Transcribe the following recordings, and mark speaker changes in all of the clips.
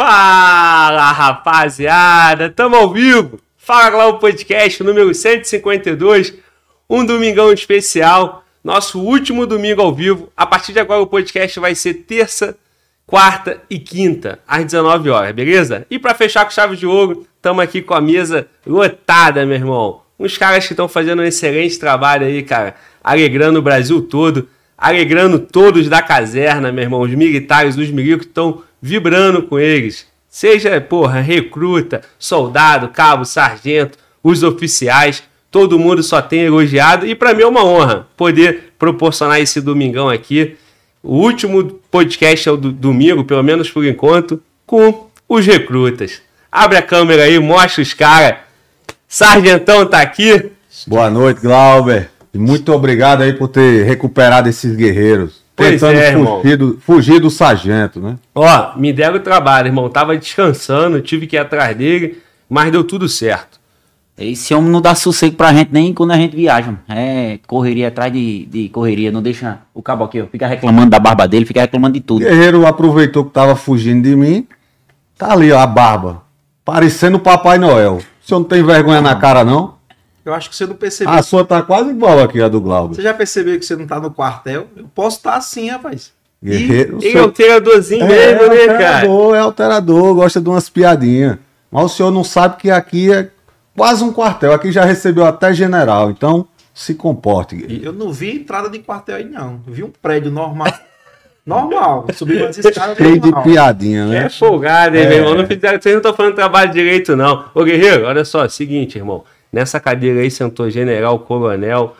Speaker 1: Fala, rapaziada! Tamo ao vivo! Fala lá o podcast número 152, um domingão especial, nosso último domingo ao vivo. A partir de agora o podcast vai ser terça, quarta e quinta, às 19 horas, beleza? E para fechar com chave de ouro, estamos aqui com a mesa lotada, meu irmão. Uns caras que estão fazendo um excelente trabalho aí, cara, alegrando o Brasil todo, alegrando todos da caserna, meu irmão. Os militares, os milicos estão vibrando com eles. Seja, porra, recruta, soldado, cabo, sargento, os oficiais, todo mundo só tem elogiado e para mim é uma honra poder proporcionar esse domingão aqui. O último podcast é o do domingo, pelo menos por enquanto, com os recrutas. Abre a câmera aí, mostra os caras. Sargentão tá aqui.
Speaker 2: Boa noite, Glauber. Muito obrigado aí por ter recuperado esses guerreiros.
Speaker 1: Pois
Speaker 2: tentando
Speaker 1: é,
Speaker 2: fugir, do, fugir do sargento, né?
Speaker 1: Ó, me deram o trabalho, irmão. Tava descansando, tive que ir atrás dele, mas deu tudo certo.
Speaker 3: Esse homem não dá sossego pra gente nem quando a gente viaja. mano. É correria atrás de, de correria. Não deixa o cabo aqui, ó. Fica reclamando da barba dele, fica reclamando de tudo.
Speaker 2: guerreiro aproveitou que tava fugindo de mim. Tá ali, ó, a barba. Parecendo o Papai Noel. O senhor não tem vergonha na cara, não?
Speaker 4: Eu acho que você não percebeu.
Speaker 2: A sua tá quase igual aqui, a do Glauber.
Speaker 4: Você já percebeu que você não tá no quartel? Eu posso estar assim, rapaz.
Speaker 2: Guerreiro. o
Speaker 1: Ele é
Speaker 2: senhor-
Speaker 1: o treinadorzinho
Speaker 2: É,
Speaker 1: mesmo, né, cara?
Speaker 2: alterador, é alterador, gosta de umas piadinhas. Mas o senhor não sabe que aqui é quase um quartel. Aqui já recebeu até general. Então, se comporte, guerreiro.
Speaker 4: E Eu não vi entrada de quartel aí, não. Eu vi um prédio normal. normal. Subi umas escadas
Speaker 2: Cheio de piadinha, né?
Speaker 1: É folgado, hein,
Speaker 2: É.
Speaker 1: meu irmão? Não fizeram, vocês não estão fazendo trabalho direito, não. Ô, Guerreiro, olha só, seguinte, irmão. Nessa cadeira aí sentou general, coronel,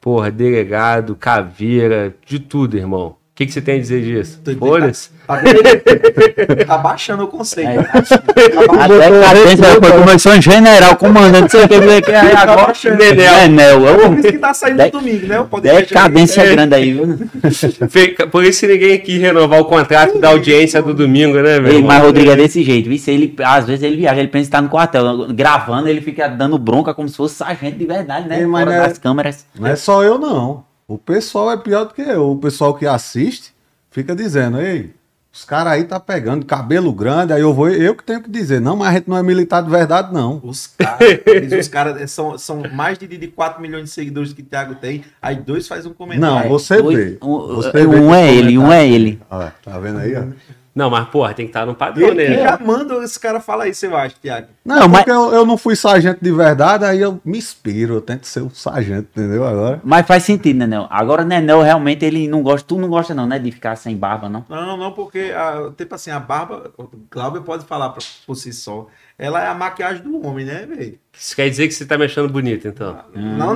Speaker 1: porra, delegado, caveira, de tudo, irmão. O que, que você tem a dizer disso? Foda-se.
Speaker 4: Tá, tá baixando o conceito.
Speaker 3: É,
Speaker 4: Tá
Speaker 3: a decadência foi começou em general, comandante, sei o que, que aí agora.
Speaker 1: Nenel.
Speaker 3: Nenel.
Speaker 4: Por
Speaker 3: ô,
Speaker 4: isso que tá saindo
Speaker 3: De-
Speaker 4: no domingo, né? Podcast
Speaker 3: Decadência
Speaker 1: É.
Speaker 3: grande aí, viu?
Speaker 1: Por isso que ninguém quis renovar o contrato da audiência do domingo, né, meu
Speaker 3: Ei, mas Rodrigo é desse jeito, viu? Ele, às vezes ele viaja, ele pensa que tá no quartel. Gravando, ele fica dando bronca como se fosse sargento de verdade, né?
Speaker 2: Ei, mas
Speaker 3: Fora
Speaker 2: é-
Speaker 3: das câmeras.
Speaker 2: Não é só eu, não. O pessoal é pior do que eu. O pessoal que assiste fica dizendo, ei, os caras aí tá pegando cabelo grande, aí eu vou, eu que tenho que dizer, não, mas a gente não é militar de verdade, não.
Speaker 4: Os caras, caras são, são mais de, de 4 milhões de seguidores que o Thiago tem. Aí dois faz um
Speaker 2: Não,
Speaker 4: comentário.
Speaker 2: você
Speaker 3: Dois-
Speaker 2: vê.
Speaker 3: um-
Speaker 2: Você vê
Speaker 3: um
Speaker 2: que
Speaker 3: é
Speaker 2: os
Speaker 3: ele, um é ele.
Speaker 2: Olha, tá vendo aí? ó?
Speaker 1: Não, mas, porra, tem que estar no padrão,
Speaker 4: Ele que
Speaker 1: né?
Speaker 4: já manda esse cara falar isso, eu acho, Thiago.
Speaker 2: Não,
Speaker 3: Não,
Speaker 2: porque eu, eu não fui sargento de verdade, aí eu me inspiro, eu tento ser um sargento, entendeu? Agora.
Speaker 3: Mas faz sentido, Nenel. Agora, Nenel, realmente, ele não gosta. Tu não gosta, não, né? De ficar sem barba, não.
Speaker 4: Não, não, porque, a, tipo assim, a barba, o Glauber pode falar por si só, ela é a maquiagem do homem, né, velho?
Speaker 1: Isso quer dizer que você tá me achando bonito, então.
Speaker 4: Não,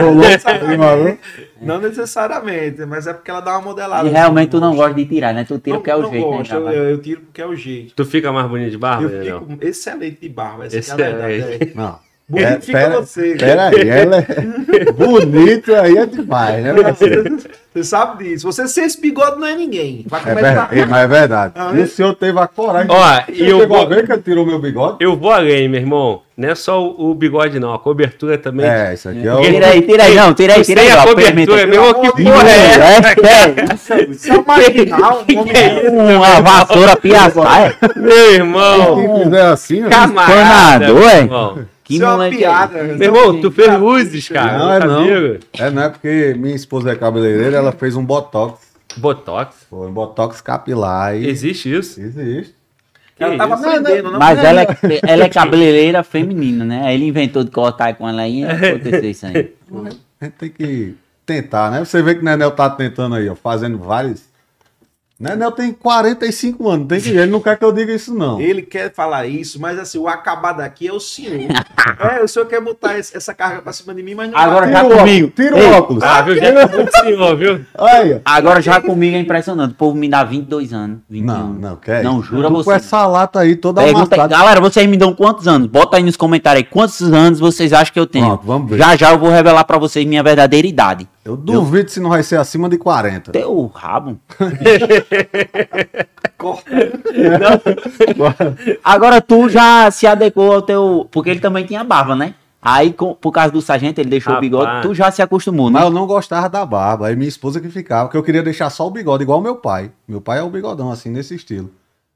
Speaker 2: rolou
Speaker 4: necessariamente. não necessariamente, mas é porque ela dá uma modelada.
Speaker 3: E realmente tu não gosta de tirar, né? Tu tira
Speaker 4: Não,
Speaker 3: porque é o
Speaker 4: não
Speaker 3: jeito,
Speaker 4: gosto,
Speaker 3: né?
Speaker 4: eu, eu, tiro porque é o jeito.
Speaker 1: Tu fica mais bonito de barba,
Speaker 4: Eu
Speaker 1: né? não?
Speaker 4: fico excelente de barba, essa que é a
Speaker 1: Excelente.
Speaker 4: verdade. é.
Speaker 2: Não.
Speaker 4: Bonito
Speaker 2: É,
Speaker 4: fica
Speaker 2: pera-
Speaker 4: você.
Speaker 2: Pera aí, ela é bonito aí é demais, né? parceiro?
Speaker 4: Você sabe disso. Você sem esse bigode não é ninguém. Vai
Speaker 2: É verdade, mas é verdade.
Speaker 4: Ah,
Speaker 2: e
Speaker 4: é?
Speaker 2: o senhor teve a coragem.
Speaker 1: Ó,
Speaker 2: Você
Speaker 1: e eu
Speaker 2: chegou
Speaker 1: vou-
Speaker 2: a ver que ele tirou meu bigode?
Speaker 1: Eu vou além, meu irmão. Não é só o o bigode, não. A cobertura também.
Speaker 2: É, isso aqui é o.
Speaker 3: Tira aí, tira aí, não, tira aí, tira aí.
Speaker 1: sem a
Speaker 3: ó,
Speaker 1: cobertura, meu irmão, que porra é
Speaker 4: de
Speaker 1: essa?
Speaker 3: É, é.
Speaker 4: Isso é um marginal. um
Speaker 3: é Uma vassoura piaçaia.
Speaker 1: Meu irmão,
Speaker 2: Quem fizer assim,
Speaker 1: camarada.
Speaker 3: Espanador,
Speaker 1: meu
Speaker 3: é? Que
Speaker 4: Isso é uma
Speaker 3: moleque.
Speaker 4: piada.
Speaker 1: Meu irmão, tu fez luzes, cara.
Speaker 2: Não,
Speaker 1: no
Speaker 2: é não. É, não é porque minha esposa é cabeleireira, ela fez um botox.
Speaker 1: Botox.
Speaker 2: Foi um botox capilar. E...
Speaker 1: Existe isso?
Speaker 2: Existe.
Speaker 4: Ela tava
Speaker 1: isso?
Speaker 4: aprendendo, não?
Speaker 3: Mas ela é, ela é cabeleireira feminina, né? Aí ele inventou de cortar com ela aí e aconteceu isso aí.
Speaker 2: A gente tem que tentar, né? Você vê que o Nenel tá tentando aí, ó, fazendo vários. Nenel tem 45 anos, tem que... ele não quer que eu diga isso, não.
Speaker 4: Ele quer falar isso, mas assim, o acabado aqui é o senhor. é, o senhor quer botar esse- essa carga pra cima de mim, mas não
Speaker 3: Agora
Speaker 4: vai.
Speaker 3: já
Speaker 2: Tira o
Speaker 3: comigo.
Speaker 2: tira
Speaker 3: Ei,
Speaker 2: o óculos.
Speaker 1: Ah, viu? Já muito senhor, viu?
Speaker 2: Aí, ó.
Speaker 3: Agora já comigo é impressionante. O povo me dá 22 anos. 21.
Speaker 2: Não, não, quer
Speaker 3: Não,
Speaker 2: isso?
Speaker 3: jura você.
Speaker 2: Com essa lata aí toda
Speaker 3: Pergunta aí,
Speaker 2: amassada.
Speaker 3: galera, vocês me dão quantos anos? Bota aí nos comentários aí quantos anos vocês acham que eu tenho.
Speaker 2: Pronto, vamos ver.
Speaker 3: Já já eu vou revelar pra vocês minha verdadeira idade.
Speaker 2: Eu duvido se não vai ser acima de 40.
Speaker 3: Teu rabo.
Speaker 4: Corta.
Speaker 3: Agora tu já se adequou ao teu. Porque ele também tinha barba, né? Aí, com- por causa do sargento, ele deixou
Speaker 1: Rapaz.
Speaker 3: o bigode, tu já se acostumou, né?
Speaker 2: Mas eu não gostava da barba. Aí minha esposa que ficava, porque eu queria deixar só o bigode, igual meu pai. Meu pai é o bigodão, assim, nesse estilo.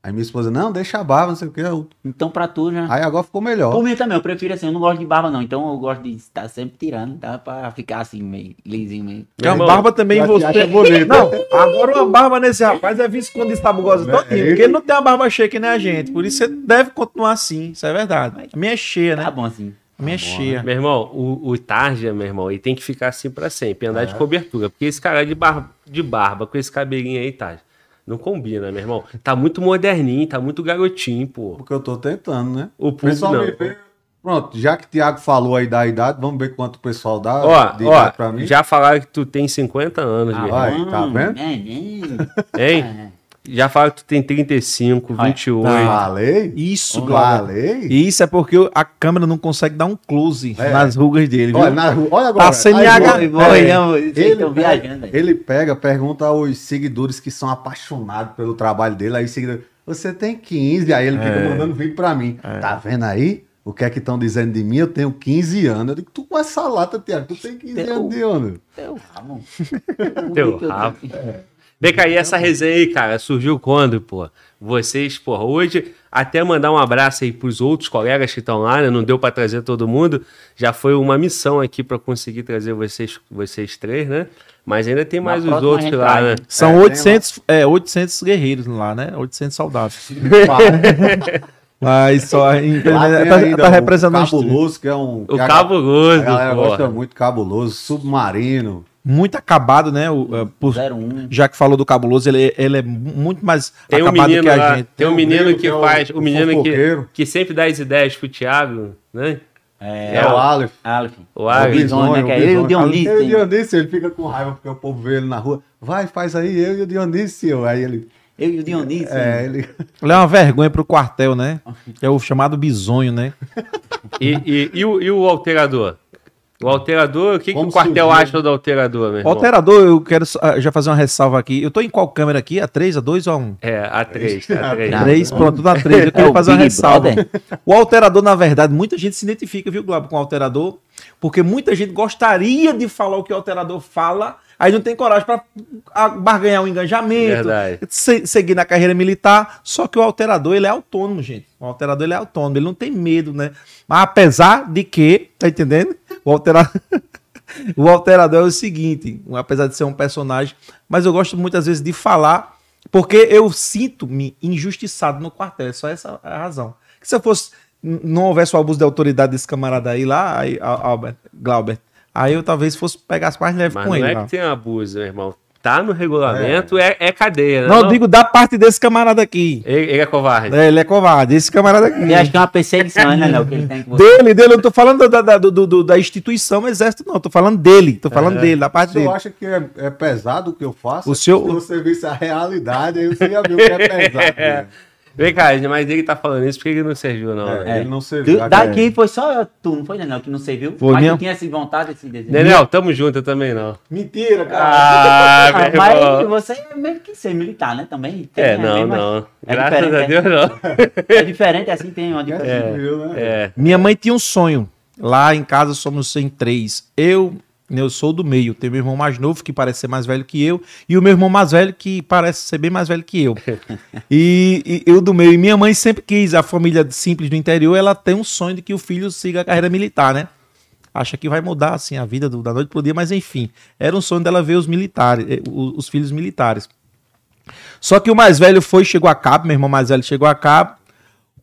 Speaker 2: Aí minha esposa, não, deixa a barba, não sei o que.
Speaker 3: Então pra tu já.
Speaker 2: Aí agora ficou melhor.
Speaker 3: Por mim também, eu prefiro assim, eu não gosto de barba não, então eu gosto de estar sempre tirando, tá? Pra ficar assim, meio lisinho meio.
Speaker 4: Porque a barba também
Speaker 2: já te
Speaker 4: você.
Speaker 2: acha bonito.
Speaker 4: Não, agora uma barba nesse rapaz é visto quando está bugosa
Speaker 2: É,
Speaker 4: todinho. Porque ele não tem uma barba cheia que nem a gente. Por isso você deve continuar assim. Isso é verdade. A minha é cheia,
Speaker 3: Tá
Speaker 4: né?
Speaker 3: bom assim.
Speaker 4: A minha é
Speaker 2: Tá
Speaker 4: cheia.
Speaker 1: Meu irmão, o, o Tarja, meu irmão, ele tem que ficar assim pra sempre, andar
Speaker 2: É.
Speaker 1: de cobertura. Porque esse cara de, bar, de barba com esse cabelinho aí, Tarja, não combina, meu irmão. Tá muito moderninho, tá muito garotinho, pô.
Speaker 2: Porque eu tô tentando, né?
Speaker 1: O público
Speaker 2: pessoal
Speaker 1: não.
Speaker 2: me vê. Pronto, já que o Thiago falou aí da idade, vamos ver quanto o pessoal dá
Speaker 1: Ó,
Speaker 2: de
Speaker 1: ó,
Speaker 2: idade pra mim.
Speaker 1: já falaram que tu tem 50 anos, meu irmão.
Speaker 2: vai, tá vendo?
Speaker 3: É, é.
Speaker 1: Hein?
Speaker 3: É.
Speaker 1: Já falaram que tu tem 35,
Speaker 3: Olha,
Speaker 1: 28.
Speaker 2: Falei?
Speaker 4: Isso, Glauber.
Speaker 2: Falei?
Speaker 4: Isso é porque a câmera não consegue dar um close
Speaker 2: É.
Speaker 4: nas rugas dele, viu?
Speaker 2: Olha, na olha agora.
Speaker 4: Tá sem
Speaker 3: Boa,
Speaker 4: É.
Speaker 2: Ele
Speaker 3: viajando,
Speaker 2: ele pega, pergunta aos seguidores que são apaixonados pelo trabalho dele, aí o seguidor, você tem 15, aí ele fica
Speaker 4: É.
Speaker 2: mandando vídeo pra mim. Tá vendo aí? O que é que estão dizendo de mim? Eu tenho 15 anos. Eu digo, tu com essa lata, Tiago, tu tem 15
Speaker 3: Teu-
Speaker 2: anos de onde?
Speaker 3: Teu rabo.
Speaker 1: Teu rabo. Vem cá, e essa resenha aí, cara, surgiu quando, pô? Vocês, porra, hoje, até mandar um abraço aí pros outros colegas que estão lá, né? Não deu pra trazer todo mundo. Já foi uma missão aqui pra conseguir trazer vocês, vocês três, né? Mas ainda tem mais os outros lá, né?
Speaker 4: São
Speaker 2: É, tem
Speaker 4: 800, é, 800 guerreiros lá, né? 800 soldados. Mas só, tá, tá
Speaker 2: o
Speaker 4: representando os-
Speaker 2: Cabuloso, que é um...
Speaker 1: O cabuloso,
Speaker 2: A galera
Speaker 1: porra.
Speaker 2: gosta muito cabuloso, submarino.
Speaker 4: Muito acabado, né? O, é, por-
Speaker 3: 01.
Speaker 4: já que falou do cabuloso, ele, ele é muito mais
Speaker 1: Tem um
Speaker 4: acabado
Speaker 1: menino
Speaker 4: que a
Speaker 1: lá,
Speaker 4: gente.
Speaker 1: tem um
Speaker 2: Tem o
Speaker 1: menino que
Speaker 2: que é o-
Speaker 1: faz, o
Speaker 2: o
Speaker 1: menino que, que sempre dá as ideias pro Thiago, né?
Speaker 3: É,
Speaker 2: É, o Aleph.
Speaker 3: Aleph.
Speaker 1: O Aleph.
Speaker 3: Bisonho, né? Que é ele e o Dionísio.
Speaker 2: Ele e o? Dionísio, ele fica com raiva porque o povo vê ele na rua. Vai, faz aí, eu e o Dionísio. Aí ele.
Speaker 3: Eu e o Dionísio.
Speaker 2: É, ele.
Speaker 4: Ele é uma vergonha pro quartel, né? É o chamado bisonho, né?
Speaker 1: E, e, e o, e o alterador? O alterador, o que, que o quartel
Speaker 2: surgiu?
Speaker 1: acha do alterador, meu
Speaker 4: O alterador, eu quero ah, já fazer uma ressalva aqui. Eu tô em qual câmera aqui? A 3, a 2 ou a 1?
Speaker 1: É, a 3, a 3.
Speaker 3: Não.
Speaker 4: 3, pronto, na 3. Eu
Speaker 3: É
Speaker 4: quero
Speaker 3: o
Speaker 4: fazer uma ressalva.
Speaker 3: Brother.
Speaker 4: O alterador, na verdade, muita gente se identifica, viu, Glauber, com o alterador, porque muita gente gostaria de falar o que o alterador fala, aí não tem coragem para barganhar um engajamento,
Speaker 1: Verdade.
Speaker 4: se- seguir na carreira militar. Só que o alterador, ele é autônomo, gente. O alterador, ele é autônomo, ele não tem medo, né? Mas apesar de que, tá entendendo? O alterador. O alterador é o seguinte, apesar de ser um personagem, mas eu gosto muitas vezes de falar, porque eu sinto-me injustiçado no quartel, é só essa a razão. Que se eu fosse, não houvesse o abuso de autoridade desse camarada aí lá, aí, Al- Albert, Glauber, aí eu talvez fosse pegasse mais leve
Speaker 1: Mas
Speaker 4: com
Speaker 1: não
Speaker 4: ele.
Speaker 1: é
Speaker 4: lá.
Speaker 1: que tem abuso, meu irmão. Tá no regulamento, é, é cadeia, né?
Speaker 4: Não, eu digo da parte desse camarada aqui.
Speaker 1: Ele, ele é covarde.
Speaker 4: É, ele é covarde, esse camarada aqui.
Speaker 3: Ele acha que é uma perseguição, né, Léo? Que ele tem que
Speaker 4: Dele, dele, eu não tô falando da, da, do- do- da instituição exército, não, eu tô falando dele, tô falando dele, da parte
Speaker 2: O
Speaker 4: dele.
Speaker 2: senhor acha que é, é pesado o que eu faço?
Speaker 4: O senhor-
Speaker 2: Se você visse a realidade, aí você ia ver o que é pesado. né?
Speaker 1: Vem cá, mas ele tá falando isso porque ele não serviu, não.
Speaker 2: É,
Speaker 1: né?
Speaker 2: Ele não serviu.
Speaker 3: Tu- daqui foi só tu, não foi, Daniel, que não serviu?
Speaker 4: Foi
Speaker 3: mas
Speaker 4: mesmo?
Speaker 3: tu tinha essa vontade, esse desejo.
Speaker 1: Nenel, tamo junto, eu também não.
Speaker 2: Mentira, cara.
Speaker 1: Ah,
Speaker 3: Ah, mas
Speaker 1: irmão.
Speaker 3: você é meio que ser militar, né? Também. Tem,
Speaker 1: É,
Speaker 3: né,
Speaker 1: não,
Speaker 3: mais-
Speaker 1: não.
Speaker 3: É
Speaker 1: Graças a
Speaker 3: diferente,
Speaker 1: Deus, não.
Speaker 3: É, é diferente, assim tem uma diferença.
Speaker 2: É, civil, né?
Speaker 1: É.
Speaker 4: Minha mãe tinha um sonho. Lá em casa somos em três. Eu, eu sou do meio. Tenho meu irmão mais novo, que parece ser mais velho que eu, e o meu irmão mais velho, que parece ser bem mais velho que eu. e, e eu do meio. E minha mãe sempre quis, a família simples do interior, ela tem um sonho de que o filho siga a carreira militar, né? Acha que vai mudar assim a vida do- da noite pro dia, mas enfim, era um sonho dela ver os militares, eh, os, os filhos militares. Só que o mais velho foi, chegou a cabo, meu irmão mais velho chegou a cabo.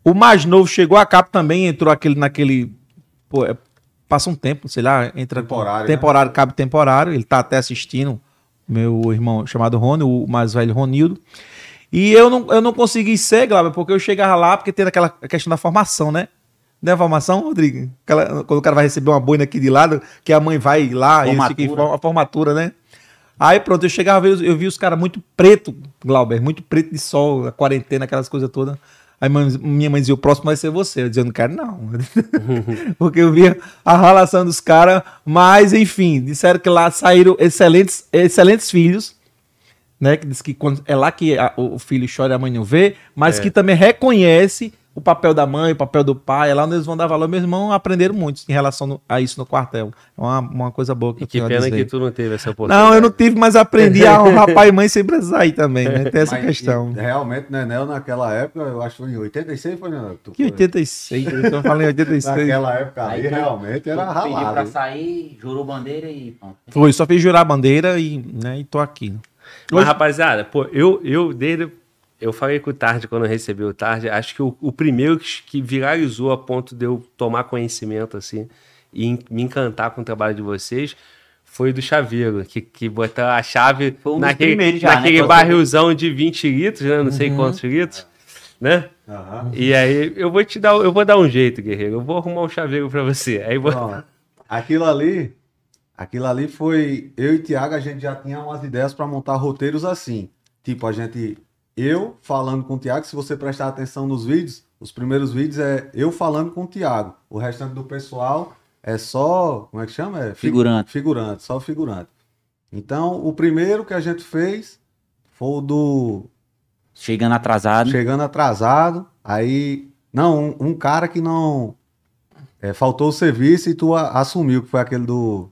Speaker 4: O mais novo chegou a cabo também, entrou aquele naquele. Pô, é, passa um tempo, sei lá, entra.
Speaker 2: Temporário, né?
Speaker 4: Temporário, cabo temporário. Ele tá até assistindo, meu irmão chamado Rony, o mais velho Ronildo. E eu não, eu não consegui ser, Glauber, porque eu chegava lá, porque tem aquela questão da formação, né? Não é formação, Rodrigo? Aquela- quando o cara vai receber uma boina aqui de lado, que a mãe vai lá e
Speaker 3: Formatura.
Speaker 4: fica a formatura, né? Aí pronto, eu chegava, eu, eu vi os caras muito preto, Glauber, muito preto de sol, a quarentena, aquelas coisas todas. Aí minha mãe dizia, o próximo vai ser você. Eu dizia, eu não quero não. Porque eu via a relação dos caras, mas enfim, disseram que lá saíram excelentes, excelentes filhos, né? Que diz que quando, é lá que a- o filho chora e a mãe não vê, mas
Speaker 1: É.
Speaker 4: que também reconhece o papel da mãe, o papel do pai, é lá onde eles vão dar valor. Meu irmão aprenderam muito em relação no- a isso no quartel. É uma, uma coisa boa que
Speaker 1: E
Speaker 4: eu
Speaker 1: que pena
Speaker 4: dizer.
Speaker 1: que tu não teve essa oportunidade.
Speaker 4: Não, eu não tive, mas aprendi a honrar pai e mãe sem precisar ir também, né? Tem essa
Speaker 2: Mas,
Speaker 4: questão.
Speaker 2: e, Realmente, Nenel, naquela época, eu acho que foi em 86, foi, Nenel? Tu
Speaker 4: Que
Speaker 2: foi?
Speaker 4: 86, eu falando em 86.
Speaker 2: Naquela época ali,
Speaker 3: Aí,
Speaker 2: realmente era
Speaker 3: Tu pediu pra
Speaker 2: ralado.
Speaker 3: sair, jurou bandeira e pronto.
Speaker 4: Foi, só fiz jurar a bandeira e, né, e tô aqui.
Speaker 1: Mas, rapaziada, pô, eu, eu desde. Eu falei com o Tarde quando eu recebi o Tarde. Acho que o, o primeiro que, que viralizou a ponto de eu tomar conhecimento, assim, e me encantar com o trabalho de vocês foi do Chaveiro, que, que botou a chave
Speaker 3: Foi um
Speaker 1: naquele,
Speaker 3: já, né,
Speaker 1: naquele
Speaker 3: quando-
Speaker 1: barrilzão de 20 litros, né? Não
Speaker 3: Uhum.
Speaker 1: sei quantos litros, né?
Speaker 2: Aham.
Speaker 1: E aí eu vou te dar, eu vou dar um jeito, guerreiro. Eu vou arrumar um chaveiro pra você. Aí vou...
Speaker 2: Aquilo ali, aquilo ali foi. Eu e Tiago, a gente já tinha umas ideias para montar roteiros assim. Tipo, a gente. Eu falando com o Tiago, se você prestar atenção nos vídeos, os primeiros vídeos é eu falando com o Tiago. O restante do pessoal é só. Como é que chama? É fi-
Speaker 3: Figurante.
Speaker 2: Figurante, só figurante. Então, o primeiro que a gente fez foi o do
Speaker 3: Chegando atrasado.
Speaker 2: chegando atrasado, aí não, um, um cara que não é, faltou o serviço e tu a- assumiu, que foi aquele do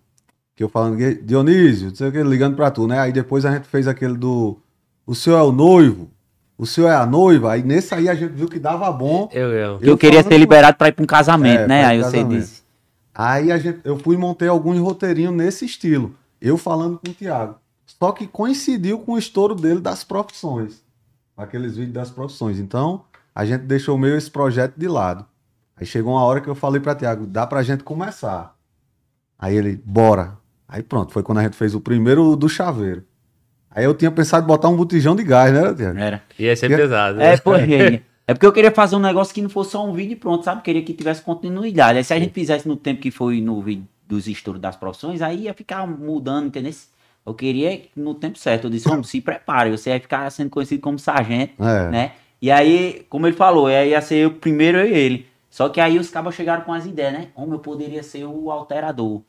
Speaker 2: que eu falando, Dionísio, não sei o que, ligando pra tu, né? Aí depois a gente fez aquele do o senhor é o noivo, o senhor é a noiva, aí nesse aí a gente viu que dava bom.
Speaker 1: Eu lembro.
Speaker 3: Eu, queria
Speaker 2: falando
Speaker 3: ser liberado pra ir pra um casamento,
Speaker 2: É,
Speaker 3: né? Aí
Speaker 2: pro
Speaker 3: você disse.
Speaker 2: Aí a gente, eu fui e montei alguns roteirinhos nesse estilo, eu falando com o Thiago. Só que coincidiu com o estouro dele das profissões. Aqueles vídeos das profissões. Então, a gente deixou meio esse projeto de lado. Aí chegou uma hora que eu falei pra Thiago, dá pra gente começar. Aí ele, bora. Aí pronto, foi quando a gente fez o primeiro do chaveiro. Aí eu tinha pensado em botar um botijão de gás, né, Thiago?
Speaker 3: Era.
Speaker 1: Ia ser
Speaker 2: E-
Speaker 1: pesado.
Speaker 3: É, porque, é porque eu queria fazer um negócio que não fosse só um vídeo e pronto, sabe? Queria que tivesse continuidade. Aí se a gente fizesse no tempo que foi no vídeo dos estudos das profissões, aí ia ficar mudando, entendeu? Eu queria que no tempo certo. Eu disse, vamos, se prepare, você vai ficar sendo conhecido como sargento,
Speaker 2: É.
Speaker 3: né? E aí, como ele falou, aí ia ser eu primeiro eu e ele. Só que aí os cabos chegaram com as ideias, né? Como eu poderia ser o alterador.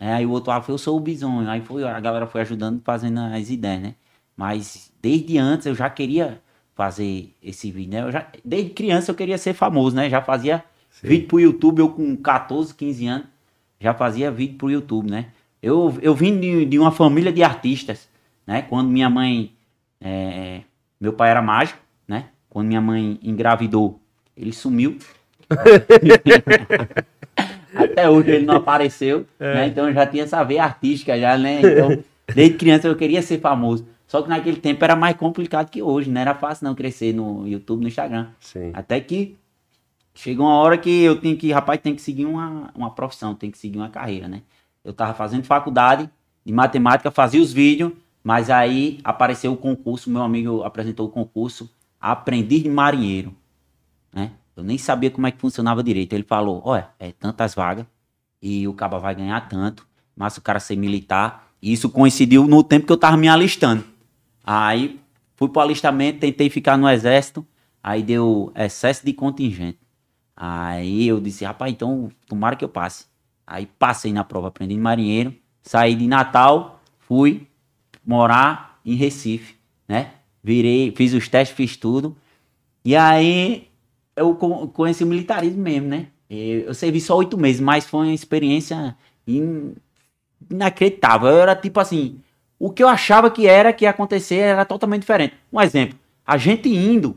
Speaker 3: É, aí o outro ah, foi, eu sou o bisonho. Aí foi, a galera foi ajudando, fazendo as ideias, né? Mas desde antes eu já queria fazer esse vídeo, né? Eu já, desde criança eu queria ser famoso, né? Já fazia vídeo pro YouTube, eu com 14, 15 anos, já fazia vídeo pro YouTube, né? Eu, eu vim de, de uma família de artistas, né? Quando minha mãe... é, meu pai era mágico, né? Quando minha mãe engravidou, ele sumiu. Até hoje ele não apareceu, né? Então eu já tinha essa veia artística já, né? Então, desde criança eu queria ser famoso. Só que naquele tempo era mais complicado que hoje, não era fácil não crescer no YouTube, no Instagram.
Speaker 1: Sim.
Speaker 3: Até que chegou uma hora que eu tinha que, rapaz, tem que seguir uma, uma profissão, tem que seguir uma carreira, né? Eu tava fazendo faculdade de matemática, fazia os vídeos, mas aí apareceu o concurso, meu amigo apresentou o concurso Aprendiz de Marinheiro, né? Eu nem sabia como é que funcionava direito. Ele falou, olha, é tantas vagas e o caba vai ganhar tanto, mas o cara ser militar, e isso coincidiu no tempo que eu tava me alistando. Aí fui pro alistamento, tentei ficar no exército, aí deu excesso de contingente. Aí eu disse, rapaz, então tomara que eu passe. Aí passei na prova, aprendi de marinheiro, saí de Natal, fui morar em Recife, né? Virei, fiz os testes, fiz tudo. E aí eu co- conheci o militarismo mesmo, né? Eu, eu servi só oito meses, mas foi uma experiência in- inacreditável. Eu era tipo assim, o que eu achava que era que ia acontecer era totalmente diferente. Um exemplo, a gente indo,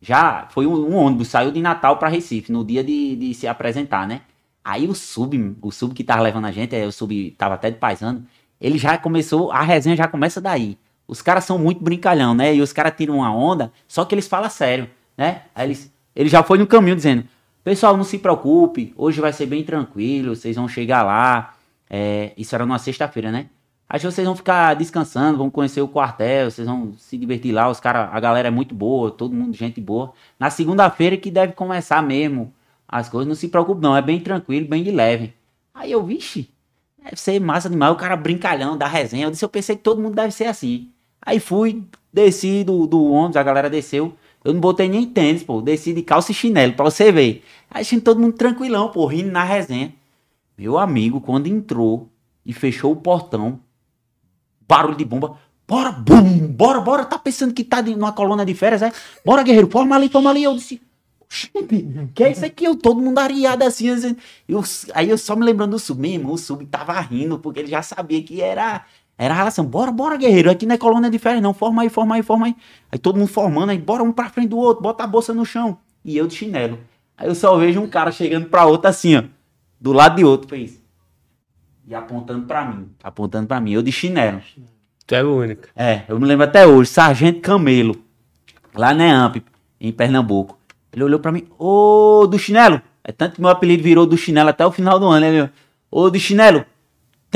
Speaker 3: já foi um, um ônibus, saiu de Natal para Recife, no dia de, de se apresentar, né? Aí o sub, o sub que tava levando a gente, é, o sub tava até de paisano, ele já começou, a resenha já começa daí. Os caras são muito brincalhão, né? E os caras tiram uma onda, só que eles falam sério, né? Aí eles, ele já foi no caminho dizendo, pessoal, não se preocupe, hoje vai ser bem tranquilo, vocês vão chegar lá. É, isso era numa sexta-feira, né? Aí vocês vão ficar descansando, vão conhecer o quartel, vocês vão se divertir lá, os cara, a galera é muito boa, todo mundo gente boa. Na segunda-feira que deve começar mesmo as coisas, não se preocupe não, é bem tranquilo, bem de leve. Aí eu, vixe, deve ser massa demais, o cara brincalhão da resenha. Eu disse, eu pensei que todo mundo deve ser assim. Aí fui, desci do, do ônibus, a galera desceu. Eu não botei nem tênis, pô, desci de calça e chinelo, pra você ver. Aí gente todo mundo tranquilão, pô, rindo na resenha. Meu amigo, quando entrou e fechou o portão, barulho de bomba. Bora, bum, bora, bora. Tá pensando que tá numa coluna de férias, é? Bora, guerreiro, forma ali, forma ali. Eu disse, gente, que é isso aqui? Eu, todo mundo ariado assim. assim. Eu, aí eu só me lembrando do sub, meu irmão, o sub tava rindo, porque ele já sabia que era, era a relação. Bora, bora, guerreiro, aqui não é colônia de férias, não. Forma aí, forma aí, forma aí. Aí todo mundo formando, aí bora um pra frente do outro, bota a bolsa no chão. E eu de chinelo. Aí eu só vejo um cara chegando pra outro assim, ó. Do lado de outro, fez. E apontando pra mim. Apontando pra mim. Eu de chinelo.
Speaker 1: Tu é o único.
Speaker 3: É, eu me lembro até hoje, Sargento Camelo, lá na EAMP, em Pernambuco. Ele olhou pra mim, ô do chinelo. É tanto que meu apelido virou do chinelo até o final do ano, né, meu? Ô do chinelo,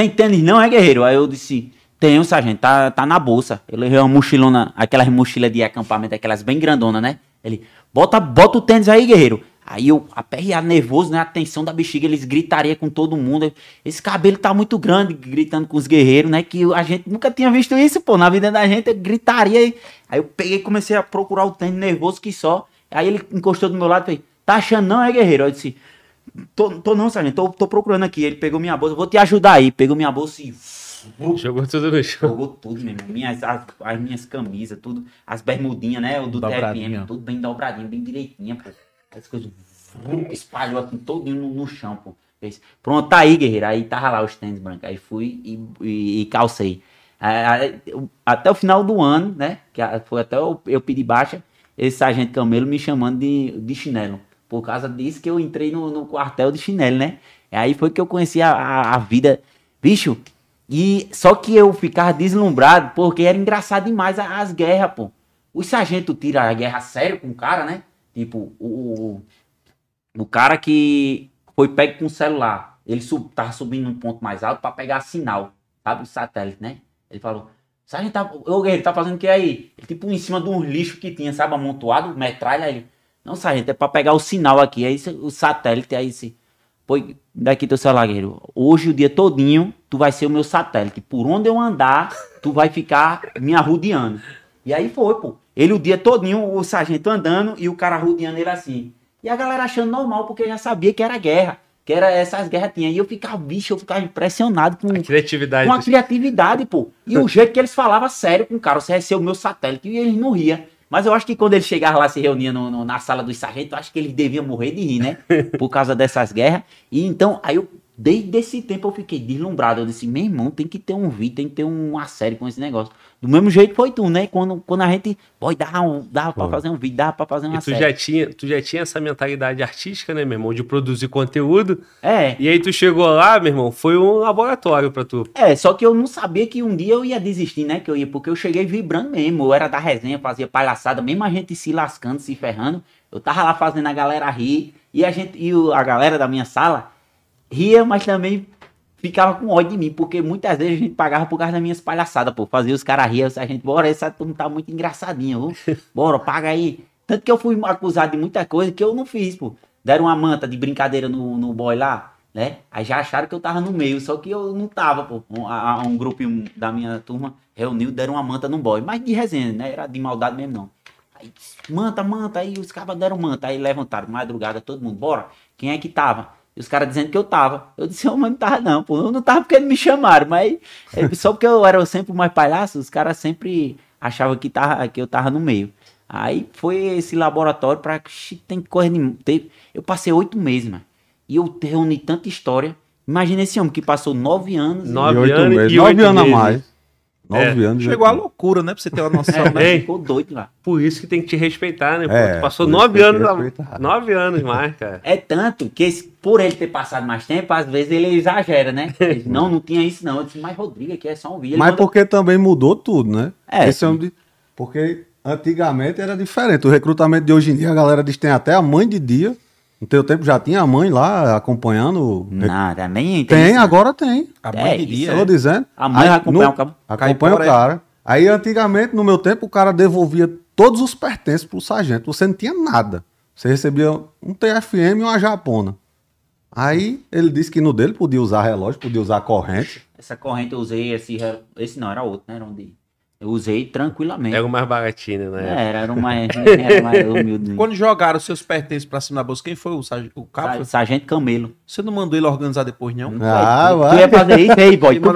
Speaker 3: tem tênis não, é guerreiro? Aí eu disse, tenho, sargento, tá, tá na bolsa. Eu levei uma mochilona, aquelas mochilas de acampamento, aquelas bem grandonas, né? Ele, bota, bota o tênis aí, guerreiro. Aí eu, aperreado, nervoso, né? A tensão da bexiga, eles gritariam com todo mundo. Esse cabelo tá muito grande, gritando com os guerreiros, né? Que a gente nunca tinha visto isso, pô. Na vida da gente, gritaria. Aí, eu peguei comecei a procurar o tênis, nervoso que só. Aí ele encostou do meu lado e fez, tá achando não, é guerreiro? Eu disse, tô, tô não, sargento, tô, tô procurando aqui. Ele pegou minha bolsa, vou te ajudar aí. Pegou minha bolsa e...
Speaker 1: Jogou tudo no chão.
Speaker 3: Jogou tudo, meu irmão. Minhas, as, as minhas camisas, tudo. As bermudinhas, né? O do. TFM, tudo bem dobradinho, bem direitinho, pô. As coisas espalhou assim, todo no, no chão, pô. Fez, Pronto, tá aí, guerreiro. Aí tava lá os tênis brancos. Aí fui e, e- e calcei. Aí, até o final do ano, né? Que foi até eu, eu pedir baixa, esse sargento Camelo me chamando de, de chinelo. Por causa disso que eu entrei no, no quartel de chinelo, né? Aí foi que eu conheci a, a, a vida. Bicho, e só que eu ficava deslumbrado porque era engraçado demais as guerras, pô. O sargento tira a guerra a sério com o cara, né? Tipo, o, o cara que foi pego com o celular. Ele sub, tava subindo num ponto mais alto pra pegar sinal, sabe? O satélite, né? Ele falou, sargento, tá, guerreiro, tá fazendo o que aí? Ele, tipo, em cima de um lixo que tinha, sabe? Amontoado, metralha. Ele, não, sargento, é pra pegar o sinal aqui. Aí cê- o satélite, aí se Pô, daqui teu celular, guerreiro. Hoje, o dia todinho, tu vai ser o meu satélite. Por onde eu andar, tu vai ficar me arrudeando. E aí foi, pô. Ele o dia todinho, o sargento andando e o cara arrudeando ele assim. E a galera achando normal, porque já sabia que era guerra. Que era essas guerras tinha. E eu ficava, bicho, eu ficava impressionado com,
Speaker 1: A criatividade.
Speaker 3: com a criatividade, pô. E o jeito que eles falavam sério com o cara, você vai ser o meu satélite. E eles não riam. Mas eu acho que quando eles chegavam lá, se reuniam no- no- na sala dos sargentos, eu acho que eles deviam morrer de rir, né? Por causa dessas guerras. E então, aí eu, desde esse tempo, eu fiquei deslumbrado. Eu disse, meu irmão, tem que ter um vídeo, tem que ter uma série com esse negócio. Do mesmo jeito foi tu, né? Quando, quando a gente, pô, dá, um, dá pra fazer um vídeo, dá pra fazer uma
Speaker 1: E tu
Speaker 3: série.
Speaker 1: já, tinha, tu já tinha essa mentalidade artística, né, meu irmão? De produzir conteúdo.
Speaker 3: É,
Speaker 1: E aí tu chegou lá, meu irmão, foi um laboratório pra tu.
Speaker 3: É, só que eu não sabia que um dia eu ia desistir, né? Que eu ia, porque eu cheguei vibrando mesmo. Eu era da resenha, fazia palhaçada, mesmo a gente se lascando, se ferrando. Eu tava lá fazendo a galera rir. E a gente, e a galera da minha sala ria, mas também ficava com ódio de mim, porque muitas vezes a gente pagava por causa das minhas palhaçadas, pô. Fazia os caras rir, a gente, bora, essa turma tá muito engraçadinho, viu? Bora, paga aí. Tanto que eu fui acusado de muita coisa que eu não fiz, pô. Deram uma manta de brincadeira no, no boy lá, né? Aí já acharam que eu tava no meio, só que eu não tava, pô. Um, a- a- um grupo da minha turma reuniu, deram uma manta no boy. Mas de resenha, né? Era de maldade mesmo, não. Aí, manta, manta, aí os caras deram manta. Aí levantaram, madrugada, todo mundo, bora. Quem é que tava? E os caras dizendo que eu tava. Eu disse, eu mas não tava não, pô. Eu não tava porque me chamaram, mas é, só porque eu era sempre o mais palhaço, os caras sempre achavam que, tava, que eu tava no meio. Aí foi esse laboratório pra. Xi, Tem coisa de. eu passei oito meses, mano. E eu reuni tanta história. Imagina esse homem que passou nove anos. e-
Speaker 1: Nove
Speaker 2: E oito
Speaker 1: anos
Speaker 2: meses.
Speaker 1: e
Speaker 2: Nove
Speaker 1: oito
Speaker 2: anos a mais. Nove
Speaker 1: É.
Speaker 2: anos. e
Speaker 4: Chegou a
Speaker 2: oito
Speaker 4: loucura, né? Pra você ter uma noção,
Speaker 3: É,
Speaker 4: né?
Speaker 3: Ficou doido lá.
Speaker 1: Por isso que tem que te respeitar, né? Pô?
Speaker 2: É,
Speaker 1: tu passou nove anos,
Speaker 2: respeitar.
Speaker 1: nove anos mais, cara.
Speaker 3: É tanto que esse- por ele ter passado mais tempo, às vezes ele exagera, né? Ele não, não tinha isso não. Eu disse, mas Rodrigo, aqui é só um vídeo.
Speaker 2: Mas
Speaker 3: mandou-
Speaker 2: porque também mudou tudo, né?
Speaker 3: É,
Speaker 2: Esse é um de... Porque antigamente era diferente. O recrutamento de hoje em dia, a galera diz que tem até a mãe de dia. No teu tempo já tinha a mãe lá acompanhando.
Speaker 3: Nada, nem
Speaker 2: Tem,
Speaker 3: não.
Speaker 2: agora tem.
Speaker 4: A mãe
Speaker 3: É, isso
Speaker 2: Eu tô dizendo.
Speaker 3: A mãe vai acompanhar o cabo.
Speaker 2: Acompanha o
Speaker 4: é-
Speaker 2: cara. Aí antigamente, no meu tempo, o cara devolvia todos os pertences pro sargento. Você não tinha nada. Você recebia um TFM e uma japona. Aí ele disse que no dele podia usar relógio, podia usar corrente.
Speaker 3: Essa corrente eu usei, esse, esse não, era outro, né? Era onde eu usei tranquilamente.
Speaker 1: Era o mais baratinho, né?
Speaker 3: É, era, era um mais, era mais humilde.
Speaker 4: Quando jogaram seus pertences pra cima da bolsa, quem foi o, o cabo?
Speaker 3: Sa- Sargento Camelo.
Speaker 4: Você não mandou ele organizar depois, não?
Speaker 2: Ah,
Speaker 3: tu,
Speaker 2: vai.
Speaker 3: tu ia fazer isso aí, boy. Tu,
Speaker 4: o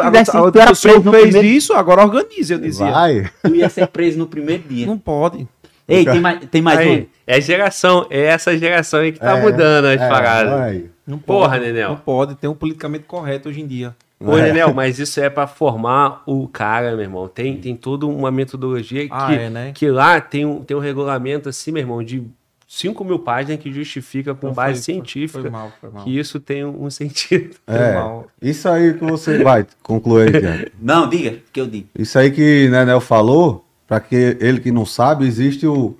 Speaker 3: no
Speaker 4: fez
Speaker 3: primeiro,
Speaker 4: isso, agora organize, eu dizia.
Speaker 2: Vai.
Speaker 3: tu ia ser preso no primeiro dia.
Speaker 4: Não pode.
Speaker 3: Ei, tem mais, tem mais um?
Speaker 1: Aí, é geração, é essa geração aí que tá
Speaker 2: É,
Speaker 1: mudando as
Speaker 2: é,
Speaker 1: paradas.
Speaker 2: aí.
Speaker 4: Não
Speaker 1: Porra,
Speaker 4: pode,
Speaker 1: Nenel.
Speaker 4: Não pode, tem um politicamente correto hoje em dia.
Speaker 1: Ô,
Speaker 2: É.
Speaker 1: Nenel, mas isso é pra formar o cara, meu irmão. Tem, tem toda uma metodologia
Speaker 4: Ah,
Speaker 1: que,
Speaker 4: é, né?
Speaker 1: que lá tem um, tem um regulamento assim, meu irmão, de 5 mil páginas que justifica com
Speaker 4: Então
Speaker 1: base
Speaker 4: foi-
Speaker 1: científica
Speaker 4: Foi mal, foi mal.
Speaker 1: que isso tem um, sentido.
Speaker 2: É,
Speaker 4: mal.
Speaker 2: isso aí que você vai concluir Tiago.
Speaker 3: Não, diga, que eu digo.
Speaker 2: Isso aí que Nenel falou, para que ele que não sabe, existe o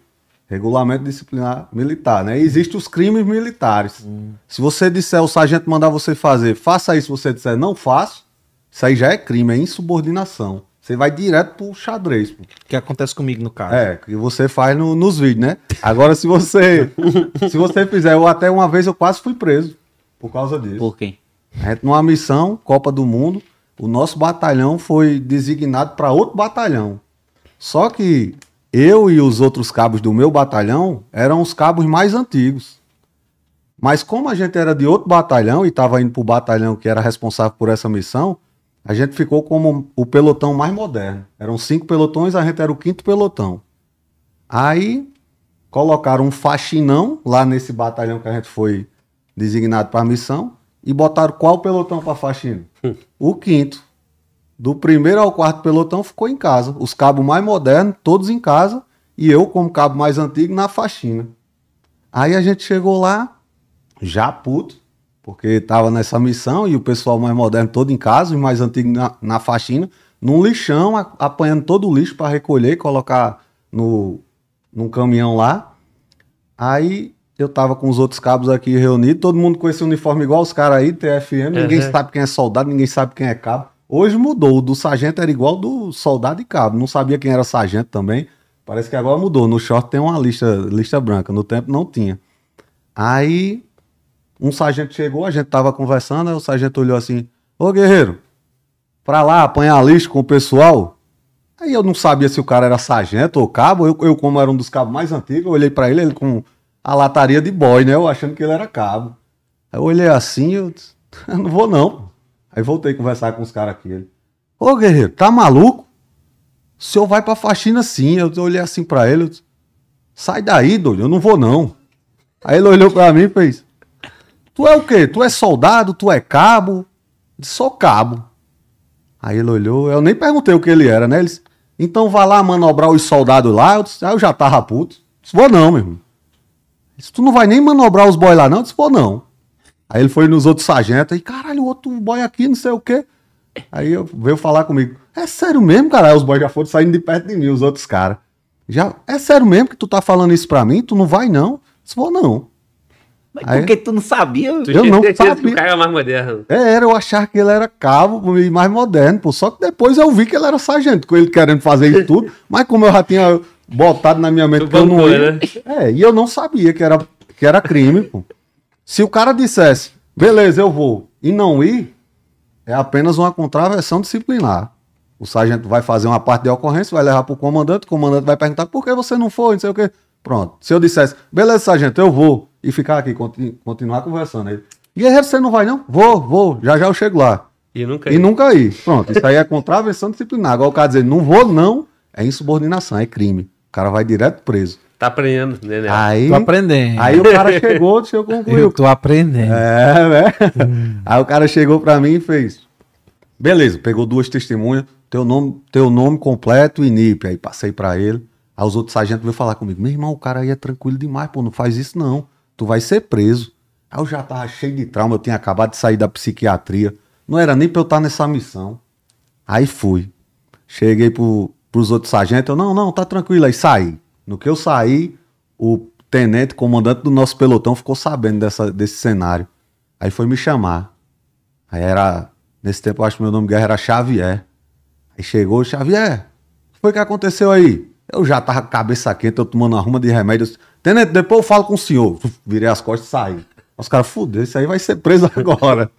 Speaker 2: regulamento disciplinar militar, né? Existem os crimes militares. Se você disser, o sargento mandar você fazer, faça isso, você disser, não faço, isso aí já é crime, é insubordinação. Você vai direto pro xadrez. pô.
Speaker 4: que acontece comigo no caso.
Speaker 2: É, que você faz no- nos vídeos, né? Agora, se você se você fizer, eu até uma vez eu quase fui preso por causa disso.
Speaker 3: Por quê?
Speaker 2: A gente, numa missão, Copa do Mundo, o nosso batalhão foi designado para outro batalhão. Só que eu e os outros cabos do meu batalhão eram os cabos mais antigos. Mas como a gente era de outro batalhão e estava indo para o batalhão que era responsável por essa missão, a gente ficou como o pelotão mais moderno. Eram cinco pelotões, a gente era o quinto pelotão. Aí colocaram um faxinão lá nesse batalhão que a gente foi designado para a missão e botaram qual pelotão para faxina? o quinto. Do primeiro ao quarto pelotão ficou em casa. Os cabos mais modernos, todos em casa, e eu, como cabo mais antigo, na faxina. Aí a gente chegou lá, já puto, porque tava nessa missão e o pessoal mais moderno todo em casa, e mais antigo na, na faxina, num lixão, a- apanhando todo o lixo para recolher e colocar no, num caminhão lá. Aí eu tava com os outros cabos aqui reunidos, todo mundo com esse uniforme igual os caras aí, TFM, ninguém
Speaker 1: Uhum.
Speaker 2: sabe quem é soldado, ninguém sabe quem é cabo. Hoje mudou, do sargento era igual do soldado e cabo, não sabia quem era sargento também. Parece que agora mudou, no short tem uma lista, lista branca, no tempo não tinha. Aí um sargento chegou, a gente tava conversando, aí o sargento olhou assim: Ô guerreiro, pra lá apanhar lixo com o pessoal. Aí eu não sabia se o cara era sargento ou cabo, eu, eu como era um dos cabos mais antigos, eu olhei pra ele, ele com a lataria de boy, né? Eu achando que ele era cabo. Aí eu olhei assim, eu disse, não vou não. Aí voltei a conversar com os caras aqui. Ele, Ô guerreiro, tá maluco? O senhor vai pra faxina sim. Eu olhei assim pra ele, disse, sai daí, doido, eu não vou não. Aí ele olhou pra mim e fez, tu é o quê? Tu é soldado? Tu é cabo? Eu disse, sou cabo. Aí ele olhou, eu nem perguntei o que ele era, né? Ele disse, então vá lá manobrar os soldados lá. Eu disse, ah, eu já tava puto. Eu disse, vou não, meu irmão. Disse, tu não vai nem manobrar os boys lá não? Eu disse, vou não. Aí ele foi nos outros sargentos, aí, caralho, o outro boy aqui, não sei o quê. Aí eu, veio falar comigo, é sério mesmo, cara? Aí os boys já foram saindo de perto de mim, os outros caras. Já, é sério mesmo que tu tá falando isso pra mim? Tu não vai não? Eu disse, vou não.
Speaker 3: Mas
Speaker 2: Aí-
Speaker 3: porque tu não sabia?
Speaker 1: Tu
Speaker 2: Eu não
Speaker 1: certeza que
Speaker 2: sabia.
Speaker 1: o cara é mais moderno.
Speaker 2: É, era, eu achava que ele era cabo e mais moderno, pô. Só que depois eu vi que ele era sargento, com ele querendo fazer isso tudo. mas como eu já tinha botado na minha mente
Speaker 1: Tu
Speaker 2: que eu não
Speaker 1: bancou,
Speaker 2: ia.
Speaker 1: né?
Speaker 2: É, e eu não sabia que era, que era crime, pô. Se o cara dissesse, beleza, eu vou, e não ir, é apenas uma contravenção disciplinar. O sargento vai fazer uma parte de ocorrência, vai levar pro comandante, o comandante vai perguntar por que você não foi, não sei o quê. Pronto. Se eu dissesse, beleza, sargento, eu vou, e ficar aqui, conti- continuar conversando aí. Guerreiro, você não vai não? Vou, vou, já já eu chego lá.
Speaker 1: E nunca.
Speaker 2: E nunca ir. Pronto, isso aí é contravenção disciplinar. Agora o cara dizer, não vou não, é insubordinação, é crime. O cara vai direto preso.
Speaker 1: Tá aprendendo, né, né?
Speaker 2: Aí,
Speaker 4: Tô aprendendo.
Speaker 2: aí o cara chegou, deixa eu
Speaker 4: eu
Speaker 2: concluir.
Speaker 4: tô aprendendo.
Speaker 2: É, né? Aí o cara chegou pra mim e fez. Beleza, pegou duas testemunhas, teu nome, teu nome completo e NIP. Aí passei pra ele. Aí os outros sargentos veio falar comigo: Meu irmão, o cara aí é tranquilo demais, pô, não faz isso não. Tu vai ser preso. Aí eu já tava cheio de trauma, eu tinha acabado de sair da psiquiatria. Não era nem pra eu estar nessa missão. Aí fui. Cheguei pro, pros outros sargentos, eu, não, não, tá tranquilo. Aí saí. No que eu saí, o tenente, comandante do nosso pelotão, ficou sabendo dessa, desse cenário. Aí foi me chamar. Aí era. Nesse tempo, eu acho que meu nome de guerra era Xavier. Aí chegou, Xavier, o que foi que aconteceu aí? Eu já tava com a cabeça quente, eu tomando uma ruma de remédio. Eu disse, Tenente, depois eu falo com o senhor. Virei as costas e saí. Os caras, fudeu, esse aí vai ser preso agora.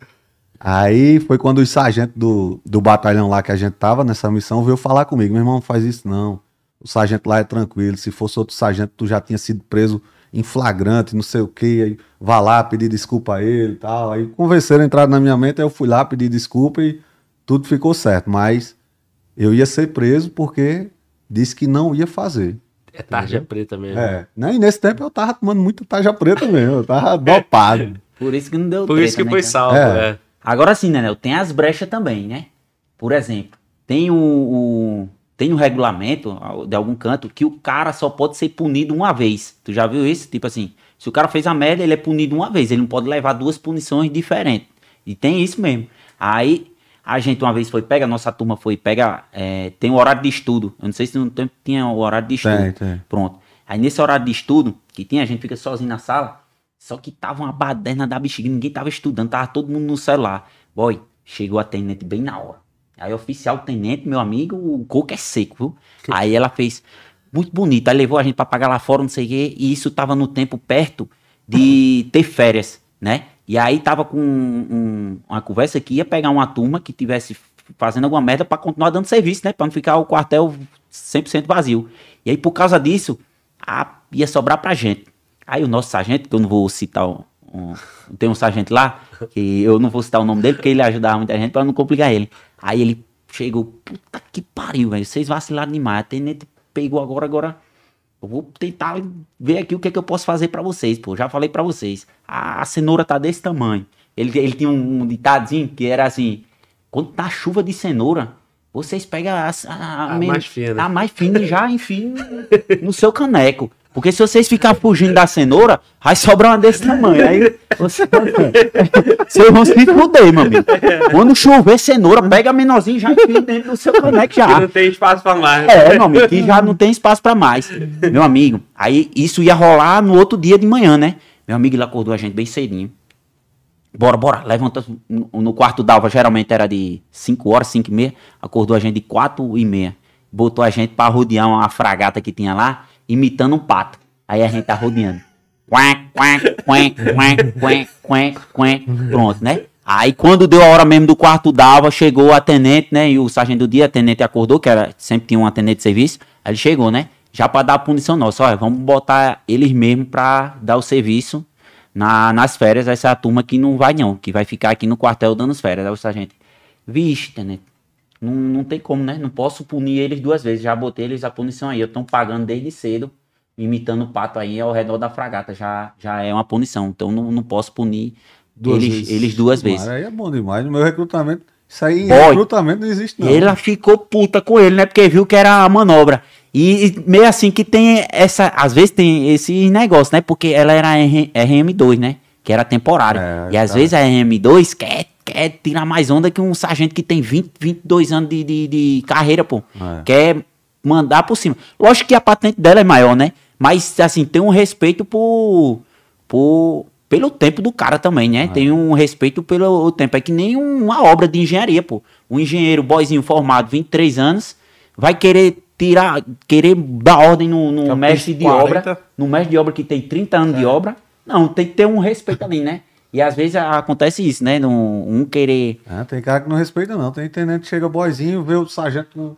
Speaker 2: Aí foi quando os sargentos do, do batalhão lá que a gente tava nessa missão veio falar comigo. Meu irmão, não faz isso não. O sargento lá é tranquilo. Se fosse outro sargento, tu já tinha sido preso em flagrante, não sei o que. Aí vá lá pedir desculpa a ele e tal. Aí convenceram, entraram na minha mente, aí eu fui lá pedir desculpa e tudo ficou certo. Mas eu ia ser preso porque disse que não ia fazer.
Speaker 1: É tarja preta mesmo.
Speaker 2: É. Né? E nesse tempo eu tava tomando muita tarja preta mesmo. Eu tava dopado.
Speaker 3: Por isso que não deu
Speaker 1: Por isso que
Speaker 3: treta, né,
Speaker 1: foi
Speaker 3: cara?
Speaker 1: salvo,
Speaker 2: É.
Speaker 1: é.
Speaker 3: Agora sim, Nenel, tem as brechas também, né? Por exemplo, tem o, o- tem um regulamento de algum canto que o cara só pode ser punido uma vez. Tu já viu isso? Tipo assim, se o cara fez a merda, ele é punido uma vez. Ele não pode levar duas punições diferentes. E tem isso mesmo. Aí a gente uma vez foi pega, nossa turma foi pega, é, tem um horário de estudo. Eu não sei se no tempo tinha o horário de estudo.
Speaker 2: Tem, tem.
Speaker 3: Pronto. Aí nesse horário de estudo, que tem, a gente fica sozinho na sala, só que tava uma baderna da bexiga, ninguém tava estudando, tava todo mundo no celular. Boy, chegou a tenente bem na hora. Aí oficial tenente, meu amigo, o coco é seco, viu? Aí ela fez muito bonito, aí levou a gente pra pagar lá fora, não sei o quê, e isso tava no tempo perto de ter férias, né? E aí tava com um- uma conversa que ia pegar uma turma que tivesse fazendo alguma merda pra continuar dando serviço, né? Pra não ficar o quartel 100% vazio. E aí por causa disso, a- ia sobrar pra gente. Aí o nosso sargento, que eu não vou citar um, um- tem um sargento lá, que eu não vou citar o nome dele, porque ele ajudava muita gente pra não complicar ele. Aí ele chegou, puta que pariu, velho, vocês vacilaram demais, a tenente pegou agora, agora eu vou tentar ver aqui o que é que eu posso fazer pra vocês, pô, já falei pra vocês, a, a cenoura tá desse tamanho. Ele, ele tinha um, um ditadinho que era assim, quando tá chuva de cenoura, vocês pegam a, a,
Speaker 1: A
Speaker 3: men-
Speaker 1: mais fina.
Speaker 3: a mais fina e já enfim no seu caneco. Porque se vocês ficarem fugindo da cenoura, vai sobrar uma desse tamanho. Aí você, vocês vão se fuder, meu amigo. Quando chover cenoura, pega a menorzinha e já enfia dentro do seu caneco
Speaker 1: Que
Speaker 3: já.
Speaker 1: não tem espaço pra mais.
Speaker 3: É, meu amigo, que já não tem espaço pra mais. Meu amigo, aí isso ia rolar no outro dia de manhã, né? Meu amigo, ele acordou a gente bem cedinho. Bora, bora, levanta no, quarto d'alva, geralmente era de 5 horas, 5 e meia. Acordou a gente de 4 e meia. Botou a gente pra rodear uma fragata que tinha lá, imitando um pato. Aí a gente tá rodeando. Quack, quack, quack, quack, quack. Pronto, né? Aí quando deu a hora mesmo do quarto d'alva, chegou a tenente, né? E o sargento do dia, a tenente acordou, que era, sempre tinha uma tenente de serviço. Aí ele chegou, né? Já pra dar punição nossa. Olha, vamos botar eles mesmo pra dar o serviço na, nas férias. Essa é turma que não vai não, que vai ficar aqui no quartel dando as férias. Aí o sargento, vixe, tenente. Não, não tem como, né? Não posso punir eles duas vezes. Já botei eles a punição aí. Eu tô pagando desde cedo, imitando o pato aí ao redor da fragata. Já, já é uma punição. Então não, não posso punir eles, eles duas vezes.
Speaker 2: Aí é bom demais. No meu recrutamento, isso aí
Speaker 3: Boy.
Speaker 2: recrutamento não existe, não.
Speaker 3: Ela ficou puta com ele, né? Porque viu que era a manobra. E, e meio assim que tem essa. Às vezes tem esse negócio, né? Porque ela era R- RM2, né? Que era temporária.
Speaker 2: É,
Speaker 3: e às
Speaker 2: tá.
Speaker 3: vezes a RM2 quer, quer tirar mais onda que um sargento que tem 20, 22 anos de, de, de carreira, pô.
Speaker 2: É.
Speaker 3: Quer mandar por cima. Lógico que a patente dela é maior, né? Mas, assim, tem um respeito por. por pelo tempo do cara também, né? Tem um respeito pelo tempo. É que nem uma obra de engenharia, pô. Um engenheiro boyzinho formado, 23 anos, vai querer tirar, querer dar ordem no, no mestre de
Speaker 4: 40.
Speaker 3: obra, no mestre de obra que tem 30 anos de obra. Não, tem que ter um respeito ali, né? E às vezes acontece isso, né? Num- Um querer.
Speaker 2: É, tem cara que não respeita, não. Tem tenente que chega boizinho, vê o sargento com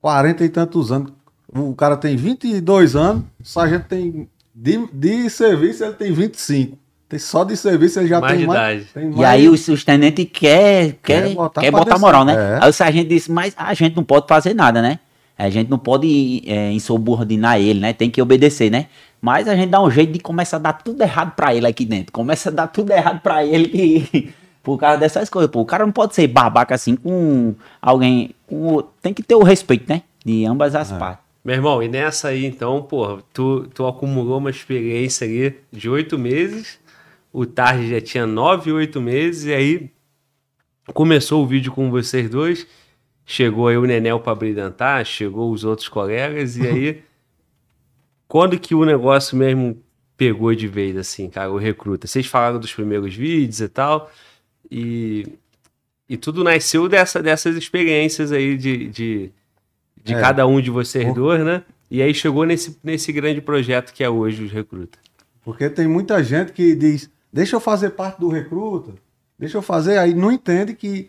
Speaker 2: 40 e tantos anos. O cara tem 22 anos, o sargento tem. De, de serviço ele tem 25. Tem só de serviço ele já
Speaker 1: Mais
Speaker 2: tem
Speaker 1: de
Speaker 2: mais.
Speaker 1: idade.
Speaker 2: Tem
Speaker 3: E aí os, os tenentes quer, quer,
Speaker 2: Quer botar
Speaker 3: quer botar moral, né?
Speaker 2: É.
Speaker 3: Aí o sargento disse, mas a gente não pode fazer nada, né? A gente não pode é, insubordinar ele, né? Tem que obedecer, né? Mas a gente dá um jeito de começar a dar tudo errado pra ele aqui dentro. Começa a dar tudo errado pra ele que... por causa dessas coisas. Pô, o cara não pode ser babaca assim com alguém... com Tem que ter o respeito, né? De ambas as
Speaker 2: É.
Speaker 3: partes.
Speaker 1: Meu irmão, e nessa aí, então, pô, tu, tu acumulou uma experiência ali de oito meses, o Tarde já tinha nove, oito meses, e aí começou o vídeo com vocês dois, chegou aí o Nenel pra brilhantar, chegou os outros colegas, e aí, quando que o negócio mesmo pegou de vez, assim, cara, o recruta? Vocês falaram dos primeiros vídeos e tal, e, e tudo nasceu dessa, dessas experiências aí de, de, de
Speaker 2: É.
Speaker 1: cada um de vocês dois, né? E aí chegou nesse, nesse grande projeto que é hoje os recruta.
Speaker 2: Porque tem muita gente que diz, deixa eu fazer parte do recruta, deixa eu fazer, aí não entende que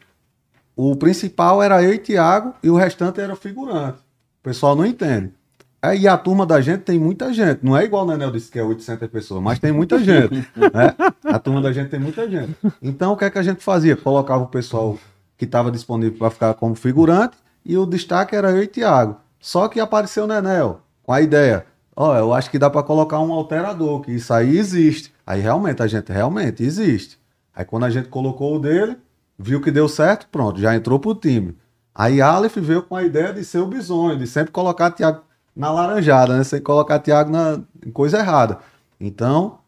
Speaker 2: o principal era eu e Tiago e o restante era figurante. O pessoal não entende. Aí a turma da gente tem muita gente. Não é igual o Nenel disse que é 800 pessoas, mas tem muita gente. né? A turma da gente tem muita gente. Então o que é que a gente fazia? Colocava o pessoal que estava disponível para ficar como figurante e o destaque era eu e Tiago. Só que apareceu o Nenel com a ideia. Ó, eu acho que dá pra colocar um alterador, que isso aí existe. Aí realmente, a gente realmente existe. Aí quando a gente colocou o dele, viu que deu certo, pronto, já entrou pro time. Aí Aleph veio com a ideia de ser o bisonho, de sempre colocar Thiago na laranjada, né? Sem colocar Thiago na coisa errada. Então,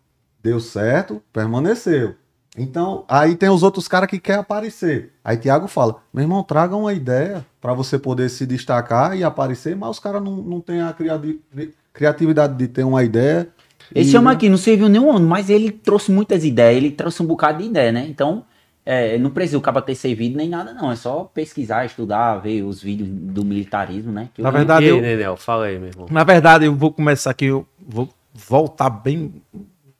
Speaker 2: deu certo, permaneceu. Então, aí tem os outros caras que querem aparecer. Aí Thiago fala: meu irmão, traga uma ideia para você poder se destacar e aparecer, mas os caras não, não têm a criati- criatividade de ter uma ideia.
Speaker 3: Esse
Speaker 2: E-
Speaker 3: homem aqui não serviu nenhum ano, mas ele trouxe muitas ideias, ele trouxe um bocado de ideia, né? Então, é, não precisa o cara ter servido nem nada, não. É só pesquisar, estudar, ver os vídeos do militarismo, né? Que
Speaker 4: Na
Speaker 3: eu-
Speaker 4: verdade, eu-
Speaker 1: Nenel, fala aí, meu irmão.
Speaker 4: Na verdade, eu vou começar aqui, eu vou voltar bem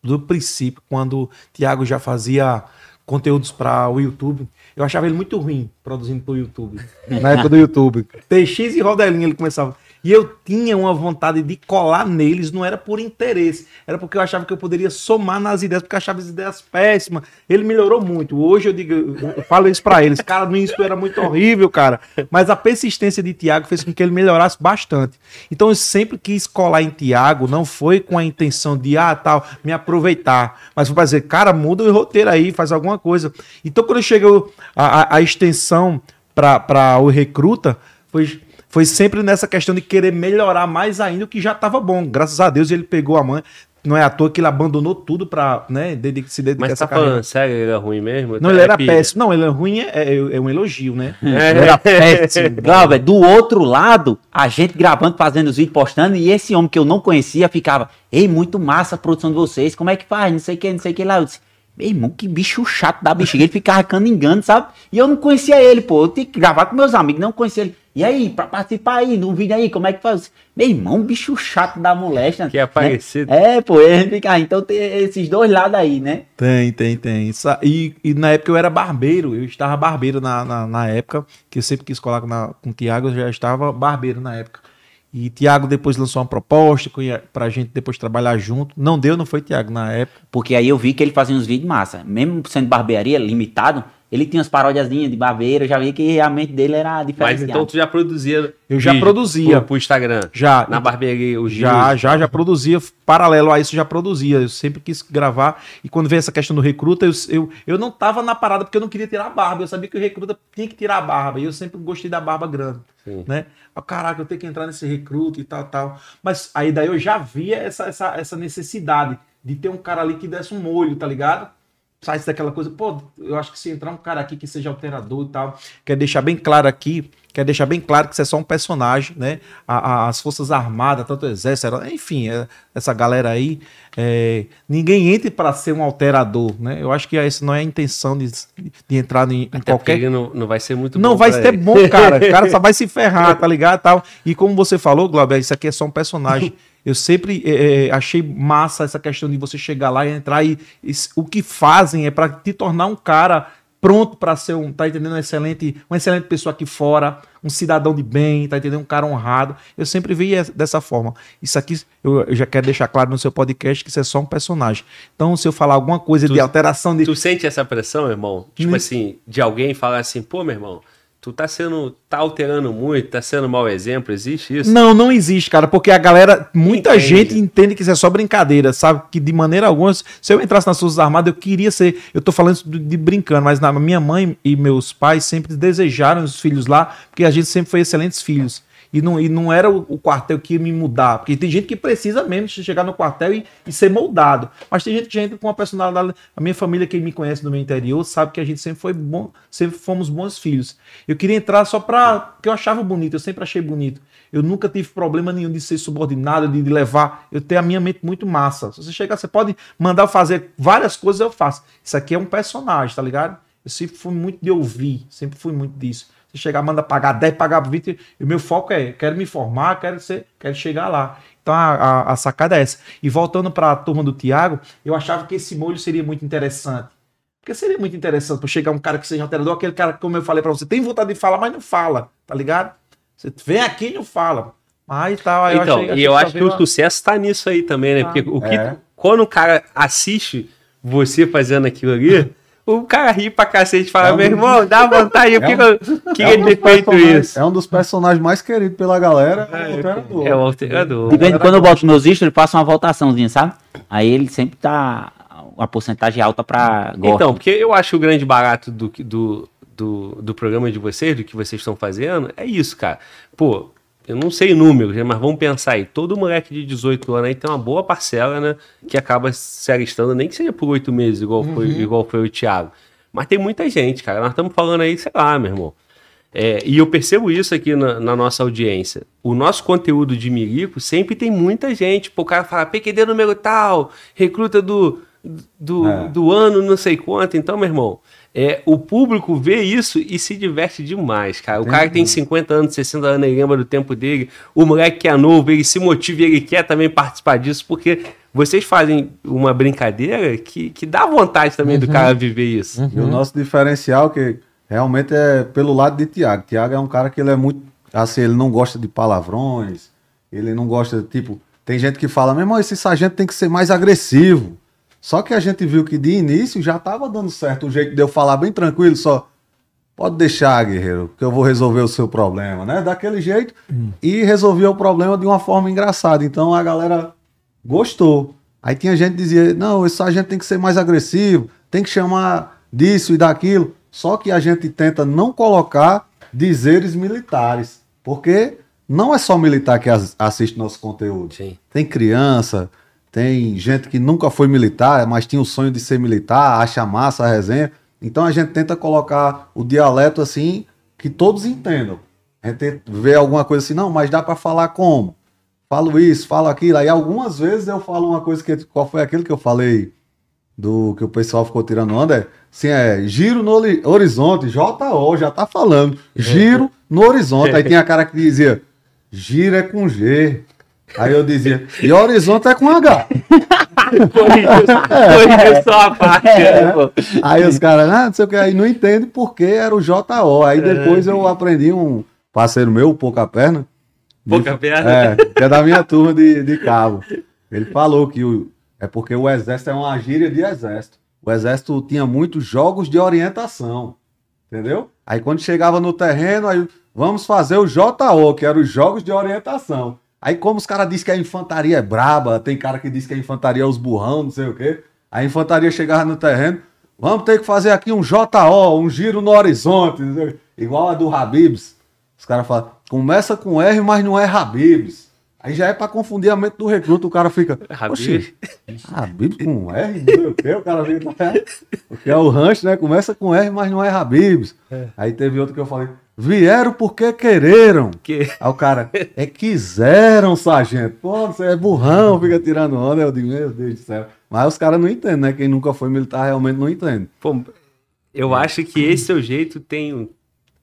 Speaker 4: do princípio, quando o Thiago já fazia conteúdos para o YouTube. Eu achava ele muito ruim produzindo para o YouTube. Na época do YouTube. TX e Rodelinha ele começava. E eu tinha uma vontade de colar neles, não era por interesse, era porque eu achava que eu poderia somar nas ideias, porque eu achava as ideias péssimas. Ele melhorou muito. Hoje eu digo, eu falo isso para eles, cara, no início era muito horrível, cara, mas a persistência de Tiago fez com que ele melhorasse bastante. Então eu sempre quis colar em Tiago, não foi com a intenção de, ah, tal, me aproveitar, mas foi para dizer, cara, muda o roteiro aí, faz alguma coisa. Então quando chegou a, a, a extensão para o recruta, foi foi sempre nessa questão de querer melhorar mais ainda o que já estava bom. Graças a Deus ele pegou a mãe. Não é à toa que ele abandonou tudo pra né, dedi- se dedicar a
Speaker 1: Mas
Speaker 4: essa
Speaker 1: tá
Speaker 4: carreira.
Speaker 1: falando sério, ele era ruim mesmo?
Speaker 4: Não, ele
Speaker 1: É
Speaker 4: era péssimo. Não, ele é ruim, é, é- é um elogio, né?
Speaker 1: É.
Speaker 4: Ele era péssimo.
Speaker 3: Glauber, do outro lado, a gente gravando, fazendo os vídeos, postando, e esse homem que eu não conhecia ficava, ei, muito massa a produção de vocês, como é que faz? Não sei o que, não sei o que lá. Eu disse, meu irmão, que bicho chato da bexiga. Ele ficava caningando, sabe? E eu não conhecia ele, pô. Eu tinha que gravar com meus amigos, não conhecia ele. E aí, pra participar aí, no vídeo aí, como é que faz? Meu irmão, bicho chato da moléstia.
Speaker 1: Quer aparecer.
Speaker 3: Né? É, pô, ele fica, ah, então tem esses dois lados aí, né?
Speaker 4: Tem, tem, tem. Isso- E, e na época eu era barbeiro, eu estava barbeiro na, na, na época, que eu sempre quis colar na- com o Tiago, eu já estava barbeiro na época. E Tiago depois lançou uma proposta que pra gente depois trabalhar junto. Não deu, não foi Tiago na época.
Speaker 3: Porque aí eu vi que ele fazia uns vídeos massa. Mesmo sendo barbearia limitado, ele tinha umas paródiazinhas de barbeiro, eu já vi que a mente dele era
Speaker 1: Mas
Speaker 3: diferenciada.
Speaker 1: então tu já produzia.
Speaker 4: Eu já produzia.
Speaker 1: Pro, pro Instagram.
Speaker 4: Já.
Speaker 1: Na barbearia, os
Speaker 4: Já, já, já produzia, paralelo a isso, já produzia. Eu sempre quis gravar. E quando veio essa questão do recruta, eu, eu, eu não tava na parada porque eu não queria tirar a barba. Eu sabia que o recruta tinha que tirar a barba. E eu sempre gostei da barba grande.
Speaker 1: Sim.
Speaker 4: Né? Ah, Caraca, eu tenho que entrar nesse recruta e tal, tal. Mas aí daí eu já via essa, essa, essa necessidade de ter um cara ali que desse um molho, tá ligado? Saísse daquela coisa, pô, eu acho que se entrar um cara aqui que seja alterador e tal, quer deixar bem claro aqui, quer deixar bem claro que isso é só um personagem, né? A- a- as Forças Armadas, tanto o Exército, enfim, é- essa galera aí, é, ninguém entre para ser um alterador, né? Eu acho que essa não é a intenção de, de entrar em, em qualquer
Speaker 1: não, não vai ser muito
Speaker 4: não vai ser
Speaker 1: ele.
Speaker 4: bom, cara. O cara só vai se ferrar, tá ligado? Tal. E como você falou, Glauber, isso aqui é só um personagem. Eu sempre eh, eh, achei massa essa questão de você chegar lá e entrar e, e o que fazem é para te tornar um cara pronto para ser um, tá entendendo? Um excelente, uma excelente pessoa aqui fora, um cidadão de bem, tá entendendo? Um cara honrado. Eu sempre vi es- dessa forma. Isso aqui eu, eu já quero deixar claro no seu podcast que isso é só um personagem. Então, se eu falar alguma coisa
Speaker 1: Tu-
Speaker 4: de alteração de
Speaker 1: Tu sente essa pressão, irmão? Tipo
Speaker 4: Hum.
Speaker 1: assim, de alguém falar assim, pô, meu irmão, tu tá sendo. tá alterando muito, tá sendo mau exemplo, existe isso?
Speaker 4: Não, não existe, cara, porque a galera, muita
Speaker 1: Entende.
Speaker 4: gente entende que isso é só brincadeira, sabe? Que de maneira alguma, se eu entrasse nas Forças Armadas, eu queria ser. Eu tô falando de, de brincando, mas na minha mãe e meus pais sempre desejaram os filhos lá, porque a gente sempre foi excelentes filhos. E não, e não era o, o quartel que ia me mudar, porque tem gente que precisa mesmo chegar no quartel e, e ser moldado. Mas tem gente que já entra com uma personalidade. A minha família, quem me conhece do meu interior, sabe que a gente sempre foi bom, sempre fomos bons filhos. Eu queria entrar só pra. porque eu achava bonito, eu sempre achei bonito. Eu nunca tive problema nenhum de ser subordinado, de, de levar. Eu tenho a minha mente muito massa. Se você chegar, você pode mandar eu fazer várias coisas, eu faço. Isso aqui é um personagem, tá ligado? Eu sempre fui muito de ouvir, sempre fui muito disso. Você chegar, manda pagar 10, pagar 20. E o meu foco é, quero me formar, quero, ser, quero chegar lá. Então a, a, a sacada é essa. E voltando para a turma do Tiago, eu achava que esse molho seria muito interessante. Porque seria muito interessante para chegar um cara que seja alterador, aquele cara, como eu falei para você, tem vontade de falar, mas não fala, tá ligado? Você vem aqui e não fala. Mas tal, eu
Speaker 1: então,
Speaker 4: achei-
Speaker 1: e eu acho que
Speaker 4: veio
Speaker 1: o sucesso tá nisso aí também, né?
Speaker 4: Tá.
Speaker 1: Porque o que,
Speaker 2: É.
Speaker 1: quando o cara assiste você fazendo aquilo ali, o cara ri pra cacete e fala,
Speaker 2: É um
Speaker 1: meu
Speaker 2: dos-
Speaker 1: irmão, dá vontade,
Speaker 2: É um-
Speaker 1: queria
Speaker 2: um
Speaker 1: ter
Speaker 2: dos
Speaker 1: feito
Speaker 2: personagens-
Speaker 1: isso.
Speaker 2: É um dos personagens mais queridos pela galera. É, o Alterador.
Speaker 1: É o alterador.
Speaker 3: De vez em quando eu boto meus ele passa uma votaçãozinha, sabe? Aí ele sempre tá uma porcentagem alta pra gosto.
Speaker 1: Então, porque eu acho que o grande barato do, que- do, do, do programa de vocês, do que vocês estão fazendo, é isso, cara. Pô, eu não sei números, né, mas vamos pensar aí. Todo moleque de 18 anos aí tem uma boa parcela, né? Que acaba se alistando, nem que seja por oito meses, igual, foi, igual foi o Thiago. Mas tem muita gente, cara. Nós estamos falando aí, sei lá, meu irmão. É, e eu percebo isso aqui na, na nossa audiência. O nosso conteúdo de Milico sempre tem muita gente. Pô, o cara fala, PQD número tal, recruta do, do,
Speaker 2: É.
Speaker 1: do ano, não sei quanto. Então, meu irmão, é, o público vê isso e se diverte demais, cara. O cara que tem 50 anos, 60 anos, ele lembra do tempo dele. O moleque que é novo, ele se motiva e ele quer também participar disso, porque vocês fazem uma brincadeira que, que dá vontade também do cara viver isso.
Speaker 2: E o nosso diferencial que realmente é pelo lado de Tiago. Tiago é um cara que ele é muito assim, ele não gosta de palavrões, ele não gosta, tipo, tem gente que fala, meu irmão, esse sargento tem que ser mais agressivo. Só que a gente viu que de início já tava dando certo o jeito de eu falar bem tranquilo, só pode deixar, guerreiro, que eu vou resolver o seu problema, né? Daquele jeito. E resolvia o problema de uma forma engraçada. Então a galera gostou. Aí tinha gente que dizia, não, esse sargento tem que ser mais agressivo, tem que chamar disso e daquilo. Só que a gente tenta não colocar dizeres militares, porque não é só militar que as- assiste nosso conteúdo.
Speaker 1: Sim.
Speaker 2: Tem criança, tem gente que nunca foi militar, mas tinha o sonho de ser militar, acha massa a resenha. Então a gente tenta colocar o dialeto assim que todos entendam. A gente vê alguma coisa assim, não, mas dá para falar como? Falo isso, falo aquilo. Aí algumas vezes eu falo uma coisa que. Qual foi aquele que eu falei do que o pessoal ficou tirando onda? É, assim, é giro no hori- horizonte, JO, já tá falando. Giro no horizonte. Aí tinha cara que dizia, giro é com G. Aí eu dizia, e horizonte é com H.
Speaker 1: Corrija só a parte.
Speaker 3: É, pô.
Speaker 2: Aí os caras, ah, não sei o que, aí não entende porque era o JO. Aí depois eu aprendi um parceiro meu, pouca perna. de-
Speaker 1: Pouca perna.
Speaker 2: É, que é da minha turma de, de cabo. Ele falou que o, é porque o exército é uma gíria de exército. O exército tinha muitos jogos de orientação. Entendeu? Aí quando chegava no terreno, aí vamos fazer o JO, que eram os jogos de orientação. Aí como os caras dizem que a infantaria é braba, tem cara que diz que a infantaria é os burrão, não sei o quê. A infantaria chegava no terreno, vamos ter que fazer aqui um JO, um giro no horizonte, igual a do Habibs. Os caras falam, começa com R, mas não é Habibs. Aí já é pra confundir a mente do recruta, o cara fica,
Speaker 1: Habibs.
Speaker 2: "Oxi, Habibs com R, não sei o quê, o cara fica, porque é o rancho, né? Começa com R, mas não é Habibs. Aí teve outro que eu falei, vieram porque quereram.
Speaker 1: Que...
Speaker 2: Aí o cara, é quiseram, sargento. Pô, você é burrão, fica tirando onda. Eu digo, meu Deus do céu. Mas os caras não entendem, né? Quem nunca foi militar realmente não entende.
Speaker 1: Pô, eu acho que esse seu jeito tem um.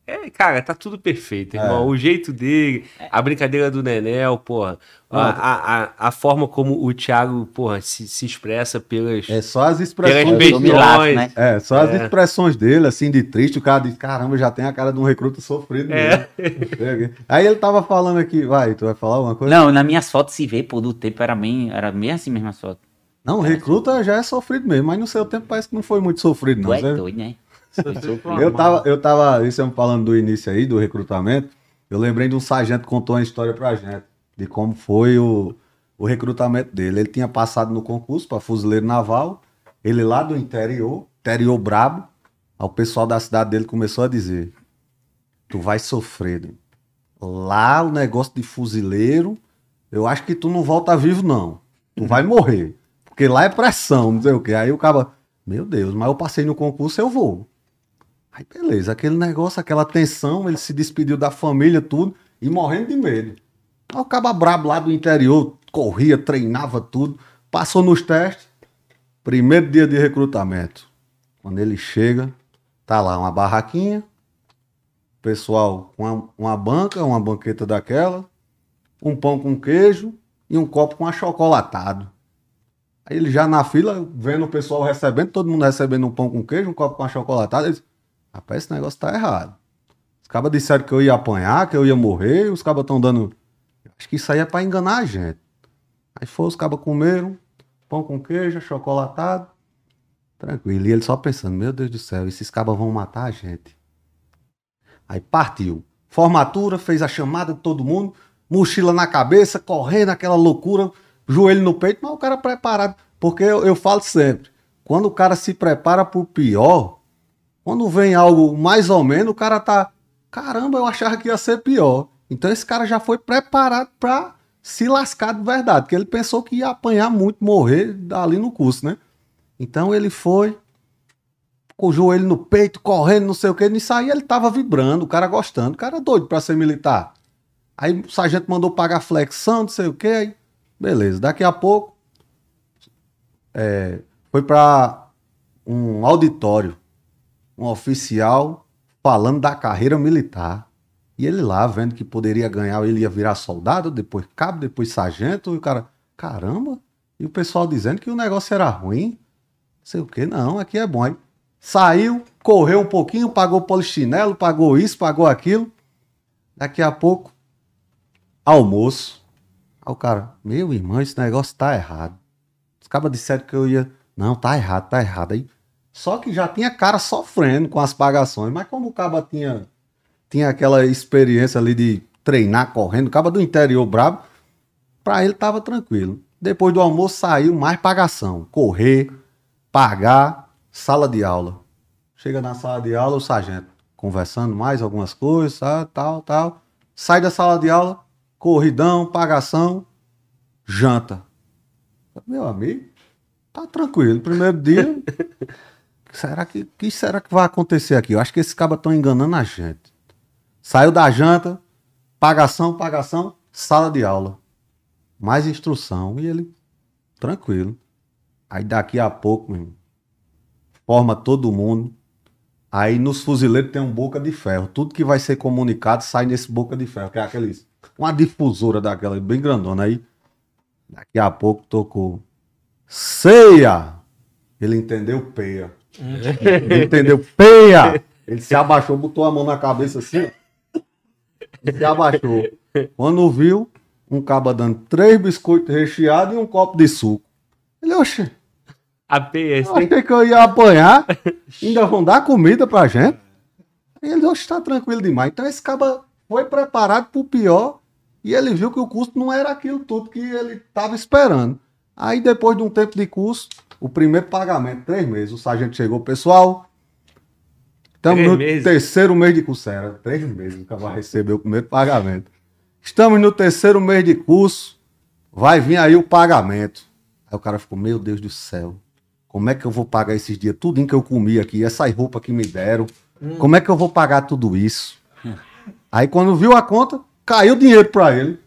Speaker 1: É, cara, tá tudo perfeito, irmão.
Speaker 2: É.
Speaker 1: O jeito dele, a brincadeira do Nenel, porra. A, a, a, a forma como o Thiago, porra, se, se expressa pelas.
Speaker 2: É só as expressões.
Speaker 3: bem-
Speaker 1: beijões.
Speaker 3: né?
Speaker 2: É, só as
Speaker 1: É.
Speaker 2: expressões dele, assim, de triste, o cara diz, caramba, já tem a cara de um recruta sofrido.
Speaker 1: É.
Speaker 2: mesmo." Aí ele tava falando aqui, vai, tu vai falar alguma coisa?
Speaker 3: Não, nas minhas fotos se vê, pô, do tempo era bem, era bem assim mesmo as fotos.
Speaker 2: Não, recruta já é sofrido mesmo, mas no seu tempo parece que não foi muito sofrido, não.
Speaker 3: Tu é doido, né?
Speaker 2: Eu tava, eu tava, isso é falando do início aí, do recrutamento. Eu lembrei de um sargento que contou uma história pra gente, de como foi o, o recrutamento dele. Ele tinha passado no concurso para fuzileiro naval, ele lá do interior, interior brabo. Aí o pessoal da cidade dele começou a dizer: Tu vai sofrer. né? Lá o negócio de fuzileiro, eu acho que tu não volta vivo, não. Tu vai morrer. Porque lá é pressão, não sei o quê. Aí o cara, meu Deus, mas eu passei no concurso, eu vou. Aí beleza, aquele negócio, aquela tensão, ele se despediu da família, tudo, e morrendo de medo. Aí o caba brabo lá do interior, corria, treinava tudo, passou nos testes. Primeiro dia de recrutamento. Quando ele chega, tá lá uma barraquinha, pessoal com uma, uma banca, uma banqueta daquela, um pão com queijo e um copo com achocolatado. Aí ele já na fila, vendo o pessoal recebendo, todo mundo recebendo um pão com queijo, um copo com achocolatado, ele disse, rapaz, esse negócio tá errado. Os cabas disseram que eu ia apanhar, que eu ia morrer, os cabas estão dando... Acho que isso aí é pra enganar a gente. Aí foi, os cabas comeram, pão com queijo, achocolatado. Tranquilo. E ele só pensando, meu Deus do céu, esses cabas vão matar a gente. Aí partiu. Formatura, fez a chamada de todo mundo, mochila na cabeça, correndo aquela loucura, joelho no peito, mas o cara preparado. Porque eu, eu falo sempre, quando o cara se prepara pro pior, quando vem algo mais ou menos, o cara tá. Caramba, eu achava que ia ser pior. Então esse cara já foi preparado pra se lascar de verdade, porque ele pensou que ia apanhar muito, morrer ali no curso, né? Então ele foi com o joelho no peito, correndo, não sei o que, nisso aí ele tava vibrando, o cara gostando, o cara doido pra ser militar. Aí o sargento mandou pagar flexão, não sei o que, aí beleza. Daqui a pouco é, foi para um auditório, um oficial falando da carreira militar. E ele lá, vendo que poderia ganhar, ele ia virar soldado, depois cabo, depois sargento, e o cara, caramba, e o pessoal dizendo que o negócio era ruim, sei o que, não, aqui é bom. Aí saiu, correu um pouquinho, pagou polichinelo, pagou isso, pagou aquilo. Daqui a pouco, almoço. Aí o cara, meu irmão, esse negócio tá errado. Os cabas disseram que eu ia. Não, tá errado, tá errado. Aí, só que já tinha cara sofrendo com as pagações, mas como o caba tinha tinha aquela experiência ali de treinar correndo, acaba do interior brabo, para ele tava tranquilo. Depois do almoço saiu mais pagação, correr, pagar, sala de aula. Chega na sala de aula o sargento conversando mais algumas coisas, tal, tal. Sai da sala de aula, corridão, pagação, janta. Meu amigo, tá tranquilo. Primeiro dia, será que que será que vai acontecer aqui? Eu acho que esses cabas estão enganando a gente. Saiu da janta, pagação, pagação, sala de aula. Mais instrução. E ele, tranquilo. Aí daqui a pouco, meu irmão, forma todo mundo. Aí nos fuzileiros tem um boca de ferro. Tudo que vai ser comunicado sai nesse boca de ferro, que é aqueles. Uma difusora daquela, bem grandona. Aí, daqui a pouco tocou. Ceia! Ele entendeu peia. Entendeu peia! Ele se abaixou, botou a mão na cabeça assim. Se abaixou. Quando viu, um caba dando três biscoitos recheados e um copo de suco. Ele, oxe,
Speaker 1: A PS,
Speaker 2: achei que eu ia apanhar, ainda vão dar comida pra gente. E ele, oxe, tá tranquilo demais. Então esse caba foi preparado pro pior e ele viu que o custo não era aquilo tudo que ele tava esperando. Aí depois de um tempo de curso, o primeiro pagamento, três meses, o sargento chegou, pessoal, Estamos
Speaker 1: Três
Speaker 2: no
Speaker 1: meses?
Speaker 2: terceiro mês de curso. Era três meses que vai receber o primeiro pagamento. Estamos no terceiro mês de curso. Vai vir aí o pagamento. Aí o cara ficou, meu Deus do céu. Como é que eu vou pagar esses dias? Tudo que eu comi aqui, essas roupas que me deram. Como é que eu vou pagar tudo isso? Aí quando viu a conta, caiu o dinheiro pra ele.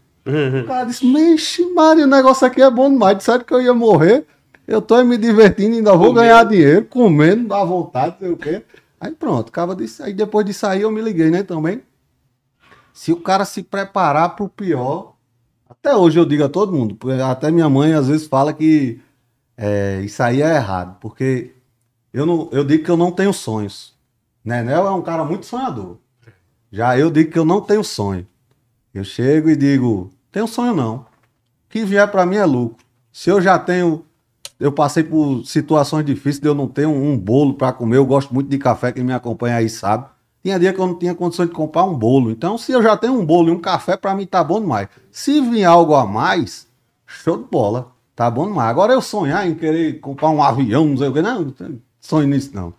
Speaker 2: O cara disse, mexe, Maria, o negócio aqui é bom demais. Disseram que eu ia morrer. Eu tô me divertindo, ainda vou
Speaker 1: Comendo.
Speaker 2: ganhar dinheiro, comendo, dá vontade, sei o quê. Aí pronto, acaba disso. Aí depois de sair eu me liguei, né, também. Se o cara se preparar pro pior, até hoje eu digo a todo mundo, porque até minha mãe às vezes fala que é, isso aí é errado, porque eu, não, eu digo que eu não tenho sonhos. Nenel é um cara muito sonhador. Já eu digo que eu não tenho sonho. Eu chego e digo, tenho sonho não. O que vier pra mim é lucro. Se eu já tenho eu passei por situações difíceis de eu não ter um, um bolo para comer. Eu gosto muito de café, quem me acompanha aí sabe. Tinha dia que eu não tinha condições de comprar um bolo. Então, se eu já tenho um bolo e um café, para mim tá bom demais. Se vir algo a mais, show de bola. Tá bom demais. Agora eu sonhar em querer comprar um avião, não sei o que, não, não sonho nisso não.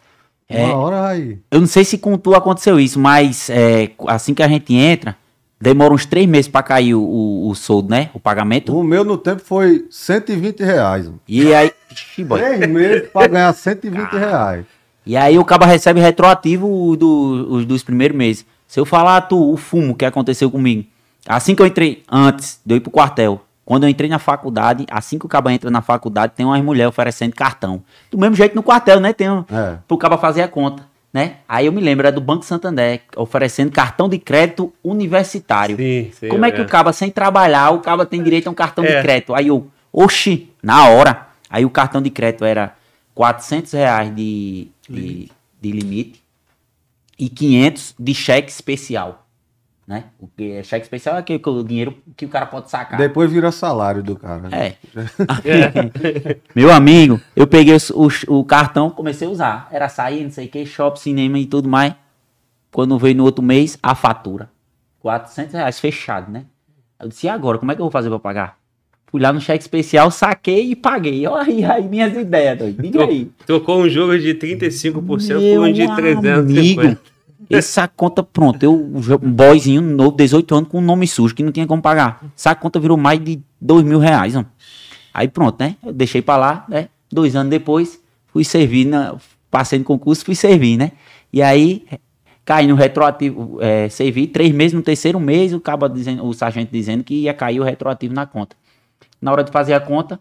Speaker 3: É.
Speaker 2: Uma hora aí.
Speaker 3: Eu não sei se com tu aconteceu isso, mas é, assim que a gente entra, demora uns três meses pra cair o, o, o soldo, né? O pagamento.
Speaker 2: O meu no tempo foi 120 reais.
Speaker 3: E aí. Ixi.
Speaker 2: Três meses para ganhar 120 reais.
Speaker 3: E aí o cabo recebe retroativo do- os dos primeiros meses. Se eu falar tu, o fumo que aconteceu comigo. Assim que eu entrei, antes de eu ir pro quartel, quando eu entrei na faculdade, assim que o cabo entra na faculdade, tem umas mulheres oferecendo cartão. Do mesmo jeito no quartel, né? Tem um,
Speaker 2: É.
Speaker 3: pro cabo fazer a conta, né? Aí eu me lembro, era do Banco Santander, oferecendo cartão de crédito universitário.
Speaker 1: Sim, sim.
Speaker 3: Como é que o caba, sem trabalhar, o caba tem direito a um cartão
Speaker 1: É.
Speaker 3: de crédito? Aí eu, oxi, na hora. Aí o cartão de crédito era 400 reais de, de, de limite e 500 de cheque especial, né? O que é cheque especial é aquele que o dinheiro que o cara pode sacar.
Speaker 2: Depois vira salário do cara.
Speaker 3: É. Meu amigo, eu peguei os- o, o cartão, comecei a usar. Era sair, não sei o que, shopping, cinema e tudo mais. Quando veio no outro mês, a fatura. 400 reais fechado, né? Eu disse, e agora? Como é que eu vou fazer pra pagar? Fui lá no cheque especial, saquei e paguei. Olha aí, aí minhas ideias, doido. Diga aí.
Speaker 1: Trocou um jogo de 35% por
Speaker 3: Meu
Speaker 1: um de
Speaker 3: amigo,
Speaker 1: 350.
Speaker 3: Essa conta, pronto, eu, um boyzinho novo, 18 anos, com um nome sujo, que não tinha como pagar. Essa conta virou mais de 2 mil reais, ó. Aí pronto, né? Eu deixei pra lá, né? Dois anos depois, fui servir, na, passei no concurso, fui servir, né? E aí, caí no retroativo, é, servi três meses, no terceiro mês, o, cabo dizendo, o sargento dizendo que ia cair o retroativo na conta. Na hora de fazer a conta,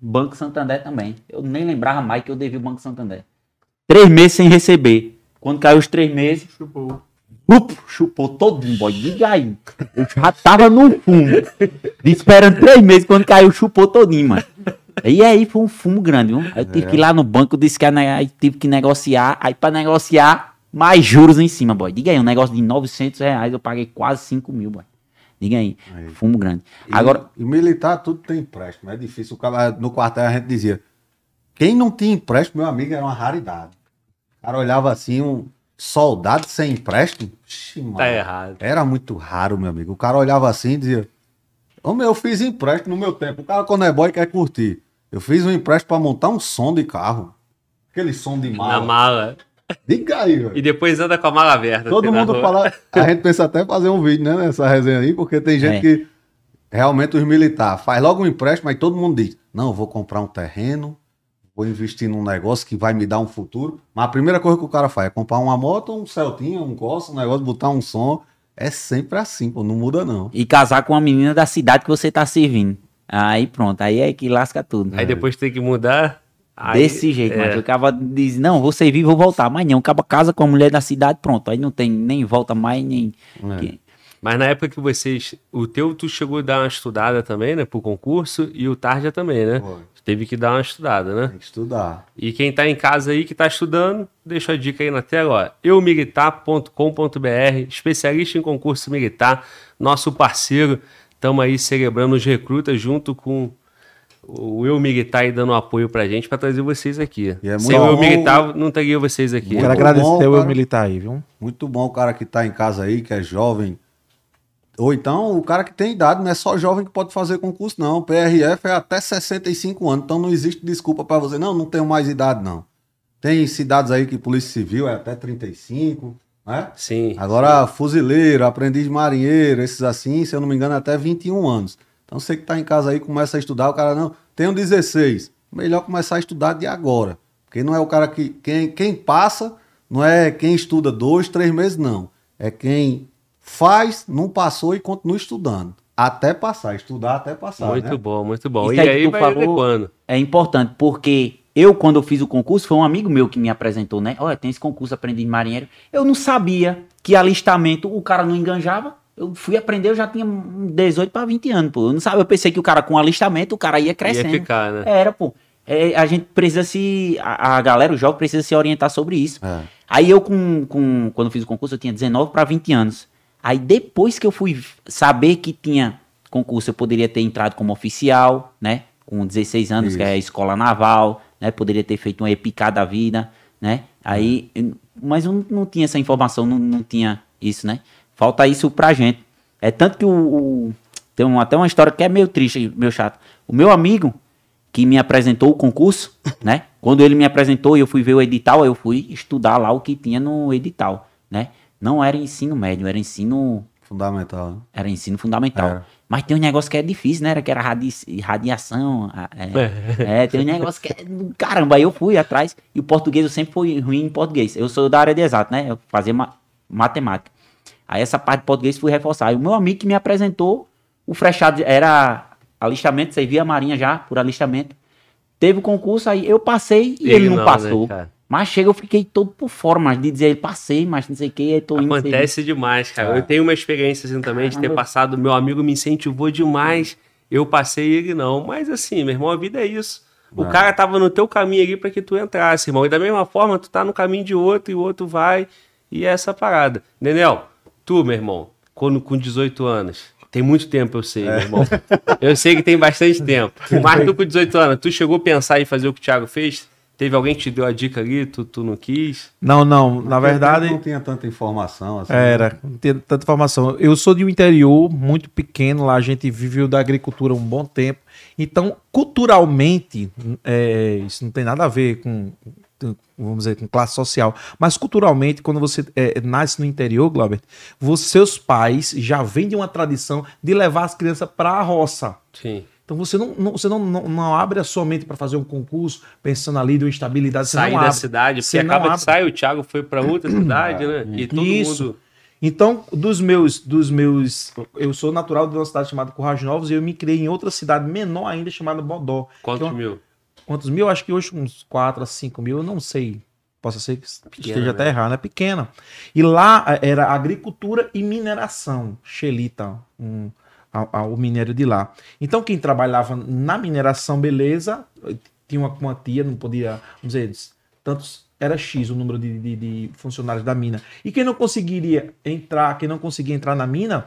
Speaker 3: Banco Santander também. Eu nem lembrava mais que eu devia o Banco Santander. Três meses sem receber. Quando caiu os três meses,
Speaker 4: Chupou.
Speaker 3: Up, chupou todinho, boy. Diga aí. Eu já tava no fumo. Esperando três meses quando caiu, chupou todinho, mano. E aí foi um fumo grande, viu? Aí eu tive que ir lá no banco, disse que aí tive que negociar. Aí pra negociar, mais juros em cima, boy. Diga aí, um negócio de 900 reais, eu paguei quase 5 mil, boy. Diga aí,
Speaker 2: Aí.
Speaker 3: fumo grande.
Speaker 2: E-
Speaker 3: Agora,
Speaker 2: E militar tudo tem empréstimo. É difícil. O cara, no quartel a gente dizia: quem não tinha empréstimo, meu amigo, era uma raridade. O cara olhava assim, um soldado sem empréstimo. Ixi, mano,
Speaker 1: Tá errado.
Speaker 2: Era muito raro, meu amigo. O cara olhava assim e dizia: meu, eu fiz empréstimo no meu tempo. O cara, quando é boy, quer curtir. Eu fiz um empréstimo pra montar um som de carro. Aquele som de
Speaker 1: Na
Speaker 2: mala.
Speaker 1: mala.
Speaker 2: Diga aí, velho.
Speaker 1: E depois anda com a mala aberta.
Speaker 2: Todo mundo fala. A gente pensa até fazer um vídeo, né, nessa resenha aí, porque tem gente
Speaker 3: É.
Speaker 2: que realmente os militares faz logo um empréstimo, mas todo mundo diz: não, eu vou comprar um terreno, vou investir num negócio que vai me dar um futuro. Mas a primeira coisa que o cara faz é comprar uma moto, um Celtinha, um Corsa, um negócio, botar um som. É sempre assim, pô, não muda não.
Speaker 3: e casar com uma menina da cidade que você tá servindo. Aí pronto, aí é que lasca tudo.
Speaker 1: Aí depois tem que mudar. Aí,
Speaker 3: Desse jeito,
Speaker 1: é.
Speaker 3: mas o cara diz, não, vou servir e vou voltar. Mas não, acaba casa com a mulher da cidade, pronto. Aí não tem nem volta mais, nem.
Speaker 2: É.
Speaker 3: que-
Speaker 1: Mas na época que vocês. O teu, tu chegou a dar uma estudada também, né? Pro concurso. E o Tarja também, né?
Speaker 2: Pô,
Speaker 1: Teve que dar uma estudada, né?
Speaker 2: tem que estudar.
Speaker 1: E quem tá em casa aí que tá estudando, deixa a dica aí na tela, ó. eumilitar.com.br, especialista em concurso militar, nosso parceiro. Estamos aí celebrando os recrutas junto com o Eu Militar aí dando apoio pra gente pra trazer vocês aqui.
Speaker 2: E é
Speaker 1: Sem
Speaker 2: muito
Speaker 1: o Eu
Speaker 2: bom.
Speaker 1: Militar, não teria vocês aqui.
Speaker 2: Muito
Speaker 4: Quero
Speaker 2: bom,
Speaker 4: agradecer o
Speaker 2: cara.
Speaker 4: eu militar aí, viu?
Speaker 2: Muito bom o cara que tá em casa aí, que é jovem. Ou então o cara que tem idade, não é só jovem que pode fazer concurso, não. PRF é até 65 anos, então não existe desculpa pra você. Não, não tenho mais idade, não. Tem cidades aí que Polícia Civil é até 35, né?
Speaker 1: Sim.
Speaker 2: Agora, fuzileiro, aprendiz de marinheiro, esses assim, se eu não me engano, é até 21 anos. Então você que tá em casa aí, começa a estudar, o cara não, tenho 16. Melhor começar a estudar de agora. Porque não é o cara que. Quem, quem passa, não é quem estuda dois, três meses, não. É quem faz, não passou e continua estudando. Até passar, estudar até passar.
Speaker 1: Muito
Speaker 2: né?
Speaker 1: bom, muito bom.
Speaker 3: Isso
Speaker 1: e
Speaker 3: aí que
Speaker 1: aí
Speaker 3: tu
Speaker 1: vai
Speaker 3: falou-
Speaker 1: adequando.
Speaker 3: É importante, porque eu, quando eu fiz o concurso, foi um amigo meu que me apresentou, né? Olha, tem esse concurso Aprendiz de Marinheiro. Eu não sabia que alistamento o cara não enganjava. Eu fui aprender, eu já tinha um 18 para 20 anos, pô. Eu não sabia, eu pensei que o cara com alistamento, o cara ia crescendo.
Speaker 1: Ia ficar, né?
Speaker 3: Era, pô. É, a gente precisa se. A, a galera, o jovem, precisa se orientar sobre isso.
Speaker 2: É.
Speaker 3: Aí eu, com, com, quando fiz o concurso, eu tinha 19 para 20 anos. Aí depois que eu fui saber que tinha concurso, eu poderia ter entrado como oficial, né? Com 16 anos, que é a escola naval, né? Poderia ter feito uma EPICA da vida, né? Aí, eu- mas eu não, não tinha essa informação, não, não tinha isso, né? Falta isso pra gente. É tanto que o, o- tem um- até uma história que é meio triste, meio chato. O meu amigo, que me apresentou o concurso, né? Quando ele me apresentou e eu fui ver o edital, eu fui estudar lá o que tinha no edital, né? Não era ensino médio, era ensino,
Speaker 2: Fundamental. né?
Speaker 3: era ensino fundamental.
Speaker 2: Era.
Speaker 3: Mas tem um negócio que é difícil, né? Era que era radi radiação. a- É, é, tem um negócio que é. Caramba, aí eu fui atrás. E o português eu sempre fui ruim em português. Eu sou da área de exato, né? Eu fazia ma- matemática. Aí essa parte de português fui reforçar. E o meu amigo que me apresentou, o frechado era alistamento, servia a marinha já por alistamento. Teve o concurso, aí eu passei e ele, não,
Speaker 1: né,
Speaker 3: passou.
Speaker 1: cara?
Speaker 3: Mas chega, eu fiquei todo por fora, mas de dizer passei, mas não sei o que, aí tô indo.
Speaker 1: Acontece demais, cara.
Speaker 2: É.
Speaker 1: Eu tenho uma experiência assim também de ter
Speaker 3: Caramba.
Speaker 1: passado. Meu amigo me incentivou demais. Eu passei e ele não. Mas assim, meu irmão, a vida é isso. O
Speaker 2: É.
Speaker 1: cara tava no teu caminho ali pra que tu entrasse, irmão. E da mesma forma, tu tá no caminho de outro e o outro vai. E é essa parada. Daniel, tu, meu irmão, quando com 18 anos? Tem muito tempo, eu sei, meu irmão. Eu sei que tem bastante tempo. Mas tu com 18 anos, tu chegou a pensar em fazer o que o Thiago fez? Teve alguém que te deu a dica ali, tu, tu não quis?
Speaker 4: Não, não. Na verdade,
Speaker 2: Não tinha tanta informação assim.
Speaker 4: Era, não tinha tanta informação. Eu sou de um interior muito pequeno, lá a gente viveu da agricultura um bom tempo. Então, culturalmente, é, isso não tem nada a ver com, vamos dizer, com classe social. Mas culturalmente, quando você é, nasce no interior, Glauber, você, seus pais já vêm de uma tradição de levar as crianças para a roça.
Speaker 1: Sim.
Speaker 4: Então você não, não- você não, não, não abre a sua mente para fazer um concurso pensando ali de uma estabilidade.
Speaker 1: Sair da
Speaker 4: abre.
Speaker 1: cidade,
Speaker 4: Você
Speaker 1: porque acaba que
Speaker 4: abre.
Speaker 1: sai, o Thiago foi pra outra cidade, né? E todo
Speaker 4: Isso.
Speaker 1: mundo.
Speaker 4: Então, dos meus, dos meus, eu sou natural de uma cidade chamada Currais Novos e eu me criei em outra cidade menor ainda chamada Bodó.
Speaker 1: Quantos
Speaker 4: Que é uma-
Speaker 1: mil?
Speaker 4: Quantos mil? Acho que hoje uns 4 a 5 mil, eu não sei. Possa ser que esteja
Speaker 1: né?
Speaker 4: até errado, é pequena. E lá eh, era agricultura e mineração, Xelita, um, a- a- o minério de lá. Então, quem trabalhava na mineração, beleza, tinha uma quantia, não podia, vamos dizer, tantos, era X o número de, de- de funcionários da mina. E quem não conseguiria entrar, quem não conseguia entrar na mina,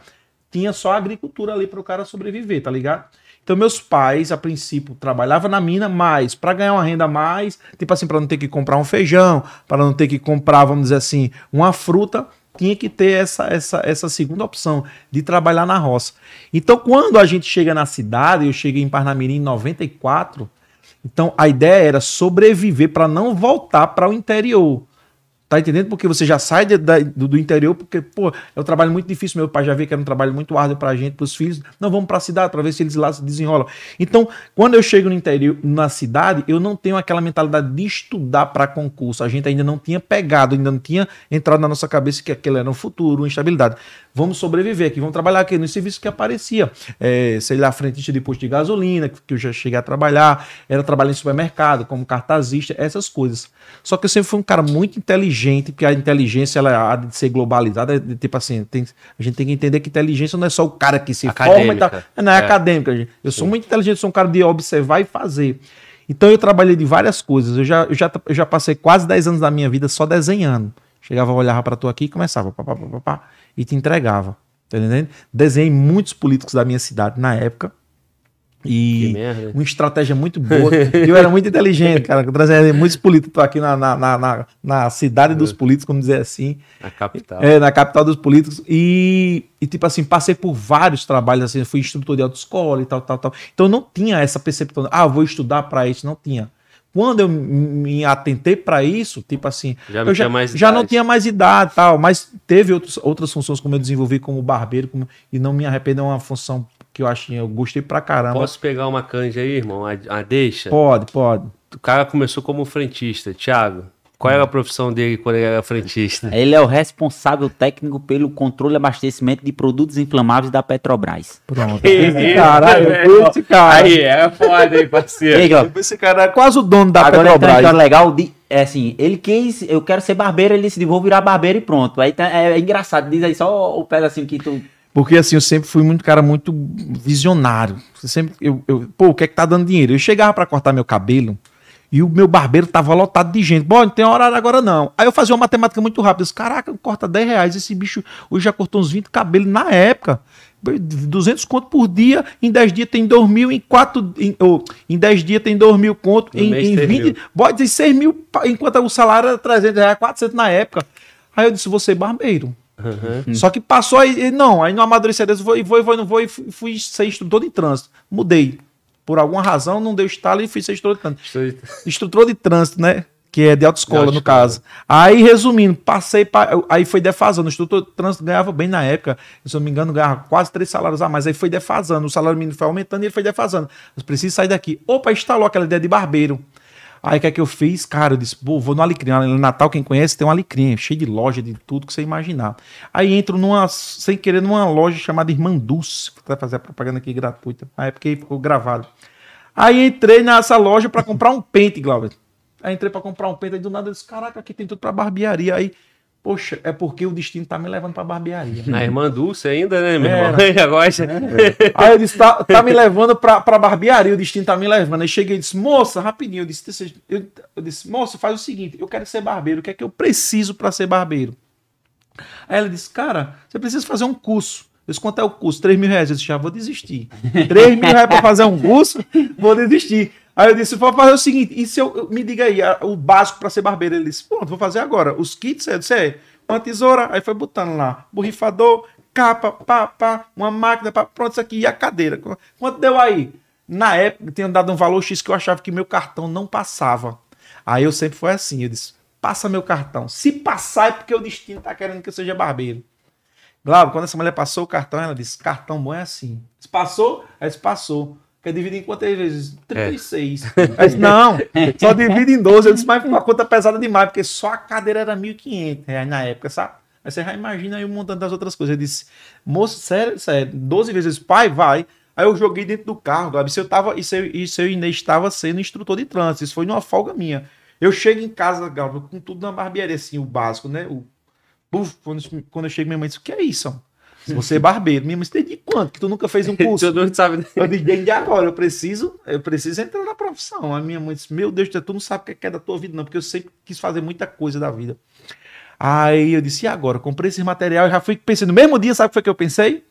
Speaker 4: tinha só a agricultura ali para o cara sobreviver, tá ligado? Então, meus pais, a princípio, trabalhavam na mina, mas para ganhar uma renda a mais, tipo assim, para não ter que comprar um feijão, para não ter que comprar, vamos dizer assim, uma fruta, tinha que ter essa, essa, essa segunda opção de trabalhar na roça. Então, quando a gente chega na cidade, eu cheguei em Parnamirim em 94, então a ideia era sobreviver para não voltar para o interior. Tá entendendo? Porque você já sai de- do, do interior, porque, pô, é um trabalho muito difícil. Meu pai já vê que era um trabalho muito árduo pra gente, pros filhos. Não, vamos pra cidade pra ver se eles lá se desenrolam. Então, quando eu chego no interior, na cidade, eu não tenho aquela mentalidade de estudar pra concurso. A gente ainda não tinha pegado, ainda não tinha entrado na nossa cabeça que aquele era um futuro, uma estabilidade. Vamos sobreviver aqui, vamos trabalhar aqui nos serviços que aparecia. É, sei lá, frentista de posto de gasolina, que eu já cheguei a trabalhar, era trabalhar em supermercado, como cartazista, essas coisas. Só que eu sempre fui um cara muito inteligente, porque a inteligência ela há de ser globalizada, é de- tipo assim, tem- a gente tem que entender que inteligência não é só o cara que se forma e
Speaker 1: Acadêmica.
Speaker 4: tal. Não é,
Speaker 1: É.
Speaker 4: acadêmica, gente. Eu sou muito inteligente, sou um cara de observar e fazer. Então eu trabalhei de várias coisas. Eu já, eu já, eu já passei quase 10 anos da minha vida só desenhando. Chegava, olhava pra tu aqui e começava, pá, pá, pá, pá, pá, e te entregava. Tá entendendo? Desenhei muitos políticos da minha cidade na época. E uma estratégia muito boa. eu era muito inteligente, cara. Trazia muitos políticos. Aqui na, na, na, na- cidade dos políticos, vamos dizer assim.
Speaker 1: Na capital.
Speaker 4: É, na capital dos políticos. E, e, tipo assim, passei por vários trabalhos, assim, fui instrutor de autoescola e tal, tal, tal. Então não tinha essa percepção, ah, vou estudar para isso, não tinha. Quando eu me atentei para isso, tipo assim,
Speaker 1: Já não
Speaker 4: eu
Speaker 1: tinha mais
Speaker 4: já não
Speaker 1: idade.
Speaker 4: tinha mais idade e tal, mas teve outros, outras funções como eu desenvolvi como barbeiro como- e não me arrependo, é uma função que eu achei, eu gostei pra caramba.
Speaker 1: Posso pegar uma canja aí, irmão? A, a deixa?
Speaker 4: Pode, pode.
Speaker 1: O cara começou como frentista. Thiago, qual era a profissão dele quando ele era frentista?
Speaker 3: Ele é o responsável técnico pelo controle e abastecimento de produtos inflamáveis da Petrobras.
Speaker 4: Pronto.
Speaker 1: Esse
Speaker 4: Caralho, esse cara.
Speaker 1: Aí, é foda, hein, parceiro?
Speaker 3: Ei, Glauber,
Speaker 4: Esse cara é quase o dono da
Speaker 3: Agora
Speaker 4: Petrobras.
Speaker 3: história legal de. É assim, ele quis, eu quero ser barbeiro, ele disse, vou virar barbeiro e pronto. Aí tá- é, engraçado, diz aí só o pedacinho que tu.
Speaker 4: Porque assim, eu sempre fui muito cara muito visionário. Sempre, eu, eu- pô, o que é que tá dando dinheiro? Eu chegava pra cortar meu cabelo e o meu barbeiro tava lotado de gente. Bom, não tem horário agora não. Aí eu fazia uma matemática muito rápida. Eu disse, Caraca, corta 10 reais. Esse bicho hoje já cortou uns 20 cabelos na época. 200 conto por dia, em 10 dias tem 2 mil, em 4, em, ou, em 10 dias tem 2 mil conto,
Speaker 1: No
Speaker 4: em, em
Speaker 1: 6
Speaker 4: 20,
Speaker 1: mil.
Speaker 4: pode dizer 6 mil, enquanto o salário era 300 reais, 400 na época. Aí eu disse, vou ser barbeiro.
Speaker 1: Uhum.
Speaker 4: Só que passou aí, e não, aí não amadureceu, eu vou, vou, vou, não vou, e fui, fui ser instrutor de trânsito. Mudei. Por alguma razão, não deu estalo e fui ser instrutor de trânsito. Instrutor de trânsito, né? Que é de autoescola,
Speaker 1: De
Speaker 4: no caso. Aí, resumindo, passei, pa- aí foi defasando. O instrutor de trânsito ganhava bem na época, se eu não me engano, ganhava quase três salários a mais. Aí foi defasando, o salário mínimo foi aumentando e ele foi defasando. Eu preciso sair daqui. Opa, instalou aquela ideia de barbeiro. Aí o que é que eu fiz? Cara, eu disse, pô, vou no Alecrim. Em Natal, quem conhece, tem um Alecrim, cheio de loja, de tudo que você imaginar. Aí entro numa, sem querer, numa loja chamada Irmã Dulce. Vou fazer a propaganda aqui gratuita. Na época aí ficou gravado. Aí entrei nessa loja pra comprar um pente, Glauber. Aí entrei pra comprar um pente, aí do nada eu disse, caraca, aqui tem tudo pra barbearia. Aí, poxa, é porque o destino tá me levando pra barbearia.
Speaker 1: Na irmã Dulce ainda, né, meu
Speaker 4: Era.
Speaker 1: irmão? Agora já-
Speaker 4: Aí eu disse, tá, tá me levando pra, pra barbearia, o destino tá me levando. Aí cheguei e disse, moça, rapidinho, eu disse, eu, eu disse, moça, faz o seguinte, eu quero ser barbeiro, o que é que eu preciso pra ser barbeiro? Aí ela disse, cara, você precisa fazer um curso. Eu disse, quanto é o curso? 3 mil reais. Eu disse, já vou desistir. 3 mil reais para fazer um curso? Vou desistir. Aí eu disse, vou fazer o seguinte, e se eu, me diga aí, o básico para ser barbeiro. Ele disse, pronto, vou fazer agora. Os kits, eu disse, é, uma tesoura, aí foi botando lá, borrifador, capa, pá, pá, uma máquina, pá, pronto, isso aqui, e a cadeira. Qu- Quanto deu aí? Na época, tinha dado um valor X que eu achava que meu cartão não passava. Aí eu sempre fui assim, eu disse, passa meu cartão. Se passar é porque o destino tá querendo que eu seja barbeiro. Glauco, quando essa mulher passou o cartão, ela disse, cartão bom é assim. Disse, passou? Aí disse, passou. Quer dividir em quantas vezes? 36. Aí disse, não, só divide em 12. Eu disse, mas a conta é pesada demais, porque só a cadeira era 1.500 reais na época, sabe? Aí você já imagina aí o montante das outras coisas. Eu disse, moço, sério, sério, 12 vezes, pai, vai. Aí eu joguei dentro do carro, Gabi. Isso eu tava, isso eu, isso eu ainda estava sendo instrutor de trânsito. Isso foi numa folga minha. Eu chego em casa, Gabi, com tudo na barbearia, assim, o básico, né? O, Puf, quando, quando eu chego, minha mãe disse: O que é isso? Você é barbeiro, minha mãe disse: Desde quando? Que tu nunca fez um curso?
Speaker 1: Todo mundo sabe.
Speaker 4: Eu disse: Desde agora, eu preciso, eu preciso entrar na profissão. A minha mãe disse: Meu Deus, tu não sabe o que é da tua vida, não, porque eu sempre quis fazer muita coisa da vida. Aí eu disse: E agora? Comprei esse material e já fui pensando. No mesmo dia, sabe o que foi que eu pensei?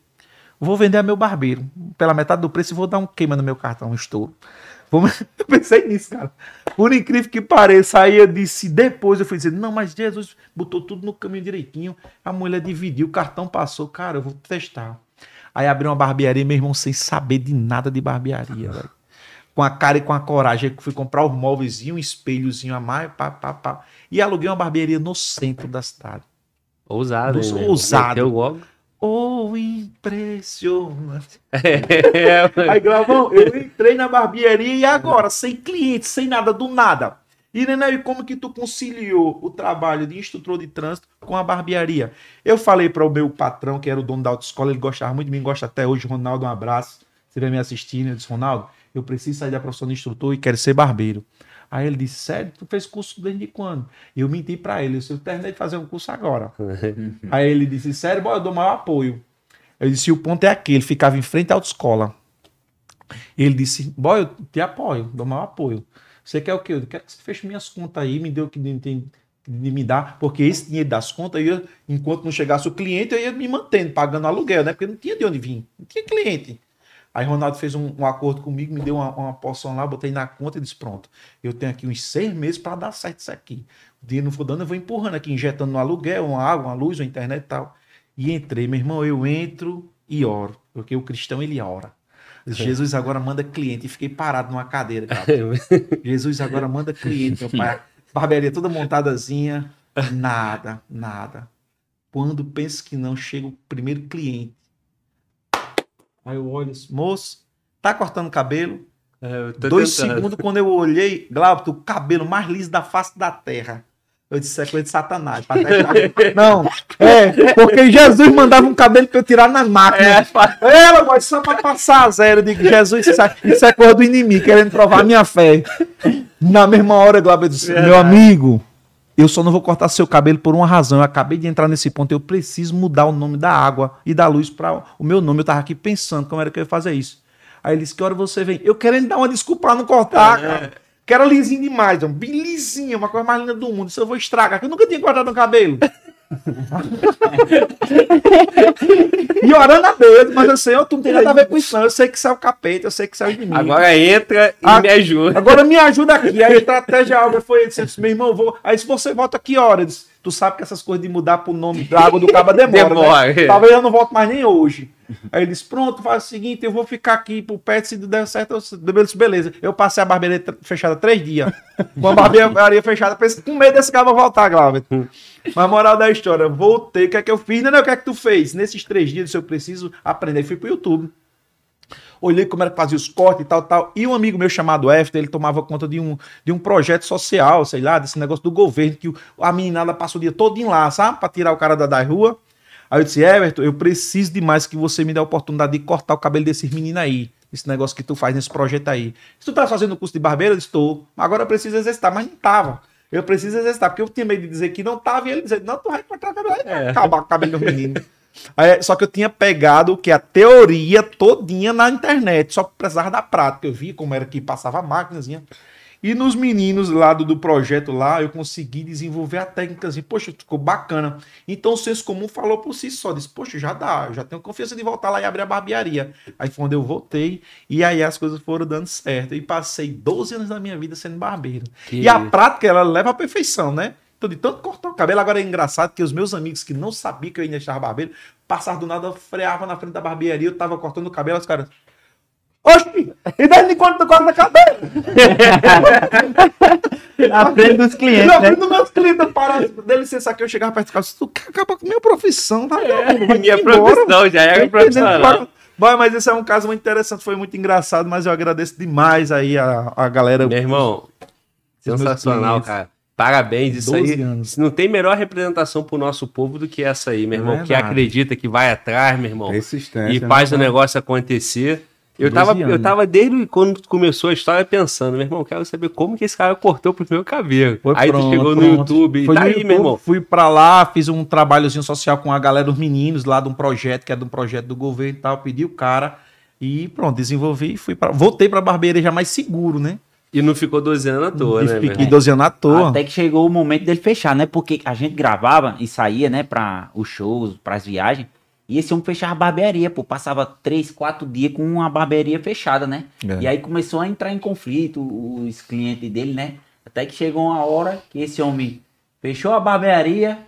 Speaker 4: Vou vender a meu barbeiro pela metade do preço e vou dar um queima no meu cartão, um estouro. Vou- Eu pensei nisso, cara. Por incrível que pareça, aí eu disse, depois eu fui dizer, não, mas Jesus botou tudo no caminho direitinho, a mulher dividiu, o cartão passou, cara, eu vou testar. Aí abri uma barbearia, meu irmão, sem saber de nada de barbearia, velho. Com a cara e com a coragem, fui comprar os móveis e um espelhozinho a mais, pá, pá, pá. E aluguei uma barbearia no centro da cidade.
Speaker 1: Ousado, né?
Speaker 4: ousado.
Speaker 1: Meteu logo.
Speaker 4: Oh, impressionante.
Speaker 1: É,
Speaker 4: Aí, Glavão, eu entrei na barbearia e agora, sem cliente, sem nada, do nada. E, Nenê, como que tu conciliou o trabalho de instrutor de trânsito com a barbearia? Eu falei para o meu patrão, que era o dono da autoescola, ele gostava muito de mim, gosta até hoje, Ronaldo, um abraço. Você vai me assistindo, eu disse, Ronaldo, eu preciso sair da profissão de instrutor e quero ser barbeiro. Aí ele disse, sério, tu fez curso desde quando? E eu menti para ele, eu disse, eu terminei de fazer um curso agora. Aí ele disse, sério, boy, eu dou maior apoio. Eu disse, o ponto é aquele, ficava em frente à autoescola. Ele disse, boy, eu te apoio, dou maior apoio. Você quer o quê? Eu quero que você feche minhas contas aí, me dê o que de, de- me dar, porque esse dinheiro das contas, eu enquanto não chegasse o cliente, eu ia me mantendo, pagando aluguel, né? Porque não tinha de onde vir, não tinha cliente. Aí Ronaldo fez um, um acordo comigo, me deu uma, uma porção lá, botei na conta e disse: Pronto, eu tenho aqui uns seis meses para dar certo isso aqui. O dinheiro não for dando, eu vou empurrando aqui, injetando no aluguel, uma água, uma luz, uma internet e tal. E entrei, meu irmão, eu entro e oro, porque o cristão ele ora. Disse, Jesus agora manda cliente. E fiquei parado numa cadeira, cara. Jesus agora manda cliente, meu pai. Barbearia toda montadazinha. Nada, nada. Quando penso que não, chega o primeiro cliente. Aí eu olho, assim, moço, tá cortando cabelo?
Speaker 1: É,
Speaker 4: Dois
Speaker 1: tentando.
Speaker 4: segundos quando eu olhei, Glauco, o cabelo mais liso da face da terra. Eu disse, é coisa de satanás. pra testar." não, é, porque Jesus mandava um cabelo pra eu tirar na máquina. Ela, mas só pra passar a zero. Eu digo, Jesus, isso é, é coisa do inimigo, querendo provar a minha fé. Na mesma hora, Glauco, eu disse, meu amigo, eu só não vou cortar seu cabelo por uma razão. Eu acabei de entrar nesse ponto. Eu preciso mudar o nome da água e da luz para o meu nome. Eu tava aqui pensando como era que eu ia fazer isso. Aí ele disse: Que hora você vem? Eu querendo dar uma desculpa pra não cortar, cara. Que era lisinho demais, bem lisinho, uma coisa mais linda do mundo. Isso eu vou estragar, que eu nunca tinha cortado um cabelo. e orando a Deus, mas eu sei, ó, tu não tem nada a ver com isso, não. Eu sei que isso é o capeta, eu sei que isso é o inimigo.
Speaker 1: Agora entra e
Speaker 4: Ah,
Speaker 1: me ajuda.
Speaker 4: Agora me ajuda aqui. A estratégia Alva foi ele disse, meu irmão, eu vou. Aí se você volta que hora? Eu disse, tu sabe que essas coisas de mudar pro nome da água do cabo demora.
Speaker 1: Demora.
Speaker 4: Né? Talvez eu não volte mais nem hoje. Aí ele disse, pronto, faz o seguinte, eu vou ficar aqui por perto, se der certo, eu disse, beleza. Eu passei a barbearia fechada três dias. Com a barbearia fechada, pensei, com medo desse cara voltar, Glauber. Mas moral da história, voltei, o que é que eu fiz? Não, não, o que é que tu fez? Nesses três dias, eu preciso aprender. Fui pro YouTube olhei como era que fazia os cortes e tal, tal. E um amigo meu chamado Efter, ele tomava conta de um, de um projeto social, sei lá, desse negócio do governo, que a meninada passa o dia todo lá, sabe? Pra tirar o cara da, da rua. Aí eu disse, Everton, eu preciso demais que você me dê a oportunidade de cortar o cabelo desses meninos aí. Esse negócio que tu faz nesse projeto aí. Se tu tá fazendo curso de barbeiro, eu disse, estou. Agora eu preciso exercitar, mas não tava. Eu preciso exercitar, porque eu tinha medo de dizer que não tava, e ele dizer, não, tu vai cortar o cabelo, aí vai acabar com o cabelo dos meninos. Aí, só que eu tinha pegado que a teoria todinha na internet, só precisava da prática. Eu vi como era que passava a máquinazinha. E nos meninos lá do, do projeto lá, eu consegui desenvolver a técnica assim, poxa, ficou bacana. Então o senso comum falou por si só, disse, poxa, já dá, eu já tenho confiança de voltar lá e abrir a barbearia. Aí foi onde eu voltei, e aí as coisas foram dando certo. E passei 12 anos da minha vida sendo barbeiro.
Speaker 1: Que
Speaker 4: E a prática, ela leva à perfeição, né? Então, de tanto cortar o cabelo, agora é engraçado que os meus amigos que não sabiam que eu ainda estava barbeiro, passaram do nada, freava na frente da barbearia, eu tava cortando o cabelo, os caras. Oxi! E desde quando tu corta cabelo?
Speaker 3: Na frente dos clientes,
Speaker 4: Na
Speaker 3: né?
Speaker 4: frente dos meus clientes, parava, dá licença aqui, eu chegava perto do carro, tu quer acabar com a minha profissão, tá?
Speaker 1: É, minha profissão, já é profissional.
Speaker 4: Bom, mas esse é um caso muito interessante, foi muito engraçado, mas eu agradeço demais aí a, a galera.
Speaker 1: Meu irmão, sensacional, cara. Parabéns, isso
Speaker 4: 12
Speaker 1: aí.
Speaker 4: anos.
Speaker 1: Não tem melhor representação pro nosso povo do que essa aí, meu
Speaker 4: É
Speaker 1: irmão. que
Speaker 4: verdade.
Speaker 1: acredita, que vai atrás, meu irmão.
Speaker 2: Persistência.
Speaker 1: E
Speaker 2: né?
Speaker 1: faz o negócio acontecer. Eu
Speaker 4: 12
Speaker 1: tava, eu tava desde quando começou a história pensando, meu irmão, quero saber como que esse cara cortou pro meu cabelo.
Speaker 4: Foi
Speaker 1: aí tu
Speaker 4: pronto,
Speaker 1: chegou no
Speaker 4: pronto.
Speaker 1: YouTube,
Speaker 4: Foi
Speaker 1: tá
Speaker 4: no
Speaker 1: aí,
Speaker 4: YouTube,
Speaker 1: meu irmão.
Speaker 4: Fui pra lá, fiz um trabalhozinho social com a galera, os meninos lá de um projeto, que é de um projeto do governo e tal. Pedi o cara e pronto, desenvolvi e fui para Voltei pra barbearia já mais seguro, né?
Speaker 1: E não ficou 12 anos à toa,
Speaker 4: e
Speaker 1: né, meu
Speaker 4: fiquei
Speaker 1: irmão?
Speaker 4: 12 anos à toa.
Speaker 3: Até que chegou o momento dele fechar, né? Porque a gente gravava e saía, né, para os shows, para as viagens. E esse homem fechava a barbearia, pô. Passava três, quatro dias com uma barbearia fechada, né?
Speaker 4: É.
Speaker 3: E aí começou a entrar em conflito os clientes dele, né? Até que chegou uma hora que esse homem fechou a barbearia,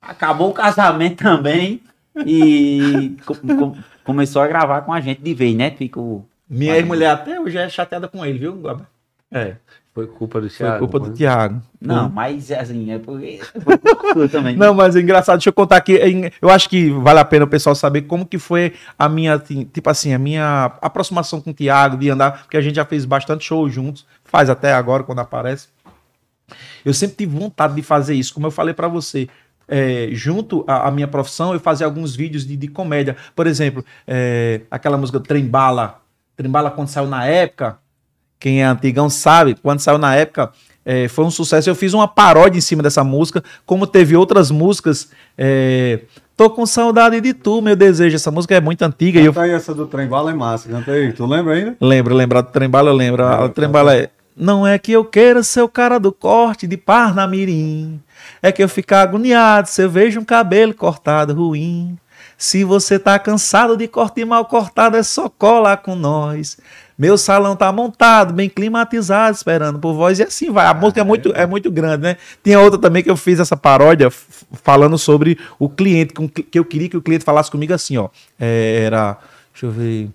Speaker 3: acabou o casamento também e co- co- começou a gravar com a gente de vez, né? Ficou.
Speaker 4: Minha ex-mulher até hoje é chateada com ele, viu, Glauber? É,
Speaker 1: Foi culpa do
Speaker 4: foi
Speaker 1: Thiago.
Speaker 4: culpa do. Tiago.
Speaker 3: Não, mas assim, é porque. Foi culpa sua também.
Speaker 4: Não, mas é engraçado, deixa eu contar aqui. em- Eu acho que vale a pena o pessoal saber como que foi a minha, assim, tipo assim, a minha aproximação com o Thiago, de andar, porque a gente já fez bastante show juntos, faz até agora quando aparece. Eu sempre tive vontade de fazer isso, como eu falei pra você. é, junto à, à minha profissão, eu fazia alguns vídeos de, de comédia. Por exemplo, é, aquela música Trembala. Trembala, quando saiu na época, quem é antigão sabe, quando saiu na época, é, foi um sucesso. Eu fiz uma paródia em cima dessa música, como teve outras músicas. é, Tô com saudade de tu, meu desejo. Essa música é muito antiga e eu
Speaker 2: Canta aí essa do trem bala é massa. Canta aí. Tu lembra ainda?
Speaker 4: lembro, lembro. A Trembala eu lembro. A
Speaker 2: É,
Speaker 4: Trembala é. Não é que eu queira ser o cara do corte de Parnamirim. É que eu fico agoniado se eu vejo um cabelo cortado ruim. Se você tá cansado de corte mal cortado, é só colar com nós. Meu salão tá montado, bem climatizado, esperando por voz. E assim vai. A música é muito, é muito grande, né? Tinha outra também que eu fiz essa paródia falando sobre o cliente, que eu queria que o cliente falasse comigo assim, ó. É, era. Deixa eu ver.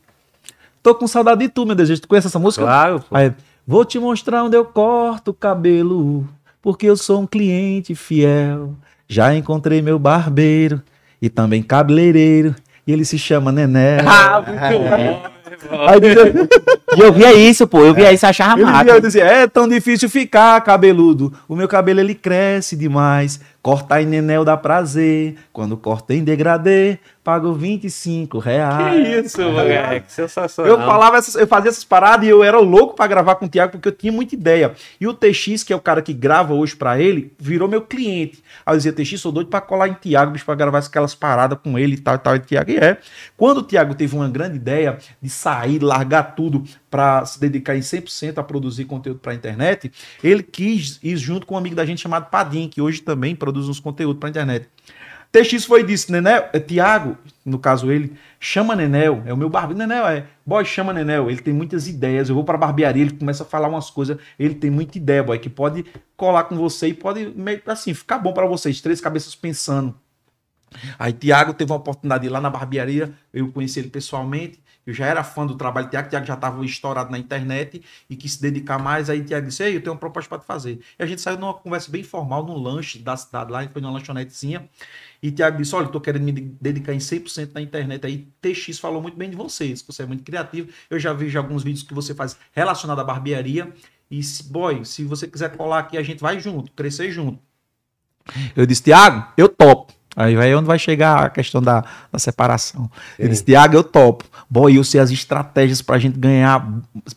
Speaker 4: Tô com saudade de tu, meu desejo. Tu conhece essa música?
Speaker 1: Claro, pô.
Speaker 4: Aí, vou te mostrar onde eu corto o cabelo, porque eu sou um cliente fiel. Já encontrei meu barbeiro e também cabeleireiro, e ele se chama Nené.
Speaker 1: Ah, muito bom.
Speaker 4: Aí dizia-
Speaker 3: E eu via isso, pô. Eu via isso e achava massa.
Speaker 4: eu dizia, é tão difícil ficar cabeludo. O meu cabelo ele cresce demais. Cortar em nenel dá prazer. Quando corta em degradê, pago 25
Speaker 1: Que
Speaker 4: reais.
Speaker 1: isso, moleque. Sensacional.
Speaker 4: Eu falava essas, eu fazia essas paradas e eu era louco pra gravar com o Thiago porque eu tinha muita ideia. E o TX, que é o cara que grava hoje pra ele, virou meu cliente. Aí eu dizia, TX, sou doido pra colar em Thiago, bicho, pra gravar aquelas paradas com ele e tal e tal. E Thiago, e é. Quando o Thiago teve uma grande ideia de sair, largar tudo pra se dedicar em 100% a produzir conteúdo pra internet, ele quis ir junto com um amigo da gente chamado Padim, que hoje também produz uns conteúdos pra internet. TX foi disso, Nenel, é, Tiago, no caso ele, chama Nenel, é o meu barbeiro, Nenel é, boy, chama Nenel, ele tem muitas ideias, eu vou pra barbearia, ele começa a falar umas coisas, ele tem muita ideia, boy, que pode colar com você e pode, assim, ficar bom pra vocês, três cabeças pensando. Aí Tiago teve uma oportunidade lá na barbearia, eu conheci ele pessoalmente, eu já era fã do trabalho do Tiago, Tiago já estava estourado na internet e quis se dedicar mais, aí Tiago disse, ei, eu tenho uma proposta para te fazer. E a gente saiu numa conversa bem formal, num lanche da cidade lá, foi numa lanchonetezinha, e Tiago disse, olha, tô querendo me de- dedicar em 100% na internet, aí TX falou muito bem de vocês, que você é muito criativo, eu já vejo alguns vídeos que você faz relacionado à barbearia, e, boy, se você quiser colar aqui, a gente vai junto, crescer junto. Eu disse, Tiago, eu topo. Aí vai onde vai chegar a questão da, da separação. Ele disse, Tiago, eu topo. Boy, eu sei as estratégias pra gente ganhar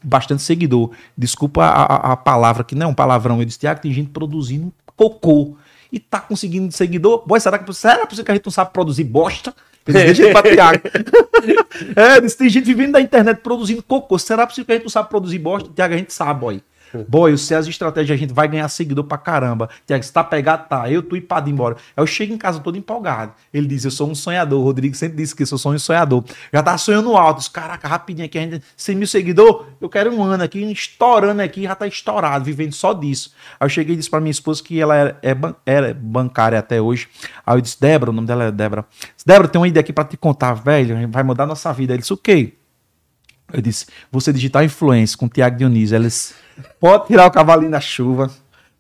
Speaker 4: bastante seguidor. Desculpa a, a- a palavra, que não é um palavrão. Eu disse, Tiago, tem gente produzindo cocô. E tá conseguindo seguidor. Boy, será que, será que a gente não sabe produzir bosta? Deixa ele pra Tiago. é, disse, tem gente vivendo da internet produzindo cocô. Será possível que a gente não sabe produzir bosta? Tiago, a gente sabe, boy. Boy, sei as estratégias, a gente vai ganhar seguidor pra caramba. Tiago, se tá pegado, tá. Eu, tu e Padre embora. Aí eu chego em casa todo empolgado. Ele diz, eu sou um sonhador. O Rodrigo sempre disse que eu sou um sonhador. Já tá sonhando alto. Disse, Caraca, rapidinho aqui, a gente, 100 mil seguidor, eu quero um ano aqui, estourando aqui, já tá estourado, vivendo só disso. Aí eu cheguei e disse pra minha esposa que ela era, é, ban- era bancária até hoje. Aí eu disse, Débora, o nome dela é Débora. Débora, tem uma ideia aqui pra te contar, velho, vai mudar nossa vida. Ele disse, o quê? Eu disse, você digital influência com o Tiago Dionísio. Eles pode tirar o cavalinho da chuva.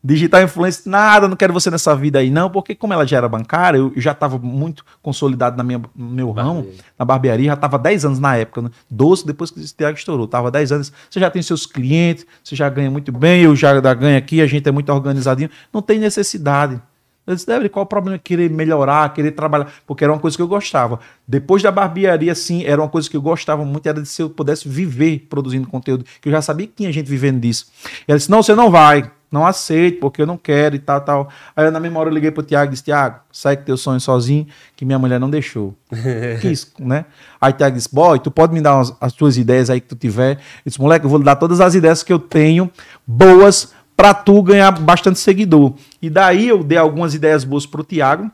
Speaker 4: Digital influência, nada, não quero você nessa vida aí, não, porque como ela já era bancária, eu já estava muito consolidado na minha, no meu ramo, na barbearia, já estava 10 anos na época, né? 12 depois que esse Tiago estourou, tava 10 anos. Você já tem seus clientes, você já ganha muito bem, eu já ganho aqui, a gente é muito organizadinho, não tem necessidade. Eu disse, Débora, qual o problema? Querer melhorar, querer trabalhar, porque era uma coisa que eu gostava. Depois da barbearia, sim, era uma coisa que eu gostava muito, era de se eu pudesse viver produzindo conteúdo, que eu já sabia que tinha gente vivendo disso. E ela disse, não, você não vai, não aceito, porque eu não quero e tal, tal. Aí eu, na mesma hora eu liguei pro Tiago e disse, Tiago, sai com teu sonho sozinho, que minha mulher não deixou. Quis, né? Aí o Tiago disse, boy, tu pode me dar umas- as tuas ideias aí que tu tiver? Eu disse, moleque, eu vou lhe dar todas as ideias que eu tenho, boas, pra tu ganhar bastante seguidor. E daí eu dei algumas ideias boas pro Tiago,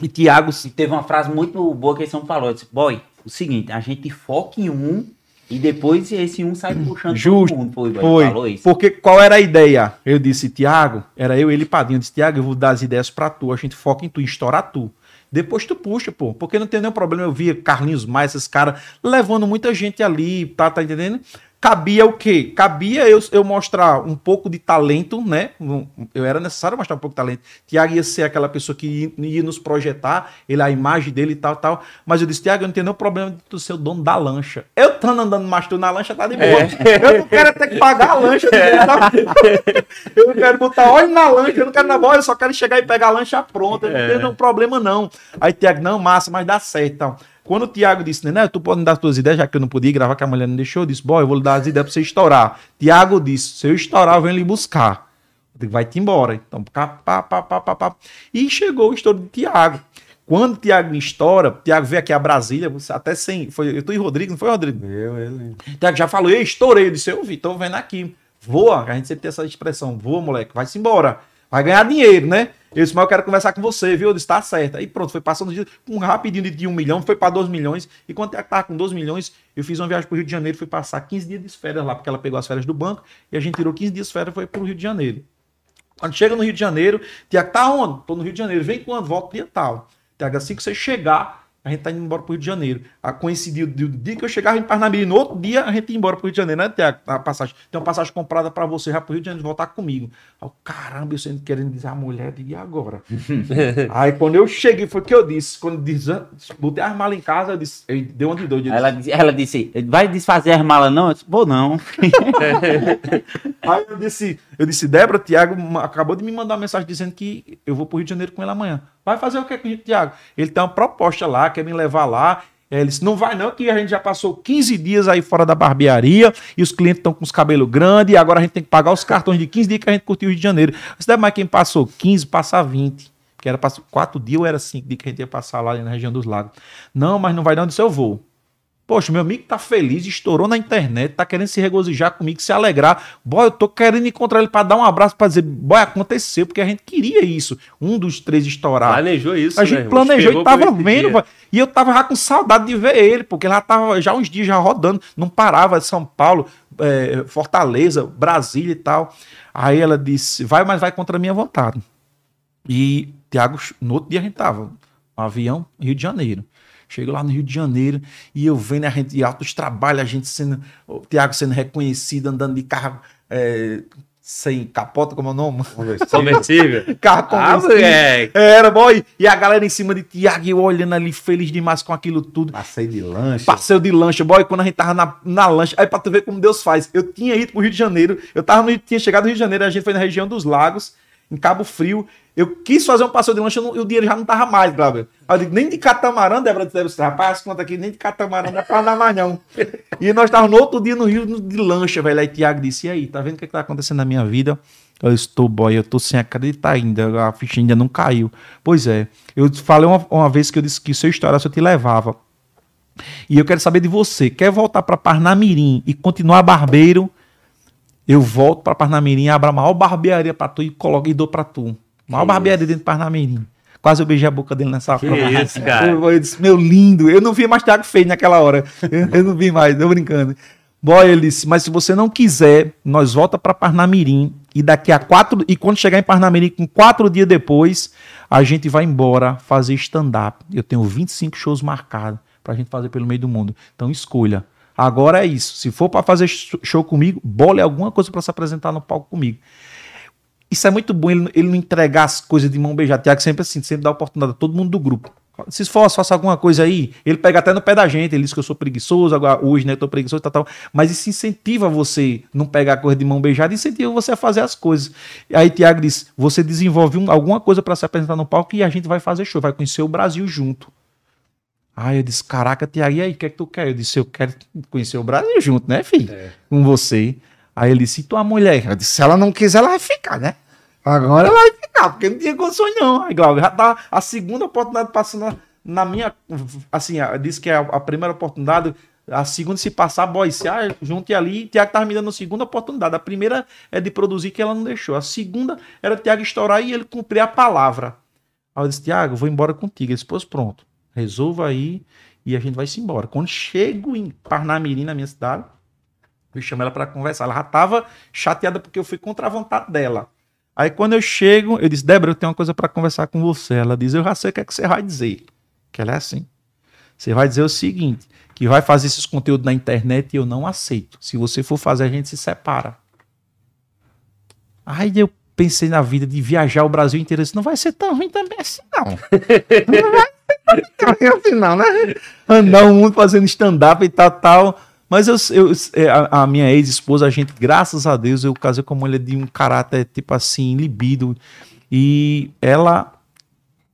Speaker 4: e Tiago
Speaker 3: E teve uma frase muito boa que esse homem falou. Disse, boy, o seguinte, a gente foca em um e depois esse um sai puxando
Speaker 4: Justo.
Speaker 3: todo mundo. Foi,
Speaker 4: Foi.
Speaker 3: falou isso.
Speaker 4: Porque qual era a ideia? Eu disse, Tiago, era eu, ele e Padinho. Eu disse, Tiago, eu vou dar as ideias pra tu. A gente foca em tu, em estourar tu. Depois tu puxa, pô. Porque não tem nenhum problema. Eu via Carlinhos Maia, esses caras, levando muita gente ali, tá, tá entendendo? Cabia o quê? Cabia eu, eu mostrar um pouco de talento, né? Eu era necessário mostrar um pouco de talento. Tiago ia ser aquela pessoa que ia, ia nos projetar, ele, a imagem dele e tal, tal. Mas eu disse, Tiago, eu não tenho nenhum problema de tu ser o dono da lancha. Eu estando andando mais tu na lancha, tá de boa. Eu não quero ter que pagar a lancha. dele, tá? Eu não quero botar óleo na lancha, eu não quero na bola, eu só quero chegar e pegar a lancha pronta. Eu não
Speaker 1: É.
Speaker 4: tenho nenhum problema, não. Aí Tiago, não, massa, mas dá certo. Então. Quando o Tiago disse, né, tu pode me dar as tuas ideias, já que eu não podia gravar, que a mulher não deixou, eu disse, boy, eu vou lhe dar as ideias pra você estourar. Tiago disse, se eu estourar, eu venho lhe buscar. Eu digo, vai-te embora. Então, pá, pá, pá, pá, pá. E chegou o estouro do Tiago. Quando o Tiago me estoura, o Tiago veio aqui a Brasília, até sem. Foi, eu tô em Rodrigo, não foi, Rodrigo?
Speaker 2: Eu, ele.
Speaker 4: O Tiago já falou, ei, estourei. Eu disse, eu vi, tô vendo aqui. Voa, a gente sempre tem essa expressão, voa, moleque, vai-se embora. Vai ganhar dinheiro, né? Eu disse, mas eu quero conversar com você, viu? Eu disse, tá certo. Aí pronto, foi passando dias, um rapidinho de, de um milhão, foi para 2 milhões. E quando o Tiago tava com 2 milhões, eu fiz uma viagem pro Rio de Janeiro, fui passar 15 dias de férias lá, porque ela pegou as férias do banco, e a gente tirou 15 dias de férias e foi pro Rio de Janeiro. Quando chega no Rio de Janeiro, Tiago, tá onde? Tô no Rio de Janeiro. Vem quando? Volta dia tal. Tiago, assim que você chegar, a gente tá indo embora pro Rio de Janeiro. A coincidiu do dia que eu chegava em Parnamirim, no outro dia a gente ia embora pro Rio de Janeiro, né, Tiago? A passagem. Tem uma passagem comprada pra você já pro Rio de Janeiro voltar comigo. Aí, caramba, eu sempre querendo dizer a mulher, eu digo, e agora? Aí quando eu cheguei, foi o que eu disse. Quando eu disse, botei as malas em casa, eu disse, eu dei uma de doido.
Speaker 3: Ela, disse- ela disse, vai desfazer as malas não? Eu disse, vou não.
Speaker 4: Aí eu disse, eu disse, Débora, Tiago acabou de me mandar uma mensagem dizendo que eu vou pro Rio de Janeiro com ele amanhã. Vai fazer o que com o Tiago? Ele tem uma proposta lá, quer me levar lá. Ele disse, não vai não, que a gente já passou 15 dias aí fora da barbearia e os clientes estão com os cabelos grandes e agora a gente tem que pagar os cartões de 15 dias que a gente curtiu o Rio de Janeiro. Eu disse, mas quem passou 15, passa 20. Que era passar 4 dias ou era 5 dias que a gente ia passar lá na região dos lagos. Não, mas não vai não, disse, eu vou. Poxa, meu amigo tá feliz, estourou na internet, tá querendo se regozijar comigo, se alegrar. Boy, eu tô querendo encontrar ele pra dar um abraço, pra dizer, boy, aconteceu, porque a gente queria isso. Um dos três estourar.
Speaker 1: Planejou isso,
Speaker 4: a
Speaker 1: né,
Speaker 4: gente
Speaker 1: irmão?
Speaker 4: planejou e tava vendo, vai. e eu tava já com saudade de ver ele, porque ele já tava já uns dias já rodando, não parava, São Paulo, eh, Fortaleza, Brasília e tal. Aí ela disse, vai, mas vai contra a minha vontade. E Tiago, no outro dia a gente tava, um avião, Rio de Janeiro. Chego lá no Rio de Janeiro e eu vendo a gente de altos trabalhos, a gente sendo, o Tiago sendo reconhecido, andando de carro eh, sem capota, como é o nome?
Speaker 1: Conversível.
Speaker 4: Carro
Speaker 1: Ah,
Speaker 4: conversível.
Speaker 1: moleque.
Speaker 4: Era, boy. E a galera em cima de Tiago e eu olhando ali, feliz demais com aquilo tudo.
Speaker 2: Passei de lanche.
Speaker 4: Passeio de lancha, boy, quando a gente tava na, na lancha, aí pra tu ver como Deus faz. Eu tinha ido pro Rio de Janeiro, eu tava no, tinha chegado no Rio de Janeiro, a gente foi na região dos lagos, em Cabo Frio. Eu quis fazer um passeio de lancha e o dinheiro já não tava mais, Glauber. Aí eu digo, nem de catamarã, Débora disse, rapaz, as contas aqui, nem de catamarã não é pra andar mais não. E nós tava no outro dia no Rio de lancha, velho. Aí Tiago disse, e aí, tá vendo o que, que tá acontecendo na minha vida? Eu estou, boy, eu tô sem acreditar ainda, a ficha ainda não caiu. Pois é, eu falei uma, uma vez que eu disse que se eu estourasse eu te levava. E eu quero saber de você, quer voltar para Parnamirim e continuar barbeiro? eu volto pra Parnamirim, abro a maior barbearia pra tu e coloco e dou pra tu. Maior
Speaker 1: Que
Speaker 4: barbearia dentro de Parnamirim. Quase eu beijei a boca dele nessa
Speaker 1: Que
Speaker 4: hora.
Speaker 1: isso, cara.
Speaker 4: Eu, eu disse, meu lindo, eu não vi mais Thiago feio naquela hora. Eu, eu não vi mais, tô brincando. Boy, ele disse, mas se você não quiser, nós volta pra Parnamirim e daqui a quatro, e quando chegar em Parnamirim, com quatro dias depois, a gente vai embora fazer stand-up. Eu tenho 25 shows marcados pra gente fazer pelo meio do mundo. Então escolha. Agora é isso. Se for pra fazer sh- show comigo, bole alguma coisa pra se apresentar no palco comigo. Isso é muito bom, ele, ele não entregar as coisas de mão beijada. Tiago sempre assim, sempre dá oportunidade a todo mundo do grupo. Se esforça, faça alguma coisa aí. Ele pega até no pé da gente. Ele diz que eu sou preguiçoso, agora hoje, né? Eu tô preguiçoso, tal, tal. Mas isso incentiva você não pegar coisa de mão beijada, incentiva você a fazer as coisas. Aí Tiago disse: você desenvolve um- alguma coisa para se apresentar no palco e a gente vai fazer show, vai conhecer o Brasil junto. Aí eu disse: caraca, Tiago, e aí, o que é que tu quer? Eu disse: eu quero conhecer o Brasil junto, né, filho?
Speaker 1: É.
Speaker 4: Com você. Aí ele disse: e tua mulher? Eu disse: se ela não quiser, ela vai ficar, né? Agora ela vai ficar, porque não tinha condições, não. Aí, Glauber, já tá a segunda oportunidade passando na, minha. Assim, disse que é a, primeira oportunidade, a segunda, se passar, boy, se ah, junte ali, Tiago tava me dando a segunda oportunidade. A primeira é de produzir que ela não deixou. A segunda era Tiago estourar e ele cumprir a palavra. Aí eu disse, Tiago, vou embora contigo. Ele disse, pois pronto, resolva aí e a gente vai se embora. Quando chego em Parnamirim, na minha cidade, eu chamo ela para conversar. Ela já tava chateada porque eu fui contra a vontade dela. Aí quando eu chego, eu disse, Débora, eu tenho uma coisa para conversar com você. Ela diz, eu já sei o que é que você vai dizer. Que ela é assim. Você vai dizer o seguinte, que vai fazer esses conteúdos na internet e eu não aceito. Se você for fazer, a gente se separa. Aí eu pensei na vida de viajar o Brasil inteiro. Disse, não vai ser tão ruim também assim, não. Não vai ser tão ruim assim, não, né? Andar o mundo fazendo stand-up e tal, tal. Mas eu, eu- é, a, a minha ex-esposa, a gente, graças a Deus, eu casei com uma mulher de um caráter, tipo assim, libido. E ela,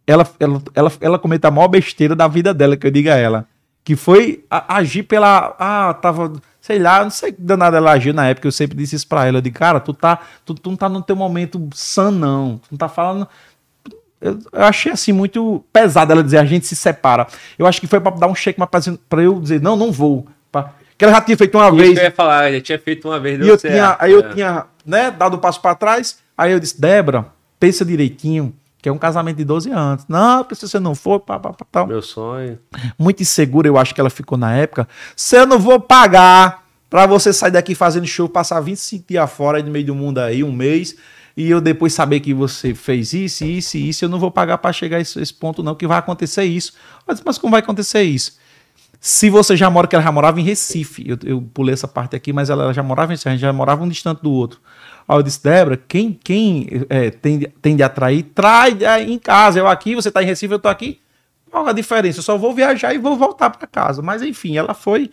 Speaker 4: ela, ela, ela, ela cometa a maior besteira da vida dela, que eu digo a ela. Que foi a- agir pela. Ah, tava. Sei lá, não sei que danada ela agiu na época. Eu sempre disse isso pra ela. Eu digo, cara, tu, tá, tu, tu não tá no teu momento sã, não. Tu não tá falando. Eu, eu achei assim muito pesado ela dizer a gente se separa. Eu acho que foi pra dar um cheque pra eu dizer, não, não vou. Pra, que ela já tinha feito uma
Speaker 1: Isso
Speaker 4: vez.
Speaker 1: eu ia falar, já tinha feito uma vez,
Speaker 4: E eu
Speaker 1: certo.
Speaker 4: tinha, aí eu
Speaker 1: É.
Speaker 4: tinha, né, dado um passo pra trás. Aí eu disse, Débora, pensa direitinho, que é um casamento de 12 anos. Não, porque se você não for, pá, pá, pá, tal.
Speaker 1: Meu sonho.
Speaker 4: Muito insegura, eu acho que ela ficou na época. Se eu não vou pagar pra você sair daqui fazendo show, passar 25 dias fora aí no meio do mundo aí, um mês, e eu depois saber que você fez isso, isso e isso, eu não vou pagar pra chegar a esse, esse ponto, não, que vai acontecer isso. Disse, mas como vai acontecer isso? Se você já mora, que ela já morava em Recife, eu, eu pulei essa parte aqui, mas ela já morava em Recife, a gente já morava um distante do outro. Aí eu disse, Débora, quem, quem é, tende, tende atrair, trai aí em casa. Eu aqui, você tá em Recife, eu tô aqui. Qual a diferença? Eu só vou viajar e vou voltar para casa. Mas enfim, ela foi,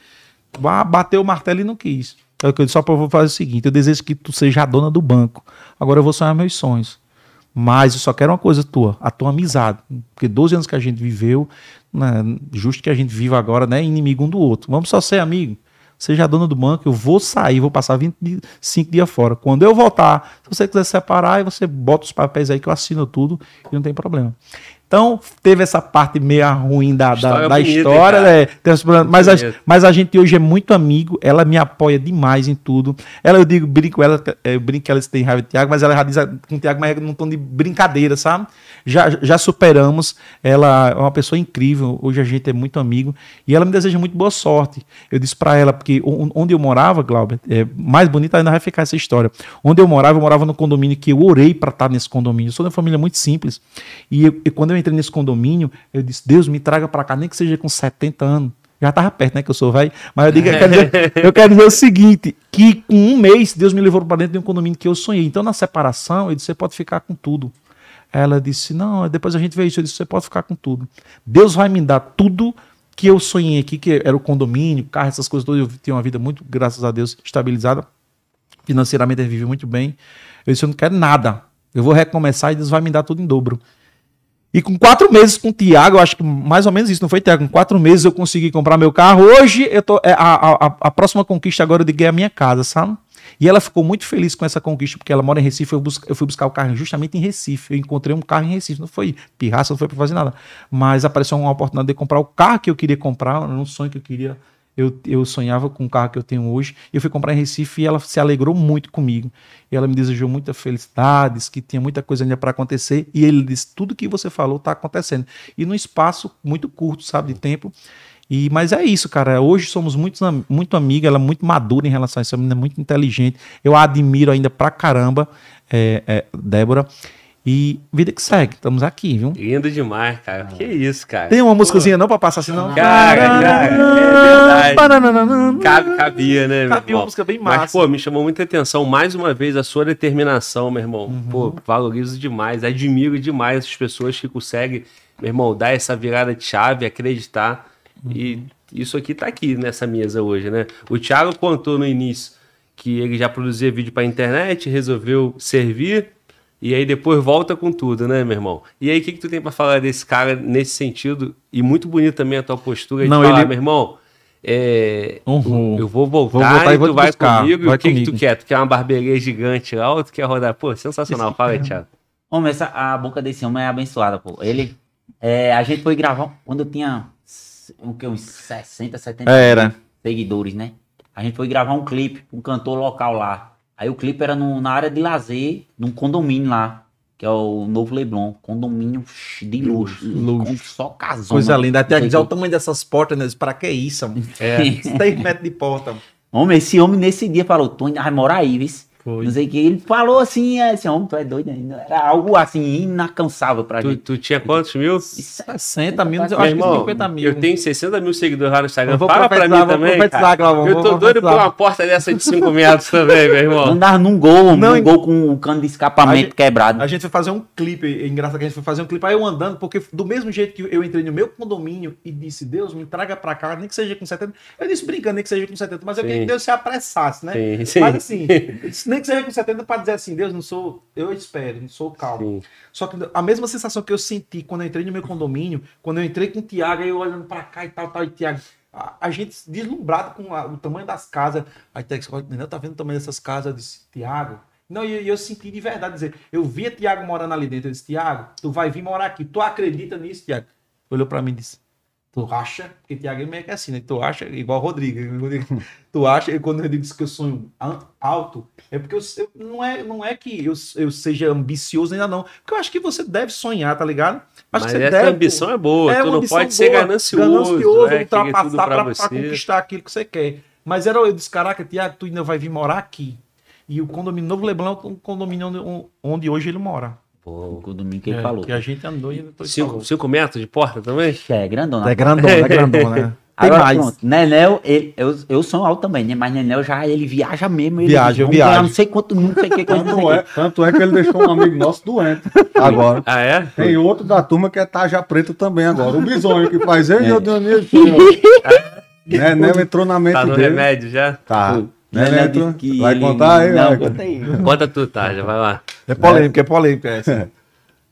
Speaker 4: ba- bateu o martelo e não quis. É eu disse, Só vou fazer o seguinte: eu desejo que tu seja a dona do banco. Agora eu vou sonhar meus sonhos. Mas eu só quero uma coisa tua, a tua amizade. Porque 12 anos que a gente viveu, né, justo que a gente viva agora, né? Inimigo um do outro. Vamos só ser amigo. Seja a dona do banco, eu vou sair, vou passar 25 dias fora. Quando eu voltar, se você quiser separar, você bota os papéis aí que eu assino tudo e não tem problema. Então, teve essa parte meio ruim da, da,
Speaker 1: História
Speaker 4: da
Speaker 1: bonita, hein,
Speaker 4: história, né? Mas, a, mas a gente hoje é muito amigo, ela me apoia demais em tudo. Ela, eu digo, brinco ela, é, eu brinco que ela tem raiva de Tiago, mas ela já diz com o Tiago, mas é num tom de brincadeira, sabe? Já, já superamos. Ela é uma pessoa incrível, hoje a gente é muito amigo e ela me deseja muito boa sorte. Eu disse pra ela, porque onde eu morava, Glauber, é mais bonita ainda vai ficar essa história. Onde eu morava, eu morava no condomínio que eu orei pra estar nesse condomínio. Eu sou de uma família muito simples. E, eu- e quando eu entrei nesse condomínio, eu disse: Deus, me traga pra cá, nem que seja com 70 anos. Já tava perto, né? Que eu sou velho. Mas eu, digo, eu, quero dizer, eu quero dizer o seguinte: que com um mês Deus me levou pra dentro de um condomínio que eu sonhei. Então, na separação, eu disse: você pode ficar com tudo. Ela disse: Não, depois a gente vê isso. Eu disse: Você pode ficar com tudo. Deus vai me dar tudo que eu sonhei aqui, que era o condomínio, carro, essas coisas todas. Eu tenho uma vida muito, graças a Deus, estabilizada. Financeiramente, eu vivi muito bem. Eu disse: Eu não quero nada. Eu vou recomeçar e Deus vai me dar tudo em dobro. E com quatro meses com o Tiago, eu acho que mais ou menos isso, não foi, Tiago? Com quatro meses eu consegui comprar meu carro. Hoje, eu tô, é, a, a, a próxima conquista agora digo é a minha casa, sabe? E ela ficou muito feliz com essa conquista, porque ela mora em Recife. Eu, eu fui buscar o carro justamente em Recife. Eu encontrei um carro em Recife. Não foi pirraça, não foi pra fazer nada. Mas apareceu uma oportunidade de comprar o carro que eu queria comprar, um sonho que eu queria. Eu, eu sonhava com o carro que eu tenho hoje. Eu fui comprar em Recife e ela se alegrou muito comigo. E ela me desejou muita felicidade, que tinha muita coisa ainda para acontecer. E ele disse: tudo que você falou está acontecendo. E num espaço muito curto, sabe, de tempo. E, mas é isso, cara. Hoje somos muito, muito amiga, ela é muito madura em relação a isso, é uma menina muito inteligente. Eu a admiro ainda pra caramba, é, é, Débora. E vida que segue, estamos aqui, viu?
Speaker 1: Lindo demais, cara. Que isso, cara.
Speaker 4: Tem uma músicazinha não pra passar assim, não?
Speaker 1: Cara, cara, é verdade.
Speaker 4: Bananana.
Speaker 1: Cabe, cabia, né, meu
Speaker 4: Cabia uma música bem
Speaker 1: Mas,
Speaker 4: massa.
Speaker 1: pô, me chamou muita atenção, mais uma vez, a sua determinação, meu irmão.
Speaker 4: Uhum.
Speaker 1: Pô, valorizo demais, admiro demais as pessoas que conseguem, meu irmão, dar essa virada de chave, acreditar.
Speaker 4: Uhum.
Speaker 1: E isso aqui tá aqui nessa mesa hoje, né? O Thiago contou no início que ele já produzia vídeo pra internet, resolveu servir. E aí depois volta com tudo, né, meu irmão? E aí, o que, que tu tem pra falar desse cara nesse sentido? E muito bonito também a tua postura de
Speaker 4: Não,
Speaker 1: falar,
Speaker 4: ele-
Speaker 1: meu irmão, é,
Speaker 4: Uhum.
Speaker 1: eu vou voltar,
Speaker 4: Vou voltar e
Speaker 1: e
Speaker 4: vou
Speaker 1: tu vai
Speaker 4: buscar.
Speaker 1: comigo.
Speaker 4: Vai
Speaker 1: e o que, que tu quer? Tu quer uma barbearia gigante lá ou tu quer rodar? Pô, sensacional. Fala aí, Thiago.
Speaker 3: Homem, essa, a boca desse homem é abençoada, pô. Ele. é, a gente foi gravar quando eu tinha o que, uns 60, 70
Speaker 4: Era.
Speaker 3: seguidores, né? A gente foi gravar um clipe com um cantor local lá. Aí o clipe era no- na área de lazer, num condomínio lá, que é o Novo Leblon. Condomínio de luxo.
Speaker 4: Luxo.
Speaker 3: Com só casona.
Speaker 4: Coisa linda. Até dizer o tamanho dessas portas, né? Pra que isso, mano?
Speaker 1: É.
Speaker 4: 6 metros de porta. mano.
Speaker 3: Homem, esse homem nesse dia falou, tu ainda vai morar aí, viu?
Speaker 4: Foi.
Speaker 3: Não sei o que. Ele falou assim, é, esse homem, tu é doido ainda. Era algo assim, inalcançável pra
Speaker 1: Tu,
Speaker 3: gente.
Speaker 1: tu tinha quantos mil?
Speaker 3: Isso é
Speaker 4: 60 mil, eu acho que
Speaker 1: irmão,
Speaker 4: 50 mil.
Speaker 1: eu tenho 60 mil seguidores lá no Instagram.
Speaker 4: Vou
Speaker 1: Fala pra mim
Speaker 4: vou
Speaker 1: também.
Speaker 4: Clavão,
Speaker 1: Eu tô doido por uma porta dessa de 5 metros também, meu irmão.
Speaker 3: Andava num gol,
Speaker 4: Não,
Speaker 3: num gol com o cano de escapamento
Speaker 4: A gente-
Speaker 3: quebrado.
Speaker 4: A gente foi fazer um clipe, é engraçado que a gente foi fazer um clipe, aí eu andando, porque do mesmo jeito que eu entrei no meu condomínio e disse, Deus, me traga pra cá, nem que seja com 70. Eu disse brincando, nem que seja com 70, mas eu queria que Deus se apressasse, né?
Speaker 1: Sim, sim.
Speaker 4: Mas assim, nem que seja com 70 pra dizer assim, Deus, não sou, eu espero, não sou calmo.
Speaker 1: Sim.
Speaker 4: Só que a mesma sensação que eu senti quando eu entrei no meu condomínio, quando eu entrei com o Tiago, aí eu olhando pra cá e tal, tal, e Tiago, a, a gente deslumbrado com a- o tamanho das casas. Aí Tiago disse, "Olha, tá vendo o tamanho dessas casas? Eu disse, Tiago. Não, e eu, eu senti de verdade dizer, eu via Tiago morando ali dentro. Eu disse, Tiago, tu vai vir morar aqui. Tu acredita nisso, Tiago? Olhou pra mim e disse, tu acha? Porque Tiago é meio que assim, né? Tu acha, igual o Rodrigo. o Rodrigo, tu acha, e quando eu digo que eu sonho alto, é porque eu, eu- não, é, não é que eu, eu seja ambicioso ainda não. Porque eu acho que você deve sonhar, tá ligado? Acho
Speaker 1: Mas
Speaker 4: que você
Speaker 1: essa
Speaker 4: deve,
Speaker 1: ambição é boa.
Speaker 4: é
Speaker 1: tu não pode ser
Speaker 4: boa,
Speaker 1: ganancioso.
Speaker 4: ganancioso,
Speaker 1: é,
Speaker 4: ultrapassar
Speaker 1: pra
Speaker 4: pra, pra conquistar aquilo que você quer. Mas era eu disse, caraca, Tiago, tu ainda vai vir morar aqui. E o condomínio Novo Leblon é um condomínio onde, onde hoje ele mora.
Speaker 3: O domingo que ele
Speaker 4: É,
Speaker 3: falou.
Speaker 4: Que a gente andou e depois
Speaker 1: Cinco,
Speaker 4: falou.
Speaker 1: cinco metros de porta também?
Speaker 3: É, grandona.
Speaker 4: É grandona, é grandona, né? Tem
Speaker 3: Agora,
Speaker 4: mais.
Speaker 3: pronto, Nenel, ele, eu, eu sou alto também, né? Mas Nenel já, ele viaja mesmo. Ele
Speaker 4: Viaja,
Speaker 3: diz,
Speaker 4: eu
Speaker 3: "Vamos ganhar
Speaker 4: viajo."
Speaker 3: Não sei quanto, não sei o que, sei
Speaker 2: Tanto
Speaker 3: o
Speaker 2: é,
Speaker 3: que.
Speaker 2: tanto é que ele deixou um amigo nosso doente agora.
Speaker 1: Ah, é?
Speaker 2: Tem outro da turma que é Taja Preta também agora. O bisonho que faz ele,
Speaker 3: É.
Speaker 2: meu Dionísio. né, Nel entrou na mente
Speaker 1: Tá no
Speaker 2: dele.
Speaker 1: remédio já?
Speaker 2: Tá.
Speaker 3: Nenel
Speaker 2: Né,
Speaker 3: disse que
Speaker 2: Vai
Speaker 3: ele-
Speaker 2: contar aí?
Speaker 3: Não,
Speaker 2: vai.
Speaker 3: conta aí.
Speaker 1: Conta tu, tá? Já vai lá.
Speaker 4: É polêmica, é polêmica essa.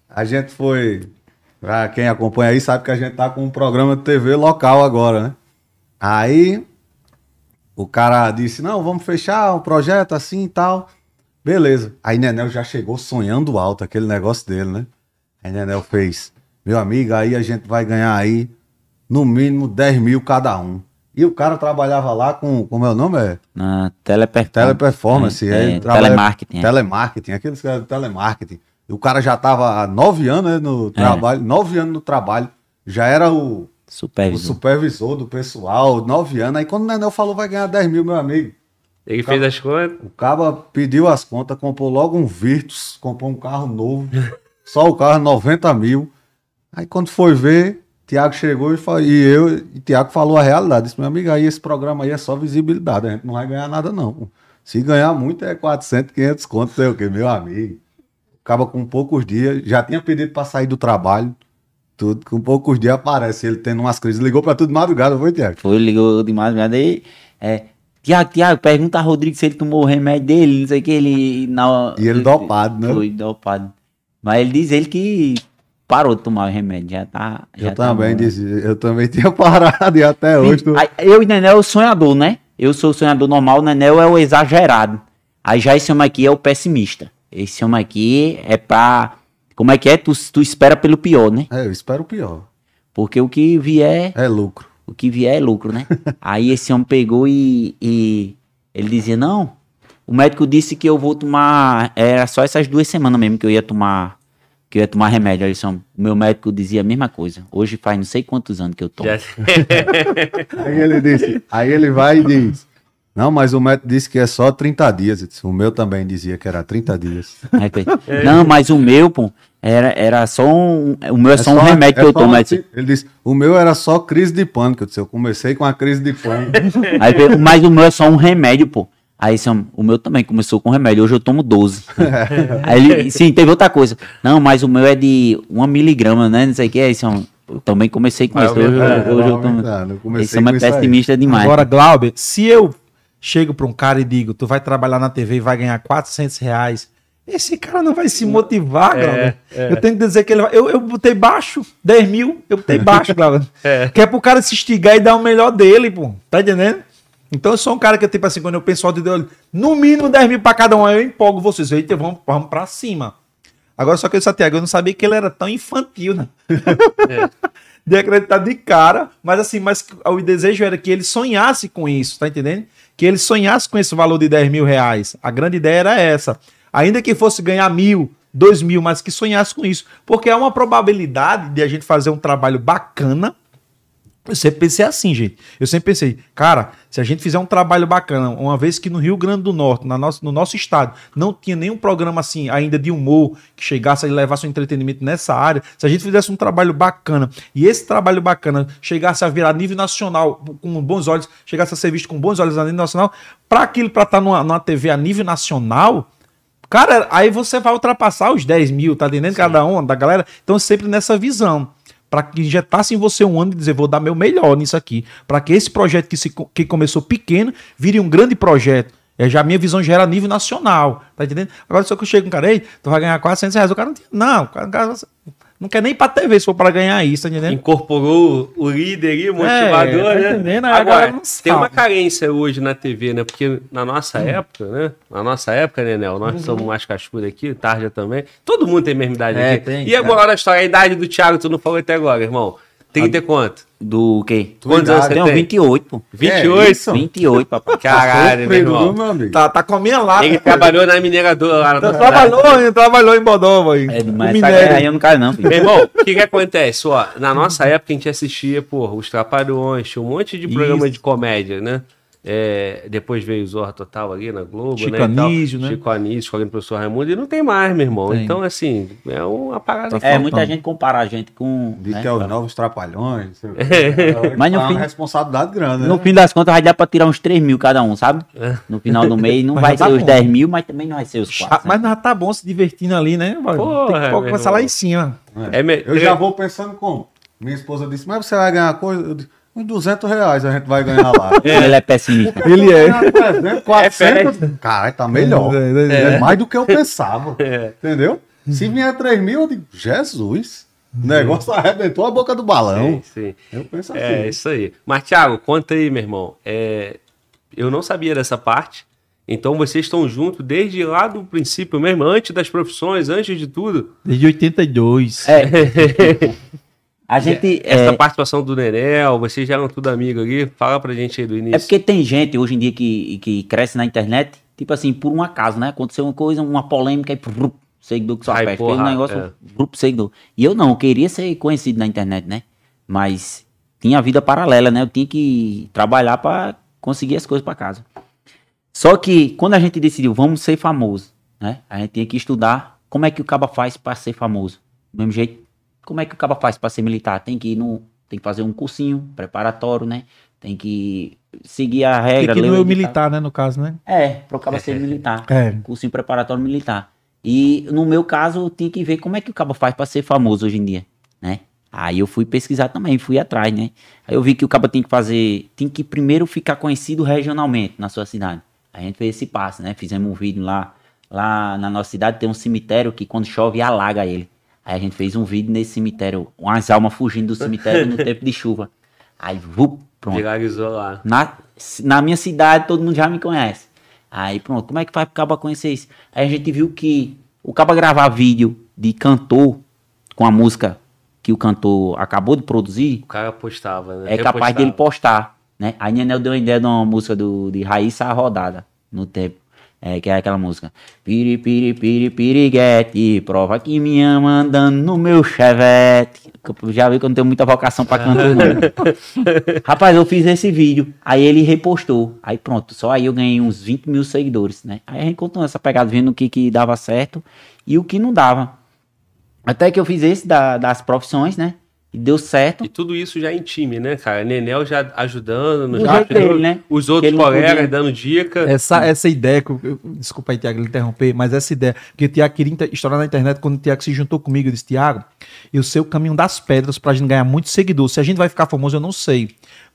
Speaker 2: A gente foi. Pra quem acompanha aí sabe que a gente tá com um programa de TV local agora, né? Aí o cara disse: não, vamos fechar um projeto assim e tal. Beleza. Aí Nenel já chegou sonhando alto, aquele negócio dele, né? Aí Nenel fez: meu amigo, aí a gente vai ganhar aí no mínimo 10 mil cada um. E o cara trabalhava lá com. Como é o nome? É?
Speaker 3: Na teleperformance.
Speaker 2: Teleperformance.
Speaker 3: É, é, telemarketing. é.
Speaker 2: Telemarketing, aqueles caras de telemarketing. E o cara já estava há nove anos né, no trabalho, nove anos no trabalho, já era o, o
Speaker 3: Supervisor.
Speaker 2: supervisor do pessoal, nove anos. Aí quando o Nenel falou vai ganhar 10 mil, meu amigo,
Speaker 1: Ele fez as contas.
Speaker 2: o Caba pediu as contas, comprou logo um Virtus, comprou um carro novo, só o carro 90 mil. Aí quando foi ver, Tiago chegou e, fa- e eu, e Tiago falou a realidade. Disse, meu amigo, aí esse programa aí é só visibilidade, a gente não vai ganhar nada não. Se ganhar muito é 400, 500 contos, sei o que, meu amigo. Acaba com poucos dias, já tinha pedido para sair do trabalho, tudo, com poucos dias aparece ele tendo umas crises. Ligou para tudo de madrugada, foi, Tiago?
Speaker 3: Foi, ligou de madrugada aí. É, Tiago, Tiago, pergunta a Rodrigo se ele tomou o remédio dele, não sei o que, ele. Na,
Speaker 2: E ele dopado, né?
Speaker 3: Foi dopado. Mas ele diz ele que parou de tomar o remédio, já tá. Já
Speaker 2: Eu
Speaker 3: tá
Speaker 2: também
Speaker 3: bom.
Speaker 2: disse, eu também tinha parado e até hoje.
Speaker 3: Aí, eu e Nenel é o sonhador, né? Eu sou o sonhador normal, o Nenel é o exagerado. Aí já esse homem aqui é o pessimista. Esse homem aqui é pra. Como é que é? Tu, tu espera pelo pior, né?
Speaker 2: É, eu espero o pior.
Speaker 3: Porque o que vier
Speaker 2: É lucro.
Speaker 3: o que vier é lucro, né? Aí esse homem pegou e, e ele dizia, não, o médico disse que eu vou tomar, era só essas duas semanas mesmo que eu ia tomar, que eu ia tomar remédio. Aí o meu médico dizia a mesma coisa. Hoje faz não sei quantos anos que eu tomo.
Speaker 2: Aí ele disse, aí ele vai e diz, não, mas o médico disse que é só 30 dias. Disse, O meu também dizia que era 30 dias.
Speaker 3: Aí não, mas o meu, pô, era, era só um, o meu é, só um remédio que
Speaker 2: é
Speaker 3: eu tomo. Aí eu
Speaker 2: cri- Ele disse, o meu era só crise de pânico. Eu disse, eu comecei com a crise de pânico.
Speaker 3: Aí mas o meu é só um remédio, pô. Aí o meu também começou com remédio, hoje eu tomo 12. Aí ele, sim, teve outra coisa. Não, mas o meu é de 1 miligrama, né? Não sei o que. Aí homem, eu também comecei com isso. Hoje, eu-
Speaker 1: aumentando,
Speaker 3: hoje
Speaker 2: vai
Speaker 3: eu tomo.
Speaker 2: Eu comecei
Speaker 3: Esse homem
Speaker 2: com
Speaker 3: é
Speaker 2: isso aí.
Speaker 3: pessimista demais.
Speaker 4: Agora, Glauber, se eu chego pra um cara e digo, tu vai trabalhar na TV e vai ganhar 400 reais, esse cara não vai se motivar, Glauber. Eu tenho que dizer que ele vai... Eu, eu botei baixo, 10 mil, eu botei baixo, Glauber.
Speaker 1: É.
Speaker 4: Que é pro cara se estigar e dar o melhor dele, pô. Tá entendendo? Então eu sou um cara que, tipo assim, quando eu penso de Deus, no mínimo 10 mil pra cada um, eu empolgo vocês. Eita, vamos, vamos pra cima. Agora, só que o Santiago, eu não sabia que ele era tão infantil, né? de acreditar de cara, mas assim, mas o desejo era que ele sonhasse com isso, tá entendendo? Que ele sonhasse com esse valor de 10 mil reais. A grande ideia era essa. Ainda que fosse ganhar mil, dois mil, mas que sonhasse com isso. Porque há uma probabilidade de a gente fazer um trabalho bacana. Eu sempre pensei assim, gente. Eu sempre pensei, cara, se a gente fizer um trabalho bacana, uma vez que no Rio Grande do Norte, na nossa, no nosso estado, não tinha nenhum programa assim ainda de humor que chegasse e levasse um entretenimento nessa área, se a gente fizesse um trabalho bacana e esse trabalho bacana chegasse a virar nível nacional com bons olhos, chegasse a ser visto com bons olhos a nível nacional, para aquilo para estar numa, numa TV a nível nacional, Cara, aí você vai ultrapassar os 10 mil, tá entendendo? Cada um da galera. Então, sempre nessa visão. Pra que injetasse em você um ano e dizer, vou dar meu melhor nisso aqui. Pra que esse projeto que, se, que começou pequeno vire um grande projeto. É, já a minha visão já era nível nacional, tá entendendo? Agora, que eu chego um cara, ei, tu vai ganhar 400 reais. O cara não tinha, não, o cara, o cara não quer nem ir pra TV se for pra ganhar isso, tá entendendo?
Speaker 1: Incorporou o líder aí, o motivador,
Speaker 4: tá
Speaker 1: né?
Speaker 4: entendendo? A
Speaker 1: Agora, tem uma carência hoje na TV, né? Porque na nossa
Speaker 4: Hum.
Speaker 1: época, né? Na nossa época, né, Nel?
Speaker 4: Uhum.
Speaker 1: Nós somos mais cascudo aqui, Tarja também. Todo mundo tem a mesma idade
Speaker 3: É,
Speaker 1: aqui.
Speaker 3: tem,
Speaker 1: e agora a história, a idade do Thiago, tu não falou até agora, irmão. 30 e quanto?
Speaker 3: Do quê?
Speaker 1: Quantos anos você
Speaker 3: Tenho
Speaker 1: tem?
Speaker 3: 28, pô.
Speaker 1: 28?
Speaker 2: isso?
Speaker 3: 28, papai.
Speaker 1: Caralho, meu irmão.
Speaker 2: meu amigo?
Speaker 4: Tá, tá com a minha lá.
Speaker 1: Ele trabalhou na mineradora lá na
Speaker 4: Tá,
Speaker 1: tua cidade.
Speaker 4: trabalhou, trabalhou em Bodova aí.
Speaker 3: É
Speaker 4: minério.
Speaker 3: guerra aí eu não caio, não, filho.
Speaker 1: Meu irmão, o que que acontece? Ó, na nossa época a gente assistia, porra, os Trapalhões, tinha um monte de programa
Speaker 4: Isso.
Speaker 1: de comédia, né? É, depois veio o Zorra Total ali na Globo,
Speaker 4: Chico
Speaker 1: né? e tal.
Speaker 4: Anísio, né?
Speaker 1: Chico Anísio, escolhendo o professor Raimundo, e não tem mais, meu irmão.
Speaker 4: Tem.
Speaker 1: Então, assim, é uma parada.
Speaker 3: É,
Speaker 4: faltando.
Speaker 3: muita gente compara a gente com.
Speaker 2: Diz
Speaker 3: né?
Speaker 2: que é os novos trapalhões. não sei o quê.
Speaker 3: Mas no
Speaker 2: é uma
Speaker 3: fim-
Speaker 2: responsabilidade grande, né?
Speaker 3: No fim das contas, vai dar pra tirar uns 3 mil cada um, sabe? No final do mês não vai
Speaker 4: tá
Speaker 3: ser os
Speaker 4: bom.
Speaker 3: 10 mil, mas também não vai ser os
Speaker 4: Ah,
Speaker 3: 4.
Speaker 4: mas nós tá bom se divertindo ali, né?
Speaker 1: Porra,
Speaker 4: Tem que começar lá em cima.
Speaker 1: É
Speaker 2: Eu já vou pensando como. Minha esposa disse, mas você vai ganhar coisa? Eu disse, uns 200 reais a gente vai ganhar lá.
Speaker 3: Ele é pessimista.
Speaker 4: Ele é.
Speaker 2: Ganhar 300, 400, Caralho, tá melhor.
Speaker 4: É, é,
Speaker 2: É, mais do que eu pensava.
Speaker 1: É.
Speaker 2: Entendeu? Se vier 3 mil, eu digo, Jesus, o negócio arrebentou a boca do balão.
Speaker 1: Sim, sim.
Speaker 2: Eu penso assim.
Speaker 1: É, isso aí. Mas, Thiago, conta aí, meu irmão. É, eu não sabia dessa parte. Então vocês estão juntos desde lá do princípio mesmo, antes das profissões, antes de tudo.
Speaker 4: Desde 82.
Speaker 3: É. A gente.
Speaker 1: Essa
Speaker 3: É,
Speaker 1: participação do Nenel, vocês já eram tudo amigo ali. Fala pra gente aí do início.
Speaker 3: é porque tem gente hoje em dia que, que cresce na internet, tipo assim, por um acaso, né? Aconteceu uma coisa, uma polêmica e prup, seguidor que só
Speaker 1: Ai,
Speaker 3: perde. Fez um negócio,
Speaker 1: é.
Speaker 3: grupo seguidor. E eu não, eu queria ser conhecido na internet, né? Mas tinha vida paralela, né? Eu tinha que trabalhar pra conseguir as coisas pra casa. Só que quando a gente decidiu, vamos ser famoso, né? A gente tinha que estudar como é que o caba faz pra ser famoso. Do mesmo jeito, como é que o caba faz pra ser militar? Tem que ir no, tem que fazer um cursinho preparatório, né? Tem que seguir a
Speaker 4: Tem
Speaker 3: regra.
Speaker 4: que
Speaker 3: ler
Speaker 4: no
Speaker 3: o
Speaker 4: meu militar, né? No caso, né?
Speaker 3: É, pro caba ser militar.
Speaker 4: É.
Speaker 3: Cursinho preparatório militar. E no meu caso, eu tinha que ver como é que o caba faz pra ser famoso hoje em dia, né? Aí eu fui pesquisar também, fui atrás, né? Aí eu vi que o caba tem que fazer, tem que primeiro ficar conhecido regionalmente na sua cidade. A gente fez esse passo, né? Fizemos um vídeo lá, lá na nossa cidade tem um cemitério que quando chove alaga ele. Aí a gente fez um vídeo nesse cemitério, umas almas fugindo do cemitério no tempo de chuva. Aí, vup, pronto.
Speaker 1: Viralizou lá.
Speaker 3: Na, na minha cidade todo mundo já me conhece. Aí pronto, como é que faz pro Caba conhecer isso? Aí a gente viu que o Caba gravar vídeo de cantor com a música que o cantor acabou de produzir,
Speaker 1: O cara postava, né?
Speaker 3: é capaz
Speaker 1: Repostava.
Speaker 3: dele postar, né? Aí Nenel deu uma ideia de uma música do, de Raíssa Rodada, no tempo. É, que é aquela música. Piri, piri, piri, piriguete, prova que me ama andando no meu chevette. Já vi que eu não tenho muita vocação pra cantar, não. Rapaz, eu fiz esse vídeo, aí ele repostou. Aí pronto, só aí eu ganhei uns 20 mil seguidores, né? Aí a gente continuou essa pegada, vendo o que, que dava certo e o que não dava. Até que eu fiz esse da- das profissões, né? E deu certo.
Speaker 1: E tudo isso já em time, né, cara? Nenel já ajudando,
Speaker 3: Do
Speaker 1: já
Speaker 3: jeito dele, né?
Speaker 1: os
Speaker 3: Que
Speaker 1: outros colegas
Speaker 3: podia-
Speaker 1: dando dica.
Speaker 4: Essa, essa ideia, que eu, desculpa aí, Tiago, ele interromper, mas essa ideia, porque o Tiago queria estourar na internet, quando o Tiago se juntou comigo, eu disse, Tiago, eu sei o caminho das pedras pra gente ganhar muito seguidor. Se a gente vai ficar famoso, eu não sei.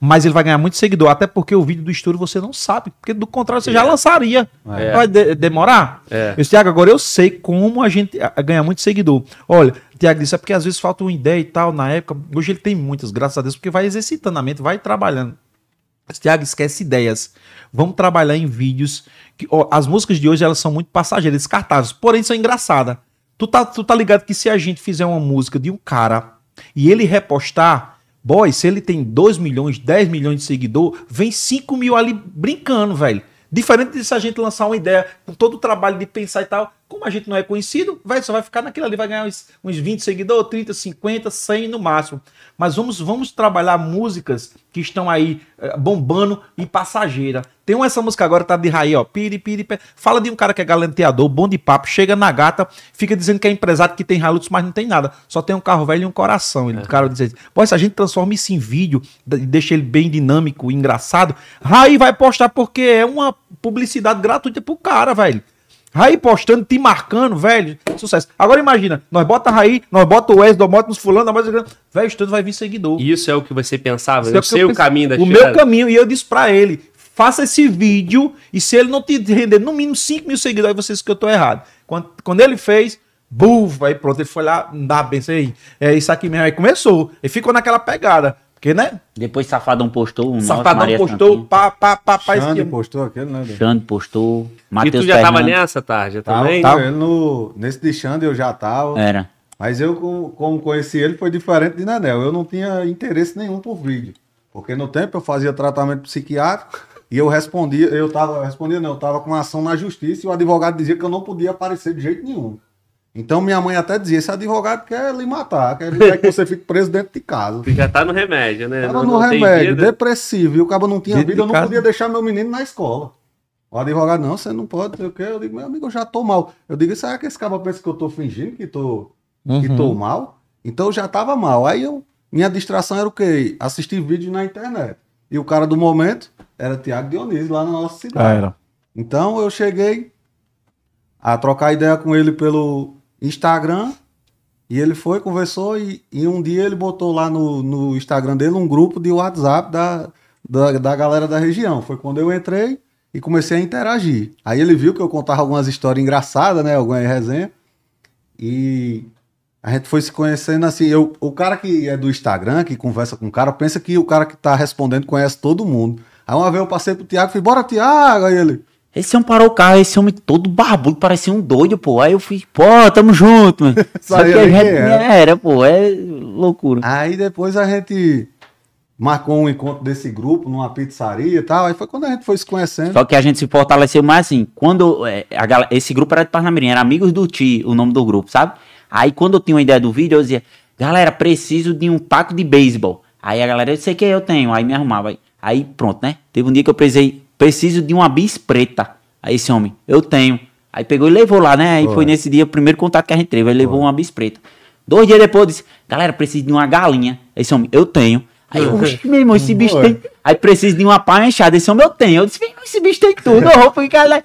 Speaker 4: Mas ele vai ganhar muito seguidor, até porque o vídeo do estouro você não sabe, porque do contrário você já lançaria.
Speaker 1: É.
Speaker 4: Vai de- demorar?
Speaker 1: É.
Speaker 4: Eu Tiago, agora eu sei como a gente a- a ganhar muito seguidor. Olha, Tiago disse, é porque às vezes falta uma ideia e tal, na época, hoje ele tem muitas, graças a Deus, porque vai exercitando a mente, vai trabalhando. Tiago, esquece ideias. Vamos trabalhar em vídeos. Que, ó, as músicas de hoje elas são muito passageiras, descartáveis, porém são engraçadas. Tu tá, tu tá ligado que se a gente fizer uma música de um cara e ele repostar, boy, se ele tem 2 milhões, 10 milhões de seguidor, vem 5 mil ali brincando, velho. Diferente de se a gente lançar uma ideia com todo o trabalho de pensar e tal, como a gente não é conhecido, vai, só vai ficar naquilo ali, vai ganhar uns, uns 20 seguidores, 30, 50, 100 no máximo. Mas vamos, vamos trabalhar músicas que estão aí eh, bombando e passageira. Tem uma, essa música agora, tá de raí, ó. Piri, piri, piri. Fala de um cara que é galanteador, bom de papo, chega na gata, fica dizendo que é empresário, que tem Hilux, mas não tem nada. Só tem um carro velho e um coração. Ele, O cara diz assim, pô, se a gente transforma isso em vídeo e deixa ele bem dinâmico, engraçado, Raí vai postar porque é uma publicidade gratuita pro cara, velho. Raí postando, te marcando, velho. Sucesso. Agora imagina, nós bota Raí, nós bota o Wes, nós bota nos fulano, nós bota... Velho, isso tudo vai vir seguidor.
Speaker 1: Isso é o que você pensava?
Speaker 4: Isso é
Speaker 1: Eu
Speaker 4: que
Speaker 1: sei o caminho da
Speaker 4: O meu caminho, e eu disse pra ele, faça esse vídeo, e se ele não te render no mínimo 5 mil seguidores, você disse que eu tô errado. Quando, quando ele fez, buf, aí pronto, ele foi lá, dá aí, é isso aqui mesmo, aí começou. Ele ficou naquela pegada, porque, né,
Speaker 3: Depois Safadão postou, um nosso
Speaker 4: Safadão
Speaker 3: Maria
Speaker 4: postou,
Speaker 3: Santinha.
Speaker 4: pá, pá, pá, pá,
Speaker 2: Xande postou aquele, né?
Speaker 3: Xande postou,
Speaker 1: E tu já tava
Speaker 3: Fernandes.
Speaker 1: nessa tarde
Speaker 2: Tava,
Speaker 1: também?
Speaker 2: tava. No, nesse de Xande eu já tava.
Speaker 3: Era.
Speaker 2: Mas eu, como, conheci ele, foi diferente de Nenel. Eu não tinha interesse nenhum por vídeo. Porque no tempo eu fazia tratamento psiquiátrico e eu respondia, eu tava, eu respondia não, eu tava com uma ação na justiça e o advogado dizia que eu não podia aparecer de jeito nenhum. Então minha mãe até dizia, esse advogado quer lhe matar, quer, quer que você fique preso dentro de casa.
Speaker 1: Já tá no remédio, né?
Speaker 2: Tava
Speaker 1: Não-
Speaker 2: no remédio, depressivo, e o cabo não tinha
Speaker 4: Dentro
Speaker 2: vida, eu não
Speaker 4: casa.
Speaker 2: podia deixar meu menino na escola. O advogado, não, você não pode, não sei o quê. Eu digo, meu amigo, eu já tô mal. Eu digo, será que esse cabo pensa que eu tô fingindo que tô, que
Speaker 4: Uhum.
Speaker 2: tô mal? Então eu já tava mal. Aí eu, minha distração era o quê? Assistir vídeo na internet. E o cara do momento era Tiago Dionísio, lá na nossa cidade.
Speaker 4: Ah, era.
Speaker 2: Então eu cheguei a trocar ideia com ele pelo Instagram. E ele foi, conversou e, e um dia ele botou lá no, no Instagram dele um grupo de WhatsApp da, da, da galera da região. Foi quando eu entrei e comecei a interagir. Aí ele viu que eu contava algumas histórias engraçadas, né? Alguma resenha. E a gente foi se conhecendo assim. Eu, o cara que é do Instagram, que conversa com o cara, pensa que o cara que tá respondendo conhece todo mundo. Aí uma vez eu passei pro Thiago e falei, bora, Thiago! Aí ele,
Speaker 3: Esse homem parou o carro, esse homem todo barbudo, parecia um doido, pô. Aí eu fui, pô, tamo junto, mano. Só que a gente
Speaker 2: era.
Speaker 3: era. pô, é loucura.
Speaker 2: Aí depois a gente marcou um encontro desse grupo numa pizzaria e tal. Aí foi quando a gente foi se conhecendo.
Speaker 3: Só que a gente se fortaleceu mais assim. Quando é, a esse grupo era de Parnamirim, era Amigos do Ti, o nome do grupo, sabe? Aí quando eu tinha uma ideia do vídeo, eu dizia, galera, preciso de um taco de beisebol. Aí a galera, eu sei que eu tenho, aí me arrumava. Aí pronto, né? Teve um dia que eu precisei, preciso de uma bis preta. Aí esse homem, eu tenho. Aí pegou e levou lá, né? Aí
Speaker 2: Foi.
Speaker 3: foi nesse dia o primeiro contato que a gente teve. Aí levou uma bis preta. Dois dias depois eu disse, galera, preciso de uma galinha. Esse homem, eu tenho. Aí eu, "Oxe, meu irmão, esse bicho
Speaker 2: Foi.
Speaker 3: tem. Aí preciso de uma pá mexada. Esse homem eu tenho. Eu disse, "Vem, esse bicho tem tudo. Eu vou ficar lá.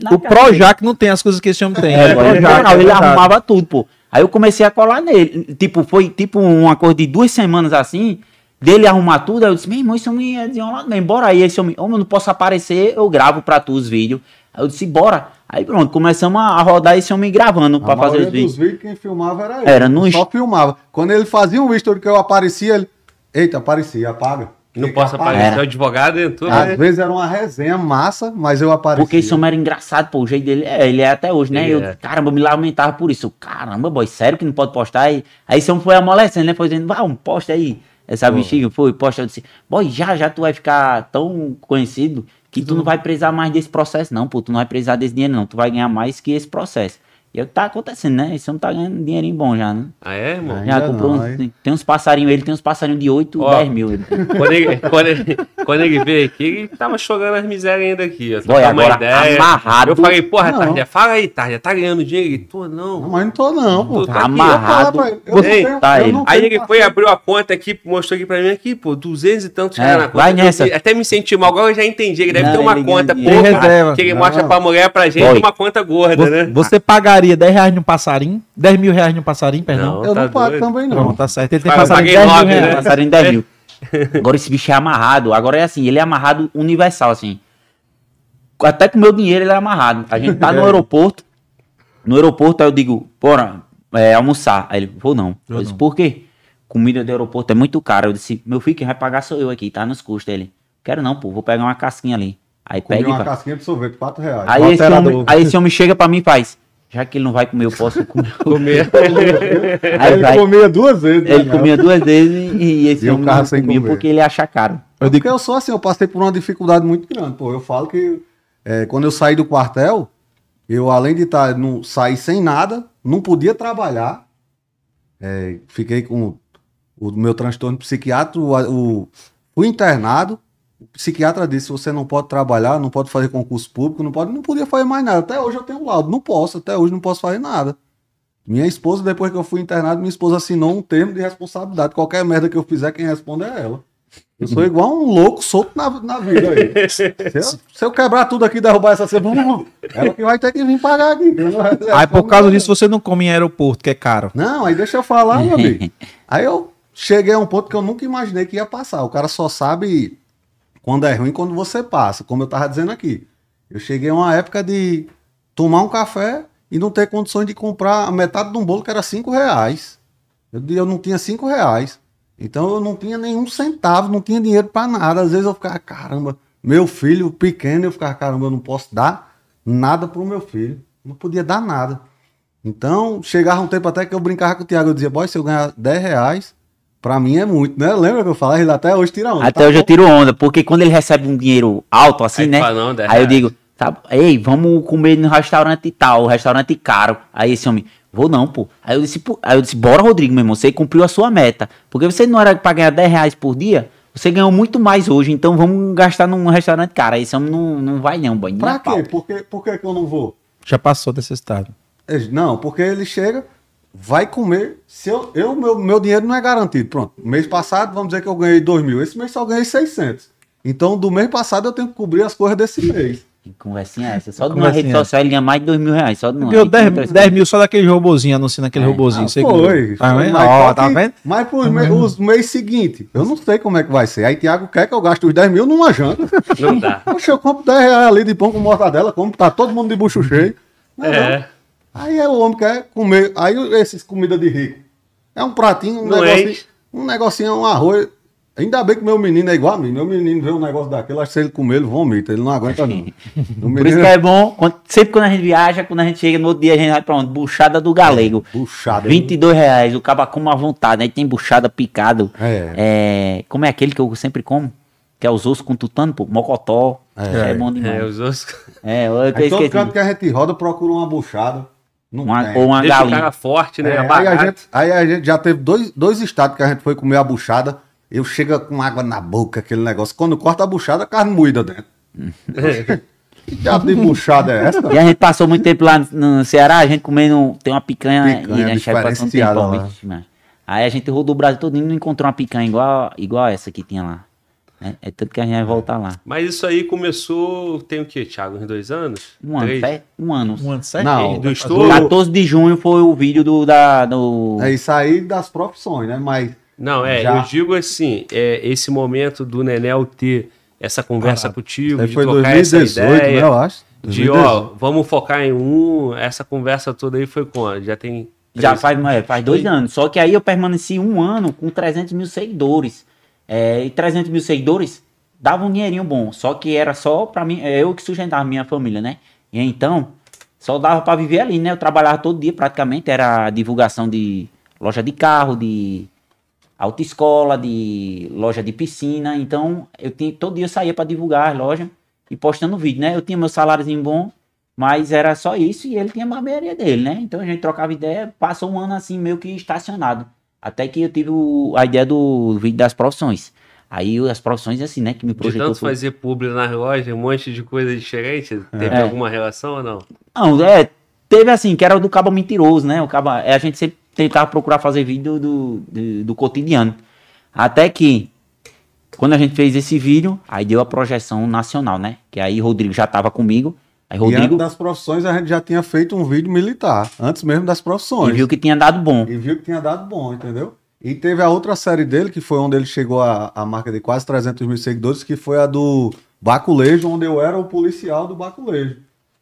Speaker 3: Na
Speaker 4: O
Speaker 3: casa
Speaker 4: Projac não tem as coisas que esse homem tem.
Speaker 3: é,
Speaker 4: É, Projac,
Speaker 3: não,
Speaker 4: é
Speaker 3: ele
Speaker 4: verdade.
Speaker 3: arrumava tudo, pô. Aí eu comecei a colar nele. Tipo, foi tipo uma coisa de duas semanas assim, dele arrumar tudo. Aí eu disse, meu irmão, esse homem é desenrolado mesmo. Bora aí, esse homem, homem, eu não posso aparecer, eu gravo pra tu os vídeos. Aí eu disse, bora. Aí pronto, começamos a rodar esse homem gravando pra
Speaker 2: a
Speaker 3: fazer os vídeos.
Speaker 2: dos vídeos quem filmava era ele.
Speaker 3: Era no
Speaker 2: Só
Speaker 3: est-
Speaker 2: filmava. Quando ele fazia um story que eu aparecia, ele. Eita, aparecia, apaga.
Speaker 1: Não
Speaker 2: que
Speaker 1: posso
Speaker 2: aparece.
Speaker 1: aparecer. O advogado entrou,
Speaker 2: Às
Speaker 1: né?
Speaker 2: vezes era uma resenha massa, mas eu aparecia.
Speaker 3: Porque esse homem era engraçado, pô. O jeito dele. É, ele é até hoje, né?
Speaker 1: Ele
Speaker 3: eu,
Speaker 1: é.
Speaker 3: caramba, eu me lamentava por isso. Caramba, boy, sério que não pode postar? Aí, aí esse homem foi amolecendo, né? Foi dizendo, vá, um posta aí. Essa
Speaker 2: Pô.
Speaker 3: bexiga foi, posta. Eu disse, boy, já, já tu vai ficar tão conhecido que tu não vai precisar mais desse processo, não, pô. Tu não vai precisar desse dinheiro, não. Tu vai ganhar mais que esse processo. E é tá acontecendo, né? Esse homem tá ganhando dinheirinho bom já, né?
Speaker 1: Ah, é, irmão?
Speaker 2: Ai.
Speaker 3: Já
Speaker 2: Ainda
Speaker 3: comprou
Speaker 2: não,
Speaker 3: uns, tem, uns passarinhos, ele tem uns passarinhos de 8,
Speaker 1: Ó.
Speaker 3: 10 mil. Ele.
Speaker 1: Quando ele, quando, ele, quando ele veio aqui, ele tava jogando as misérias ainda aqui. Ó,
Speaker 3: Boy,
Speaker 1: trocar uma
Speaker 3: agora amarrado.
Speaker 1: Eu falei, porra,
Speaker 2: Não.
Speaker 1: Tarja, fala aí, Tarja, tá ganhando dinheiro? Ele, pô,
Speaker 2: Não,
Speaker 1: não.
Speaker 2: mas não tô não, pô.
Speaker 1: Tu tá
Speaker 3: amarrado.
Speaker 2: Eu, eu, não
Speaker 1: Ei,
Speaker 2: tenho-
Speaker 3: tá
Speaker 2: eu
Speaker 1: Aí ele foi, abriu a conta aqui, mostrou aqui pra mim aqui, pô, 200 e tantos
Speaker 3: É,
Speaker 1: reais na conta.
Speaker 3: vai
Speaker 1: Eu
Speaker 3: nessa.
Speaker 1: Até me senti mal, agora eu já entendi. Ele deve
Speaker 3: Não,
Speaker 1: ter uma
Speaker 3: ele
Speaker 1: conta
Speaker 4: reserva.
Speaker 1: que ele mostra pra mulher, pra gente, uma conta gorda, né?
Speaker 4: Você pagaria 10 reais no passarinho? 10 mil reais no passarinho, perdão?
Speaker 1: Não.
Speaker 2: Eu
Speaker 1: tá
Speaker 2: não pago
Speaker 1: doido.
Speaker 2: também
Speaker 4: Não,
Speaker 2: não.
Speaker 4: tá certo. Ele tem passarinho de
Speaker 1: paguei
Speaker 4: 10 mil
Speaker 1: nove, né?
Speaker 4: reais.
Speaker 3: Passarinho 10 mil. Agora esse bicho é amarrado. Agora é assim, ele é amarrado universal, assim. Até com o meu dinheiro ele é amarrado. A gente tá no aeroporto. No aeroporto, aí eu digo, bora, é, almoçar. Aí ele, vou não. Eu,
Speaker 4: Eu
Speaker 3: disse,
Speaker 4: não.
Speaker 3: por quê? Comida do aeroporto é muito cara. Eu disse, meu filho, quem vai pagar sou eu aqui, tá nos custos. Ele, quero não, pô, vou pegar uma casquinha ali. Aí
Speaker 2: Comi
Speaker 3: pega
Speaker 2: uma casquinha de sorvete, 4 reais.
Speaker 3: Aí esse, homem, aí esse homem chega pra mim e faz, já que ele não vai comer, eu posso comer.
Speaker 1: Comer.
Speaker 3: Aí
Speaker 2: ele
Speaker 3: vai.
Speaker 2: comia duas vezes.
Speaker 3: Ele
Speaker 2: né,
Speaker 3: comia duas vezes e, e esse
Speaker 2: E
Speaker 3: homem não
Speaker 2: sem
Speaker 3: comia
Speaker 2: comer.
Speaker 3: porque ele acha caro.
Speaker 2: Eu digo que eu sou assim, eu passei por uma dificuldade muito grande. Pô, eu falo que é, quando eu saí do quartel, eu além de estar não sair sem nada, não podia trabalhar. É, fiquei com o meu transtorno psiquiátrico, o, o- fui internado. Psiquiatra disse: você não pode trabalhar, não pode fazer concurso público, não pode, não podia fazer mais nada. Até hoje eu tenho um laudo, não posso, até hoje não posso fazer nada. Minha esposa, depois que eu fui internado, minha esposa assinou um termo de responsabilidade. Qualquer merda que eu fizer, quem responde é ela. Eu sou igual um louco solto na, na vida aí. Se eu, se eu quebrar tudo aqui e derrubar essa cebola, ela que vai ter que vir pagar aqui.
Speaker 4: Aí por causa disso você não come em aeroporto, que é caro.
Speaker 2: Não, aí deixa eu falar, meu amigo. Aí eu cheguei a um ponto que eu nunca imaginei que ia passar. O cara só sabe quando é ruim quando você passa, como eu tava dizendo aqui. Eu cheguei a uma época de tomar um café e não ter condições de comprar a metade de um bolo que era cinco reais. Eu, eu não tinha cinco reais. Então eu não tinha nenhum centavo, não tinha dinheiro para nada. Às vezes eu ficava, caramba, meu filho pequeno, eu ficava, caramba, eu não posso dar nada pro meu filho. Não podia dar nada. Então, chegava um tempo até que eu brincava com o Thiago, eu dizia, boy, se eu ganhar 10 reais, pra mim é muito, né? Lembra que eu falava? Ele até hoje tira onda.
Speaker 3: Até
Speaker 2: Tá
Speaker 3: hoje eu
Speaker 2: bom?
Speaker 3: tiro onda, porque quando ele recebe um dinheiro alto assim,
Speaker 1: Aí
Speaker 3: né?
Speaker 1: fala, não,
Speaker 3: aí eu digo, tá, ei, vamos comer no restaurante tal, restaurante caro. Aí esse homem, vou não, pô. Aí eu disse, pô, aí eu disse, bora, Rodrigo, meu irmão, você cumpriu a sua meta. Porque você não era pra ganhar 10 reais por dia, você ganhou muito mais hoje, então vamos gastar num restaurante caro. Aí esse homem não, não vai não, boy. nem
Speaker 2: Pra quê? Por, quê? por que que eu não vou?
Speaker 4: Já passou desse estado.
Speaker 2: Não, porque ele chega, vai comer. Se eu, eu meu, meu dinheiro não é garantido. Pronto. Mês passado, vamos dizer que eu ganhei 2 mil. Esse mês só ganhei 600. Então, do mês passado, eu tenho que cobrir as coisas desse mês.
Speaker 3: Que conversinha é essa? Só de uma rede social ele ganha mais de 2 mil reais. Só de uma. Tem
Speaker 4: 10,
Speaker 3: outras
Speaker 4: 10 mil só daquele robozinho, anunciando aquele
Speaker 3: É.
Speaker 4: robozinho.
Speaker 2: Ah, foi.
Speaker 4: Tá vendo?
Speaker 2: Mas, só
Speaker 4: tá vendo?
Speaker 2: mas pros me- os mês seguintes, eu não sei como é que vai ser. Aí Thiago quer que eu gaste os 10 mil numa janta.
Speaker 1: Não dá.
Speaker 2: Poxa, eu compro 10 reais ali de pão com mortadela, como tá todo mundo de bucho cheio. Não, não.
Speaker 1: É.
Speaker 2: Aí é o homem quer comer. Aí esses comida de rico. É um pratinho, um negocinho,
Speaker 1: enche.
Speaker 2: um negocinho, um arroz. Ainda bem que meu menino é igual a mim. Meu menino vê um negócio daquele, acho que se ele comer, ele vomita. Ele não aguenta, não. O
Speaker 3: Por
Speaker 2: menino
Speaker 3: isso que é bom, sempre quando a gente viaja, quando a gente chega no outro dia, a gente vai pra onde? Buchada do Galego.
Speaker 2: puxado.
Speaker 3: 22 reais, o caba come à vontade. Aí tem buchada picado.
Speaker 2: É.
Speaker 3: É, como é aquele que eu sempre como? Que é os ossos com tutano, pô, mocotó.
Speaker 2: É.
Speaker 3: É, bom
Speaker 1: É,
Speaker 3: demais.
Speaker 1: os outros.
Speaker 3: É, eu, eu
Speaker 2: Aí todo canto que a gente roda, procura uma buchada. Não
Speaker 3: Uma,
Speaker 2: tem.
Speaker 3: ou uma
Speaker 1: Deixa o
Speaker 3: galinha.
Speaker 1: cara forte, né?
Speaker 2: É, aí, a gente, aí a gente já teve dois, dois estados que a gente foi comer a buchada. Eu chego com água na boca, aquele negócio. Quando corta a buchada, a carne moída dentro. que diabo de buchada é essa?
Speaker 3: E a gente passou muito tempo lá no Ceará, a gente comendo. Tem uma picanha,
Speaker 2: Picanha
Speaker 3: e a gente vai passando um tempão. Aí a gente rodou o Brasil todo e não encontrou uma picanha igual, igual essa que tinha lá. É, é tanto que a gente vai voltar lá.
Speaker 1: Mas isso aí começou, tem o quê, Thiago? Uns dois anos?
Speaker 3: Um ano,
Speaker 1: Três?
Speaker 3: fe- um ano.
Speaker 4: Um ano certo?
Speaker 2: Não,
Speaker 1: Do estouro?
Speaker 3: 14 de junho foi o vídeo do. Da, do...
Speaker 2: É isso aí das profissões, né? Mas
Speaker 1: Não, é,
Speaker 2: Já.
Speaker 1: eu digo assim, é, esse momento do Nenel ter essa conversa
Speaker 4: Parado.
Speaker 1: contigo,
Speaker 2: aí
Speaker 1: de
Speaker 2: foi
Speaker 1: trocar essa
Speaker 2: 2018, né?
Speaker 1: ideia,
Speaker 2: Eu acho.
Speaker 1: de, ó, vamos focar em um, essa conversa toda aí foi quando? Já tem...
Speaker 3: Já
Speaker 1: três-
Speaker 3: faz, é, faz dois anos. Só que aí eu permaneci um ano com 300 mil seguidores. É, e 300 mil seguidores, dava um dinheirinho bom. Só que era só pra mim, é eu que sustentava a minha família, né? E então, só dava pra viver ali, né? Eu trabalhava todo dia praticamente, era divulgação de loja de carro, de autoescola, de loja de piscina. Então, eu tinha, todo dia eu saía pra divulgar as lojas e postando vídeo, né? Eu tinha meu saláriozinho bom, mas era só isso e ele tinha a barbearia dele, né? Então a gente trocava ideia, passou um ano assim meio que estacionado. Até que eu tive o- a ideia do vídeo das profissões. Aí as profissões assim, né, que me
Speaker 1: De
Speaker 3: projetou.
Speaker 1: tanto
Speaker 3: foi-
Speaker 1: fazer publi nas lojas, um monte de coisa diferente, teve
Speaker 3: É.
Speaker 1: alguma relação ou não?
Speaker 3: Não, é, teve assim, que era o do cabo mentiroso, né? O cabo, é, a gente sempre tentava procurar fazer vídeo do, do, do cotidiano. Até que, quando a gente fez esse vídeo, aí deu a projeção nacional, né? Que aí Rodrigo já tava comigo. Aí
Speaker 2: E
Speaker 3: Rodrigo
Speaker 2: antes das profissões, a gente já tinha feito um vídeo militar, antes mesmo das
Speaker 3: e
Speaker 2: profissões.
Speaker 3: viu que tinha dado bom.
Speaker 2: E viu que tinha dado bom, entendeu? E teve a outra série dele, que foi onde ele chegou à, à marca de quase 300 mil seguidores, que foi a do Baculejo, onde eu era o policial do Baculejo.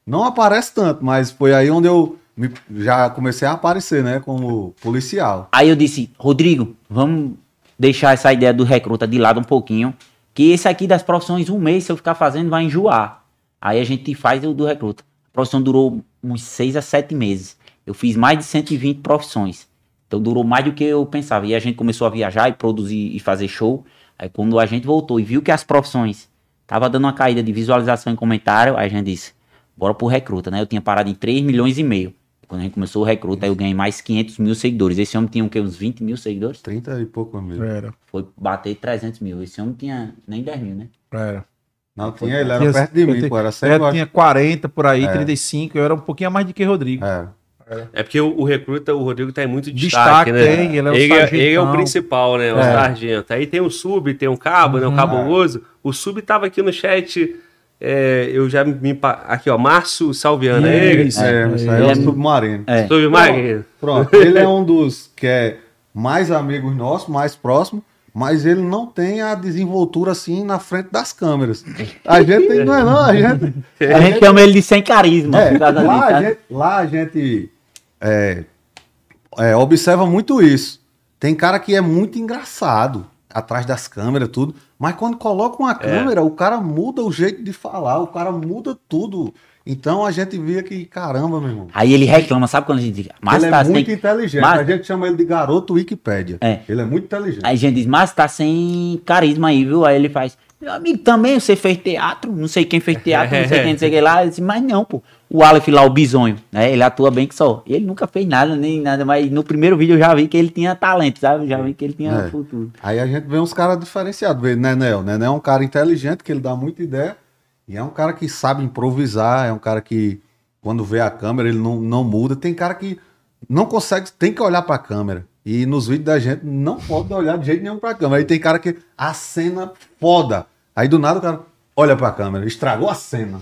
Speaker 2: Não aparece tanto, mas foi aí onde eu me- já comecei a aparecer, né, como policial.
Speaker 3: Aí eu disse, Rodrigo, vamos deixar essa ideia do recruta de lado um pouquinho, que esse aqui das profissões, um mês, se eu ficar fazendo, vai enjoar. Aí a gente faz o do recruta. A profissão durou uns seis a sete meses. Eu fiz mais de 120 profissões. Então durou mais do que eu pensava. E a gente começou a viajar e produzir e fazer show. Aí quando a gente voltou e viu que as profissões tava dando uma caída de visualização em comentário, aí a gente disse, bora pro recruta, né? Eu tinha parado em 3 milhões e meio. Quando a gente começou o recruta, aí eu ganhei mais 500 mil seguidores. Esse homem tinha o quê? Uns 20 mil seguidores?
Speaker 2: 30 e pouco mil.
Speaker 4: Era,
Speaker 3: Foi bater 300 mil. Esse homem tinha nem 10 mil, né?
Speaker 4: era.
Speaker 2: Não tinha, ele era
Speaker 4: Tinha-
Speaker 2: perto de
Speaker 4: eu
Speaker 2: mim, pô, era
Speaker 4: Eu
Speaker 2: sempre...
Speaker 4: tinha 40 por aí,
Speaker 2: É.
Speaker 4: 35, eu era um pouquinho a mais do que Rodrigo.
Speaker 2: É.
Speaker 1: É porque o, o recruta, o Rodrigo tá em muito
Speaker 4: Destaque,
Speaker 1: destaque, né?
Speaker 4: tem, ele é o
Speaker 1: ele, é, ele é o principal, né? O
Speaker 4: É.
Speaker 1: sargento. Aí tem o sub, tem o cabo, né? O
Speaker 4: Uhum.
Speaker 1: cabuloso. O sub tava aqui no chat. é, eu já me. Aqui, ó. Márcio Salviano. É ele?
Speaker 4: Isso,
Speaker 2: É,
Speaker 4: é,
Speaker 2: isso aí é, o
Speaker 3: é-
Speaker 2: submarino.
Speaker 3: É.
Speaker 1: Submarino.
Speaker 2: Pronto, ele é um dos que é mais amigos nossos, mais próximo, mas ele não tem a desenvoltura assim na frente das câmeras. A gente tem, não é não, a gente...
Speaker 3: A gente chama ele de sem carisma.
Speaker 2: É, lá, a
Speaker 3: tá?
Speaker 2: gente, lá a gente é, é, observa muito isso. Tem cara que é muito engraçado atrás das câmeras, tudo. Mas quando coloca uma câmera, o cara muda o jeito de falar, o cara muda tudo. Então a gente via que, caramba, meu irmão.
Speaker 3: Aí ele reclama, sabe quando a gente diz, mas
Speaker 2: ele
Speaker 3: tá
Speaker 2: é
Speaker 3: sem...
Speaker 2: muito inteligente.
Speaker 3: Mas-
Speaker 2: A gente chama ele de garoto Wikipédia.
Speaker 3: É.
Speaker 2: Ele é muito inteligente.
Speaker 3: Aí a gente diz, mas tá sem carisma aí, viu? Aí ele faz, meu amigo, também você fez teatro, não sei quem fez teatro, não sei quem, não sei quem lá. Eu disse, mas não, pô. O Aleph lá, o bisonho, né? Ele atua bem que só. Ele nunca fez nada, nem nada, mas no primeiro vídeo eu já vi que ele tinha talento, sabe? Eu já vi que ele tinha
Speaker 2: É.
Speaker 3: futuro.
Speaker 2: Aí a gente vê uns caras diferenciados. Vê Nenel. Nenel é um cara inteligente, que ele dá muita ideia. E é um cara que sabe improvisar. É um cara que, quando vê a câmera, ele não, não muda. Tem cara que não consegue, tem que olhar pra câmera. E nos vídeos da gente não pode olhar de jeito nenhum pra câmera. Aí tem cara que a cena foda. Aí do nada o cara olha pra câmera, estragou a cena.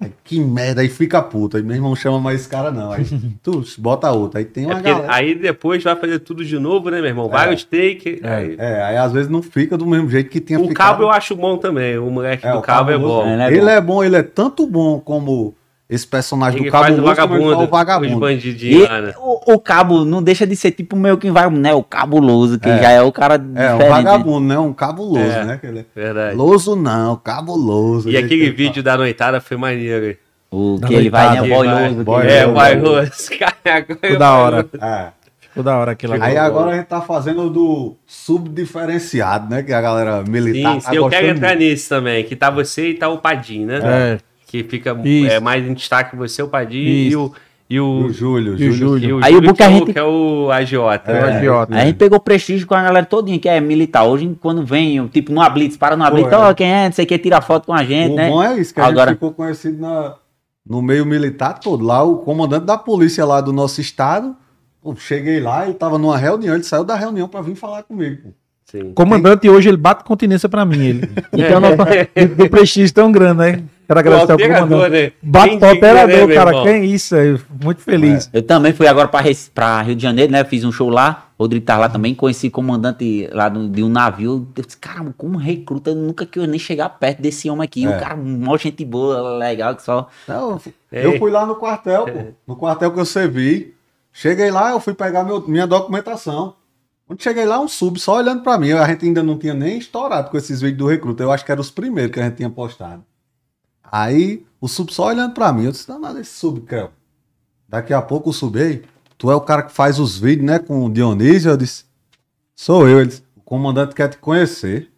Speaker 2: Aí, que merda, aí fica puto. Aí meu irmão chama mais esse cara, não. Aí tu bota outro. Aí tem
Speaker 1: É
Speaker 2: uma
Speaker 1: porque
Speaker 2: galera.
Speaker 1: aí depois vai fazer tudo de novo, né, meu irmão? Vários takes. aí-
Speaker 2: É, aí às vezes não fica do mesmo jeito que tinha
Speaker 1: O
Speaker 2: ficado.
Speaker 1: cabo eu acho bom também. O moleque
Speaker 2: É,
Speaker 1: do
Speaker 2: o
Speaker 1: cabo é bom.
Speaker 3: É, né?
Speaker 2: Ele
Speaker 3: bom.
Speaker 2: é bom, ele é tanto bom como esse personagem
Speaker 1: Ele
Speaker 2: do Cabo
Speaker 1: faz o
Speaker 2: Luz, como ele
Speaker 1: vagabundo,
Speaker 2: o
Speaker 1: os
Speaker 2: vagabundo.
Speaker 1: bandidinhos
Speaker 3: E
Speaker 1: lá, né?
Speaker 3: o, o cabo não deixa de ser tipo meio que vai, né? O cabuloso, que
Speaker 2: É.
Speaker 3: já é o cara
Speaker 2: É, um vagabundo, né? Um cabuloso,
Speaker 1: É.
Speaker 2: né? Que ele é...
Speaker 1: Verdade.
Speaker 2: Loso não, cabuloso.
Speaker 1: E aquele
Speaker 2: que ele
Speaker 1: vídeo da noitada foi maneiro. hein?
Speaker 3: O
Speaker 4: Da
Speaker 3: que ele vai, né? O
Speaker 4: noitada.
Speaker 3: boiloso.
Speaker 2: Boy
Speaker 1: É,
Speaker 2: eu-
Speaker 1: vai, Luz. Cara, agora
Speaker 4: Ficou da hora.
Speaker 2: fala. É.
Speaker 4: Ficou da hora aquilo
Speaker 2: Aí agora a gente tá fazendo do subdiferenciado, né? Que a galera militar
Speaker 1: Sim,
Speaker 2: tá
Speaker 1: eu quero entrar
Speaker 2: muito.
Speaker 1: nisso também. Que tá você e tá o Padim, né?
Speaker 4: É.
Speaker 1: Que fica
Speaker 4: Isso.
Speaker 1: é, mais em destaque você, o Padim e o. E o,
Speaker 2: o Júlio,
Speaker 4: E o
Speaker 1: e
Speaker 4: Júlio.
Speaker 1: o
Speaker 3: Aí o
Speaker 1: Júlio, que, é
Speaker 3: a
Speaker 1: o,
Speaker 3: gente-
Speaker 1: que é o agiota.
Speaker 2: É.
Speaker 1: né?
Speaker 4: É, agiota.
Speaker 3: Aí a gente pegou prestígio com a galera todinha que é militar. Hoje, quando vem, tipo, numa blitz, para numa
Speaker 2: Pô,
Speaker 3: blitz,
Speaker 2: é.
Speaker 3: ó, quem é, não sei o que, tira foto com a gente,
Speaker 2: O
Speaker 3: né?
Speaker 2: bom é isso, que a
Speaker 3: Agora-
Speaker 2: gente ficou conhecido na, no meio militar todo. Lá, o comandante da polícia lá do nosso estado, pô, cheguei lá, ele tava numa reunião, ele saiu da reunião pra vir falar comigo. pô.
Speaker 1: Sim.
Speaker 4: Comandante hoje ele bate continência pra mim. Ele. Então, nossa, do prestígio tão grande, né? Quero agradecer ao
Speaker 1: alterador,
Speaker 4: comandante.
Speaker 1: né?
Speaker 4: Pro
Speaker 1: diria, né,
Speaker 4: operador,
Speaker 1: meu
Speaker 4: cara. Quem é isso? Fico muito feliz.
Speaker 3: Eu também fui agora pra Rio de Janeiro, né? Fiz um show lá. Rodrigo tá lá também. Conheci comandante lá do- de um navio. Eu disse, caramba, como recruta, eu nunca que eu nem chegar perto desse homem aqui.
Speaker 2: É.
Speaker 3: O cara, mó gente boa, legal, que só.
Speaker 2: Eu fui lá no quartel, pô, no quartel que eu servi. Cheguei lá, eu fui pegar meu- minha documentação. Quando cheguei lá, um sub só olhando pra mim. A gente ainda não tinha nem estourado com esses vídeos do recruta. Eu acho que eram os primeiros que a gente tinha postado. Aí, o sub só olhando pra mim. Eu disse, não, nada esse sub, Creu. Daqui a pouco o sub, ei, tu é o cara que faz os vídeos, né, com o Dionísio? Eu disse, sou eu. Ele disse, o comandante quer te conhecer.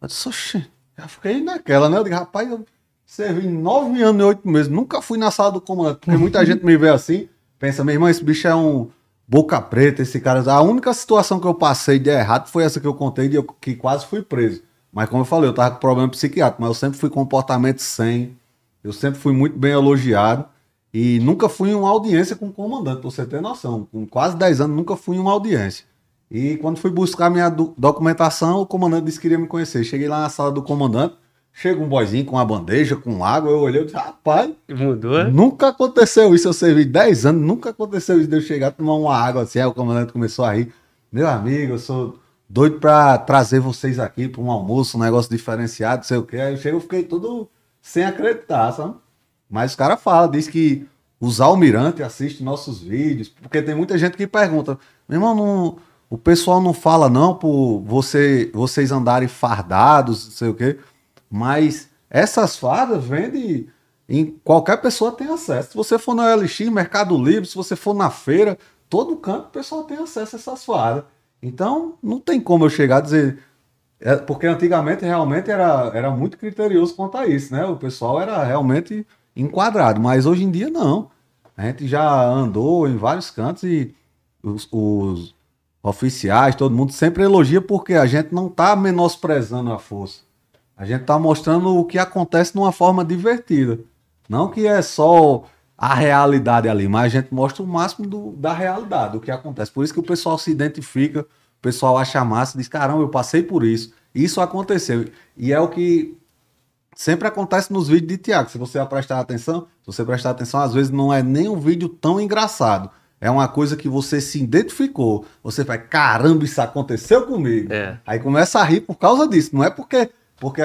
Speaker 2: Eu disse, oxê, já fiquei naquela, né? Eu disse, rapaz, eu servi nove anos e oito meses. Nunca fui na sala do comandante, porque muita gente me vê assim, pensa, meu irmão, esse bicho é um boca preta, esse cara. A única situação que eu passei de errado foi essa que eu contei, de eu, que quase fui preso. Mas como eu falei, eu tava com problema psiquiátrico, mas eu sempre fui comportamento 100, eu sempre fui muito bem elogiado. E nunca fui em uma audiência com o comandante, pra você ter noção. Com quase 10 anos, nunca fui em uma audiência. E quando fui buscar minha do- documentação, o comandante disse que queria me conhecer. Cheguei lá na sala do comandante, chega um boizinho com uma bandeja, com água. Eu olhei e disse, rapaz,
Speaker 1: Mudou?
Speaker 2: nunca aconteceu isso. Eu servi 10 anos, nunca aconteceu isso de eu chegar tomar uma água assim. Aí o comandante começou a rir. Meu amigo, eu sou doido pra trazer vocês aqui pra um almoço, um negócio diferenciado, sei o quê. Aí eu chego, eu fiquei tudo sem acreditar, sabe? Mas o cara fala, diz que os almirantes assistem nossos vídeos, porque tem muita gente que pergunta, meu irmão, não- o pessoal não fala não por você, vocês andarem fardados, sei o quê, mas essas fardas vendem em qualquer pessoa tem acesso. Se você for na LX, Mercado Livre, se você for na feira, todo canto o pessoal tem acesso a essas fardas. Então, não tem como eu chegar a dizer, é, porque antigamente realmente era, era muito criterioso quanto a isso, né? O pessoal era realmente enquadrado, mas hoje em dia não. A gente já andou em vários cantos e os, os oficiais, todo mundo sempre elogia porque a gente não está menosprezando a força. A gente está mostrando o que acontece de uma forma divertida. Não que é só a realidade ali, mas a gente mostra o máximo do- da realidade, do que acontece. Por isso que o pessoal se identifica, o pessoal acha massa, diz: caramba, eu passei por isso. Isso aconteceu. E é o que sempre acontece nos vídeos de Tiago. Se você prestar atenção, se você prestar atenção, às vezes não é nem um vídeo tão engraçado. É uma coisa que você se identificou. Você faz, caramba, isso aconteceu comigo.
Speaker 1: É.
Speaker 2: Aí começa a rir por causa disso. Não é porque. Porque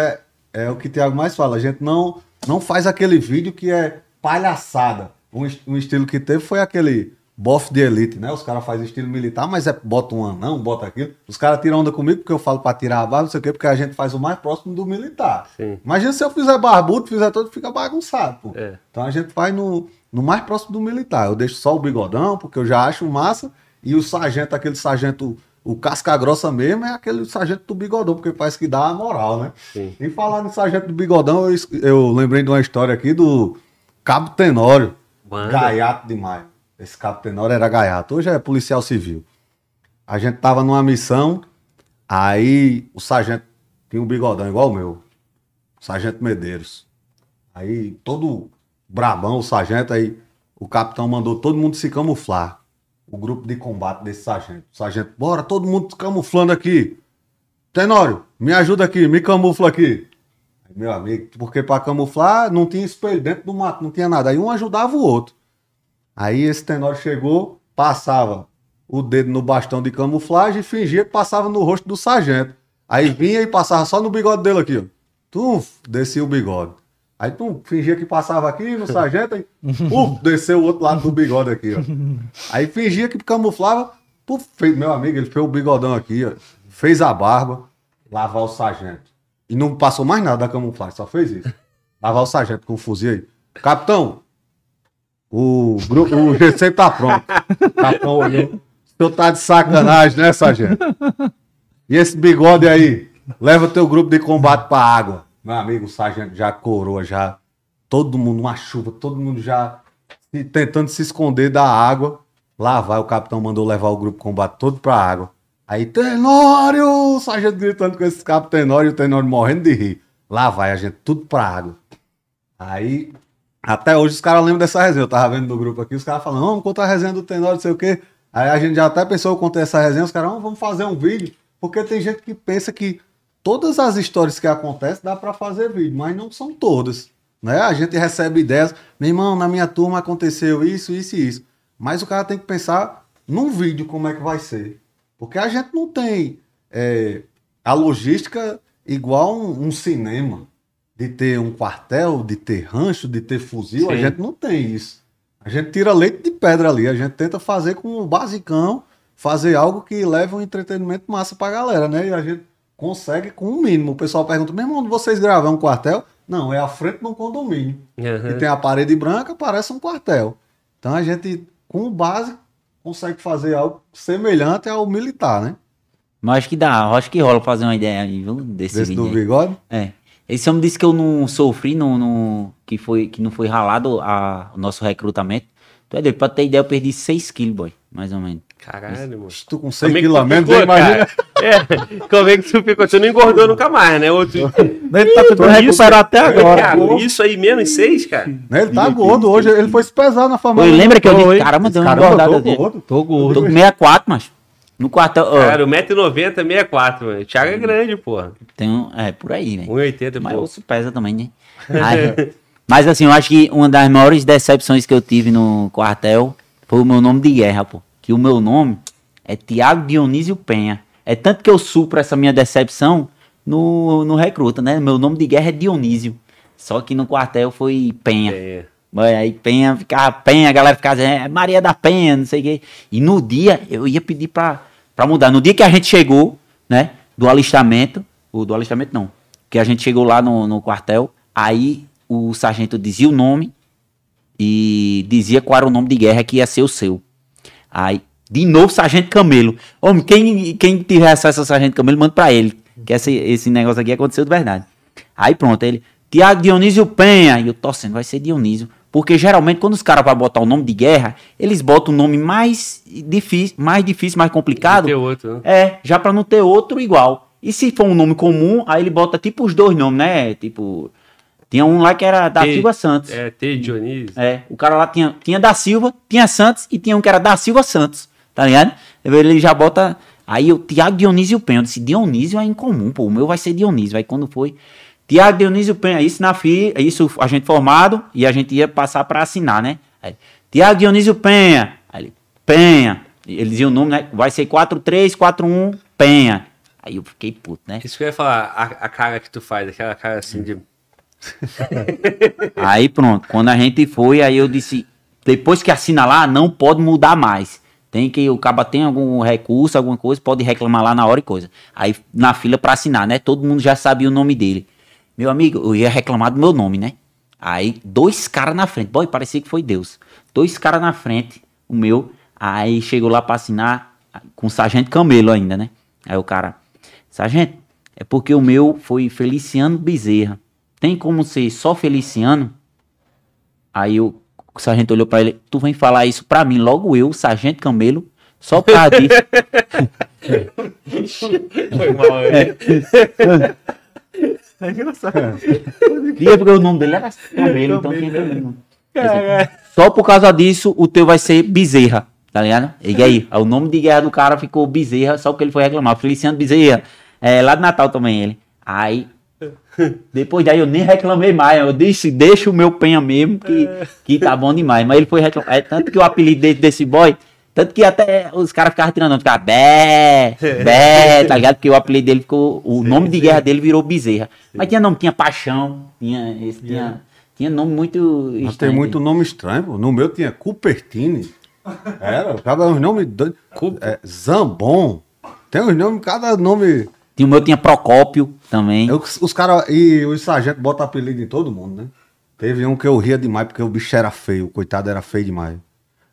Speaker 2: é o que o Tiago mais fala. A gente não, não faz aquele vídeo que é palhaçada. Um, um estilo que teve foi aquele bofe de elite, né? Os caras fazem estilo militar, mas é bota um anão, bota aquilo. Os caras tiram onda comigo porque eu falo pra tirar a barba, não sei o quê, porque a gente faz o mais próximo do militar.
Speaker 1: Sim.
Speaker 2: Imagina se eu fizer barbudo, fizer todo, fica bagunçado, pô.
Speaker 1: É.
Speaker 2: Então a gente faz no, no mais próximo do militar. Eu deixo só o bigodão, porque eu já acho massa, e o sargento, aquele sargento, o casca grossa mesmo, é aquele sargento do bigodão, porque parece que dá a moral, né?
Speaker 1: Sim.
Speaker 2: E falar no sargento do bigodão, eu, eu lembrei de uma história aqui do Cabo Tenório.
Speaker 1: Manda.
Speaker 2: Gaiato demais. Esse Cabo Tenório era gaiato. Hoje é policial civil. A gente tava numa missão, aí o sargento tinha um bigodão igual o meu. Sargento Medeiros. Aí todo brabão, o sargento, aí o capitão mandou todo mundo se camuflar. O grupo de combate desse sargento. O sargento, bora, todo mundo se camuflando aqui. Tenório, me ajuda aqui, me camufla aqui. Meu amigo, porque para camuflar não tinha espelho dentro do mato, não tinha nada. Aí um ajudava o outro. Aí esse Tenório chegou, passava o dedo no bastão de camuflagem e fingia que passava no rosto do sargento. Aí vinha e passava só no bigode dele aqui, ó. Tum, descia o bigode. Aí tum, fingia que passava aqui no sargento, aí puf, desceu o outro lado do bigode aqui, ó. Aí fingia que camuflava, puf, fez, meu amigo, ele fez o bigodão aqui, ó. Fez a barba, lavar o sargento. E não passou mais nada da camuflagem, só fez isso. Lavar o sargento com o fuzil aí. Capitão, o grupo, o GC tá pronto. Capitão olhou. O senhor tá de sacanagem, né, sargento? E esse bigode aí? Leva teu grupo de combate pra água. Meu amigo, o sargento já coroa, já. Todo mundo, uma chuva, todo mundo já tentando se esconder da água. Lá vai, o capitão mandou levar o grupo de combate todo pra água. Aí, Tenório! O sargento gritando com esse cabo Tenório o Tenório morrendo de rir. Lá vai a gente, tudo pra água. Aí, até hoje os caras lembram dessa resenha. Eu tava vendo no grupo aqui, os caras falando, "Não, vamos contar a resenha do Tenório, não sei o quê. Aí a gente já até pensou, eu contei essa resenha, os caras, "Não, vamos fazer um vídeo. Porque tem gente que pensa que todas as histórias que acontecem dá pra fazer vídeo, mas não são todas. Né? A gente recebe ideias, meu irmão, na minha turma aconteceu isso, isso e isso. Mas o cara tem que pensar num vídeo como é que vai ser. Porque a gente não tem é, a logística igual um, um cinema. De ter um quartel, de ter rancho, de ter fuzil, a
Speaker 1: Sim.
Speaker 2: gente não tem isso. A gente tira leite de pedra ali, a gente tenta fazer com o basicão fazer algo que leve um entretenimento massa pra galera, né? E a gente consegue com o mínimo. O pessoal pergunta, meu irmão, onde vocês gravam? É um quartel? Não, é a frente de um condomínio.
Speaker 1: Aham.
Speaker 2: E tem a parede branca, parece um quartel. Então a gente, com o básico, consegue fazer algo semelhante ao militar, né?
Speaker 3: Mas acho que dá, acho que rola fazer uma ideia aí, viu? Desse,
Speaker 2: Desse do bigode.
Speaker 3: É. Esse homem disse que eu não sofri, não, não- que, foi, que não foi ralado a, o nosso recrutamento. Tu é doido, pra ter ideia, eu perdi 6 quilos, boy, mais ou menos.
Speaker 1: Caralho, mano.
Speaker 2: Tu com 100
Speaker 1: Como é que
Speaker 2: quilos a menos, imagina.
Speaker 1: É, como é que tu ficou? Tu não engordou nunca mais, né? Outro...
Speaker 4: Ele tá tentando recuperar até agora.
Speaker 1: Cara, isso aí, menos seis, cara?
Speaker 2: Né, Ele tá gordo hoje, ele foi se pesar na família.
Speaker 3: lembra que eu
Speaker 4: Oi.
Speaker 3: disse, caramba, deu uma engordada
Speaker 2: tô
Speaker 3: dele.
Speaker 2: gordo.
Speaker 4: Tô gordo.
Speaker 3: tô com 64, mas no quartel, ó,
Speaker 1: Cara, 1,90m, 64, mano. O Thiago é grande, porra.
Speaker 3: tem um, é, por aí, velho.
Speaker 1: 1,80m,
Speaker 3: Mas osso pesa também, né? Aí, mas assim, eu acho que uma das maiores decepções que eu tive no quartel foi o meu nome de guerra, pô. Que o meu nome é Tiago Dionísio Penha. É tanto que eu supro essa minha decepção no, no recruta, né? Meu nome de guerra é Dionísio. Só que no quartel foi Penha.
Speaker 1: É.
Speaker 3: Mas Aí Penha ficava Penha, a galera ficava dizendo, é Maria da Penha, não sei o quê. E no dia, eu ia pedir pra, pra mudar. No dia que a gente chegou, né, do alistamento, o do alistamento não, que a gente chegou lá no, no quartel, aí o sargento dizia o nome e dizia qual era o nome de guerra que ia ser o seu. Aí, de novo, Sargento Camelo. Homem, quem, quem tiver acesso ao Sargento Camelo, manda pra ele. Que esse, esse negócio aqui aconteceu de verdade. Aí pronto, ele. Tiago Dionísio Penha. E eu torcendo, vai ser Dionísio. Porque geralmente, quando os caras vão botar o nome de guerra, eles botam o nome mais difícil, mais difícil, mais complicado.
Speaker 1: Tem outro, né?
Speaker 3: É, já pra não ter outro igual. E se for um nome comum, aí ele bota tipo os dois nomes, né? Tipo. Tinha um lá que era da
Speaker 1: T-
Speaker 3: Silva Santos.
Speaker 1: É, T. Dionísio.
Speaker 3: É, o cara lá tinha, tinha da Silva, tinha Santos e tinha um que era da Silva Santos, tá ligado? Ele já bota. Aí o Tiago Dionísio Penha, eu disse, Dionísio é incomum, pô, o meu vai ser Dionísio. Aí quando foi, Tiago Dionísio Penha, isso na FI, isso a gente formado e a gente ia passar pra assinar, né? Aí, Tiago Dionísio Penha, aí ele, Penha, ele dizia o nome, né? Vai ser 4341 Penha. Aí eu fiquei puto, né?
Speaker 1: Isso que eu ia falar, a, a cara que tu faz, aquela cara assim de.
Speaker 3: Aí pronto, quando a gente foi, aí eu disse, depois que assina lá, não pode mudar mais. Tem que, o caba tem algum recurso, alguma coisa, pode reclamar lá na hora e coisa. Aí na fila pra assinar, né? Todo mundo já sabia o nome dele. Meu amigo, eu ia reclamar do meu nome, né? Aí dois caras na frente, boy, parecia que foi Deus. Dois caras na frente, o meu. Aí chegou lá pra assinar com o sargento Camelo ainda, né? Aí o cara, sargento, é porque o meu foi Feliciano Bezerra. Tem como ser só Feliciano? Aí o, sargento olhou pra ele, tu vem falar isso pra mim, logo eu, sargento Camelo, só pra disso.
Speaker 1: Foi mal, é.
Speaker 3: Ia porque o nome dele era Camelo, então tinha Camelo. Só por causa disso, o teu vai ser Bezerra, tá ligado? E aí, o nome de guerra do cara ficou Bezerra, só porque ele foi reclamar. Feliciano Bezerra, é, lá de Natal também ele. Aí, depois daí eu nem reclamei mais, eu disse, deixa o meu penha mesmo, que, que tá bom demais. Mas ele foi reclamar, é, tanto que o apelido desse, desse boy, tanto que até os caras ficavam tirando, nome, ficavam bé, bé, tá ligado? Porque o apelido dele ficou, o nome de guerra dele virou Bezerra. Mas tinha nome, tinha Paixão, tinha, esse, tinha, tinha nome muito
Speaker 2: Mas tem
Speaker 3: estranho.
Speaker 2: muito nome estranho, pô. No meu tinha Cupertine. Era, cada uns nomes doidos. É, Zambon. Tem uns nomes, cada nome.
Speaker 3: Tinha, o meu tinha Procópio também.
Speaker 2: Eu- os caras. E os sargentos botam apelido em todo mundo, né? Teve um que eu ria demais porque o bicho era feio. O coitado era feio demais.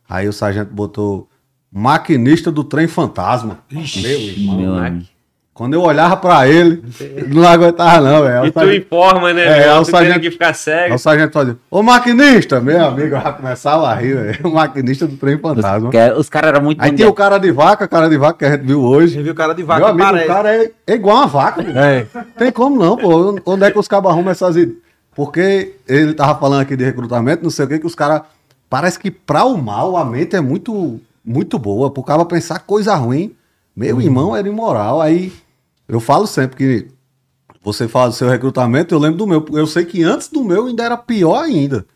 Speaker 2: Aí o sargento botou maquinista do trem fantasma. meu irmão.
Speaker 3: meu.
Speaker 2: Quando eu olhava pra ele, não aguentava, não, velho.
Speaker 1: E tu
Speaker 2: sargento-
Speaker 1: informa, né?
Speaker 2: É,
Speaker 1: meu?
Speaker 2: é o sargento-
Speaker 1: que ficar cego.
Speaker 2: o sargento fazia, ô maquinista, meu amigo, eu já começava a rir, velho. O maquinista do trem fantasma.
Speaker 3: É- Os caras eram muito.
Speaker 2: Aí tinha o cara de vaca, cara de vaca que a gente viu hoje.
Speaker 4: Você viu o cara de
Speaker 2: Meu
Speaker 4: vaca
Speaker 2: amigo,
Speaker 4: parece.
Speaker 2: o cara é, é igual uma vaca.
Speaker 4: É.
Speaker 2: Tem como não, pô. Onde é que os cabas arrumam essas ideias? Porque ele tava falando aqui de recrutamento, não sei o que, que os caras. Parece que pra o mal a mente é muito, muito boa. Pro cara pensar coisa ruim. Meu irmão era imoral. Aí eu falo sempre que você fala do seu recrutamento, eu lembro do meu. Eu sei que antes do meu ainda era pior ainda.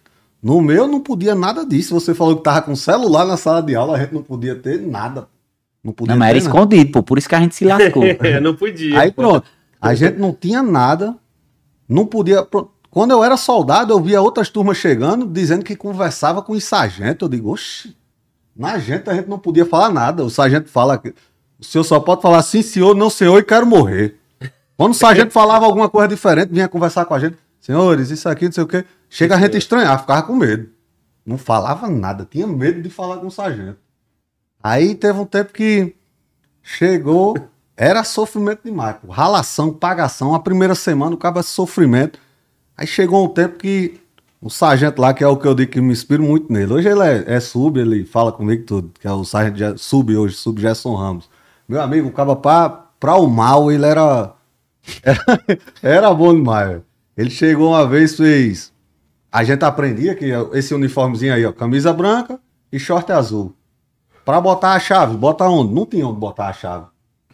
Speaker 2: No meu não podia nada disso. Você falou que tava com celular na sala de aula, a gente não podia ter nada. Não podia
Speaker 3: Não, mas era
Speaker 2: nada.
Speaker 3: escondido, pô. Por isso que a gente se lascou.
Speaker 1: É, não podia.
Speaker 2: Aí pronto. A gente não tinha nada, não podia. pro- Quando eu era soldado, eu via outras turmas chegando dizendo que conversava com os sargentos. Eu digo, oxe, Na gente, a gente não podia falar nada. O sargento fala que o senhor só pode falar sim, senhor, não, senhor, e quero morrer. Quando o sargento falava alguma coisa diferente, vinha conversar com a gente. Senhores, isso aqui, não sei o quê. Chega a gente estranhar, ficava com medo. Não falava nada, tinha medo de falar com o sargento. Aí teve um tempo que chegou, era sofrimento demais. Pô. Ralação, pagação, a primeira semana o cabo é sofrimento. Aí chegou um tempo que o sargento lá, que é o que eu digo que me inspiro muito nele. Hoje ele é, é sub, ele fala comigo tudo, que é o sargento sub hoje, sub Gerson Ramos. Meu amigo, o cabo pra, pra o mal, ele era, era, era bom demais. Ele chegou uma vez, fez. A gente aprendia que esse uniformezinho aí, ó, camisa branca e short azul. Pra botar a chave, bota onde? Não tinha onde botar a chave.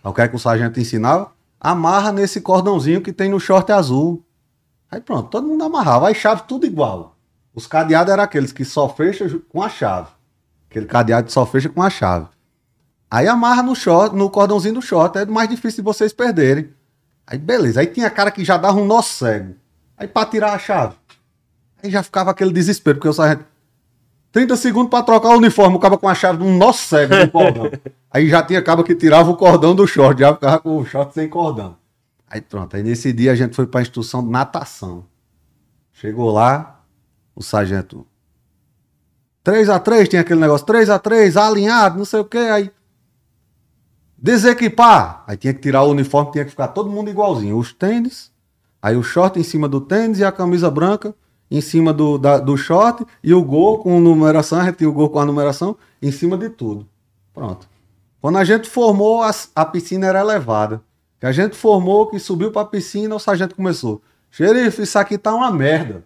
Speaker 2: O que é que o sargento ensinava? Amarra nesse cordãozinho que tem no short azul. Aí pronto, todo mundo amarrava. Aí chave tudo igual. Os cadeados eram aqueles que só fecha com a chave. Aquele cadeado que só fecha com a chave. Aí amarra no short, no cordãozinho do short, é mais difícil de vocês perderem. Aí beleza, aí tinha cara que já dava um nó cego. Aí pra tirar a chave. Aí já ficava aquele desespero, porque o sargento 30 segundos pra trocar o uniforme, o cabo com a chave de um nó cego do cordão. Aí já tinha cabo que tirava o cordão do short, já ficava com o short sem cordão. Aí pronto, aí nesse dia a gente foi pra instrução de natação. Chegou lá, o sargento 3 a 3 tinha aquele negócio, 3 a 3 alinhado, não sei o que, aí desequipar. Aí tinha que tirar o uniforme, tinha que ficar todo mundo igualzinho. Os tênis, aí o short em cima do tênis e a camisa branca em cima do, da- do short e o gol com numeração, a gente tinha o gol com a numeração em cima de tudo. Pronto. Quando a gente formou, as- a, piscina era elevada. Que a gente formou, que subiu pra piscina, o sargento começou. Xerife, isso aqui tá uma merda.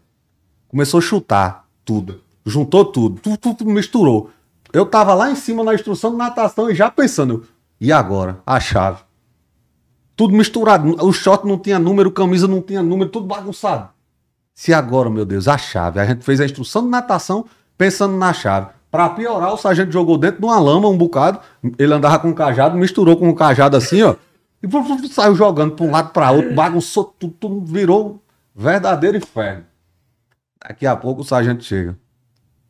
Speaker 2: Começou a chutar tudo. Juntou tudo. Tudo, tudo, tudo misturou. Eu tava lá em cima na instrução de natação e já pensando, e agora? A chave. Tudo misturado. O short não tinha número, camisa não tinha número, tudo bagunçado. Se agora, meu Deus, a chave. A gente fez a instrução de natação pensando na chave. Pra piorar, o sargento jogou dentro de uma lama um bocado. Ele andava com um cajado, misturou com um cajado assim, ó. E saiu jogando pra um lado pra outro, bagunçou tudo, tudo virou verdadeiro inferno. Daqui a pouco o sargento chega.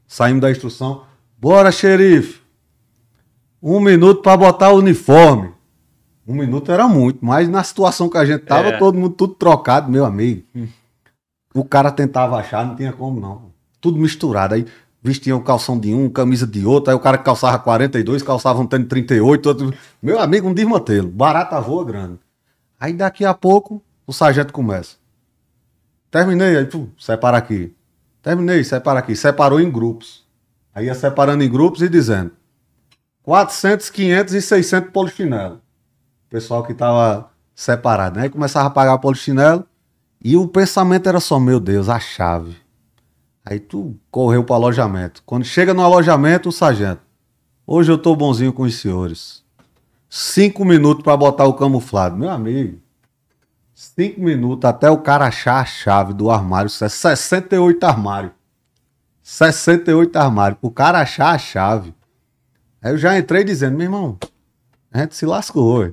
Speaker 2: Saímos da instrução. Bora, xerife. Um minuto pra botar o uniforme. Um minuto era muito, mas na situação que a gente tava,
Speaker 1: É.
Speaker 2: todo mundo tudo trocado, meu amigo. O cara tentava achar, não tinha como não. Tudo misturado. Aí vestia o calção de um, camisa de outro. Aí o cara que calçava 42, calçava um tênis 38. Outro... Meu amigo, um desmantelo. Barata voa grande. Aí daqui a pouco, o sargento começa. Terminei, aí tu, separa aqui. Terminei, separa aqui. Separou em grupos. Aí ia separando em grupos e dizendo 400, 500 e 600 polichinelo. O pessoal que tava separado, né? Aí começava a pagar polichinelo. E o pensamento era só, meu Deus, a chave. Aí tu correu pro alojamento. Quando chega no alojamento, o sargento. Hoje eu tô bonzinho com os senhores. Cinco minutos pra botar o camuflado. Meu amigo. Cinco minutos até o cara achar a chave do armário. Isso é 68 armário. 68 armário. O cara achar a chave. Aí eu já entrei dizendo, meu irmão, a gente se lascou.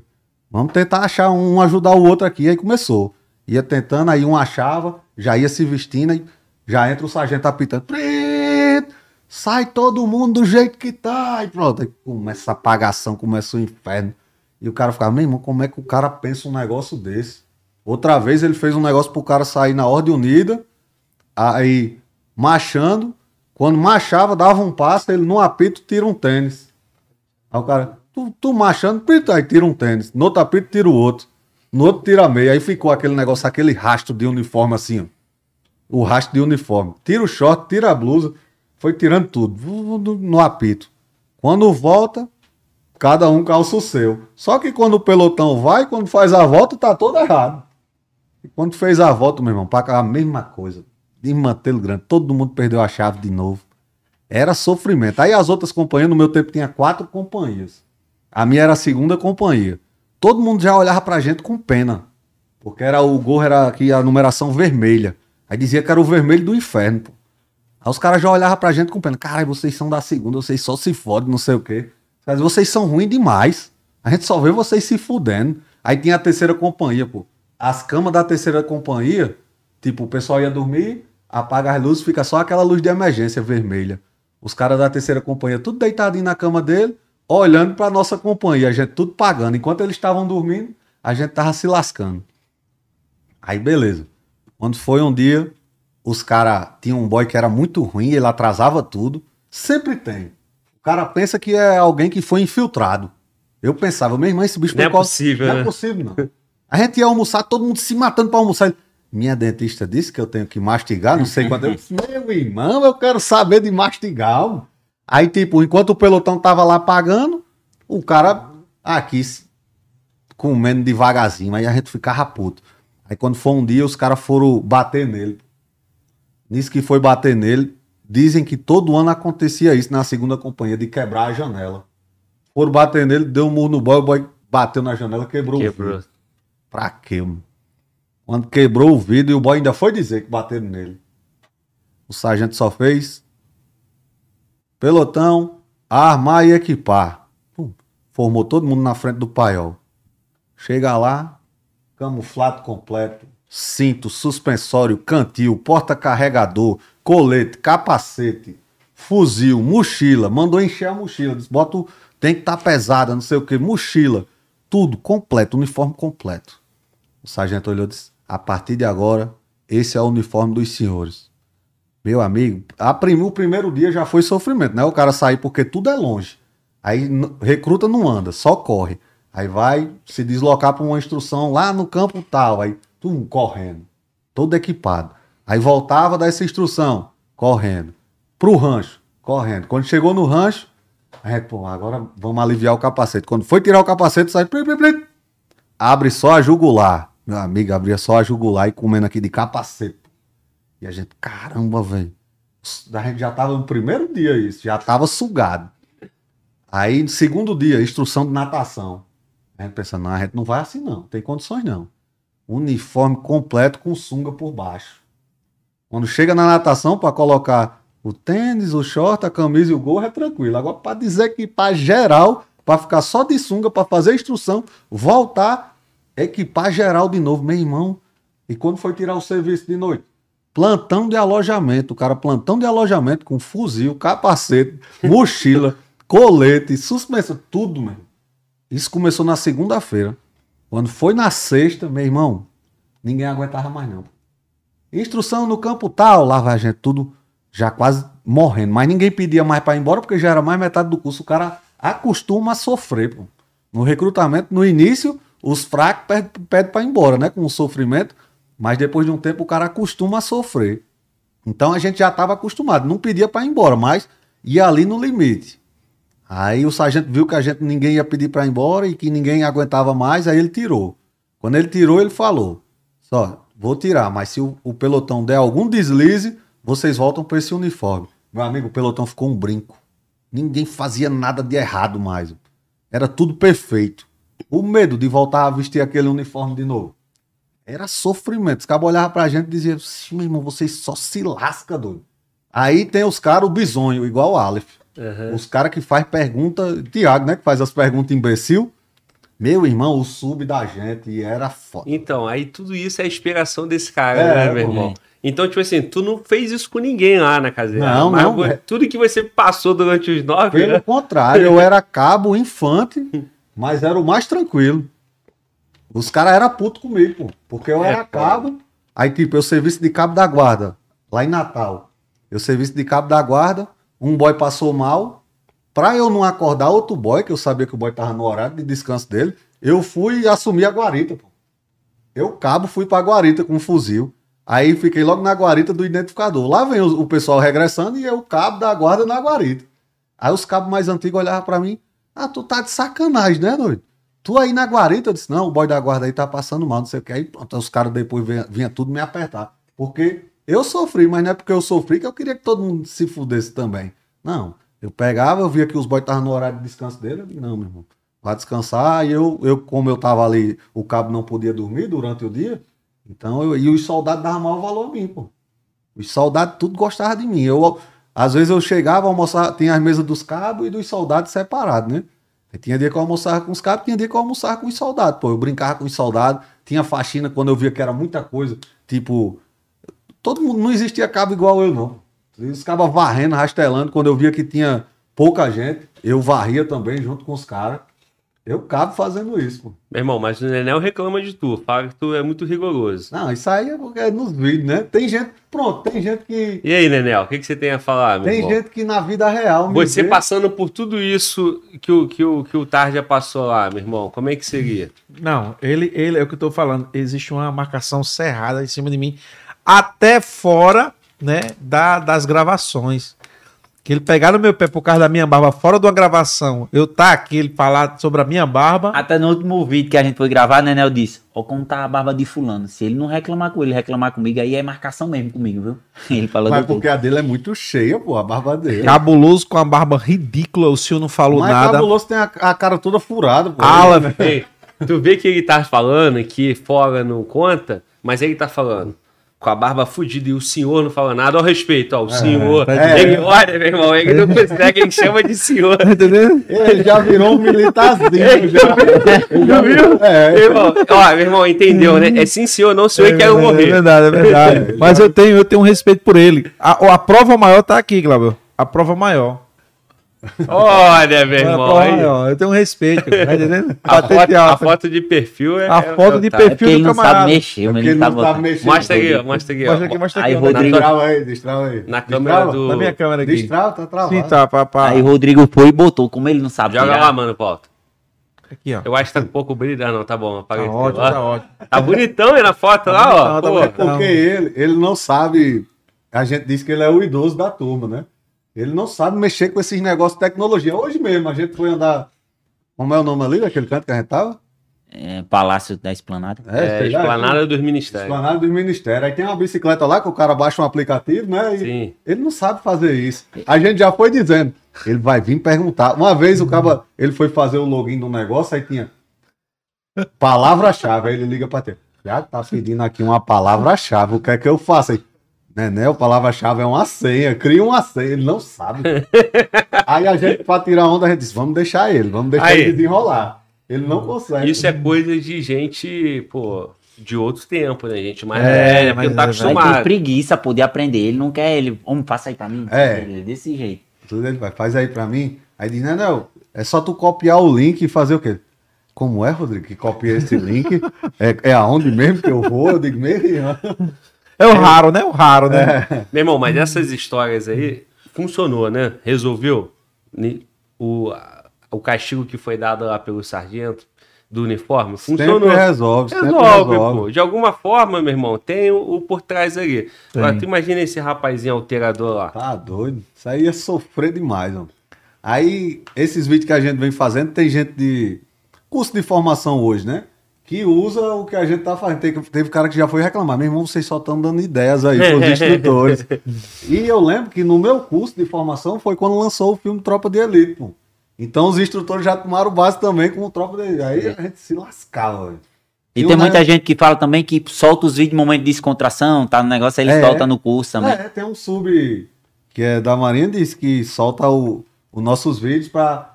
Speaker 2: Vamos tentar achar um, ajudar o outro aqui. Aí começou. Ia tentando, aí um achava, já ia se vestindo, já entra o sargento apitando. Sai todo mundo do jeito que tá. Aí pronto. Aí começa a apagação, começa o inferno. E o cara ficava, meu irmão, como é que o cara pensa um negócio desse? Outra vez ele fez um negócio pro cara sair na ordem unida, aí marchando. Quando marchava, dava um passo, ele num apito tira um tênis. Aí o cara, tu, tu marchando, pito, aí tira um tênis. No outro apito tira o outro. No outro tira a meia. Aí ficou aquele negócio, aquele rastro de uniforme assim, ó. O rastro de uniforme. Tira o short, tira a blusa. Foi tirando tudo. No apito. Quando volta, cada um calça o seu. Só que quando o pelotão vai, quando faz a volta, tá todo errado. E quando fez a volta, meu irmão, para a mesma coisa. Desmantelo grande. Todo mundo perdeu a chave de novo. Era sofrimento. Aí as outras companhias, no meu tempo tinha quatro companhias. A minha era a segunda companhia. Todo mundo já olhava pra gente com pena. Porque era o gorro era aqui a numeração vermelha. Aí dizia que era o vermelho do inferno, pô. Aí os caras já olhavam pra gente com pena. Caralho, vocês são da segunda, vocês só se fodem, não sei o quê. Mas vocês são ruins demais. A gente só vê vocês se fudendo. Aí tinha a terceira companhia, pô. As camas da terceira companhia, tipo, o pessoal ia dormir, apaga as luzes, fica só aquela luz de emergência vermelha. Os caras da terceira companhia, tudo deitadinho na cama dele, olhando pra nossa companhia, a gente tudo pagando. Enquanto eles estavam dormindo, a gente tava se lascando. Aí, beleza. Quando foi um dia, os caras. Tinha um boy que era muito ruim, ele atrasava tudo. Sempre tem. O cara pensa que é alguém que foi infiltrado. Eu pensava, meu irmão, esse bicho
Speaker 1: Não é possível,
Speaker 2: Não
Speaker 1: né?
Speaker 2: é possível, não. A gente ia almoçar, todo mundo se matando pra almoçar. Ele, Minha dentista disse que eu tenho que mastigar, não sei quando. Eu disse, meu irmão, eu quero saber de mastigar. mano." Aí, tipo, enquanto o pelotão tava lá pagando, o cara aqui comendo devagarzinho. Aí a gente ficava puto. Aí quando foi um dia, os caras foram bater nele. Nisso que foi bater nele, dizem que todo ano acontecia isso na segunda companhia, de quebrar a janela. Foram bater nele, deu um murro no boy, o boy bateu na janela, quebrou, o
Speaker 1: Quebrou.
Speaker 2: Pra quê, mano? Quando quebrou o vidro, e o boy ainda foi dizer que bateram nele. O sargento só fez pelotão, armar e equipar. Pum. Formou todo mundo na frente do paiol. Chega lá, camuflado completo, cinto, suspensório, cantil, porta-carregador, colete, capacete, fuzil, mochila. Mandou encher a mochila. Disse, bota o... Tem que estar pesada, não sei o que, mochila. Tudo completo, uniforme completo. O sargento olhou e disse: A partir de agora, esse é o uniforme dos senhores. Meu amigo, a prim- o primeiro dia já foi sofrimento, né? O cara sair porque tudo é longe. Aí recruta não anda, só corre. Aí vai se deslocar para uma instrução lá no campo tal, aí tum, correndo, todo equipado. Aí voltava dessa instrução, correndo. Pro rancho, correndo. Quando chegou no rancho, pô, agora vamos aliviar o capacete. Quando foi tirar o capacete, sai. plim, plim, plim, abre só a jugular. Meu amigo, abria só a jugular e comendo aqui de capacete. E a gente, caramba, velho. A gente já tava no primeiro dia isso, já tava sugado. Aí, no segundo dia, instrução de natação. A gente pensando, não, a gente não vai assim não, tem condições não. Uniforme completo com sunga por baixo. Quando chega na natação, para colocar o tênis, o short, a camisa e o gorro, é tranquilo. Agora, para dizer que para geral, para ficar só de sunga, para fazer instrução, voltar, equipar geral de novo, meu irmão. E quando foi tirar o serviço de noite? Plantão de alojamento, o cara plantão de alojamento com fuzil, capacete, mochila, colete, suspensão, tudo, meu. Isso começou na segunda-feira. Quando foi na sexta, meu irmão, ninguém aguentava mais não. Instrução no campo tal, lá vai a gente tudo já quase morrendo, mas ninguém pedia mais para ir embora porque já era mais metade do curso. O cara acostuma a sofrer, pô. No recrutamento, no início, os fracos pedem pede para ir embora, né, com o sofrimento, mas depois de um tempo o cara acostuma a sofrer. Então a gente já estava acostumado, não pedia para ir embora, mas ia ali no limite. Aí o sargento viu que a gente ninguém ia pedir para ir embora e que ninguém aguentava mais, aí ele tirou. Quando ele tirou, ele falou: "Só, vou tirar, mas se o, o pelotão der algum deslize, vocês voltam para esse uniforme". Meu amigo, o pelotão ficou um brinco. Ninguém fazia nada de errado mais. Era tudo perfeito. O medo de voltar a vestir aquele uniforme de novo. Era sofrimento. Os cabos olhavam pra gente e diziam, "Sim, meu irmão, vocês só se lasca, doido. Aí tem os caras, o bisonho, igual o Aleph.
Speaker 1: Aham.
Speaker 2: Os caras que faz pergunta, Tiago, né, que faz as perguntas imbecil. Meu irmão, o sub da gente e era foda.
Speaker 1: Então, aí tudo isso é a inspiração desse cara,
Speaker 2: É,
Speaker 1: né, meu irmão? Então, tipo assim, tu não fez isso com ninguém lá na caseira.
Speaker 2: Não, não, é.
Speaker 1: Tudo que você passou durante os nove
Speaker 2: Pelo
Speaker 1: anos.
Speaker 2: contrário, eu era cabo infante, mas era o mais tranquilo. Os caras eram putos comigo, pô, porque eu
Speaker 1: É,
Speaker 2: era cabo. Aí, tipo, eu serviço de cabo da guarda, lá em Natal. Eu serviço de cabo da guarda, um boy passou mal. Pra eu não acordar outro boy, que eu sabia que o boy tava no horário de descanso dele, eu fui e assumi a guarita, pô. Eu, cabo, fui pra guarita com um fuzil. Aí fiquei logo na guarita do identificador. Lá vem o, o pessoal regressando e eu, cabo da guarda na guarita. Aí os cabos mais antigos olhavam pra mim. Ah, tu tá de sacanagem, né, doido? Tu aí na guarita, eu disse, não, o boy da guarda aí tá passando mal, não sei o que. Aí pronto, os caras depois vinham vinha tudo me apertar. Porque eu sofri, mas não é porque eu sofri que eu queria que todo mundo se fudesse também. Não, eu pegava, eu via que os boys estavam no horário de descanso dele, eu disse, não, meu irmão, vai descansar. E eu, eu, como eu tava ali, o cabo não podia dormir durante o dia, então eu, e os soldados davam maior valor a mim, pô. Os soldados tudo gostavam de mim. Eu, às vezes eu chegava, almoçar, tinha as mesas dos cabos e dos soldados separados, né? Tinha dia que eu almoçava com os cabos, tinha dia que eu almoçava com os soldados. Pô, eu brincava com os soldados, tinha faxina quando eu via que era muita coisa. Tipo, todo mundo, não existia cabo igual eu, não. E os cabas varrendo, rastelando. Quando eu via que tinha pouca gente, eu varria também junto com os caras. Eu cabo fazendo isso, pô.
Speaker 1: Meu irmão, mas o Nenel reclama de tu. Fala que tu é muito rigoroso.
Speaker 2: Não, isso aí é porque é nos vídeos, né? Tem gente, pronto, tem gente que.
Speaker 1: E aí, Nenel, o que, que você tem a falar, meu
Speaker 2: Tem
Speaker 1: irmão?
Speaker 2: gente que na vida real. me
Speaker 1: Você
Speaker 2: vê-
Speaker 1: passando por tudo isso que o, que o, que o Tarja passou lá, meu irmão, como é que seria?
Speaker 4: Não, ele, ele é o que eu tô falando. Existe uma marcação cerrada em cima de mim, até fora, né, da, das gravações. Que ele pegar no meu pé por causa da minha barba fora de uma gravação, eu tá aqui, ele falar sobre a minha barba.
Speaker 3: Até no último vídeo que a gente foi gravar, né, Nenel disse, ó como tá a barba de fulano. Se ele não reclamar com ele, reclamar comigo, aí é marcação mesmo comigo, viu? Ele falou
Speaker 2: Mas porque a dele é muito cheia, pô, a barba dele.
Speaker 4: Cabuloso com a barba ridícula, o senhor não falou
Speaker 2: Mas
Speaker 4: nada.
Speaker 2: cabuloso tem a, a cara toda furada, pô.
Speaker 4: Ala,
Speaker 1: Ei, tu vê que ele tá falando que fora não conta, mas ele tá falando com a barba fudida e o senhor não fala nada ao respeito, ó, o senhor.
Speaker 2: é.
Speaker 1: ele olha, meu irmão, ele não consegue, ele chama de senhor.
Speaker 4: tá entendendo?
Speaker 2: Ele já virou um militarzinho. já. Ele já virou.
Speaker 1: Meu
Speaker 2: É,
Speaker 1: irmão, ó, meu irmão, entendeu, né? É sim, senhor, não senhor e quero
Speaker 4: É
Speaker 1: morrer.
Speaker 4: verdade, é verdade. Mas eu tenho, eu tenho um respeito por ele. A, a prova maior tá aqui, Glauber. A prova maior.
Speaker 1: Olha, meu irmão, aí.
Speaker 4: maior. Eu tenho um respeito, tá entendendo?
Speaker 1: A foto, a foto de perfil é.
Speaker 4: A
Speaker 1: é-
Speaker 4: foto
Speaker 1: é
Speaker 4: de
Speaker 1: Tarja.
Speaker 3: É
Speaker 4: perfil
Speaker 3: ele
Speaker 4: do
Speaker 3: não sabe
Speaker 4: camarada.
Speaker 3: mexer,
Speaker 2: porque
Speaker 3: mas
Speaker 2: ele
Speaker 3: tá
Speaker 2: não sabe
Speaker 3: botando.
Speaker 2: mexer.
Speaker 1: Mostra aqui, ó, mostra aqui, ó.
Speaker 4: Mostra aqui, mostra
Speaker 3: Aí,
Speaker 4: aqui. ó.
Speaker 3: Rodrigo-
Speaker 2: Destrava aí, destrava aí.
Speaker 1: Na câmera do-
Speaker 4: Na minha câmera aqui.
Speaker 2: Destrava, tá travado.
Speaker 4: Sim, tá, pá, pá.
Speaker 3: Aí o Rodrigo foi e botou, como ele não sabe
Speaker 1: Joga
Speaker 3: tirar.
Speaker 1: lá, mano, volta.
Speaker 4: Aqui, ó.
Speaker 1: Eu acho que tá com pouco brilho. Ah, não, tá bom.
Speaker 4: Tá
Speaker 1: Apaga
Speaker 4: ótimo, tá ótimo.
Speaker 1: Tá bonitão aí na foto lá, ó.
Speaker 4: tá.
Speaker 2: Porque ele, ele não sabe. A gente diz que ele é o idoso da turma, né? Ele não sabe mexer com esses negócios de tecnologia. Hoje mesmo, a gente foi andar. Como é o nome ali daquele canto que a gente tava?
Speaker 3: É, Palácio da Esplanada.
Speaker 1: É,
Speaker 2: lá,
Speaker 1: Esplanada dos Ministérios.
Speaker 2: Esplanada do Ministério. Aí tem uma bicicleta lá que o cara baixa um aplicativo, né? E
Speaker 1: Sim.
Speaker 2: ele não sabe fazer isso. A gente já foi dizendo. Ele vai vir perguntar. Uma vez o cara, ele foi fazer o login do negócio, aí tinha palavra-chave. Aí ele liga pra ter. Já tá pedindo aqui uma palavra-chave. O que é que eu faço? Aí, né, né? O palavra-chave é uma senha. Cria uma senha. Ele não sabe. aí a gente, pra tirar onda, a gente disse: vamos deixar ele, vamos deixar
Speaker 1: Aí.
Speaker 2: ele desenrolar. Ele não consegue.
Speaker 1: Isso é coisa de gente, pô, de outro tempo, né? Gente mais
Speaker 4: É,
Speaker 1: velha, porque
Speaker 4: mas
Speaker 1: não tá
Speaker 4: é,
Speaker 3: Aí tem
Speaker 1: acostumado.
Speaker 3: preguiça pô, de aprender. Ele não quer, ele. Homem, faça aí pra mim.
Speaker 2: É.
Speaker 3: Ele é Desse jeito.
Speaker 2: Tudo ele vai, faz aí pra mim. Aí diz, não, não, é só tu copiar o link e fazer o quê? Como é, Rodrigo, que copia esse link? É, é aonde mesmo que eu vou? Eu digo, meu irmão.
Speaker 4: É o raro, né? O raro, né?
Speaker 1: Meu irmão, mas essas histórias aí funcionou, né? Resolveu o, o castigo que foi dado lá pelo sargento do uniforme. Funcionou.
Speaker 2: Sempre resolve, sempre
Speaker 1: Resolve,
Speaker 2: resolve.
Speaker 1: pô. De alguma forma, meu irmão, tem o, o por trás ali. Agora, tu imagina esse rapazinho alterador lá.
Speaker 2: Tá doido. Isso aí é sofrer demais, mano. Aí, esses vídeos que a gente vem fazendo, tem gente de curso de formação hoje, né? Que usa o que a gente tá fazendo. Teve, teve cara que já foi reclamar. Meu irmão, vocês só estão dando ideias aí pros instrutores. E eu lembro que no meu curso de formação foi quando lançou o filme Tropa de Elite, pô. Então os instrutores já tomaram base também com o Tropa de Elite. Aí a gente se lascava, velho.
Speaker 3: E
Speaker 2: E
Speaker 3: tem muita gente que fala também que solta os vídeos em momento de descontração, tá no negócio, aí ele
Speaker 2: É.
Speaker 3: solta no curso também.
Speaker 2: É, tem um sub que é da Marinha, diz que solta o- os nossos vídeos pra,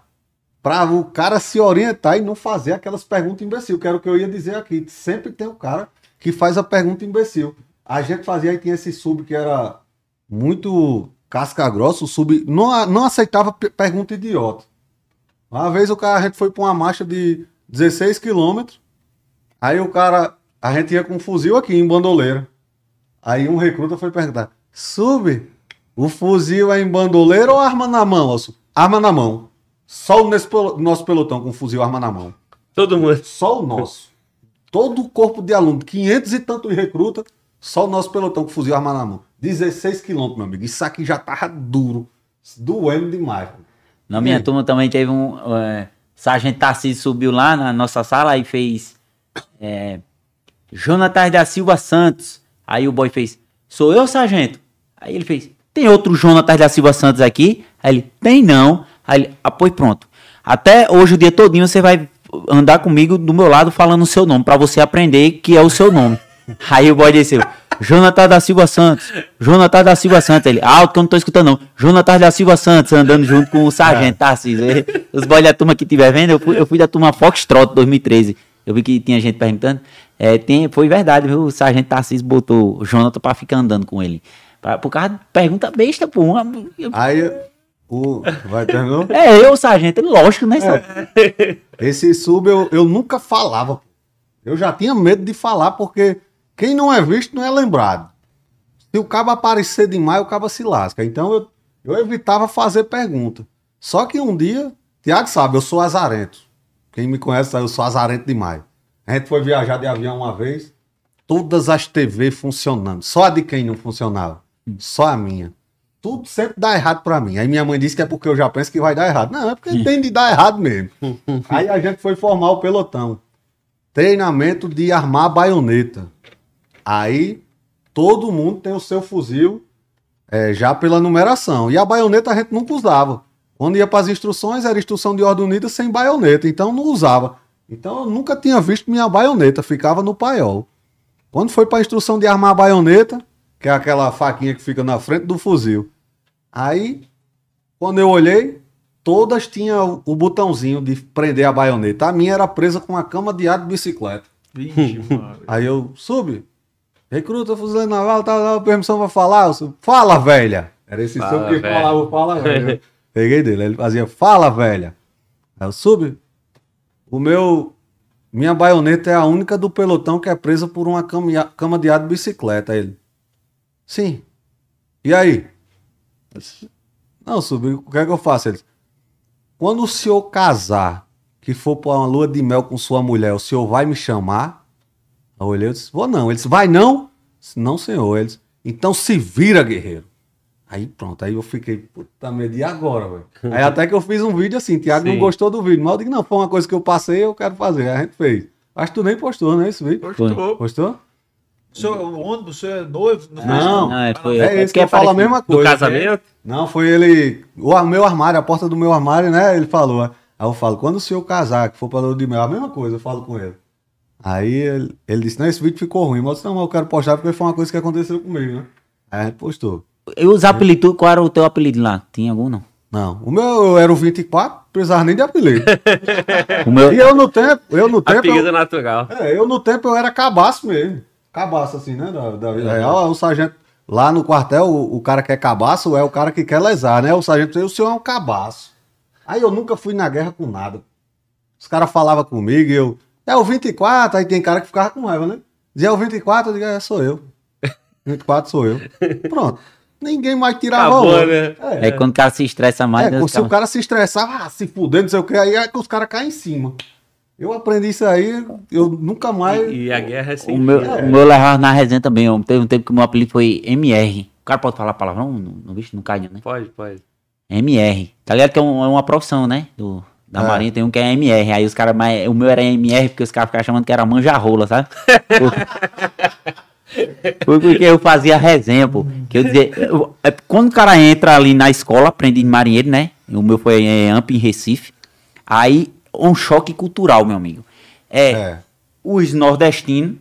Speaker 2: pra o cara se orientar e não fazer aquelas perguntas imbecil, que era o que eu ia dizer aqui. Sempre tem um cara que faz a pergunta imbecil. A gente fazia aí, tinha esse sub que era muito casca grossa, o sub não, não aceitava pe- pergunta idiota. Uma vez o cara, a gente foi pra uma marcha de 16 quilômetros, aí o cara, a gente ia com um fuzil aqui em bandoleira. Aí um recruta foi perguntar: Sub, o fuzil é em bandoleira ou arma na mão? Arma na mão. Só o nosso pelotão com fuzil arma na mão.
Speaker 1: Todo mundo.
Speaker 2: Só o nosso. Todo o corpo de aluno, 500 e tantos recruta, só o nosso pelotão com fuzil arma na mão. 16 quilômetros, meu amigo. Isso aqui já tava duro. Doendo demais. pô.
Speaker 3: Na minha
Speaker 2: Hum.
Speaker 3: turma também teve um. É, Sargento Tarcísio subiu lá na nossa sala e fez. É, Jonatas da Silva Santos. Aí o boy fez: Sou eu, sargento? Aí ele fez: Tem outro Jonatas da Silva Santos aqui? Aí ele: Tem não. Aí ele: Ah, pois pronto. Até hoje, o dia todinho, você vai andar comigo do meu lado falando o seu nome, pra você aprender que é o seu nome. Aí o boy desceu. Jonatas da Silva Santos. Jonatas da Silva Santos. Ele, alto que eu não tô escutando, não. Jonatas da Silva Santos, andando junto com o sargento Tarcísio. Ele- Os boys da turma que estiver vendo, eu fui, eu fui da turma Foxtrot 2013. Eu vi que tinha gente perguntando. É, tem, foi verdade, viu? O sargento Tarcísio botou o Jonathan pra ficar andando com ele. Pra- Por causa de pergunta besta, pô.
Speaker 2: Aí, o. Vai?
Speaker 3: É, eu, sargento, lógico, né? só-
Speaker 2: Esse sub eu, eu nunca falava. Eu já tinha medo de falar, porque quem não é visto não é lembrado. Se o cabo aparecer demais, o cabo se lasca. Então eu, eu evitava fazer pergunta. Só que um dia, Tiago sabe, eu sou azarento. Quem me conhece sabe, eu sou azarento demais. A gente foi viajar de avião uma vez, todas as TV funcionando. Só a de quem não funcionava. Só a minha. Tudo sempre dá errado pra mim. Aí minha mãe disse que é porque eu já penso que vai dar errado. Não, é porque tem de dar errado mesmo. Aí a gente foi formar o pelotão. Treinamento de armar baioneta. Aí todo mundo tem o seu fuzil é, já pela numeração. E a baioneta a gente nunca usava. Quando ia para as instruções, era instrução de ordem unida sem baioneta. Então não usava. Então eu nunca tinha visto minha baioneta, ficava no paiol. Quando foi para a instrução de armar a baioneta, que é aquela faquinha que fica na frente do fuzil. Aí, quando eu olhei, todas tinham o, botãozinho de prender a baioneta. A minha era presa com uma cama de ar de bicicleta.
Speaker 4: Vixe.
Speaker 2: Aí eu, sube. Recruta, fuzileiro naval, tá, tá, permissão pra falar. Eu subi, fala, velha. Era esse
Speaker 1: Fala,
Speaker 2: sub que
Speaker 1: velha.
Speaker 2: falava, fala, velha. Peguei dele, ele fazia, fala, velha. Aí eu, sube. O meu, minha baioneta é a única do pelotão que é presa por uma cama, de ar de bicicleta. Ele, sim. E aí? Disse, Não, sub, o que é que eu faço? Ele, disse, quando o senhor casar, que for pra uma lua de mel com sua mulher, o senhor vai me chamar? Eu olhei e disse, vou não. Ele disse, vai não? Eu disse, não, senhor. Ele disse, então se vira, guerreiro. Aí pronto, aí eu fiquei, puta merda, e agora, velho? Aí até que eu fiz um vídeo assim, Tiago não gostou do vídeo, mas eu digo, não, foi uma coisa que eu passei, eu quero fazer. Aí a gente fez. Acho que tu nem postou, né, esse vídeo?
Speaker 4: Gostou.
Speaker 2: Postou?
Speaker 4: O senhor, o ônibus, o senhor é noivo? Não.
Speaker 2: Não.
Speaker 3: Não, é, foi,
Speaker 2: É esse que
Speaker 3: porque
Speaker 2: eu falo a mesma
Speaker 1: Do
Speaker 2: coisa.
Speaker 1: casamento?
Speaker 2: Não, foi ele. O meu armário, a porta do meu armário, né? Ele falou. Aí eu falo, quando o senhor casar, que for pra lua de mel, a mesma coisa, eu falo com ele. Aí ele, ele disse, não, esse vídeo ficou ruim, mas eu disse, não, mas eu quero postar porque foi uma coisa que aconteceu comigo, né? Aí a gente postou.
Speaker 3: E os apelidos, qual era o teu apelido lá? Tinha algum, não?
Speaker 2: Não, o meu eu era o 24, não precisava nem de apelido.
Speaker 3: O meu,
Speaker 2: E eu no tempo, eu no tempo.
Speaker 1: Apelido
Speaker 2: Eu,
Speaker 1: natural.
Speaker 2: é, eu no tempo eu era cabaço mesmo. Cabaço, assim, né? Da, da vida real. O sargento. Lá no quartel, o, o cara que é cabaço é o cara que quer lesar, né? O sargento, o senhor é um cabaço. Aí eu nunca fui na guerra com nada. Os caras falavam comigo e eu. É o 24, aí tem cara que ficava com raiva, né? Dizia é o 24, eu digo, é, sou eu. 24 sou eu. Pronto. Ninguém mais tirava
Speaker 1: Acabou, né?
Speaker 3: é quando o cara se estressa mais.
Speaker 2: É,
Speaker 3: né,
Speaker 2: se
Speaker 3: cara-
Speaker 2: o cara se estressar, ah, se fuder, não sei o que, aí é que os caras caem em cima. Eu aprendi isso aí, eu nunca mais.
Speaker 1: E a guerra é
Speaker 3: O
Speaker 1: sem
Speaker 3: meu,
Speaker 1: fim.
Speaker 3: o meu levava na resenha também. ó. Teve um tempo que o meu apelido foi MR. O cara pode falar palavrão? Não, não, vixe, não cai, né?
Speaker 1: Pode, pode.
Speaker 3: MR. Tá ligado que é, um- é uma profissão, né? Do, da
Speaker 2: É.
Speaker 3: Marinha tem um que é MR. Aí os caras, mas o meu era MR porque os caras ficavam chamando que era manja-rola, sabe? Foi porque eu fazia resenha, pô. Que eu dizia. eu- é, quando o cara entra ali na escola, aprende de marinheiro, né? O meu foi em AMP em Recife. Aí, um choque cultural, meu amigo. É,
Speaker 2: É.
Speaker 3: os nordestinos.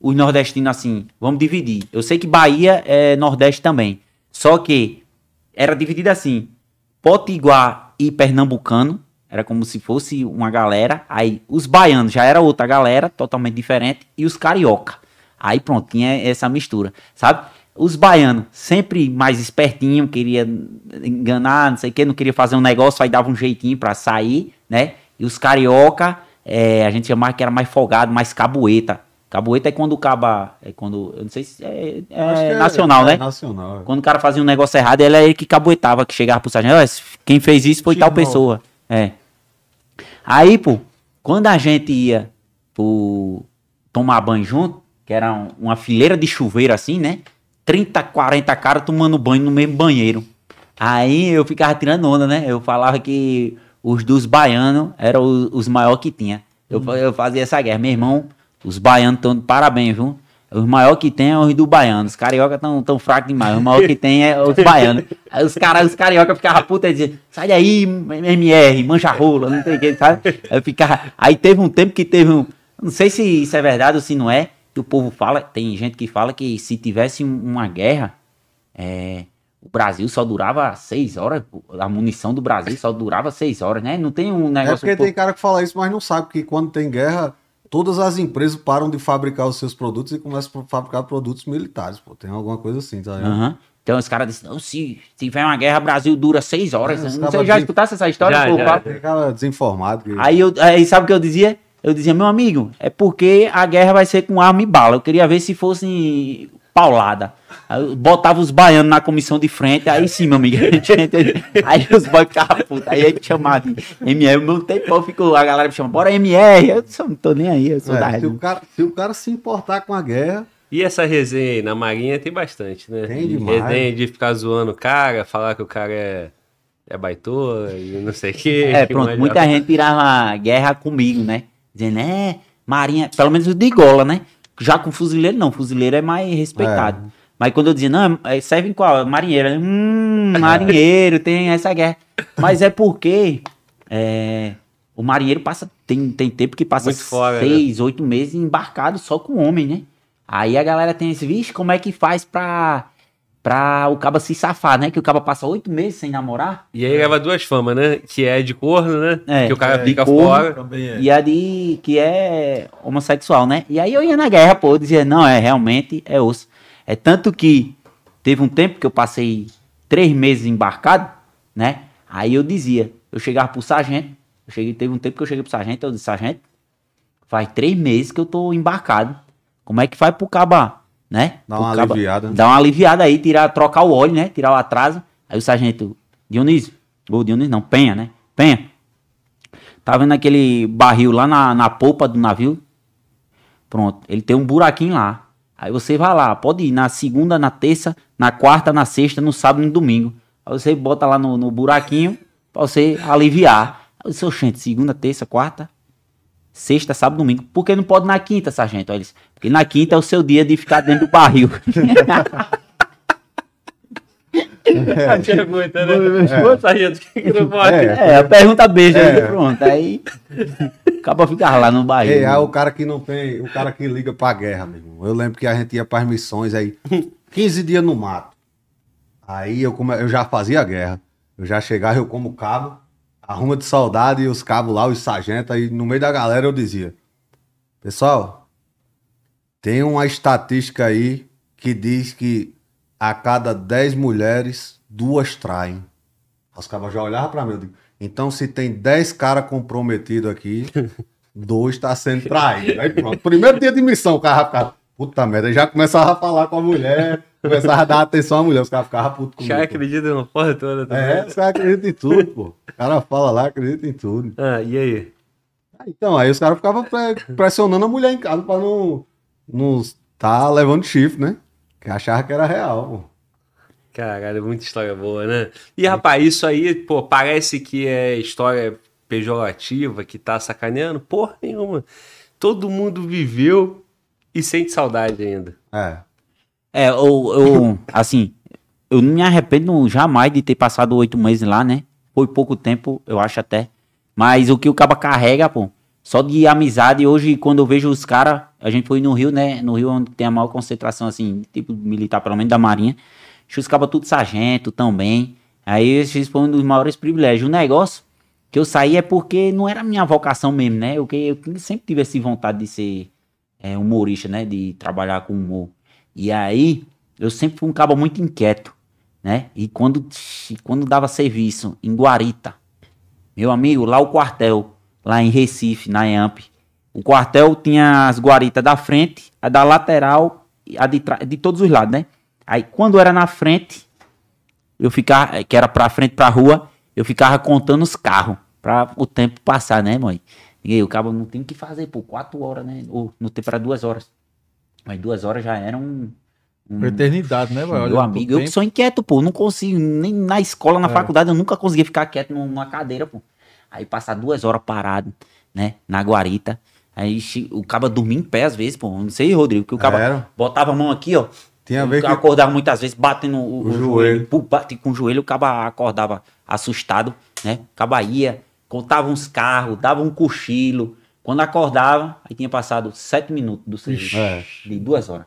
Speaker 3: Os nordestinos, assim, vamos dividir. Eu sei que Bahia é Nordeste também. Só que era dividido assim: Potiguar e Pernambucano. Era como se fosse uma galera. Aí os baianos já era outra galera, totalmente diferente. E os carioca. Aí pronto, tinha essa mistura, sabe? Os baianos sempre mais espertinho, queria enganar, não sei o que, não queria fazer um negócio, aí dava um jeitinho pra sair, né? E os carioca, é, a gente chamava que era mais folgado, mais cabueta. Cabueta é quando o caba. É quando. Eu não sei se é, é
Speaker 2: Acho que
Speaker 3: nacional,
Speaker 2: é
Speaker 3: né?
Speaker 2: Nacional. é.
Speaker 3: Quando o cara fazia um negócio errado, ele é ele que cabuetava, que chegava pro sargento. "Ó, esse- Quem fez isso foi tal pessoa. É. Aí, pô, quando a gente ia pro tomar banho junto, que era um- uma fileira de chuveiro assim, né? 30, 40 caras tomando banho no mesmo banheiro. Aí eu ficava tirando onda, né? Eu falava que os dos baianos eram os, os maiores que tinha. Eu, fa- eu fazia essa guerra. Meu irmão, os baianos estão de parabéns, viu? Os maiores que tem é os do baiano. Os carioca estão tão fracos demais. O maior que tem é os baianos. Aí os caras, os carioca ficavam puta e diziam, sai daí, MR, mancha rola, não sei o que, sabe? Eu ficava... Aí teve um tempo que teve um... Não sei se isso é verdade ou se não é, que o povo fala, tem gente que fala que se tivesse um- uma guerra, é, o Brasil só durava seis horas, a munição do Brasil só durava seis horas, né? Não tem um
Speaker 2: É
Speaker 3: negócio...
Speaker 2: porque
Speaker 3: um pouco-
Speaker 2: tem cara que fala isso, mas não sabe que quando tem guerra, todas as empresas param de fabricar os seus produtos e começam a fabricar produtos militares, pô. Tem alguma coisa assim, tá ligado?
Speaker 3: Aham. Então os caras dizem, não, se se tiver uma guerra, Brasil dura seis horas.
Speaker 2: É,
Speaker 3: não sei, já
Speaker 2: de-
Speaker 3: escutasse essa história?
Speaker 1: Já,
Speaker 3: pô,
Speaker 1: já.
Speaker 2: aquela desinformado que...
Speaker 3: Aí, eu, aí sabe o que eu dizia? Eu dizia, meu amigo, é porque a guerra vai ser com arma e bala. Eu queria ver se fosse paulada. Aí eu botava os baianos na comissão de frente, aí sim, meu amigo. gente- aí os boys ficavam putos. Aí a gente chamava de MR, meu tempão ficou, a galera me chama, bora MR. Eu só não tô nem aí, eu sou da
Speaker 2: É, se,
Speaker 3: rede.
Speaker 2: o cara, se o cara se importar com a guerra,
Speaker 1: E essa resenha aí na Marinha tem bastante, né?
Speaker 2: Tem demais.
Speaker 1: Resenha de ficar zoando o cara, falar que o cara é, é baitola e não sei o quê.
Speaker 3: É,
Speaker 1: que
Speaker 3: pronto, muita gente tirava guerra comigo, né? Dizendo, é, Marinha, pelo menos de gola, né? Já com fuzileiro não, fuzileiro é mais respeitado. Mas quando eu dizia, não, é, serve em qual? Marinheiro. Hum, marinheiro, tem essa guerra. Mas é porque é, o marinheiro passa, tem, tem tempo que passa
Speaker 1: Muito fora,
Speaker 3: seis, oito meses embarcado só com homem, né? Aí a galera tem esse, vixe, como é que faz pra, pra o caba se safar, né? Que o caba passa oito meses sem namorar.
Speaker 1: E aí leva duas famas, né? Que é de corno, né?
Speaker 3: É,
Speaker 1: que o cara
Speaker 3: é,
Speaker 1: fica fora.
Speaker 4: Também é.
Speaker 3: E a de que é homossexual, né? E aí eu ia na guerra, pô, eu dizia, não, é realmente é osso. É tanto que teve um tempo que eu passei três meses embarcado, né? Aí eu dizia, eu chegava pro sargento, eu cheguei, teve um tempo que eu cheguei pro sargento, eu disse, sargento, faz três meses que eu tô embarcado. Como é que faz pro caba, né?
Speaker 2: Dá uma
Speaker 3: caba-
Speaker 2: aliviada.
Speaker 3: Dá uma aliviada aí, tirar, trocar o óleo, né? Tirar o atraso. Aí o sargento, Dionísio, ou Dionísio não, Penha, né? Penha, Tá vendo aquele barril lá na, na polpa do navio? Pronto, ele tem um buraquinho lá. Aí você vai lá, pode ir na segunda, na terça, na quarta, na sexta, no sábado e no domingo. Aí você bota lá no, no buraquinho pra você aliviar. Aí disse, "Oxente, segunda, terça, quarta, sexta, sábado, domingo. Por que não pode na quinta, sargento? Aí eles, porque na quinta é o seu dia de ficar dentro do barril.
Speaker 1: A pergunta, né? Pode?
Speaker 2: É.
Speaker 3: é, a pergunta beija
Speaker 2: É.
Speaker 3: aí, pronto. Aí acaba ficar lá no barril.
Speaker 2: Ei, aí o cara que não tem, o cara que liga pra guerra, meu irmão. Eu lembro que a gente ia pras missões aí, 15 dias no mato. Aí eu, come... eu já fazia a guerra. Eu já chegava, eu como cabo, arruma de soldado e os cabos lá, os sargentos, aí no meio da galera eu dizia: Pessoal, tem uma estatística aí que diz que a cada 10 mulheres, duas traem. Os cabos já olhavam pra mim, eu digo, então se tem 10 caras comprometidos aqui, dois tá sendo traído. Aí pronto, primeiro dia de missão, o cara ficava, puta merda, aí já começava a falar com a mulher, começava a dar atenção à mulher, os caras ficavam putos comigo. pô.
Speaker 1: acredita na porra toda também.
Speaker 2: É, os caras acreditam em tudo, pô. O cara fala lá, acredita em tudo.
Speaker 1: Ah, e aí?
Speaker 2: Então, aí os caras ficavam pre- pressionando a mulher em casa pra não, não tá levando chifre, né? Que achava que era real, pô.
Speaker 1: Caralho, muita história boa, né? E, rapaz, isso aí, pô, parece que é história pejorativa, que tá sacaneando. Porra nenhuma. Todo mundo viveu e sente saudade ainda.
Speaker 2: É.
Speaker 3: É, eu, eu, assim, eu não me arrependo jamais de ter passado oito meses lá, né? Foi pouco tempo, eu acho até. Mas o que o caba carrega, pô, só de amizade, hoje, quando eu vejo os caras, a gente foi no Rio, né? No Rio, onde tem a maior concentração, assim, tipo militar, pelo menos da Marinha. Os cabas tudo sargento também. Aí esses foi um dos maiores privilégios. O negócio que eu saí é porque não era minha vocação mesmo, né? Eu, eu sempre tive essa vontade de ser é, humorista, né? De trabalhar com humor. E aí, eu sempre fui um cabo muito inquieto, né? E quando, quando dava serviço em Guarita, meu amigo, lá o quartel, lá em Recife, na EAMP, o quartel tinha as guaritas da frente, a da lateral a de, de todos os lados, né? Aí, quando era na frente, eu ficava, que era pra frente pra rua, eu ficava contando os carros, pra o tempo passar, né, mãe? E aí, o cabo não tem o que fazer, por quatro horas, né? Ou no tempo era duas horas. Mas duas horas já era um. um-
Speaker 4: eternidade, né, velho?
Speaker 3: meu amigo, eu que sou inquieto, pô. Não consigo, nem na escola, na
Speaker 4: É.
Speaker 3: faculdade, eu nunca conseguia ficar quieto numa cadeira, pô. Aí passar duas horas parado, né? Na guarita. Aí o caba dormia em pé às vezes, pô. Não sei, Rodrigo, que o caba
Speaker 2: Era.
Speaker 3: botava a mão aqui, ó.
Speaker 2: Tinha a ver que
Speaker 3: acordava muitas vezes batendo o,
Speaker 2: O
Speaker 3: o
Speaker 2: joelho.
Speaker 3: joelho. Bate com o joelho, o caba acordava assustado, né? O caba ia, contava uns carros, dava um cochilo. Quando acordava, aí tinha passado sete minutos do serviço.
Speaker 2: É.
Speaker 3: De duas horas.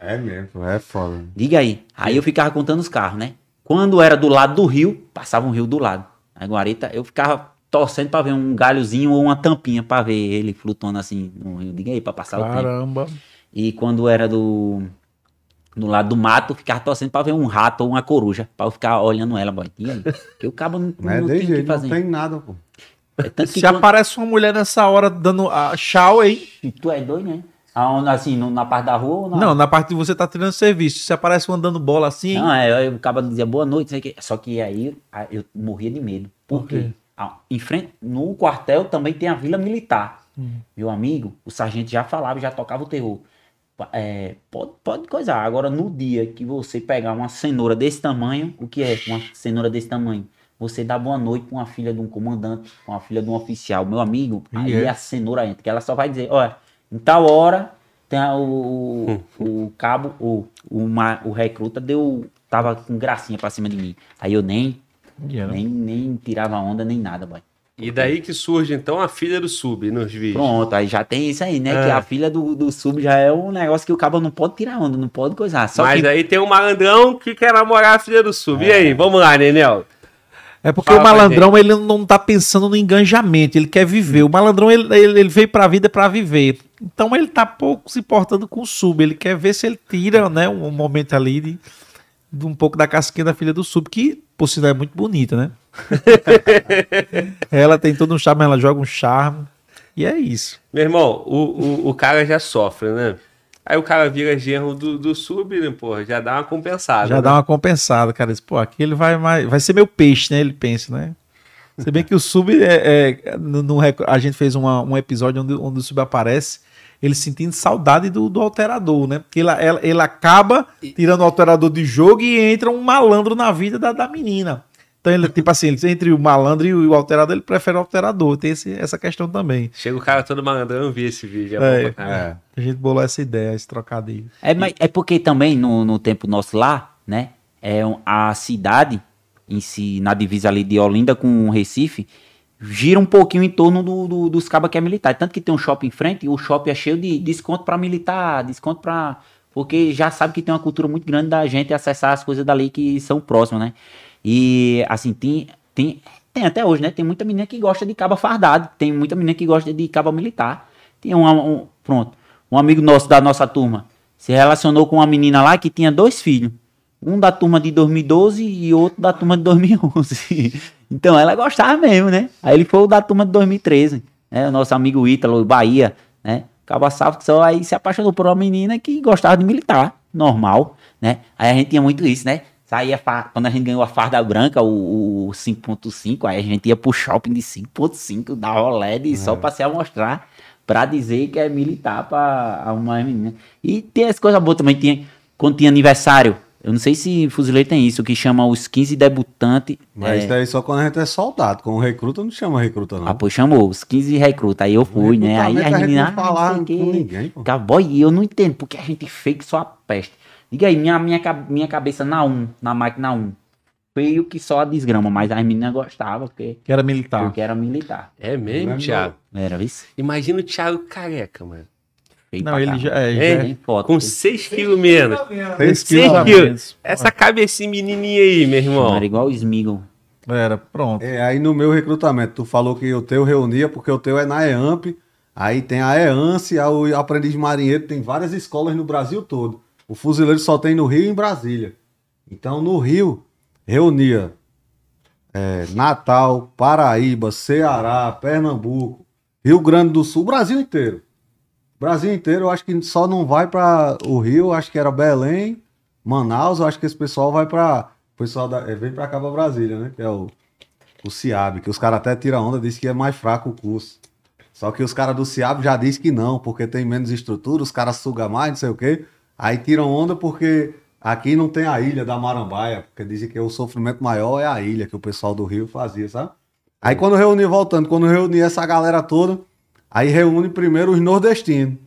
Speaker 2: É mesmo, é foda.
Speaker 3: Diga aí. Aí eu ficava contando os carros, né? Quando era do lado do rio, passava um rio do lado. Na Guarita, eu ficava torcendo pra ver um galhozinho ou uma tampinha pra ver ele flutuando assim no rio. Diga aí, pra passar o tempo.
Speaker 4: Caramba.
Speaker 3: E quando era do. Do lado do mato, ficava torcendo pra ver um rato ou uma coruja. Pra eu ficar olhando ela, boy. E aí? Porque o cabo não,
Speaker 2: Não é
Speaker 3: não tem que
Speaker 2: jeito, não
Speaker 3: fazer.
Speaker 2: tem nada, pô.
Speaker 3: É tanto que
Speaker 4: Se
Speaker 3: quando-
Speaker 4: aparece uma mulher nessa hora dando a tchau, hein?
Speaker 3: Tu é doido, né? Aonde, assim, na parte da rua ou na...
Speaker 4: Não, na parte de você tá tirando serviço. Se aparece uma dando bola assim.
Speaker 3: Não, é, aí o cara dizia boa noite, quê. só que aí eu morria de medo. Por
Speaker 4: quê?
Speaker 3: quê? Ah, em frente, no quartel também tem a vila militar.
Speaker 4: Hum.
Speaker 3: Meu amigo, o sargento já falava, já tocava o terror. É, pode, pode coisar. Agora, no dia que você pegar uma cenoura desse tamanho, o que é uma cenoura desse tamanho? Você dá boa noite pra uma filha de um comandante, pra uma filha de um oficial. Meu amigo,
Speaker 4: E
Speaker 3: aí
Speaker 4: é?
Speaker 3: a cenoura entra. Que ela só vai dizer, olha, em tal hora tem a- o, o, cabo, o, o, o recruta deu. Tava com gracinha pra cima de mim. Aí eu nem, nem, nem tirava onda, nem nada, boy.
Speaker 1: E daí que surge, então, a filha do sub nos vídeos.
Speaker 3: Pronto, aí já tem isso aí, né?
Speaker 1: É.
Speaker 3: Que a filha do, do sub já é um negócio que o cabo não pode tirar onda, não pode coisar. Só
Speaker 1: Mas
Speaker 3: que
Speaker 1: aí tem um malandrão que quer namorar a filha do sub. E aí, vamos lá, Nenel.
Speaker 4: É porque
Speaker 1: Fala
Speaker 4: o malandrão, ele não tá pensando no enganjamento, ele quer viver. O malandrão, ele, ele, ele veio pra vida pra viver. Então ele tá pouco se importando com o sub. Ele quer ver se ele tira, né, um momento ali de, de um pouco da casquinha da filha do sub, que, por sinal, é muito bonita, né? ela tem todo um charme, ela joga um charme. E é isso.
Speaker 1: Meu irmão, o, o, o cara já sofre, né? Aí o cara vira genro do, do sub, né, porra? Já dá uma compensada.
Speaker 4: Já
Speaker 1: né?
Speaker 4: dá uma compensada, cara. Diz, Pô, aqui ele vai mais. Vai ser meu peixe, né? Ele pensa, né? Se bem que o sub é. é- no, no a gente fez uma- um episódio onde, onde o sub aparece, ele sentindo saudade do, do alterador, né? Porque ele, ela- ele acaba tirando o alterador de jogo e entra um malandro na vida da, da menina. Então, ele, tipo assim, ele- entre o malandro e o alterador, ele prefere o alterador. Tem esse- essa questão também.
Speaker 1: Chega o cara todo malandrão, eu vi esse vídeo. É,
Speaker 4: É.
Speaker 2: É.
Speaker 4: A gente bolou essa ideia, esse trocadilho.
Speaker 3: É, mas é porque também no, no tempo nosso lá, né? É a cidade em si, na divisa ali de Olinda com Recife, gira um pouquinho em torno do, do- dos cabas que é militar. Tanto que tem um shopping em frente e o shopping é cheio de desconto pra militar, desconto pra. Porque já sabe que tem uma cultura muito grande da gente acessar as coisas dali que são próximas, né? E assim, tem, tem, tem até hoje, né? Tem muita menina que gosta de caba fardado, tem muita menina que gosta de caba militar. Tem um, um- pronto, um amigo nosso da nossa turma se relacionou com uma menina lá que tinha dois filhos. Um da turma de 2012 e outro da turma de 2011. então ela gostava mesmo, né? Aí ele foi o da turma de 2013, né? O nosso amigo Ítalo, Bahia, né? Caba Salvo que só aí se apaixonou por uma menina que gostava de militar, normal, né? Aí a gente tinha muito isso, né? Saía, fa- quando a gente ganhou a farda branca, o, o 5.5, aí a gente ia pro shopping de 5.5, da OLED, só pra se amostrar, pra dizer que é militar pra uma menina. E tem as coisas boas também, tinha, quando tinha aniversário, eu não sei se fuzileiro tem isso, que chama os 15 debutantes.
Speaker 2: Mas
Speaker 3: é,
Speaker 2: isso daí só quando a gente é soldado. Com recruta não chama recruta, não.
Speaker 3: ah, pô, chamou os 15 recrutas, aí eu fui, né? Aí a
Speaker 2: a gente
Speaker 3: menina,
Speaker 2: não
Speaker 3: ah, não sei o quê.
Speaker 2: com ninguém, pô.
Speaker 3: Boy, e eu não entendo, porque a gente fake só a peste. Diga aí, minha, minha, minha cabeça na 1, na máquina 1. Feio que só a desgrama, mas as meninas gostavam, porque,
Speaker 4: Que era militar.
Speaker 3: porque era militar.
Speaker 1: É mesmo,
Speaker 2: é
Speaker 1: Thiago?
Speaker 3: Era isso?
Speaker 1: Imagina o Thiago careca, mano.
Speaker 3: Feio
Speaker 4: Não, ele já é.
Speaker 1: É,
Speaker 4: já-
Speaker 3: Tem foto.
Speaker 1: Com 6 quilos menos.
Speaker 2: Seis
Speaker 1: Seis
Speaker 2: quilos a
Speaker 1: quilos.
Speaker 2: menos.
Speaker 1: Essa cabecinha menininha aí, meu irmão.
Speaker 3: Era igual o Smiggle.
Speaker 4: Era, pronto.
Speaker 2: É, aí no meu recrutamento, tu falou que o teu reunia porque o teu é na EAMP, aí tem a EANSE, a- o aprendiz de marinheiro, tem várias escolas no Brasil todo. O fuzileiro só tem no Rio e em Brasília. Então no Rio, reunia é, Natal, Paraíba, Ceará, Pernambuco, Rio Grande do Sul, Brasil inteiro. Brasil inteiro, eu acho que só não vai para o Rio, acho que era Belém, Manaus, eu acho que esse pessoal vai para o pessoal da, é, vem para cá para Brasília, né? Que é o o CIAB, que os caras até tiram onda, diz que é mais fraco o curso. Só que os caras do CIAB já diz que não, porque tem menos estrutura, os caras sugam mais, não sei o quê. Aí tiram onda porque aqui não tem a ilha da Marambaia, porque dizem que o sofrimento maior é a ilha que o pessoal do Rio fazia, sabe? Aí quando reuni, voltando, quando reuni essa galera toda, aí reúne primeiro os nordestinos.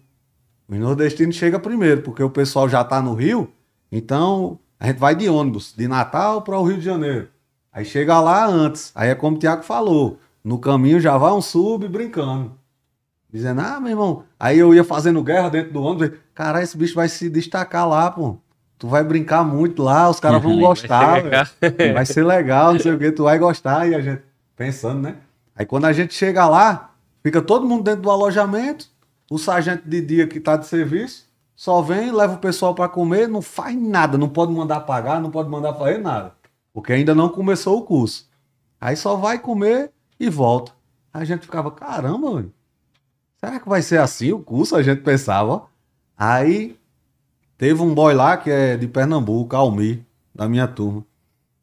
Speaker 2: Os nordestinos chegam primeiro, porque o pessoal já tá no Rio, então a gente vai de ônibus, de Natal para o Rio de Janeiro. Aí chega lá antes. Aí é como o Tiago falou. No caminho já vai um sub brincando. Dizendo, ah, meu irmão. Aí eu ia fazendo guerra dentro do ônibus. Caralho, esse bicho vai se destacar lá, pô. Tu vai brincar muito lá, os caras vão
Speaker 3: Vai
Speaker 1: ser
Speaker 2: gostar,
Speaker 1: legal.
Speaker 2: velho. Vai ser legal, não sei o que, tu vai gostar. E a gente pensando, né? Aí quando a gente chega lá, fica todo mundo dentro do alojamento, o sargento de dia que tá de serviço, só vem, leva o pessoal para comer, não faz nada, não pode mandar pagar, não pode mandar fazer nada, porque ainda não começou o curso. Aí só vai comer e volta. Aí a gente ficava, caramba, mano, será que vai ser assim o curso? A gente pensava. Aí teve um boy lá que é de Pernambuco, Almir, da minha turma.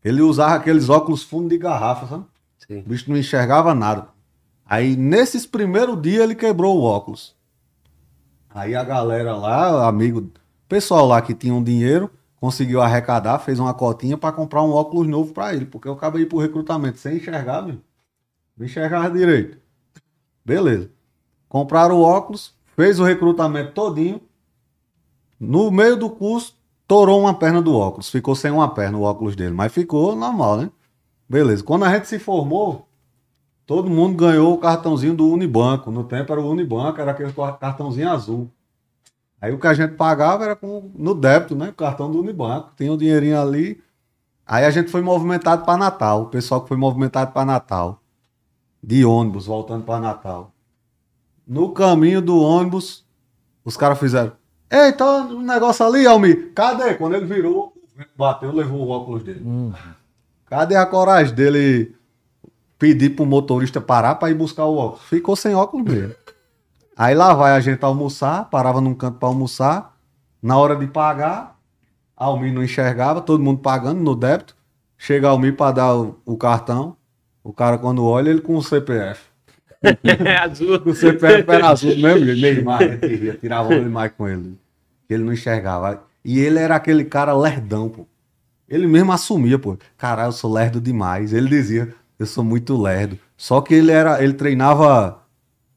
Speaker 2: Ele usava aqueles óculos fundo de garrafa, sabe?
Speaker 1: Sim.
Speaker 2: O bicho não enxergava nada. Aí, nesses primeiros dias, ele quebrou o óculos. Aí a galera lá, amigo, pessoal lá que tinha um dinheiro, conseguiu arrecadar, fez uma cotinha pra comprar um óculos novo pra ele, porque eu acabei pro recrutamento sem enxergar, meu. Não enxergava direito. Beleza. Compraram o óculos, fez o recrutamento todinho. No meio do curso, torou uma perna do óculos. Ficou sem uma perna o óculos dele, mas ficou normal, né? Beleza. Quando a gente se formou, todo mundo ganhou o cartãozinho do Unibanco. No tempo era o Unibanco, era aquele cartãozinho azul. Aí o que a gente pagava era com, no débito, né? O cartão do Unibanco. Tinha o dinheirinho ali. Aí a gente foi movimentado para Natal. O pessoal que foi movimentado para Natal. De ônibus, voltando para Natal. No caminho do ônibus, os caras fizeram. Eita, um negócio ali, Almir. Cadê? Quando ele virou, bateu, levou o óculos dele. Cadê a coragem dele pedir pro motorista parar para ir buscar o óculos? Ficou sem óculos mesmo. Aí lá vai a gente almoçar, parava num canto para almoçar. Na hora de pagar, Almir não enxergava, todo mundo pagando no débito. Chega Almir para dar o, o cartão. O cara, quando olha, ele com o CPF.
Speaker 1: É azul.
Speaker 2: O CPF era azul mesmo, ele Neymar, né, que ria, tirava o Neymar com ele. Ele não enxergava. E ele era aquele cara lerdão, pô. Ele mesmo assumia, pô. Caralho, eu sou lerdo demais. Ele dizia, eu sou muito lerdo. Só que ele era, ele treinava.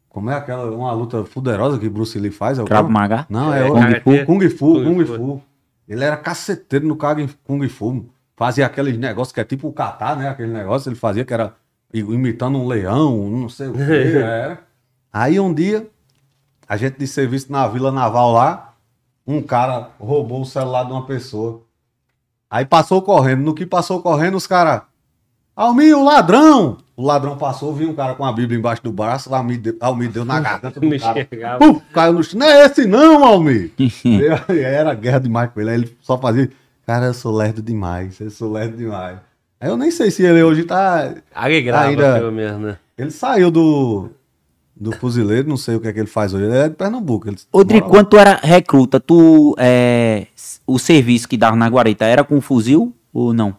Speaker 2: Como é aquela, uma luta poderosa que Bruce Lee faz? É o quê?
Speaker 3: Maga.
Speaker 2: Não, é,
Speaker 1: É,
Speaker 2: o
Speaker 1: Kung
Speaker 2: Fu. Kung Fu,
Speaker 1: Kung Fu.
Speaker 2: Fu. Ele era caceteiro no Kung Kung Fu. Fazia aqueles negócios que é tipo o kata, né? Aquele negócio ele fazia que era imitando um leão, não sei o que era. Aí um dia, a gente de serviço na Vila Naval lá, um cara roubou o celular de uma pessoa. Aí passou correndo. No que passou correndo, os caras. Almir, o ladrão! O ladrão passou, viu um cara com a Bíblia embaixo do braço, Almir deu, Almir deu na garganta do cara. Puf, caiu no chão. Não é esse não, Almir! Aí era guerra demais com ele. Aí ele só fazia. Cara, eu sou lerdo demais, eu sou lerdo demais. Eu nem sei se ele hoje tá.
Speaker 1: Alegrava,
Speaker 2: Ainda-
Speaker 1: pelo menos, né?
Speaker 2: Ele saiu do. Do fuzileiro, não sei o que é que ele faz hoje. Ele é de Pernambuco. Ele
Speaker 3: Odri, quando tu era recruta, tu. é, o serviço que dava na Guarita era com fuzil ou não?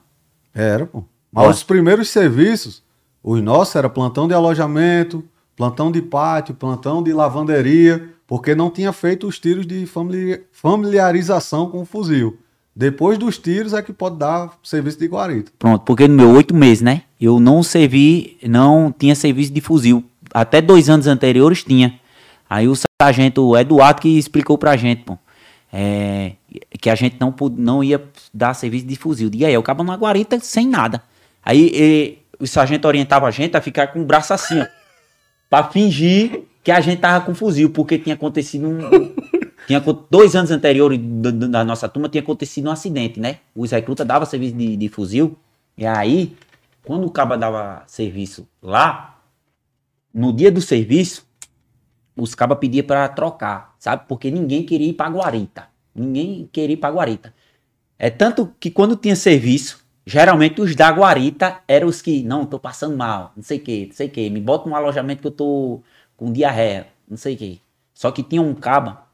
Speaker 2: Era, pô. Mas os primeiros serviços, os nossos era plantão de alojamento, plantão de pátio, plantão de lavanderia, porque não tinha feito os tiros de famili- familiarização com o fuzil. Depois dos tiros é que pode dar serviço de guarita.
Speaker 3: Pronto, porque no meu oito meses, né? Eu não servi, não tinha serviço de fuzil. Até dois anos anteriores tinha. Aí o sargento Eduardo que explicou pra gente, pô. é, que a gente não, não ia dar serviço de fuzil. E aí, eu acabo na guarita sem nada. Aí e, o sargento orientava a gente a ficar com o braço assim, ó. Pra fingir que a gente tava com fuzil, porque tinha acontecido um. Tinha, dois anos anteriores da, nossa turma tinha acontecido um acidente, né? Os recrutas davam serviço de, de fuzil. E aí, quando o caba dava serviço lá, no dia do serviço, os cabas pediam pra trocar, sabe? Porque ninguém queria ir pra guarita. Ninguém queria ir pra guarita. É tanto que quando tinha serviço, geralmente os da guarita eram os que, não, tô passando mal, não sei o que, não sei o que, me bota num alojamento que eu tô com diarreia, não sei o que. Só que tinha um caba,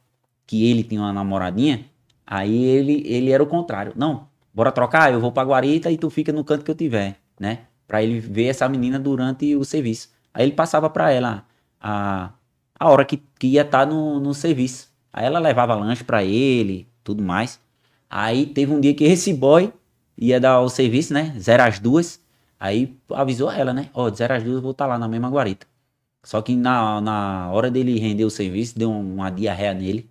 Speaker 3: que ele tinha uma namoradinha, aí ele, ele era o contrário. Não, bora trocar, eu vou pra guarita e tu fica no canto que eu tiver, né? Pra ele ver essa menina durante o serviço. Aí ele passava pra ela a, a hora que, que ia estar no, no serviço. Aí ela levava lanche pra ele, tudo mais. Aí teve um dia que esse boy ia dar o serviço, né? Zero às duas. Aí avisou ela, né? Ó, de zero às duas eu vou estar lá na mesma guarita. Só que na, na hora dele render o serviço, deu uma diarreia nele.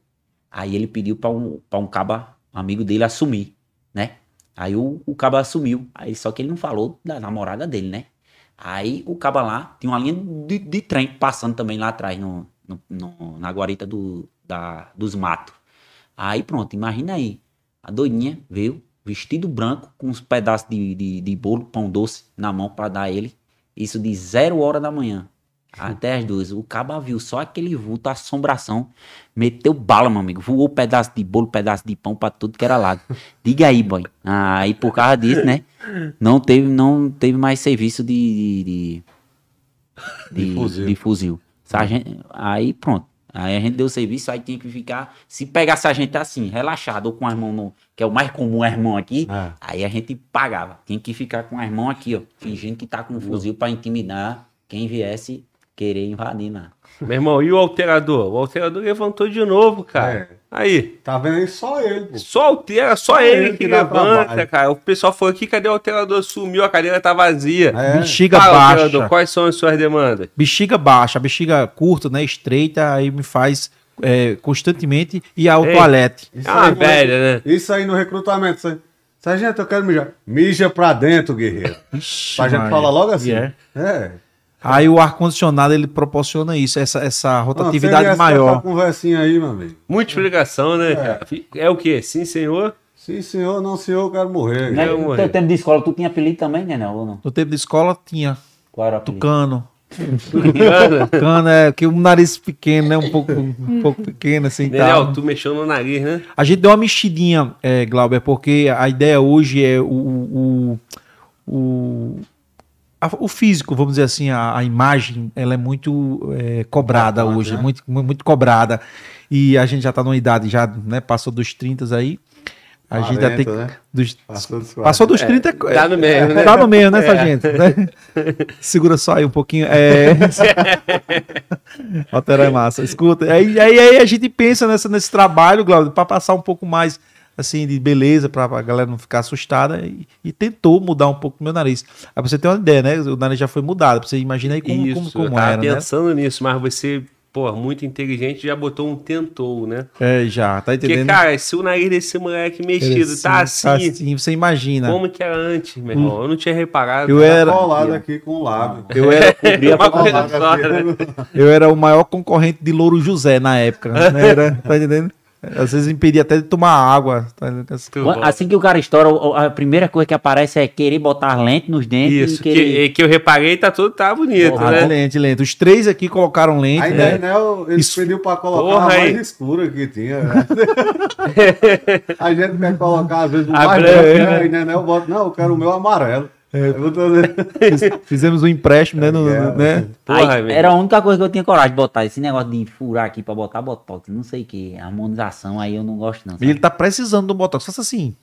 Speaker 3: Aí ele pediu pra um, pra um caba amigo dele assumir, né? Aí o, o caba assumiu. Aí só que ele não falou da namorada dele, né? Aí o caba lá tinha uma linha de, de trem passando também lá atrás, no, no- no- na guarita do, da, dos matos. Aí pronto, imagina aí. A doidinha veio, vestido branco, com uns pedaços de, de, de bolo, pão doce na mão pra dar ele. Isso de zero hora da manhã até as duas. O caba viu só aquele vulto, assombração. Meteu bala, meu amigo. Voou pedaço de bolo, pedaço de pão pra tudo que era lado. Diga aí, boy. Aí por causa disso, né? Não teve, não teve mais serviço de. de, de,
Speaker 2: De fuzil.
Speaker 3: de fuzil. Sargento- aí pronto. Aí a gente deu serviço, aí tinha que ficar. Se pegasse a gente assim, relaxado, ou com as mãos no. Que é o mais comum, as mãos aqui.
Speaker 2: É.
Speaker 3: Aí a gente pagava. Tinha que ficar com as mãos aqui, ó. Fingindo que tá com um fuzil pra intimidar quem viesse querer invadir lá.
Speaker 1: Meu irmão, e o alterador? O alterador levantou de novo, cara.
Speaker 2: É.
Speaker 1: Aí.
Speaker 2: Tá vendo aí? Só ele, pô.
Speaker 1: Só altera, só
Speaker 2: Só
Speaker 1: ele
Speaker 2: ele
Speaker 1: que levanta, cara. O pessoal falou aqui, cadê o alterador? Sumiu, a cadeira tá vazia.
Speaker 2: É.
Speaker 4: Bexiga
Speaker 1: Fala,
Speaker 4: baixa.
Speaker 1: alterador, quais são as suas demandas?
Speaker 4: Bexiga baixa, bexiga curta, né? Estreita, aí me faz é, constantemente ir ao
Speaker 1: Ei.
Speaker 4: toalete.
Speaker 2: Isso
Speaker 1: É uma velha, né?
Speaker 2: Isso aí no recrutamento. Isso aí. Sargento, eu quero mijar. Mija pra dentro, guerreiro.
Speaker 4: Ixi,
Speaker 2: Pra gente
Speaker 4: Maria.
Speaker 2: falar logo assim.
Speaker 4: E é.
Speaker 2: É.
Speaker 4: Aí o ar-condicionado ele proporciona isso, essa, essa rotatividade
Speaker 2: CMS
Speaker 4: maior.
Speaker 2: Tá conversinha aí, meu amigo.
Speaker 1: Muita explicação, né? cara? É. o quê? Sim, senhor?
Speaker 2: Sim, senhor, não, senhor, eu quero morrer.
Speaker 3: Né?
Speaker 1: eu
Speaker 3: No
Speaker 1: morri.
Speaker 3: teu tempo de escola, tu tinha apelido também, né? Não, ou não?
Speaker 4: No tempo de escola tinha
Speaker 3: Qual era
Speaker 4: tucano. Tucano é que o nariz pequeno, né? Um pouco, um pouco pequeno assim e
Speaker 1: Nenel,
Speaker 4: tal.
Speaker 1: tu mexeu no nariz, né?
Speaker 4: A gente deu uma mexidinha, é, Glauber, porque a ideia hoje é o, o, o, a- o físico, vamos dizer assim, a, a imagem, ela é muito é, cobrada hoje,
Speaker 2: né?
Speaker 4: muito, mu- muito cobrada. E a gente já tá numa idade, já né, passou dos 30 aí. A gente já tem
Speaker 2: 40, né?
Speaker 4: dos,
Speaker 2: Passou dos 40.
Speaker 4: Passou dos 30 é,
Speaker 1: tá no meio, né?
Speaker 4: Tá no meio, né, sargento? Né? Segura só aí um pouquinho. É... Altera é massa. Escuta, aí, aí, aí a gente pensa nessa, nesse trabalho, Glaucio, para passar um pouco mais assim de beleza, para a galera não ficar assustada e, e tentou mudar um pouco o meu nariz. Aí pra você ter uma ideia, né? O nariz já foi mudado. pra Você imagina aí como,
Speaker 1: Isso,
Speaker 4: como,
Speaker 1: eu
Speaker 4: como
Speaker 1: tava
Speaker 4: era, né?
Speaker 1: pensando nisso, mas você, pô, muito inteligente, já botou um tentou, né?
Speaker 4: É, já, tá
Speaker 1: Porque,
Speaker 4: entendendo?
Speaker 1: cara, se o nariz desse moleque mexido tá assim,
Speaker 4: Tá assim, você imagina.
Speaker 1: como que era antes, meu irmão? Eu não tinha reparado.
Speaker 4: Eu
Speaker 2: Tá
Speaker 4: era,
Speaker 2: colado aqui com o lábio.
Speaker 4: eu era,
Speaker 1: Uma coisa só, né?
Speaker 4: eu era o maior concorrente de Louro José na época. Né? Era, tá entendendo? Às vezes impedia até de tomar água. Tá.
Speaker 3: Assim que o cara estoura, a primeira coisa que aparece é querer botar lente nos dentes
Speaker 1: Isso,
Speaker 3: e querer...
Speaker 1: que, que eu reparei, tá tudo tá bonito,
Speaker 4: Ah,
Speaker 1: né?
Speaker 4: lente, lente. Os três aqui colocaram lente,
Speaker 2: Aí,
Speaker 4: né?
Speaker 2: né, né, ele
Speaker 4: Isso-
Speaker 2: pediu pra colocar
Speaker 1: Porra,
Speaker 2: a mais
Speaker 1: aí.
Speaker 2: escura que tinha. né? a gente quer colocar, às vezes, o mais branco.
Speaker 1: né?
Speaker 2: Aí, né, né, eu boto, não, eu quero o meu amarelo.
Speaker 4: É. Fizemos um empréstimo, né? no-
Speaker 2: É,
Speaker 4: né?
Speaker 1: Porra,
Speaker 3: Aí, era a única coisa que eu tinha coragem de botar. Esse negócio de furar aqui pra botar botox, não sei o que, harmonização, aí eu não gosto não. Sabe?
Speaker 4: ele tá precisando do botox. Faça assim.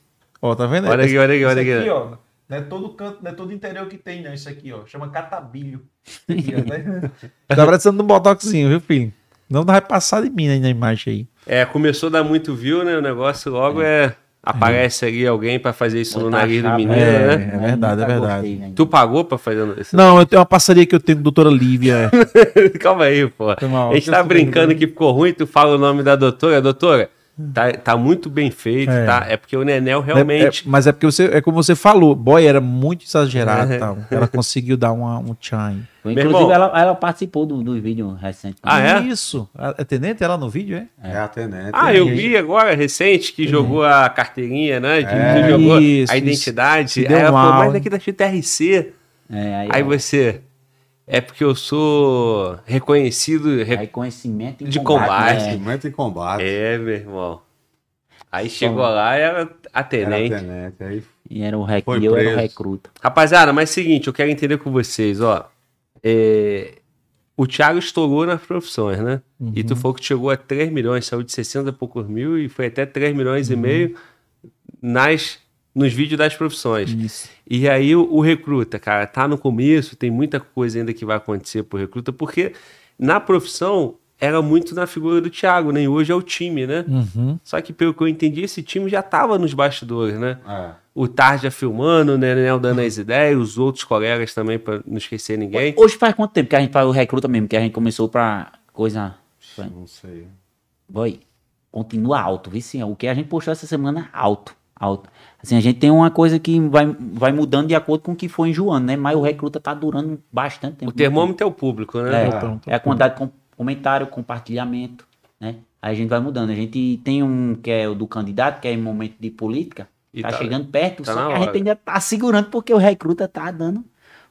Speaker 4: Ó, tá vendo?
Speaker 1: Olha aqui, olha aqui, olha
Speaker 4: Isso
Speaker 1: aqui.
Speaker 4: ó. Não é todo canto, não é todo interior que tem, não. Isso aqui, ó. Chama catabilho. Aqui, ó, né? tá precisando de um botoxinho, viu, filho? Não vai passar de mim aí na imagem aí.
Speaker 1: É, começou a dar muito view, né? O negócio logo é. Aparece ali alguém pra fazer isso no
Speaker 3: Botar
Speaker 1: nariz do menino,
Speaker 4: é.
Speaker 1: né?
Speaker 3: Aí
Speaker 4: verdade, é verdade.
Speaker 3: gostei, né?
Speaker 1: Tu pagou pra fazer isso?
Speaker 4: Não, eu tenho uma parceria que eu tenho com a doutora Lívia.
Speaker 1: Calma aí, pô.
Speaker 4: Mal.
Speaker 1: A gente tá brincando que ficou ruim, tu fala o nome da doutora. Doutora, tá, tá muito bem feito,
Speaker 4: É.
Speaker 1: tá? É porque o Nenel
Speaker 4: É-
Speaker 1: realmente.
Speaker 4: é- mas é porque você, é como você falou, boy era muito exagerado
Speaker 1: É.
Speaker 4: e tal. Ela conseguiu dar uma, um chime.
Speaker 3: Inclusive,
Speaker 1: irmão.
Speaker 3: ela, ela participou do, do vídeo recente.
Speaker 1: Ah, é?
Speaker 4: Isso. A- É tenente ela no vídeo, é?
Speaker 2: É a tenente.
Speaker 1: Ah, eu vi agora, recente, que jogou a carteirinha, né? Que
Speaker 2: É.
Speaker 1: tu jogou
Speaker 4: Isso,
Speaker 1: a
Speaker 4: isso.
Speaker 1: identidade.
Speaker 4: Se
Speaker 1: Aí ela falou,
Speaker 4: mal,
Speaker 1: mas
Speaker 4: hein?
Speaker 1: daqui da FTRC.
Speaker 3: É, aí,
Speaker 1: Aí você. É porque eu sou reconhecido. re-
Speaker 3: reconhecimento em
Speaker 1: de
Speaker 3: combate. né?
Speaker 2: Instrumento em combate.
Speaker 1: É, meu irmão. Aí chegou lá, era a
Speaker 2: Era a
Speaker 1: tenente.
Speaker 2: tenente. Aí
Speaker 3: E era o rec...
Speaker 2: Foi
Speaker 3: e eu era o recruta.
Speaker 1: Rapaziada, mas é o seguinte, eu quero entender com vocês, ó. É, O Thiago estourou nas profissões, né? E tu falou que chegou a 3 milhões, saiu de 60 e poucos mil e foi até 3 milhões e meio nas, nos vídeos das profissões.
Speaker 4: Isso.
Speaker 1: E aí o, o recruta, cara, tá no começo, tem muita coisa ainda que vai acontecer pro recruta, porque na profissão era muito na figura do Thiago, né? E hoje é o time, né?
Speaker 4: Uhum.
Speaker 1: Só que pelo que eu entendi, esse time já tava nos bastidores, né?
Speaker 2: É.
Speaker 1: O Tarja filmando, o Nenel dando as ideias, os outros colegas também, pra não esquecer ninguém.
Speaker 3: Hoje faz quanto tempo que a gente faz o recruta mesmo? Que a gente começou pra coisa.
Speaker 2: Não sei.
Speaker 3: Boy, continua alto, viu? Sim, o que a gente postou essa semana, alto. Alto. Assim, a gente tem uma coisa que vai, vai mudando de acordo com o que for enjoando, né? Mas o recruta tá durando bastante tempo.
Speaker 1: O termômetro é o público, né?
Speaker 3: É,
Speaker 4: Então,
Speaker 3: é a quantidade de com- comentário, compartilhamento, né? Aí a gente vai mudando. A gente tem um que é o do candidato, que é em momento de política,
Speaker 1: E
Speaker 3: tá,
Speaker 1: tá-
Speaker 3: chegando perto,
Speaker 1: tá
Speaker 3: só que a gente ainda tá segurando porque o recruta tá dando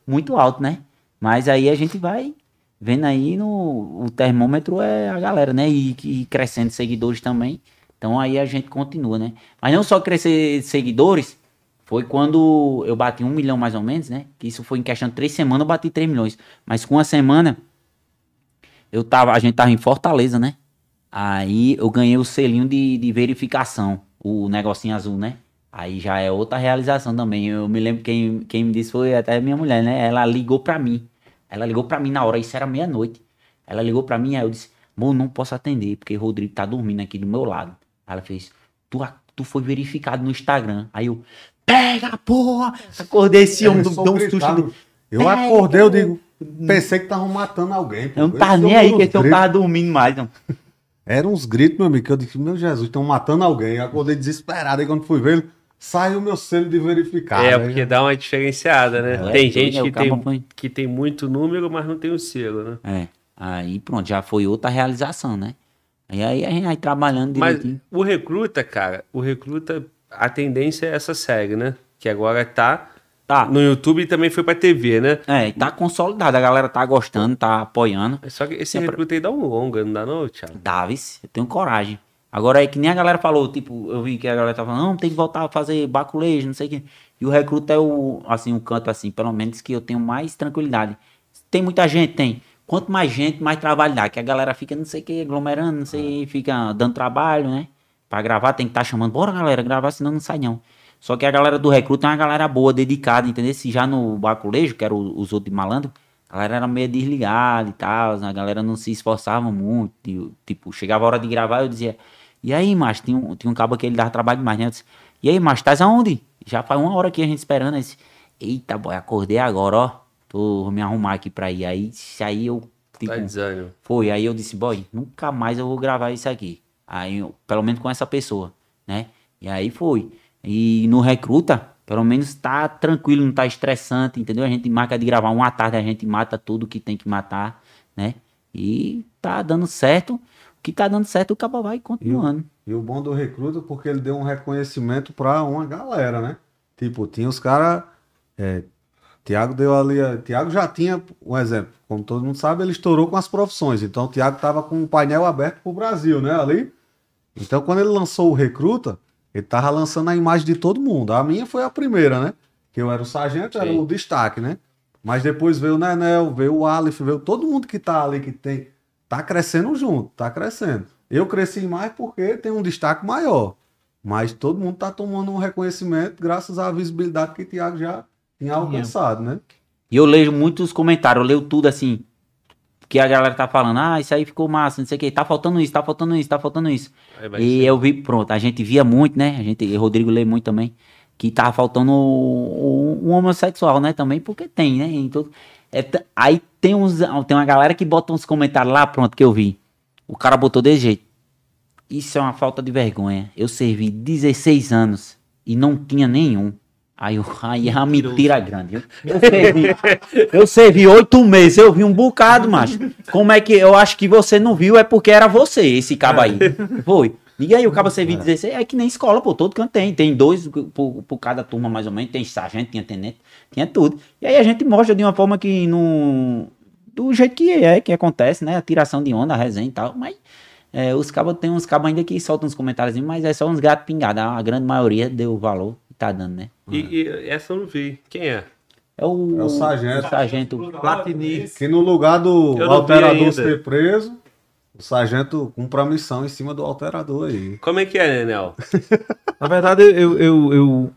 Speaker 3: muito alto, né? Mas aí a gente vai vendo aí no o termômetro é a galera, né? E, e crescendo seguidores também. Então aí a gente continua, né? Mas não só crescer seguidores, foi quando eu bati um milhão mais ou menos, né? Que isso foi em questão de três semanas, eu bati 3 milhões. Mas com uma semana, eu tava, a gente tava em Fortaleza, né? Aí eu ganhei o selinho de, de verificação, o negocinho azul, né? Aí já é outra realização também. Eu me lembro quem, quem me disse foi até minha mulher, né? Ela ligou pra mim. Ela ligou pra mim na hora, isso era meia-noite. Ela ligou pra mim, aí eu disse, amor, não posso atender, porque o Rodrigo tá dormindo aqui do meu lado. Ela fez, tu, tu foi verificado no Instagram. Aí eu, pega, porra! Acordei esse homem,
Speaker 2: Eles
Speaker 3: deu um susto.
Speaker 2: Eu acordei, eu digo, pensei que estavam matando alguém. pô.
Speaker 3: Eu não tava
Speaker 2: Eles
Speaker 3: nem aí, que esse homem
Speaker 2: gritos.
Speaker 3: tava dormindo mais, não.
Speaker 2: Eram uns gritos, meu amigo, que eu disse, meu Jesus, estão matando alguém. Eu acordei desesperado. Aí quando fui ver, ele, saiu meu selo de verificado.
Speaker 1: é,
Speaker 2: Aí
Speaker 1: porque dá uma diferenciada, né?
Speaker 3: É,
Speaker 1: tem
Speaker 3: tudo,
Speaker 1: gente
Speaker 3: né?
Speaker 1: que tem,
Speaker 3: põe-
Speaker 1: que tem muito número, mas não tem o selo, né?
Speaker 3: É. Aí pronto, já foi outra realização, né? E aí a gente vai trabalhando
Speaker 1: Mas
Speaker 3: direitinho.
Speaker 1: o recruta, cara, o recruta, a tendência é essa série, né? Que agora tá
Speaker 3: Tá.
Speaker 1: no YouTube e também foi pra TV, né?
Speaker 3: É, e tá consolidado, a galera tá gostando, tá apoiando.
Speaker 1: Só que esse
Speaker 3: Sempre-
Speaker 1: recruta aí dá um longa, não dá não, Thiago?
Speaker 3: Davis, eu tenho coragem. Agora é que nem a galera falou, tipo, eu vi que a galera tava falando, não, tem que voltar a fazer baculejo, não sei o quê. E o recruta é o, assim, um canto assim, pelo menos que eu tenho mais tranquilidade. Tem muita gente, tem. Quanto mais gente, mais trabalho dá. Que a galera fica, não sei o que, aglomerando, não sei, fica dando trabalho, né? Pra gravar tem que estar chamando, bora galera, gravar, senão não sai não. Só que a galera do recruta é uma galera boa, dedicada, entendeu? Se já no baculejo, que era o- os outros de malandro, a galera era meio desligada e tal, a galera não se esforçava muito. e, tipo, chegava a hora de gravar, eu dizia, e aí, macho, tinha um, tinha um cabo que ele dava trabalho demais, né? Eu disse, e aí, macho, estás aonde? Já faz uma hora que a gente esperando. Eu disse, Eita, boy, acordei agora, ó. Tô vou me arrumar aqui pra ir. Aí, aí eu, tipo,
Speaker 1: Tá desânimo.
Speaker 3: foi, aí eu disse, boy, nunca mais eu vou gravar isso aqui. Aí, eu- pelo menos com essa pessoa, né? E aí foi. E no recruta, pelo menos tá tranquilo, não tá estressante, entendeu? A gente marca de gravar uma tarde, a gente mata tudo que tem que matar, né? E tá dando certo. O que tá dando certo, o cabo vai continuando.
Speaker 2: E o bom do recruta, porque ele deu um reconhecimento pra uma galera, né? Tipo, tinha os caras. É, Tiago deu ali. a- Tiago já tinha, um exemplo, como todo mundo sabe, ele estourou com as profissões. Então o Tiago tava com um painel aberto pro Brasil, né? Ali. Então quando ele lançou o recruta, ele tava lançando a imagem de todo mundo. A minha foi a primeira, né? Que eu era o sargento, era
Speaker 1: Sim.
Speaker 2: o destaque, né? Mas depois veio o Nenel, veio o Aleph, veio todo mundo que tá ali, que tem. Tá crescendo junto, tá crescendo. Eu cresci mais porque tem um destaque maior. Mas todo mundo tá tomando um reconhecimento graças à visibilidade que o Thiago já tinha alcançado, né?
Speaker 3: E eu leio muitos comentários, eu leio tudo assim. Que a galera tá falando, ah, isso aí ficou massa, não sei o que, tá faltando isso, tá faltando isso, tá faltando isso. E
Speaker 1: ser.
Speaker 3: eu vi, pronto, a gente via muito, né? A gente, e o Rodrigo lê muito também, que tava faltando um, homossexual, né? Também, porque tem, né? Em todo, é aí tem uns, tem uma galera que bota uns comentários lá, pronto, que eu vi. O cara botou desse jeito. Isso é uma falta de vergonha. Eu servi 16 anos e não tinha nenhum. Aí, eu, aí é uma mentira grande. Eu servi, eu servi oito meses, eu vi um bocado, macho. Como é que eu acho que você não viu? É porque era você, esse cabo aí. Foi. Diga aí, o cabo serviu 16, é que nem escola, pô, todo canto tem. Tem dois por, por cada turma, mais ou menos. Tem sargento, tinha tenente, tinha tudo. E aí a gente mostra de uma forma que não. Do jeito que é, que acontece, né? A tiração de onda, a resenha e tal. Mas é, os cabos, tem uns cabos ainda que soltam uns comentários, mas é só uns gatos pingados. A grande maioria deu valor e tá dando, né?
Speaker 1: E, e essa eu não vi. Quem é?
Speaker 3: É o,
Speaker 2: É o sargento.
Speaker 3: o sargento.
Speaker 4: Platini.
Speaker 2: Que no lugar do
Speaker 1: Eu não vi
Speaker 2: alterador ser preso, o sargento cumpre a missão em cima do alterador aí.
Speaker 1: Como é que é, Nenel?
Speaker 4: Na verdade, eu, eu, eu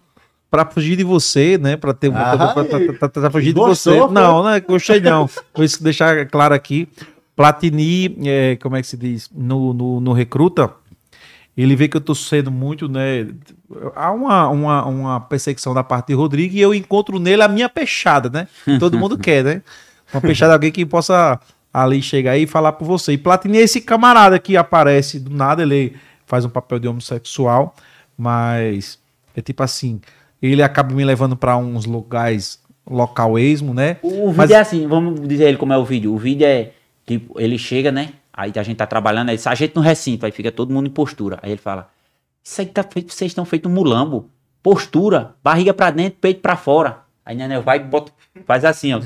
Speaker 4: pra fugir de você, né? Pra ter
Speaker 2: Ah,
Speaker 4: pra, pra- pra- pra- pra fugir de
Speaker 2: gostou,
Speaker 4: você.
Speaker 2: foi?
Speaker 4: Não, não é gostei não. Vou isso deixar claro aqui. Platini, é, como é que se diz? No, no, no recruta, ele vê que eu tô sendo muito, né? Há uma, uma, uma perseguição da parte de Rodrigo e eu encontro nele a minha peixada, né? Todo mundo quer, né? Uma peixada, alguém que possa ali chegar aí e falar por você. E Platini é esse camarada que aparece do nada, ele faz um papel de homossexual, mas é tipo assim, ele acaba me levando para uns lugares local esmo, né?
Speaker 3: O vídeo
Speaker 4: Mas-
Speaker 3: é assim, vamos dizer ele como é o vídeo. O vídeo é, tipo, ele chega, né? Aí a gente tá trabalhando, aí sargento no recinto, aí fica todo mundo em postura. Aí ele fala, isso aí tá feito, vocês estão feito um mulambo. Postura, barriga pra dentro, peito pra fora. Aí Nenel vai e bota, faz assim, ó. a.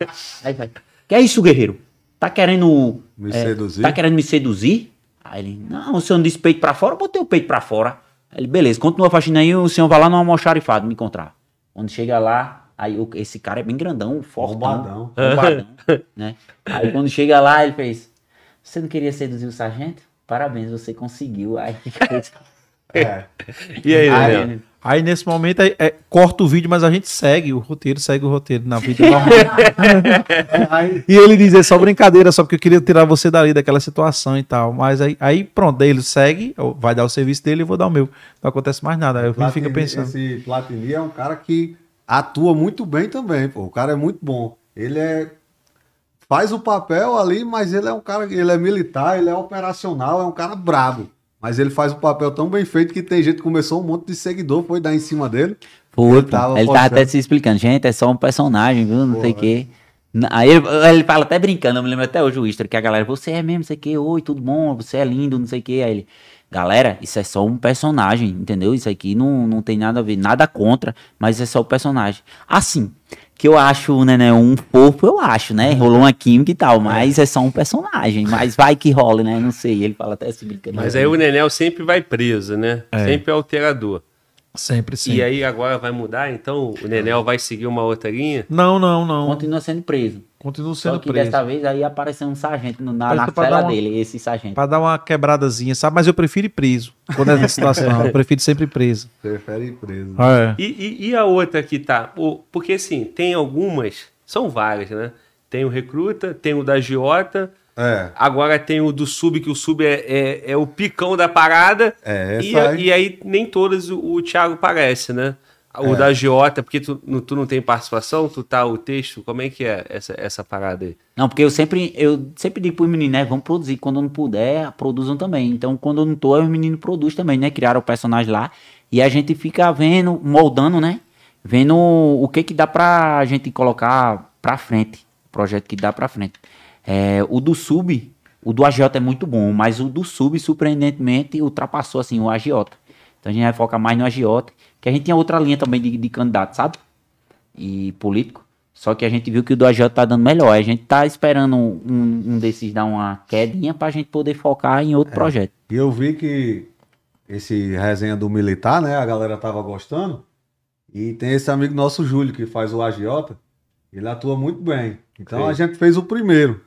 Speaker 3: Aí vai. Que é isso, guerreiro? Tá querendo.
Speaker 2: Me
Speaker 3: é,
Speaker 2: seduzir?
Speaker 3: Tá querendo me seduzir? Aí ele, não, o senhor não disse peito pra fora, eu botei o peito pra fora. Aí ele, beleza, continua a faxina aí, o senhor vai lá no almoxarifado me encontrar. Quando chega lá, aí esse cara é bem grandão, fortão.
Speaker 2: Bombadão.
Speaker 3: bombadão, né? Aí quando chega lá, ele fez, você não queria seduzir o sargento? Parabéns, você conseguiu. Aí
Speaker 2: É.
Speaker 1: E aí,
Speaker 3: Aí,
Speaker 4: Aí nesse momento é, é, corta o vídeo, mas a gente segue o roteiro, segue o roteiro na vida normal. E ele diz, é só brincadeira, só porque eu queria tirar você dali daquela situação e tal. Mas aí, aí pronto, daí ele segue, vai dar o serviço dele e vou dar o meu. Não acontece mais nada. Aí eu
Speaker 2: Platini,
Speaker 4: fico pensando.
Speaker 2: Esse Platini é um cara que atua muito bem também, pô. O cara é muito bom. Ele é faz o papel ali, mas ele é um cara, ele é militar, ele é operacional, é um cara brabo. Mas ele faz o papel tão bem feito que tem gente que começou um monte de seguidor, foi dar em cima dele.
Speaker 3: Foi,
Speaker 2: Ele
Speaker 3: pô.
Speaker 2: tava
Speaker 3: ele tava até se explicando, gente, é só um personagem, viu? Não sei o quê. Aí ele, ele fala até brincando, eu me lembro até hoje o Easter, que a galera, você é mesmo, não sei o quê, oi, tudo bom, você é lindo, não sei o quê. Aí ele, galera, isso é só um personagem, entendeu? Isso aqui não, não tem nada a ver, nada contra, mas é só o personagem. Assim, que eu acho, né, né, um fofo, eu acho, né? Rolou uma química e tal, mas é só um personagem, mas vai que rola, né? Não sei, ele fala até se brincando.
Speaker 1: Mas aí o Nenel sempre vai preso, né?
Speaker 4: É.
Speaker 1: Sempre é alterador.
Speaker 4: Sempre, sim.
Speaker 1: E aí agora vai mudar, então o Nenel vai seguir uma outra linha?
Speaker 4: Não, não, não.
Speaker 3: Continua sendo preso.
Speaker 4: Continuo
Speaker 3: Só
Speaker 4: sendo
Speaker 3: que
Speaker 4: preso.
Speaker 3: dessa vez aí apareceu um sargento no- na, na cela
Speaker 4: uma-
Speaker 3: dele, esse sargento.
Speaker 4: Pra dar uma quebradazinha, sabe? Mas eu prefiro ir preso. Quando é nessa situação, eu prefiro sempre ir preso.
Speaker 2: Prefere ir preso.
Speaker 4: É.
Speaker 1: E, e- e a outra que tá? Porque assim, tem algumas, são várias, né? Tem o Recruta, tem o da Giota,
Speaker 2: É.
Speaker 1: agora tem o do Sub, que o Sub é, é, é o picão da parada.
Speaker 2: É, essa
Speaker 1: e,
Speaker 2: aí.
Speaker 1: e aí nem todas o, o Thiago parece, né? O
Speaker 2: É.
Speaker 1: da Giota, porque tu, não- tu não tem participação, tu tá o texto, como é que é essa, essa parada aí?
Speaker 3: Não, porque eu sempre, eu sempre digo pros meninos, né? Vamos produzir. Quando eu não puder, produzam também. Então, quando eu não tô, os meninos produzem também, né? Criaram o personagem lá. E a gente fica vendo, moldando, né? Vendo o que que dá pra gente colocar pra frente. O projeto que dá pra frente. É, o do Sub, o do agiota é muito bom, mas o do Sub, surpreendentemente, ultrapassou, assim, o agiota. Então a gente vai focar mais no agiota. Que a gente tinha outra linha também de, de candidato, sabe? e político. Só que a gente viu que o do AJ tá dando melhor. A gente tá esperando um, um desses dar uma quedinha pra gente poder focar em outro projeto.
Speaker 2: E eu vi que esse resenha do militar, né? A galera tava gostando. E tem esse amigo nosso, Júlio, que faz o agiota. Ele atua muito bem. Então
Speaker 1: Sim.
Speaker 2: a gente fez o primeiro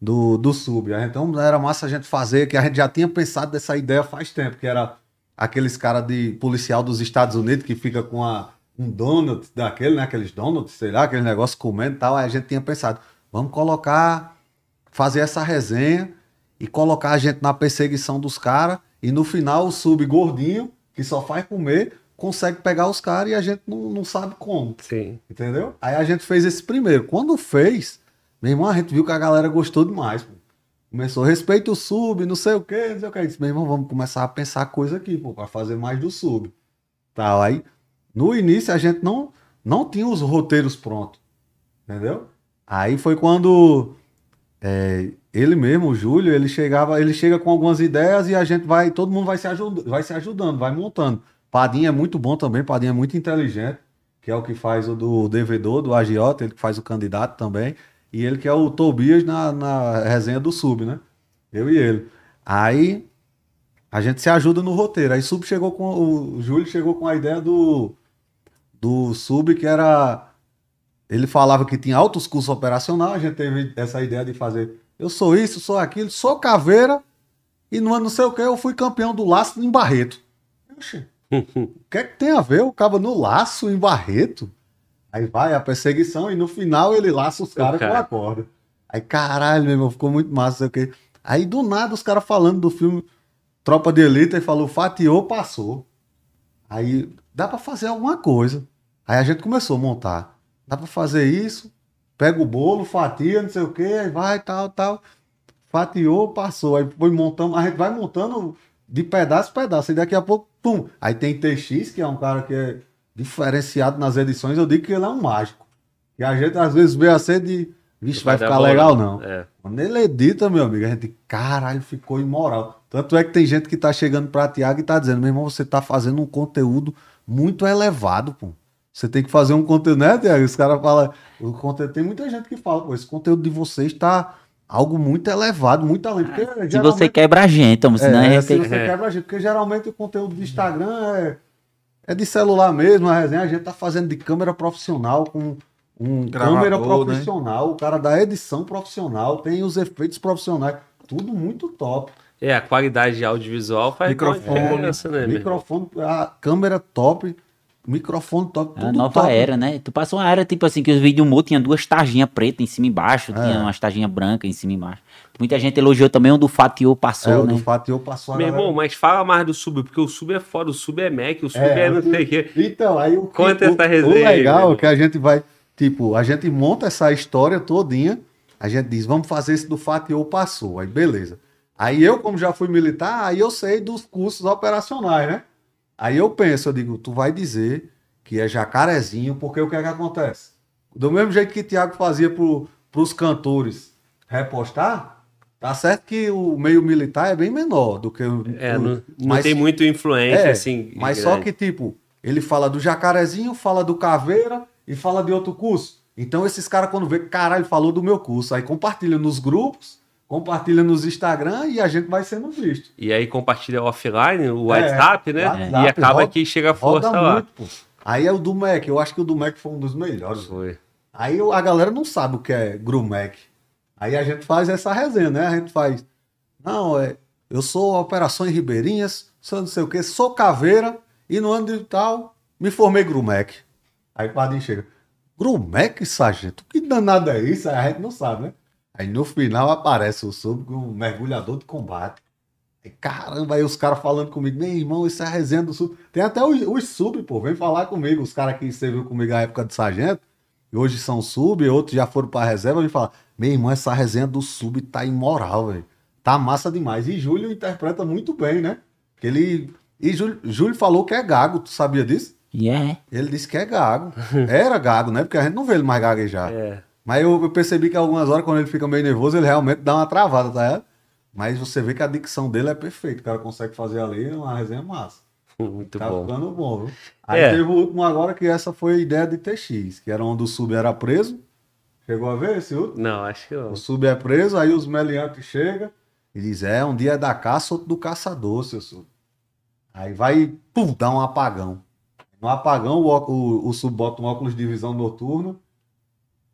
Speaker 2: do, do sub. Então era massa a gente fazer, que a gente já tinha pensado dessa ideia faz tempo, que era aqueles caras de policial dos Estados Unidos que fica com a, um donut daquele, né? Aqueles donuts, sei lá, aquele negócio comendo e tal. Aí a gente tinha pensado, vamos colocar, fazer essa resenha e colocar a gente na perseguição dos caras. E no final, o sub gordinho, que só faz comer, consegue pegar os caras e a gente não, não sabe como.
Speaker 1: Sim.
Speaker 2: Entendeu? Aí a gente fez esse primeiro. Quando fez, meu irmão, a gente viu que a galera gostou demais. Pô. Começou, respeita o sub, não sei o quê, não sei o que. Disse, meu irmão, vamos começar a pensar coisa aqui, pô, pra fazer mais do sub. Tal. Aí, no início, a gente não, não tinha os roteiros prontos. Entendeu? Aí foi quando é, ele mesmo, o Júlio, ele chegava, ele chega com algumas ideias e a gente vai, todo mundo vai se, ajuda, vai se ajudando, vai montando. Padinha é muito bom também, Padinha é muito inteligente, que é o que faz o do devedor, do agiota, ele que faz o candidato também, e ele que é o Tobias na, na resenha do Sub, né? Eu e ele. Aí a gente se ajuda no roteiro. Aí Sub chegou com o Júlio chegou com a ideia do do Sub que era ele falava que tinha altos custos operacionais, a gente teve essa ideia de fazer eu sou isso, sou aquilo, sou caveira e não, não sei o que, eu fui campeão do laço em Barreto. Oxi, o que é que tem a ver o cabo no laço em Barreto? Aí vai a perseguição e no final ele laça os caras com
Speaker 1: cara.
Speaker 2: a corda. Aí caralho, meu irmão, ficou muito massa, não sei o quê. Aí do nada os caras falando do filme Tropa de Elite, aí falou, fatiou, passou. Aí dá pra fazer alguma coisa. Aí a gente começou a montar. Dá pra fazer isso, pega o bolo, fatia, não sei o quê, aí vai, tal, tal. Fatiou, passou. Aí foi montando, a gente vai montando de pedaço em pedaço. E daqui a pouco, pum. Aí tem TX, que é um cara que é diferenciado nas edições, eu digo que ele é um mágico. E a gente às vezes vê a ser de. Vixe, vai, ficar
Speaker 1: bola.
Speaker 2: legal, não.
Speaker 1: É.
Speaker 2: Quando ele edita, meu amigo, a gente, caralho, ficou imoral. Tanto é que tem gente que tá chegando pra Tiago e tá dizendo, meu irmão, você tá fazendo um conteúdo muito elevado, pô. Você tem que fazer um conteúdo, né, Tiago? Os caras falam. O conteúdo, tem muita gente que fala, pô, esse conteúdo de vocês tá algo muito elevado, muito além. Porque
Speaker 3: Se
Speaker 2: geralmente-
Speaker 3: você quebra a gente, então, senão
Speaker 2: é,
Speaker 3: gente
Speaker 2: se você
Speaker 1: É.
Speaker 2: quebra a gente, porque geralmente o conteúdo do Instagram é, é de celular mesmo, a resenha a gente tá fazendo de câmera profissional com um
Speaker 4: Gravador,
Speaker 2: câmera
Speaker 4: né?
Speaker 2: profissional, o cara da edição profissional, tem os efeitos profissionais, tudo muito top.
Speaker 1: É, a qualidade audiovisual faz
Speaker 4: Microfone,
Speaker 1: uma diferença, né,
Speaker 2: microfone, a câmera top, microfone top,
Speaker 3: É a
Speaker 2: tudo
Speaker 3: nova
Speaker 2: top.
Speaker 3: era, né? Tu passou uma era, tipo assim, que os vídeos humor tinha duas tarjinhas pretas em cima e embaixo,
Speaker 2: É.
Speaker 3: tinha umas tarjinhas brancas em cima e embaixo. Muita gente elogiou também o do Fatiô passou,
Speaker 2: É, o
Speaker 3: né?
Speaker 2: do Fatiô passou a
Speaker 1: Meu
Speaker 2: galera-
Speaker 1: irmão, mas fala mais do sub, porque o sub é foda, o sub é Mac, o sub
Speaker 2: É,
Speaker 1: é, não sei o quê.
Speaker 2: Então, aí o que-
Speaker 1: Conta
Speaker 2: o,
Speaker 1: essa resenha
Speaker 2: O
Speaker 1: aí,
Speaker 2: legal
Speaker 1: meu
Speaker 2: é que a gente vai, tipo, a gente monta essa história todinha, a gente diz, vamos fazer esse do Fatiô passou, aí beleza. Aí eu, como já fui militar, aí eu sei dos cursos operacionais, né? Aí eu penso, eu digo, tu vai dizer que é jacarezinho, porque o que é que acontece? Do mesmo jeito que Tiago fazia pro, pros cantores repostar, tá certo que o meio militar é bem menor do que o...
Speaker 1: É, não, não
Speaker 2: mas-
Speaker 1: tem muito influência,
Speaker 2: é,
Speaker 1: assim.
Speaker 2: Mas só que, tipo, ele fala do jacarezinho, fala do caveira e fala de outro curso. Então, esses caras, quando vê, caralho, falou do meu curso, aí compartilha nos grupos, compartilha nos Instagram e a gente vai sendo visto.
Speaker 1: E aí compartilha offline, o
Speaker 2: É,
Speaker 1: WhatsApp, né?
Speaker 2: WhatsApp,
Speaker 1: e acaba
Speaker 2: roda-
Speaker 1: que chega a força lá.
Speaker 2: muito, pô. Aí é o do Mac, eu acho que o do Mac foi um dos melhores.
Speaker 1: Foi.
Speaker 2: Aí a galera não sabe o que é Grumec. Aí a gente faz essa resenha, né? A gente faz. Não, é. Eu sou Operações Ribeirinhas, sou não sei o quê, sou caveira e no ano de tal me formei Grumec. Aí o Padinho chega. Grumec, sargento? Que danado é isso? Aí a gente não sabe, né? Aí no final aparece o sub com um mergulhador de combate. Aí, caramba, aí os caras falando comigo, meu irmão, isso é a resenha do sub. Tem até os, os sub, pô, vem falar comigo. Os caras que serviu comigo na época de sargento, e hoje são sub, outros já foram pra reserva, vem falar, meu irmão, essa resenha do sub tá imoral, velho. Tá massa demais. E Júlio interpreta muito bem, né? Que ele. E Júlio, Júlio falou que é gago, tu sabia disso?
Speaker 3: E é.
Speaker 2: Ele disse que é gago. Era gago, né? Porque a gente não vê ele mais gaguejar.
Speaker 1: É.
Speaker 2: Mas eu, eu percebi que algumas horas, quando ele fica meio nervoso, ele realmente dá uma travada, tá ligado? Mas você vê que a dicção dele é perfeita. O cara consegue fazer ali uma resenha massa.
Speaker 1: Muito
Speaker 2: tá
Speaker 1: bom.
Speaker 2: ficando bom, viu? Aí
Speaker 1: É.
Speaker 2: teve o último agora, que essa foi a ideia de TX, que era onde o sub era preso. Chegou a ver esse último?
Speaker 1: Não, acho que não.
Speaker 2: O sub é preso, aí os meliantes chegam e diz, é, um dia é da caça, outro do caçador, seu sub. Aí vai, pum, dá um apagão. No apagão, o, o, o sub bota um óculos de visão noturna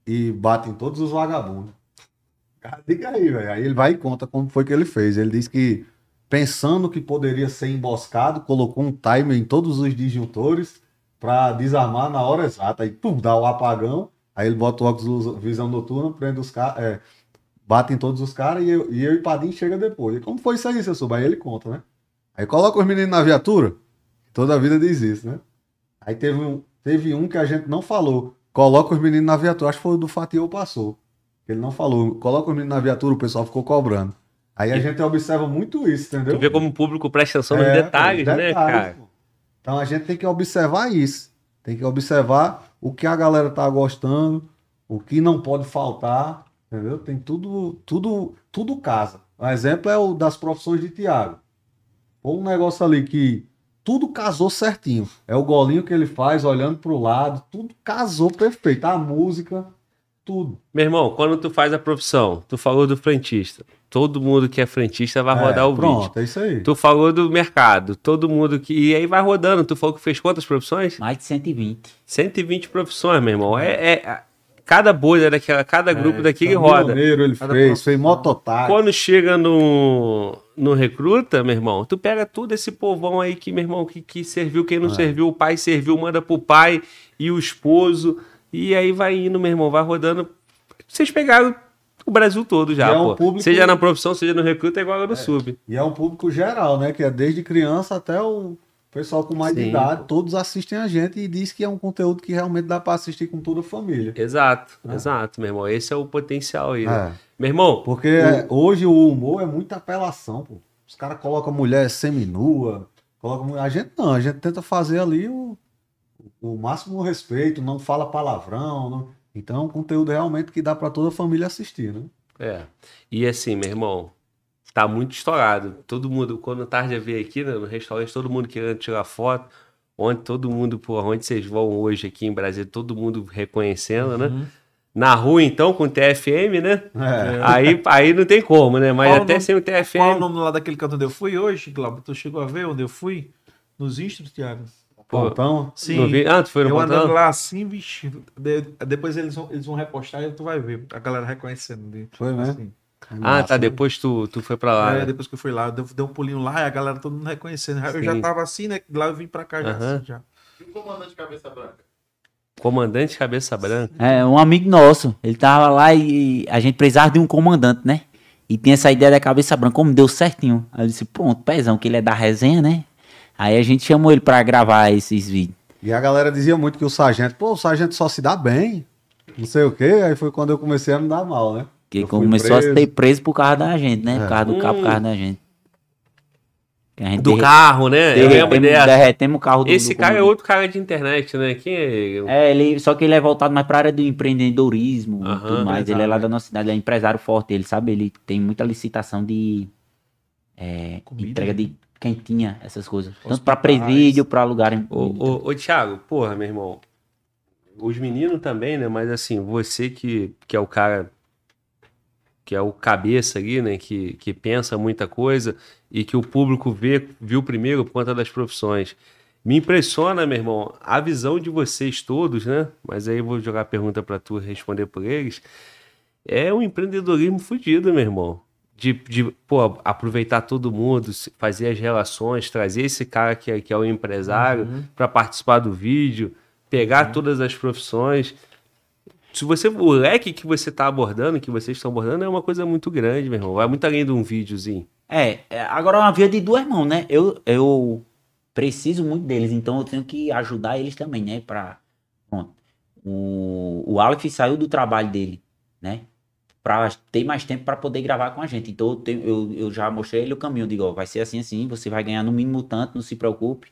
Speaker 2: e bate em todos os vagabundos. Cara, diga aí, velho. Aí ele vai e conta como foi que ele fez. Ele diz que, pensando que poderia ser emboscado, colocou um timer em todos os disjuntores para desarmar na hora exata. Aí, pum, dá o apagão. Aí ele bota o óculos visão noturna, prende os caras, é, bate em todos os caras e eu, e eu e Padim chega depois. E como foi isso aí, seu sub? Aí ele conta, né? Aí coloca os meninos na viatura. Toda a vida diz isso, né? Aí teve um, teve um que a gente não falou. Coloca os meninos na viatura. Acho que foi o do Fatiou passou. Ele não falou. Coloca os meninos na viatura, o pessoal ficou cobrando. Aí a gente observa muito isso, entendeu?
Speaker 1: Tu vê como o público presta atenção nos
Speaker 2: É,
Speaker 1: detalhes,
Speaker 2: os
Speaker 1: né,
Speaker 2: detalhes,
Speaker 1: cara?
Speaker 2: pô. Então a gente tem que observar isso. Tem que observar o que a galera tá gostando, o que não pode faltar, entendeu? Tem tudo, tudo, tudo casa. Um exemplo é o das profissões de Tiago. Foi um negócio ali que tudo casou certinho. É o golinho que ele faz olhando pro lado, tudo casou perfeito. A música, tudo.
Speaker 1: Meu irmão, quando tu faz a profissão, tu falou do frentista. Todo mundo que é frentista vai
Speaker 2: É,
Speaker 1: rodar o
Speaker 2: pronto,
Speaker 1: vídeo.
Speaker 2: é isso aí.
Speaker 1: Tu falou do mercado, todo mundo que. E aí vai rodando. Tu falou que fez quantas profissões?
Speaker 3: Mais de 120.
Speaker 1: 120 profissões, meu irmão. É, é- cada bolha daquela, cada grupo daquele roda.
Speaker 2: Caminhoneiro ele
Speaker 4: Cada
Speaker 2: fez, fez mototáxi.
Speaker 1: Quando chega no, no recruta, meu irmão, tu pega tudo esse povão aí que, meu irmão, que, que serviu, quem
Speaker 2: É.
Speaker 1: não serviu, o pai serviu, manda pro pai e o esposo. E aí vai indo, meu irmão, vai rodando. Vocês pegaram o Brasil todo já,
Speaker 2: é um
Speaker 1: pô.
Speaker 2: público-
Speaker 1: Seja na profissão, seja no recruta, é igual no sub.
Speaker 2: E é um público geral, né? Que é desde criança até o pessoal com mais de
Speaker 1: Sim,
Speaker 2: idade. Todos assistem a gente e diz que é um conteúdo que realmente dá pra assistir com toda a família.
Speaker 1: Exato, exato, meu irmão. Esse é o potencial aí. né?
Speaker 2: É,
Speaker 1: Meu irmão,
Speaker 2: porque é, hoje o humor é muita apelação, pô. Os caras colocam mulher seminua, colocam... A gente não, a gente tenta fazer ali o, o máximo respeito, não fala palavrão. não- Então é um conteúdo realmente que dá pra toda a família assistir, né?
Speaker 1: É. E assim, meu irmão, tá muito estourado. Todo mundo, quando o Tarja veio aqui né, no restaurante, todo mundo querendo tirar foto. onde todo mundo, pô, onde vocês vão hoje aqui em Brasília, todo mundo reconhecendo, né?
Speaker 4: Uhum.
Speaker 1: Na rua, então, com TFM, né?
Speaker 2: É.
Speaker 1: Aí, aí não tem como, né? Mas
Speaker 4: Qual
Speaker 1: até
Speaker 4: nome-
Speaker 1: sem o
Speaker 4: Qual é o
Speaker 1: TFM.
Speaker 4: nome lá daquele canto onde eu fui hoje, Glauber? Tu chegou a ver onde eu fui? Nos instros, Thiago?
Speaker 2: Pontão.
Speaker 4: Sim.
Speaker 1: Vi- Ah, tu foi no
Speaker 4: eu andando
Speaker 1: Pontão?
Speaker 4: lá assim, bicho. de- depois eles vão, eles vão repostar e tu vai ver a galera reconhecendo. de-
Speaker 2: Foi mesmo?
Speaker 4: assim.
Speaker 1: Ah, tá. Depois tu, tu foi pra lá.
Speaker 4: É,
Speaker 1: né?
Speaker 4: depois que eu fui lá, eu dei- um pulinho lá e a galera todo mundo reconhecendo. Eu
Speaker 1: Sim.
Speaker 4: já tava assim, né? Lá eu vim pra cá já.
Speaker 1: Aham.
Speaker 4: assim, já.
Speaker 5: E o comandante Cabeça Branca?
Speaker 1: Comandante Cabeça Branca.
Speaker 3: É, um amigo nosso, ele tava lá e a gente precisava de um comandante, né? E tinha essa ideia da cabeça branca, como deu certinho. Aí eu disse, pronto, pezão, que ele é da resenha, né? Aí a gente chamou ele pra gravar esses vídeos.
Speaker 2: E a galera dizia muito que o sargento, pô, o sargento só se dá bem. Não sei o quê. Aí foi quando eu comecei a me dar mal, né?
Speaker 3: Que
Speaker 2: Eu
Speaker 3: começou a
Speaker 2: preso.
Speaker 3: ser preso por causa da gente, né?
Speaker 2: É.
Speaker 3: Por causa do
Speaker 1: Hum.
Speaker 3: por causa da gente. A gente
Speaker 1: Do
Speaker 3: derre-
Speaker 1: carro, né? Eu lembro
Speaker 3: derretemos,
Speaker 1: dessa.
Speaker 3: derretemos o carro do
Speaker 1: Esse
Speaker 3: do
Speaker 1: cara é outro cara de internet, né? Quem é ele?
Speaker 3: É, ele, só que ele é voltado mais pra área do empreendedorismo e tudo mais. Ele é lá da nossa cidade, ele é empresário forte, ele sabe, ele tem muita licitação de é, entrega
Speaker 4: né?
Speaker 3: De quentinha, essas coisas. Tanto pra
Speaker 4: Hospitais.
Speaker 3: presídio, pra lugar em.
Speaker 1: Ô, ô, ô, Thiago, porra, meu irmão. Os meninos também, né? Mas assim, você que, que é o cara. Que é o cabeça ali, né? Que, que pensa muita coisa e que o público vê, viu primeiro por conta das profissões. Me impressiona, meu irmão, a visão de vocês todos, né? Mas aí eu vou jogar a pergunta pra tu responder por eles. É um empreendedorismo fudido, meu irmão. De, de pô, aproveitar todo mundo, fazer as relações, trazer esse cara que é, que é o empresário para participar do vídeo, pegar todas as profissões. Se você, o leque que você está abordando, que vocês estão abordando, é uma coisa muito grande, meu irmão. Vai muito além de um videozinho.
Speaker 3: É, é, agora é uma via de duas mãos, né? Eu, eu preciso muito deles, então eu tenho que ajudar eles também, né? Pra, pronto. O, o Aleph saiu do trabalho dele, né? Pra ter mais tempo para poder gravar com a gente. Então eu, tenho- eu, eu já mostrei ele o caminho. Digo, ó, vai ser assim, assim, você vai ganhar no mínimo tanto, não se preocupe,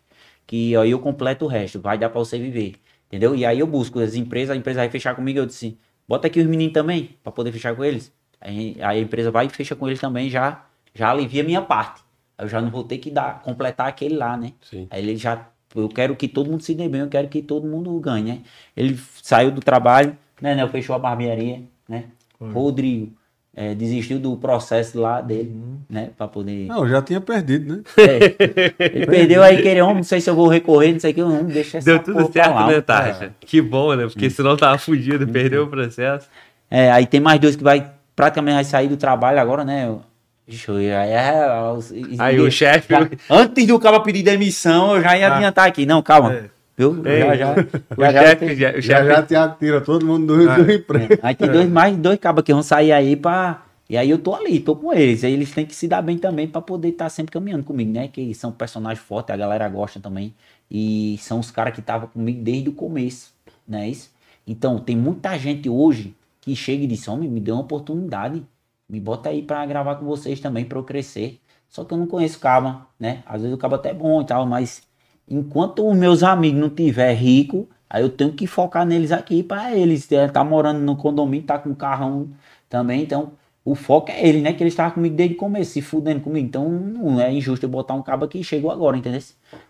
Speaker 3: que aí eu completo o resto, vai dar para você viver. Entendeu? E aí eu busco as empresas, a empresa vai fechar comigo, eu disse, bota aqui os meninos também, para poder fechar com eles. Aí, aí a empresa vai e fecha com eles também, já, já alivia a minha parte. Eu já não vou ter que dar, completar aquele lá, né?
Speaker 1: Sim.
Speaker 3: Aí ele já. Eu quero que todo mundo se dê bem, eu quero que todo mundo ganhe, né? Ele saiu do trabalho, né, né? Fechou a barbearia, né? Rodrigo eh, desistiu do processo lá dele,
Speaker 1: Uhum.
Speaker 3: né? Pra poder.
Speaker 2: Não, já tinha perdido, né?
Speaker 3: É. Ele perdeu aí, querer, não sei se eu vou recorrer, não sei o que, não, deixa essa
Speaker 1: Deu tudo certo,
Speaker 3: lá.
Speaker 1: né, Tasha? Que bom, né? Porque senão tava fudido, perdeu o processo.
Speaker 3: É, aí tem mais dois que vai praticamente vai sair do trabalho agora, né? Deixa eu ir. Aí, é, os-
Speaker 1: Aí o chefe.
Speaker 3: Antes do cara pedir demissão, eu já ia
Speaker 4: Ah.
Speaker 3: adiantar aqui. Não, calma.
Speaker 4: É.
Speaker 3: Viu?
Speaker 1: Ei,
Speaker 3: já, já,
Speaker 1: O
Speaker 3: já, já
Speaker 1: chefe,
Speaker 3: tem-
Speaker 1: já- o
Speaker 2: Já tira todo mundo do,
Speaker 4: Ah.
Speaker 2: do emprego.
Speaker 3: Aí tem dois, mais dois cabas que vão sair aí pra. E aí eu tô ali, tô com eles. Aí eles têm que se dar bem também pra poder estar sempre caminhando comigo, né? Que são personagens fortes, a galera gosta também. E são os caras que estavam comigo desde o começo, né? Isso? Então, tem muita gente hoje que chega e diz: Homem, me dê uma oportunidade. Me bota aí pra gravar com vocês também, pra eu crescer. Só que eu não conheço caba, né? Às vezes o caba até é bom e tal, mas enquanto os meus amigos não tiver rico, aí eu tenho que focar neles aqui para eles. É, Tá morando no condomínio, tá com carrão também, então o foco é ele, né? Que ele estava comigo desde o começo, se fudendo comigo. Então não é injusto eu botar um cabo que chegou agora, entendeu?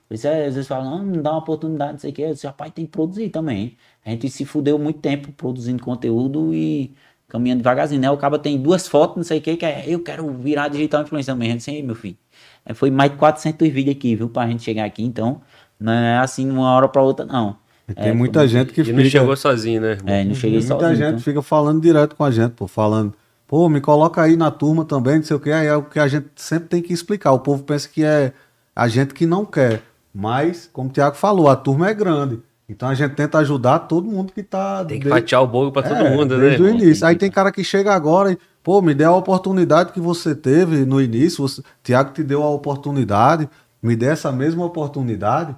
Speaker 3: Por isso é, às vezes fala, não, não dá uma oportunidade, não sei o que. Eu disse, rapaz, tem que produzir também. A gente se fudeu muito tempo produzindo conteúdo e caminhando devagarzinho, né? O cabo tem duas fotos, não sei o que, que é, eu quero virar digital influencer também. Eu disse, "Ei, meu filho. É, Foi mais de 400 vídeos aqui, viu? Pra gente chegar aqui, então não é assim de uma hora pra outra, não.
Speaker 2: E Tem
Speaker 3: É,
Speaker 2: muita
Speaker 3: foi-
Speaker 2: gente que
Speaker 1: E
Speaker 2: fica.
Speaker 1: não chegou sozinho, né, irmão?
Speaker 3: É, não cheguei
Speaker 2: muita
Speaker 3: sozinho.
Speaker 2: gente
Speaker 3: então.
Speaker 2: fica falando direto com a gente, pô, falando, pô, me coloca aí na turma também, não sei o que, aí é o que a gente sempre tem que explicar. O povo pensa que é a gente que não quer. Mas, como o Thiago falou, a turma é grande. Então a gente tenta ajudar todo mundo que tá.
Speaker 1: Tem que
Speaker 2: desde-
Speaker 1: fatiar o bolo pra todo
Speaker 2: É,
Speaker 1: mundo, né?
Speaker 2: desde o início. Aí tem cara que chega agora e, pô, me dê a oportunidade que você teve no início. Você, Tiago te deu a oportunidade, me dê essa mesma oportunidade.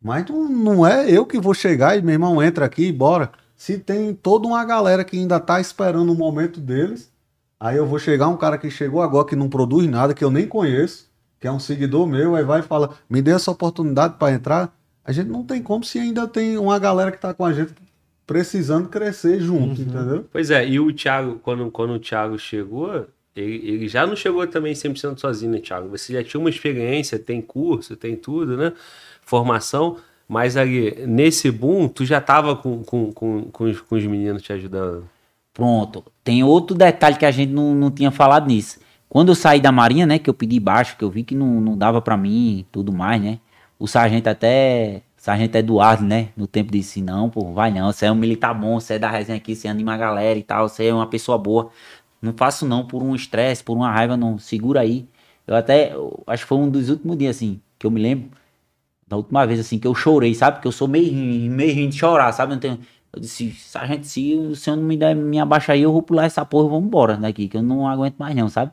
Speaker 2: Mas não, não é eu que vou chegar e, meu irmão, entra aqui e bora. Se tem toda uma galera que ainda tá esperando o momento deles, aí eu vou chegar um cara que chegou agora que não produz nada, que eu nem conheço, que é um seguidor meu, aí vai e fala, me dê essa oportunidade para entrar. A gente não tem como se ainda tem uma galera que tá com a gente precisando crescer junto, entendeu?
Speaker 1: Pois é, e o Thiago, quando, quando o Thiago chegou, ele, ele já não chegou também 100% sozinho, né, Thiago? Você já tinha uma experiência, tem curso, tem tudo, né? Formação, Mas ali, nesse boom, tu já tava com, com, com, com, os, com os meninos te ajudando.
Speaker 3: Pronto. Tem outro detalhe que a gente não, não tinha falado nisso. Quando eu saí da marinha, né, que eu pedi baixo, que eu vi que não, não dava pra mim e tudo mais, né? O sargento até, sargento Eduardo, né, no tempo disse, não, pô, vai não, você é um militar bom, você é da resenha aqui, você anima a galera e tal, você é uma pessoa boa. Não faço não por um estresse, por uma raiva, não, segura aí. Eu até, eu acho que foi um dos últimos dias, assim, que eu me lembro, da última vez, assim, que eu chorei, sabe? Porque eu sou meio, meio rindo de chorar, sabe? Eu, tenho, eu disse, sargento, se o senhor não me der me abaixar aí, eu vou pular essa porra e vou embora daqui, que eu não aguento mais não, sabe?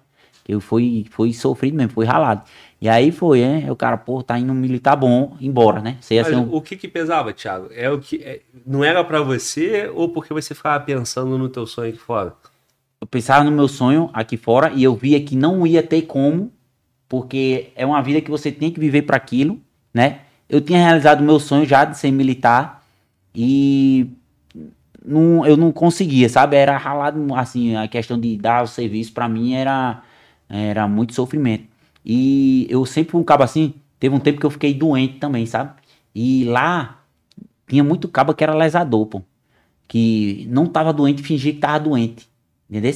Speaker 3: Eu fui, fui sofrido mesmo, foi ralado. E aí foi, né? O cara, pô, tá indo um militar bom, embora, né? Você ia
Speaker 1: Mas
Speaker 3: um...
Speaker 1: o que que pesava, Thiago? É o que é- não era pra você ou porque você ficava pensando no teu sonho aqui fora?
Speaker 3: eu pensava no meu sonho aqui fora e eu via que não ia ter como, porque é uma vida que você tem que viver para aquilo, né? Eu tinha realizado o meu sonho já de ser militar e não, eu não conseguia, sabe? Era ralado, assim, a questão de dar o serviço para mim era, era muito sofrimento. E eu sempre um cabo assim, teve um tempo que eu fiquei doente também, sabe? E lá tinha muito cabo que era lesador, pô. Que não tava doente, fingia que tava doente. Entendeu?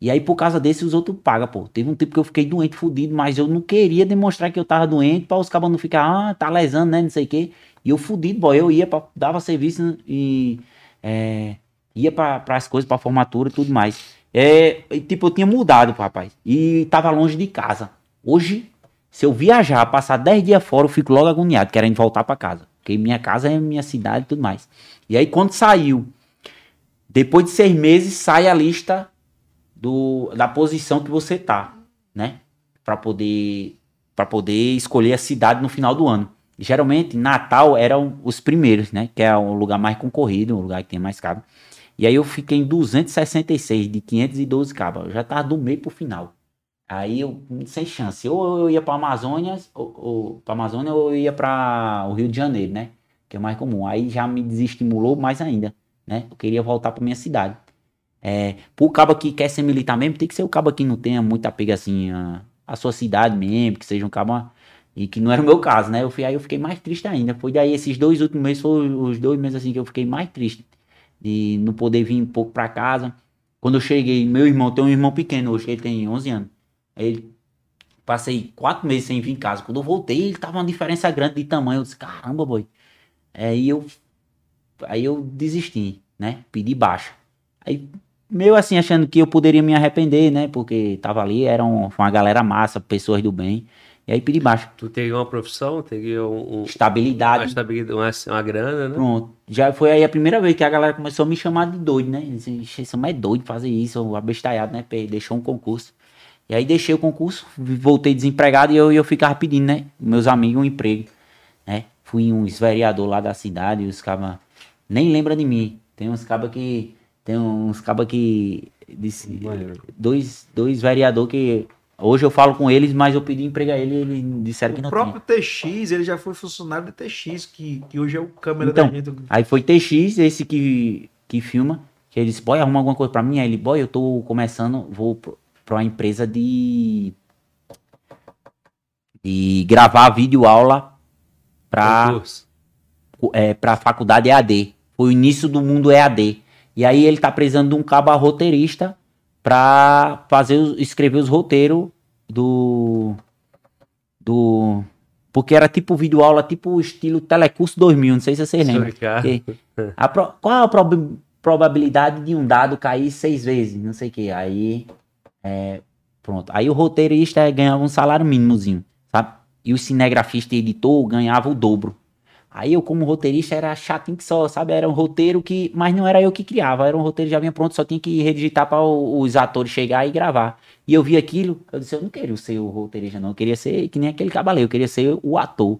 Speaker 3: E aí, por causa desse, os outros pagam, pô. Teve um tempo que eu fiquei doente, fudido, mas eu não queria demonstrar que eu tava doente pra os cabos não ficar, ah, tá lesando, né, não sei o quê. E eu fudido, boy, eu ia pra, dava serviço e é, ia pra, pras coisas, pra formatura e tudo mais. É, tipo, eu tinha mudado, rapaz, e tava longe de casa. Hoje, se eu viajar, passar 10 dias fora, eu fico logo agoniado, querendo voltar pra casa. Porque minha casa é minha cidade e tudo mais. E aí, quando saiu depois de seis meses sai a lista do, da posição que você tá, né? Para poder para poder escolher a cidade no final do ano. Geralmente Natal eram os primeiros, né? Que é o lugar mais concorrido, o lugar que tem mais cabo. E aí eu fiquei em 266 de 512 cabos. Eu já tava do meio pro final. Aí eu sem chance. Ou eu ia para Amazônia, ou, ou para Amazônia ou eu ia para o Rio de Janeiro, né? Que é mais comum. Aí já me desestimulou mais ainda né? Eu queria voltar pra minha cidade. É, pro cabo que quer ser militar mesmo, tem que ser o cabo que não tenha muito apego assim a, a sua cidade mesmo, que seja um cabo e que não era o meu caso, né? Eu fui aí eu fiquei mais triste ainda. Foi daí esses dois últimos meses foram os dois meses assim que eu fiquei mais triste de não poder vir um pouco pra casa. Quando eu cheguei, meu irmão tem um irmão pequeno hoje, ele tem 11 anos. Ele passei quatro meses sem vir em casa. Quando eu voltei, ele tava uma diferença grande de tamanho. Eu disse, caramba, boy. Aí eu Aí eu desisti, né? Pedi baixa. Aí, meio assim, achando que eu poderia me arrepender, né? Porque tava ali, era um- uma galera massa, pessoas do bem. E aí pedi baixa.
Speaker 1: Tu teria uma profissão, teria um, um- uma,
Speaker 3: Estabilidade.
Speaker 1: estabilidade, uma, uma grana, né?
Speaker 3: Pronto. Já foi aí a primeira vez que a galera começou a me chamar de doido, né? Disse, "Ixi, Esse homem é doido fazer isso, abestalhado, né? Deixou um concurso. E aí deixei o concurso, voltei desempregado e eu, eu ficava pedindo, né? Meus amigos um emprego, né? Fui uns vereador lá da cidade e os cabas nem lembram de mim. Tem uns cabas que... Tem uns cabas que... Disse, dois, dois vereador que... Hoje eu falo com eles, mas eu pedi emprego a ele e eles disseram que
Speaker 4: O
Speaker 3: não
Speaker 4: próprio TX, ele já foi funcionário do TX, que, que hoje é o câmera
Speaker 3: Então,
Speaker 4: da gente.
Speaker 3: Aí foi TX, esse que, que filma, que ele disse, boy, arruma alguma coisa pra mim. Aí ele, boy, eu tô começando, vou pro- pra uma empresa de. de gravar vídeo aula pra, é, pra faculdade EAD. Foi o início do mundo EAD. E aí ele tá precisando de um cabo roteirista pra fazer, escrever os roteiros do. do. Porque era tipo vídeo aula, tipo estilo Telecurso 2000, não sei se vocês lembram. A pro- qual é a prob- probabilidade de um dado cair seis vezes? Não sei o que. Aí, é, pronto. Aí o roteirista ganhava um salário mínimozinho, sabe? E o cinegrafista e editor ganhava o dobro. Aí eu, como roteirista, era chatinho que só, sabe? Era um roteiro que. Mas não era eu que criava, era um roteiro já vinha pronto, só tinha que redigitar para os atores chegar e gravar. E eu vi aquilo, eu disse, eu não queria ser o roteirista, não. Eu queria ser que nem aquele cavaleiro, eu queria ser o ator,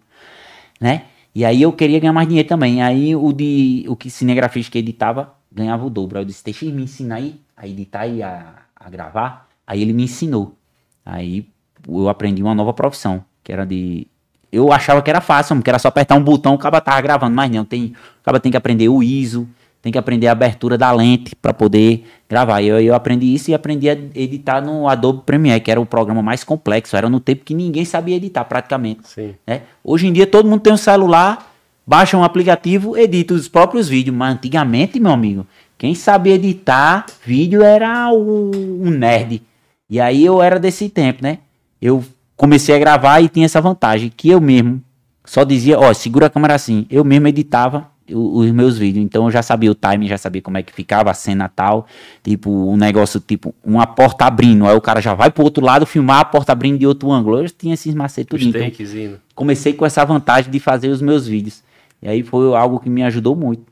Speaker 3: né? E aí eu queria ganhar mais dinheiro também. Aí o de o que cinegrafista que editava ganhava o dobro. Aí eu disse, deixa ele me ensinar aí a editar e a, a gravar. Aí ele me ensinou. Aí eu aprendi uma nova profissão, que era de. Eu achava que era fácil, porque era só apertar um botão, o cara tava gravando, mas não, tem, o cara tem que aprender o ISO, tem que aprender a abertura da lente para poder gravar. Eu, eu aprendi isso e aprendi a editar no Adobe Premiere, que era o programa mais complexo, era no tempo que ninguém sabia editar praticamente
Speaker 1: Sim.
Speaker 3: né? Hoje em dia todo mundo tem um celular, baixa um aplicativo, edita os próprios vídeos. Mas antigamente, meu amigo, quem sabia editar vídeo era o, um nerd. E aí eu era desse tempo, né? Eu comecei a gravar e tinha essa vantagem, que eu mesmo só dizia, ó, segura a câmera assim. Eu mesmo editava os meus vídeos. Então eu já sabia o timing, já sabia como é que ficava a cena tal. Tipo, um negócio tipo, uma porta abrindo. Aí o cara já vai pro outro lado filmar a porta abrindo de outro ângulo. Eu tinha esses macetes
Speaker 1: Os
Speaker 3: tudo. Então, comecei com essa vantagem de fazer os meus vídeos. E aí foi algo que me ajudou muito.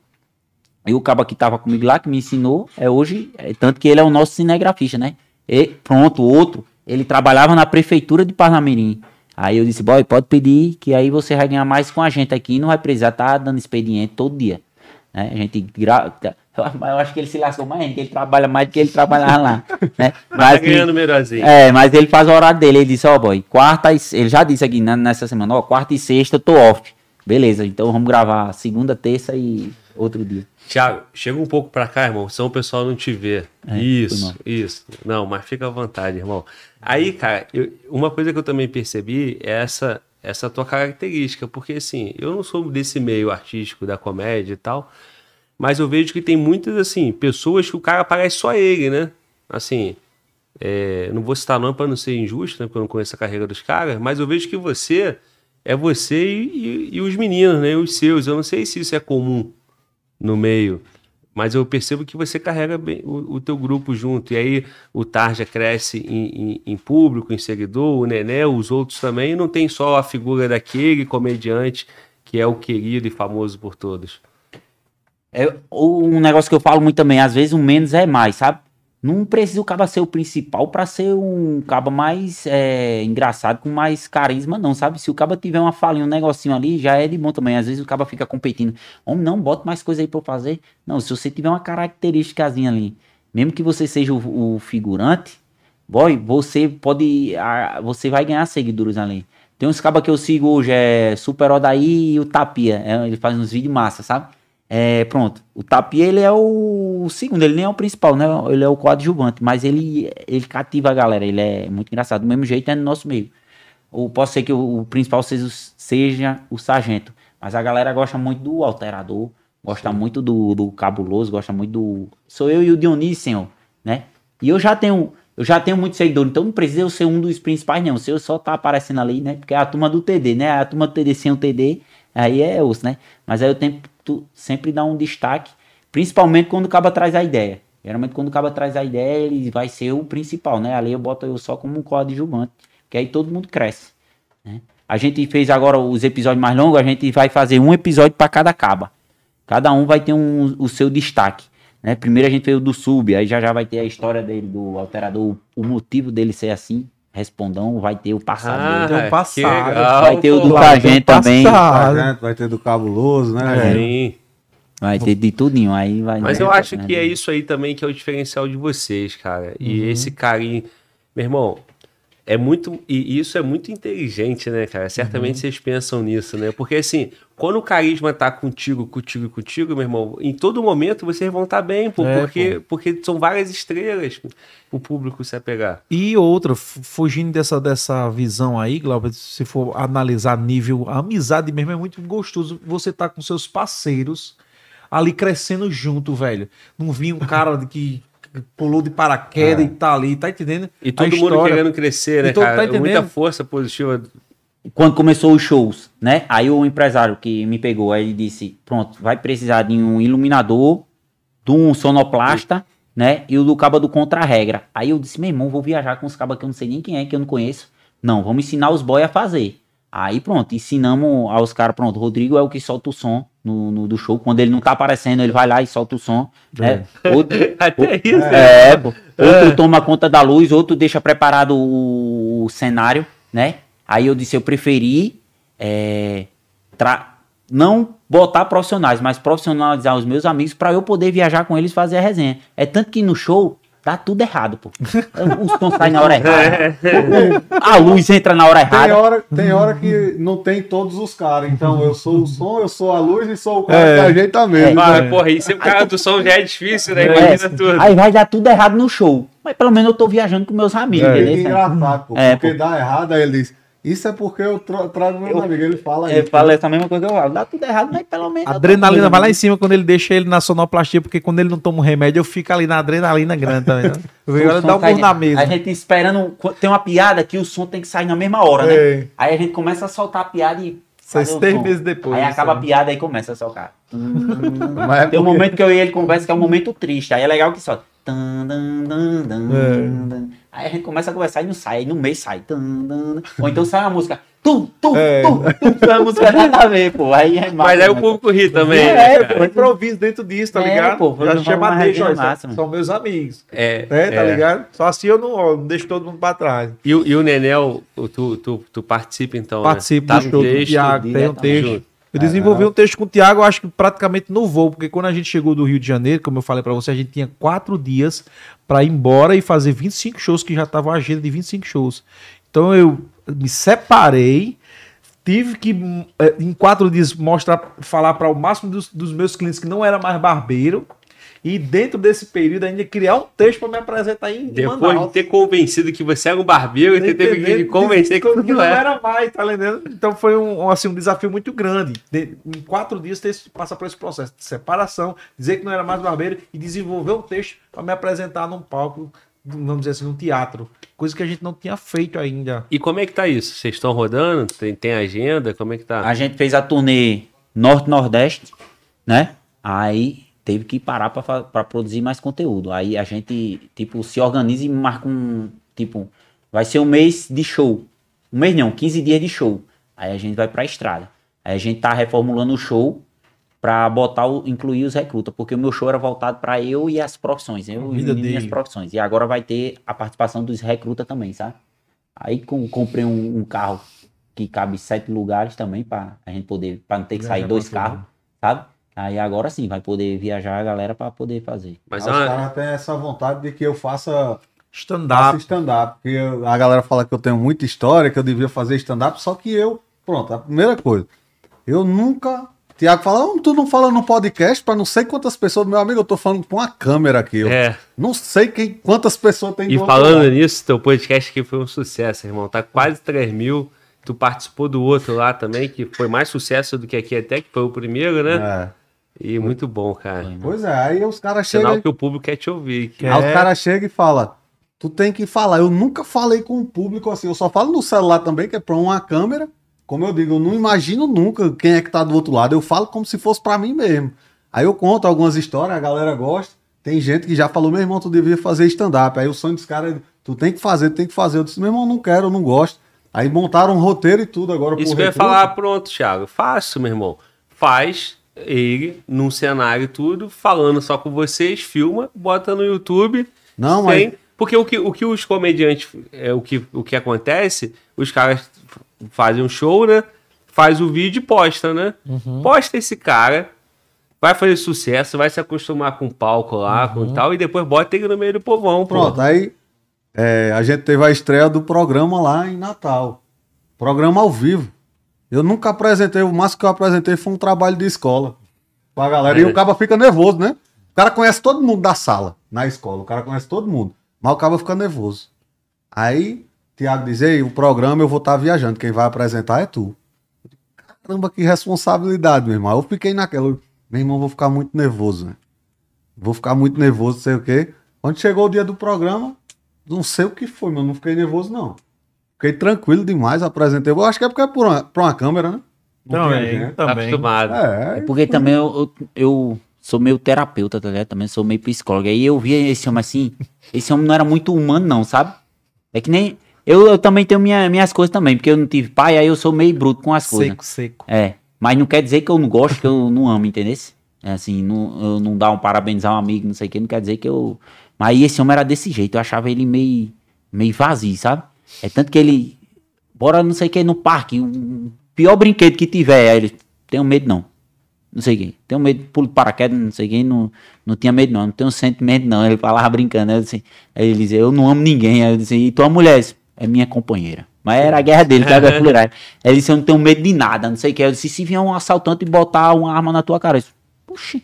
Speaker 3: E o cabo que tava comigo lá, que me ensinou, é hoje, é, tanto que ele é o nosso cinegrafista, né? E pronto, o outro, ele trabalhava na prefeitura de Parnamirim. Aí eu disse, boy, pode pedir, que aí você vai ganhar mais com a gente aqui, e não vai precisar estar dando expediente todo dia. Né? A gente gra... Mas eu acho que ele se lascou mais, que ele trabalha mais do que ele trabalhava lá. Né?
Speaker 1: Mas tá ganhando melhorzinho.
Speaker 3: é, mas ele faz o horário dele. Ele disse, ó, boy, quarta e... Ele já disse aqui né, nessa semana, ó, quarta e sexta eu tô off. Beleza, então vamos gravar segunda, terça e outro dia.
Speaker 1: Thiago, chega um pouco pra cá, irmão, senão o pessoal não te vê.
Speaker 3: É,
Speaker 1: isso, isso. Não, mas fica à vontade, irmão. Aí, cara, eu- uma coisa que eu também percebi é essa, essa tua característica, porque assim, eu não sou desse meio artístico da comédia e tal, mas eu vejo que tem muitas, assim, pessoas que o cara parece só ele, né? Assim, é, não vou citar nome para não ser injusto, né? Porque eu não conheço a carreira dos caras, mas eu vejo que você é você e, e- e os meninos, né? Os seus. Eu não sei se isso é comum no meio, mas eu percebo que você carrega bem o, o teu grupo junto. E aí o Tarja cresce em, em- em público, em seguidor, o Nené, os outros também. E não tem só a figura daquele comediante que é o querido e famoso por todos.
Speaker 3: É um negócio que eu falo muito também, às vezes o menos é mais, sabe? Não precisa o caba ser o principal pra ser um caba mais é, engraçado, com mais carisma, não, sabe? Se o caba tiver uma falinha, um negocinho ali, já é de bom também. Às vezes o caba fica competindo. Homem, não, bota mais coisa aí pra eu fazer. Não, se você tiver uma característicazinha ali, mesmo que você seja o, o figurante, boy, você pode. ah, Você vai ganhar seguidores ali. Tem uns cabas que eu sigo hoje, é Super Odaí e o Tapia. é, ele faz uns vídeos massa, sabe? É, pronto. O Tapia, ele é o segundo, ele nem é o principal, né? Ele é o coadjuvante, mas ele, ele cativa a galera, ele é muito engraçado. Do mesmo jeito é no nosso meio. Ou pode ser que o, o principal seja, o- seja o sargento, mas a galera gosta muito do alterador, gosta muito do, do cabuloso, gosta muito do. Sou eu e o Dionísio, senhor, né? E eu já tenho. Eu já tenho muito seguidor, então não precisa eu ser um dos principais, não. Se eu só tá aparecendo ali, né? Porque é a turma do TD, né? A turma do TD sem o TD, aí é osso, né? Mas aí eu tento sempre dar um destaque, principalmente quando o caba traz a ideia. Geralmente quando o caba traz a ideia, ele vai ser o principal, né? Ali eu boto eu só como um coadjuvante, que aí todo mundo cresce. né? A gente fez agora os episódios mais longos, a gente vai fazer um episódio para cada caba. Cada um vai ter um, o seu destaque. Né? Primeiro a gente fez o do sub, aí já já vai ter a história dele, do alterador, o motivo dele ser assim, respondão, vai ter o passado.
Speaker 4: Tem um passado.
Speaker 1: legal,
Speaker 3: Vai ter o do. Sargento também,
Speaker 4: Passado.
Speaker 2: Vai ter do Cabuloso, né?
Speaker 1: Sim.
Speaker 3: vai ter de tudinho, aí vai...
Speaker 1: Mas
Speaker 3: né,
Speaker 1: eu acho
Speaker 3: né,
Speaker 1: que é isso aí também que é o diferencial de vocês, cara. E
Speaker 3: Uhum.
Speaker 1: esse carinho. Meu irmão, é muito. E isso é muito inteligente, né, cara? Certamente
Speaker 3: Uhum.
Speaker 1: vocês pensam nisso, né? Porque assim, quando o carisma tá contigo, contigo e contigo, meu irmão, em todo momento vocês vão estar bem, pô,
Speaker 4: É,
Speaker 1: porque, porque são várias estrelas o público se apegar.
Speaker 4: E outra, fu- fugindo dessa, dessa visão aí, Glauber, se for analisar nível, a amizade mesmo é muito gostoso. Você tá com seus parceiros ali crescendo junto, velho. Não vi um cara de que pulou de paraquedas e tá ali, tá entendendo?
Speaker 1: E todo mundo querendo crescer, né,
Speaker 4: E todo- tá
Speaker 1: cara?
Speaker 4: entendendo?
Speaker 1: Muita força positiva.
Speaker 3: quando começou os shows, né? Aí o empresário que me pegou, aí ele disse: pronto, vai precisar de um iluminador, de um sonoplasta, né? E o do cabo do contra-regra. Aí eu disse: meu irmão, vou viajar com os cabos que eu não sei nem quem é, que eu não conheço. Não, vamos ensinar os boys a fazer. Aí pronto, ensinamos aos caras, pronto, o Rodrigo é o que solta o som no, no- do show. Quando ele não tá aparecendo, ele vai lá e solta o som, né? Outro,
Speaker 1: Até isso.
Speaker 3: é, pô. Outro toma conta da luz, outro deixa preparado o, o cenário, né? Aí eu disse, eu preferi é, tra- não botar profissionais, mas profissionalizar os meus amigos para eu poder viajar com eles fazer a resenha. É tanto que no show dá tudo errado, pô. O som sai na hora errada. A luz entra na hora
Speaker 2: Tem
Speaker 3: errada.
Speaker 2: hora, tem hora que não tem todos os caras. Então eu sou o som, eu sou a luz e sou o cara
Speaker 4: É.
Speaker 2: que ajeita mesmo.
Speaker 1: Mas, porra, e ser o cara do som já é difícil, né?
Speaker 3: É,
Speaker 1: Imagina tudo.
Speaker 3: aí vai dar tudo errado no show. Mas pelo menos eu tô viajando com meus amigos,
Speaker 4: É.
Speaker 3: Beleza?
Speaker 2: engraçado, pô,
Speaker 3: É,
Speaker 2: porque
Speaker 3: pô.
Speaker 2: dá errado, aí ele diz, Isso é porque eu tra- trago meu
Speaker 3: Eu-
Speaker 2: amigo, ele fala
Speaker 3: Eu
Speaker 2: isso.
Speaker 3: falo essa mesma coisa que eu falo. Dá tudo errado, mas pelo menos.
Speaker 4: A adrenalina vai lá em cima quando ele deixa ele na sonoplastia, porque quando ele não toma um remédio, eu fico ali na adrenalina grande também. Né?
Speaker 3: Som
Speaker 4: dar um
Speaker 3: sai-
Speaker 4: murro na mesa.
Speaker 3: A gente esperando. Tem uma piada que o som tem que sair na mesma hora, né?
Speaker 4: É.
Speaker 3: Aí a gente começa a soltar a piada e.
Speaker 4: Seis
Speaker 3: som.
Speaker 4: meses depois,
Speaker 3: Aí acaba
Speaker 4: né?
Speaker 3: a piada e começa a soltar.
Speaker 2: Mas é
Speaker 3: Tem um
Speaker 2: porque-
Speaker 3: momento que eu e ele conversa que é um momento triste. Aí é legal que solta. Tan, dan, dan, dan,
Speaker 4: É.
Speaker 3: Aí a gente começa a conversar e não sai. Aí no meio sai. Ou então sai uma música. Tu, tu,
Speaker 4: É.
Speaker 3: tu, tu. A música nada a ver, pô. Aí é
Speaker 1: Mas aí o público ri também.
Speaker 4: É,
Speaker 1: né,
Speaker 4: pô, improviso dentro disso, tá
Speaker 3: É,
Speaker 4: ligado?
Speaker 3: pô,
Speaker 4: Já chama deixa,
Speaker 3: massa,
Speaker 4: são meus amigos.
Speaker 1: É,
Speaker 4: É, tá
Speaker 1: é.
Speaker 4: ligado? Só assim eu não, ó, não deixo todo mundo pra trás.
Speaker 1: E, o- e o Nenel, tu, tu, tu participa então?
Speaker 4: Participo
Speaker 1: né? Tá
Speaker 4: do show do Thiago, tem um texto. Eu desenvolvi um texto com o Thiago, eu acho que praticamente no voo, porque quando a gente chegou do Rio de Janeiro, como eu falei pra você, a gente tinha quatro dias pra ir embora e fazer 25 shows, que já tava a agenda de 25 shows. Então eu me separei, tive que, eh, em quatro dias, mostrar, falar para o máximo dos, dos meus clientes que não era mais barbeiro, e dentro desse período ainda criar um texto pra me apresentar em
Speaker 1: Depois
Speaker 4: Manaus.
Speaker 1: de ter convencido que você era um barbeiro, você teve que
Speaker 4: Entendeu?
Speaker 1: convencer que
Speaker 4: que não
Speaker 1: era.
Speaker 4: era mais, tá entendendo? Então foi um, um, assim, um desafio muito grande. De- em quatro dias ter passar por esse processo de separação, dizer que não era mais barbeiro e desenvolver um texto para me apresentar num palco, vamos dizer assim, num teatro. Coisa que a gente não tinha feito ainda.
Speaker 1: E como é que tá isso? Vocês estão rodando? Tem, tem agenda? Como é que tá?
Speaker 3: A gente fez a turnê Norte-Nordeste, né? Aí teve que parar pra produzir mais conteúdo. Aí a gente, tipo, se organiza e marca um. Tipo, vai ser um mês de show. Um mês não, 15 dias de show. Aí a gente vai pra estrada. Aí a gente tá reformulando o show pra botar o, incluir os recrutas, porque o meu show era voltado pra eu e as profissões, eu
Speaker 4: A
Speaker 3: e
Speaker 4: vida
Speaker 3: minhas profissões. E agora vai ter a participação dos recrutas também, sabe? Aí com- comprei um, um carro que cabe sete lugares também pra a gente poder, pra não ter que sair
Speaker 4: Viajar
Speaker 3: dois
Speaker 4: pra
Speaker 3: carros, sabe? Aí agora sim vai poder viajar a galera pra poder fazer.
Speaker 1: Mas é
Speaker 2: os caras têm essa vontade de que eu faça,
Speaker 4: Stand-up.
Speaker 2: stand-up. Porque eu- a galera fala que eu tenho muita história, que eu devia fazer stand-up, só que eu, pronto, a primeira coisa, eu nunca. Tiago fala, "Ah, tu não fala no podcast pra não sei quantas pessoas, meu amigo, eu tô falando com uma câmera aqui. Eu
Speaker 1: É.
Speaker 2: não sei quem, quantas pessoas tem
Speaker 1: E falando
Speaker 2: lado.
Speaker 1: nisso, teu podcast aqui foi um sucesso, irmão. Tá quase 3 mil. Tu participou do outro lá também, que foi mais sucesso do que aqui até, que foi o primeiro, né?
Speaker 2: É.
Speaker 1: E muito bom, cara.
Speaker 3: Né?
Speaker 2: Pois é, aí os caras
Speaker 1: Sinal
Speaker 2: chegam.
Speaker 1: que o público quer te ouvir. que-
Speaker 2: Aí
Speaker 4: É.
Speaker 2: os caras chegam e falam, tu tem que falar. Eu nunca falei com o público assim, eu só falo no celular também, que é pra uma câmera. Como eu digo, eu não imagino nunca quem é que tá do outro lado. Eu falo como se fosse pra mim mesmo. Aí eu conto algumas histórias, a galera gosta. Tem gente que já falou, meu irmão, tu devia fazer stand-up. Aí o sonho dos caras é, tu tem que fazer, tu tem que fazer. Eu disse, meu irmão, não quero, eu não gosto. Aí montaram um roteiro e tudo agora
Speaker 1: Isso
Speaker 2: por
Speaker 1: que eu ia falar, pronto, Thiago. Fácil, meu irmão. Faz ele num cenário e tudo, falando só com vocês, filma, bota no YouTube.
Speaker 2: Não,
Speaker 1: sem-
Speaker 2: mas
Speaker 1: Porque o que, o que os comediantes. É, o, que, o que acontece, os caras fazem um show, né? Faz o vídeo e posta, né?
Speaker 2: Uhum.
Speaker 1: Posta esse cara, vai fazer sucesso, vai se acostumar com o palco lá, com tal, e depois bota ele no meio do povão, pô.
Speaker 2: Uhum. Pronto, aí é, a gente teve a estreia do programa lá em Natal. Programa ao vivo. Eu nunca apresentei, o máximo que eu apresentei foi um trabalho de escola pra galera. E
Speaker 1: É.
Speaker 2: o cara fica nervoso, né? O cara conhece todo mundo da sala, na escola. O cara conhece todo mundo. Mas o cara fica nervoso. Aí, Tiago diz, ei, o programa eu vou estar viajando. Quem vai apresentar é tu. Caramba, que responsabilidade, meu irmão. Eu fiquei naquela. Meu irmão, vou ficar muito nervoso, né? Vou ficar muito nervoso, não sei o quê. Quando chegou o dia do programa, não sei o que foi, mas não fiquei nervoso, não. Fiquei tranquilo demais, apresentei. Eu acho que é porque é por uma, por uma câmera, né? Não tinha
Speaker 4: Também,
Speaker 2: gente.
Speaker 1: Tá
Speaker 4: também.
Speaker 1: acostumado.
Speaker 2: É,
Speaker 3: Porque também eu, eu, eu sou meio terapeuta, tá ligado? Também sou meio psicólogo. Aí eu via esse homem assim, esse homem não era muito humano, não, sabe? É que nem. Eu, eu também tenho minha, minhas coisas também, porque eu não tive pai, aí eu sou meio bruto com as coisas.
Speaker 4: Seco, seco.
Speaker 3: É. Mas não quer dizer que eu não gosto, que eu não amo, entendeu? É assim, não, eu não dar um parabenizar um amigo, não sei o que, não quer dizer que eu. Mas esse homem era desse jeito, eu achava ele meio, meio vazio, sabe? É tanto que ele. Bora não sei o que no parque, um pior brinquedo que tiver. Aí ele, tenho medo não. Não sei o que. Tenho medo, pulo de paraquedas, não sei o que. Não, não tinha medo não, não tenho sentimento não. Ele falava brincando. Aí ele dizia, eu não amo ninguém. Aí eu disse, e tua mulher? É minha companheira. Mas era a guerra dele, sabe? A fuleiragem. Aí ele disse, eu não tenho medo de nada, não sei o que. Eu disse, se vier um assaltante e botar uma arma na tua cara. Eu disse, Puxa,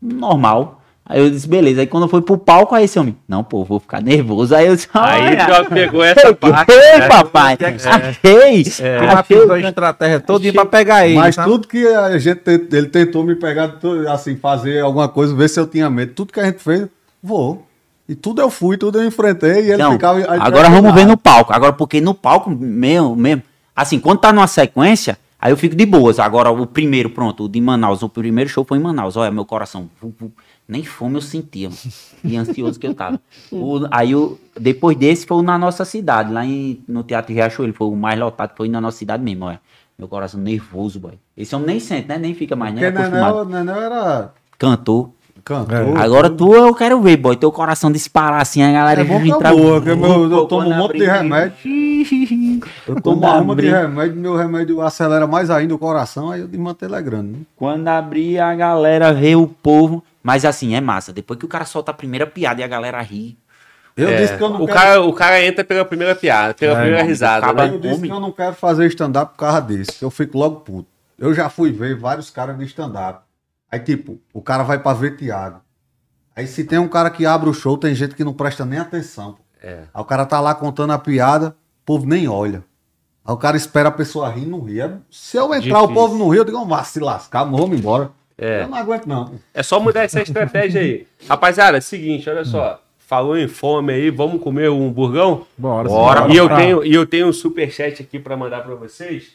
Speaker 3: normal. Aí eu disse, beleza. Aí quando eu fui pro palco, aí esse homem, não, pô, vou ficar nervoso. Aí eu disse,
Speaker 1: Aí já pegou essa parte.
Speaker 3: Ei,
Speaker 1: né?
Speaker 3: papai,
Speaker 4: É.
Speaker 3: achei.
Speaker 4: Já
Speaker 3: achei
Speaker 4: fiz a estratégia todinha pra pegar ele.
Speaker 2: Mas
Speaker 4: sabe?
Speaker 2: tudo que a gente ele tentou me pegar, assim, fazer alguma coisa, ver se eu tinha medo. Tudo que a gente fez, vou. E tudo eu fui, tudo eu enfrentei e ele
Speaker 3: Não,
Speaker 2: ficava. aí
Speaker 3: agora vamos ver no palco. Agora, porque no palco mesmo, mesmo, assim, quando tá numa sequência, aí eu fico de boas. Agora, o primeiro, pronto, o de Manaus, o primeiro show foi em Manaus. Olha, meu coração, nem fome eu sentia, mano. e ansioso que eu tava. O- aí, o, depois desse, foi o na nossa cidade, lá em, no Teatro Riachuelo, foi o mais lotado, foi na nossa cidade mesmo, olha. Meu coração nervoso, boy. Esse homem nem sente, né? Nem fica mais, acostumado.
Speaker 2: Nenel, Nenel era
Speaker 3: Cantor.
Speaker 2: cantor.
Speaker 3: Agora tu eu quero ver, boy. Teu coração disparar assim, a galera
Speaker 2: É bom que
Speaker 3: entrar-
Speaker 2: é boa, que meu- eu tomo um monte de remédio. Eu tomo uma ruma de remédio, meu remédio acelera mais ainda o coração, aí o de mantê-lo é grande. Né?
Speaker 3: Quando abrir, a galera vê o povo. Mas assim, é massa. Depois que o cara solta a primeira piada e a galera ri.
Speaker 2: Eu
Speaker 1: É,
Speaker 2: disse que eu não
Speaker 1: o,
Speaker 2: quero.
Speaker 1: cara, o cara entra pela primeira piada, pela primeira risada. né?
Speaker 2: Eu disse
Speaker 3: Homem.
Speaker 2: que eu não quero fazer stand-up por causa desse, eu fico logo puto. Eu já fui ver vários caras de stand-up. Aí, tipo, o cara vai pra ver Thiago. Aí, se tem um cara que abre o show, tem gente que não presta nem atenção.
Speaker 1: É.
Speaker 2: Aí o cara tá lá contando a piada, o povo nem olha. Aí o cara espera a pessoa rir e não rir. É- Se eu entrar,
Speaker 1: Difícil.
Speaker 2: o povo não rir, eu digo, vá se lascar, vamos embora.
Speaker 1: É.
Speaker 2: Eu não aguento, não.
Speaker 1: É só mudar essa estratégia aí. Rapaziada, é o seguinte, olha só. Falou em fome aí, vamos comer um burgão?
Speaker 4: Bora,
Speaker 3: Bora.
Speaker 1: E eu
Speaker 4: Pra-
Speaker 1: tenho, e eu tenho um superchat aqui pra mandar pra vocês.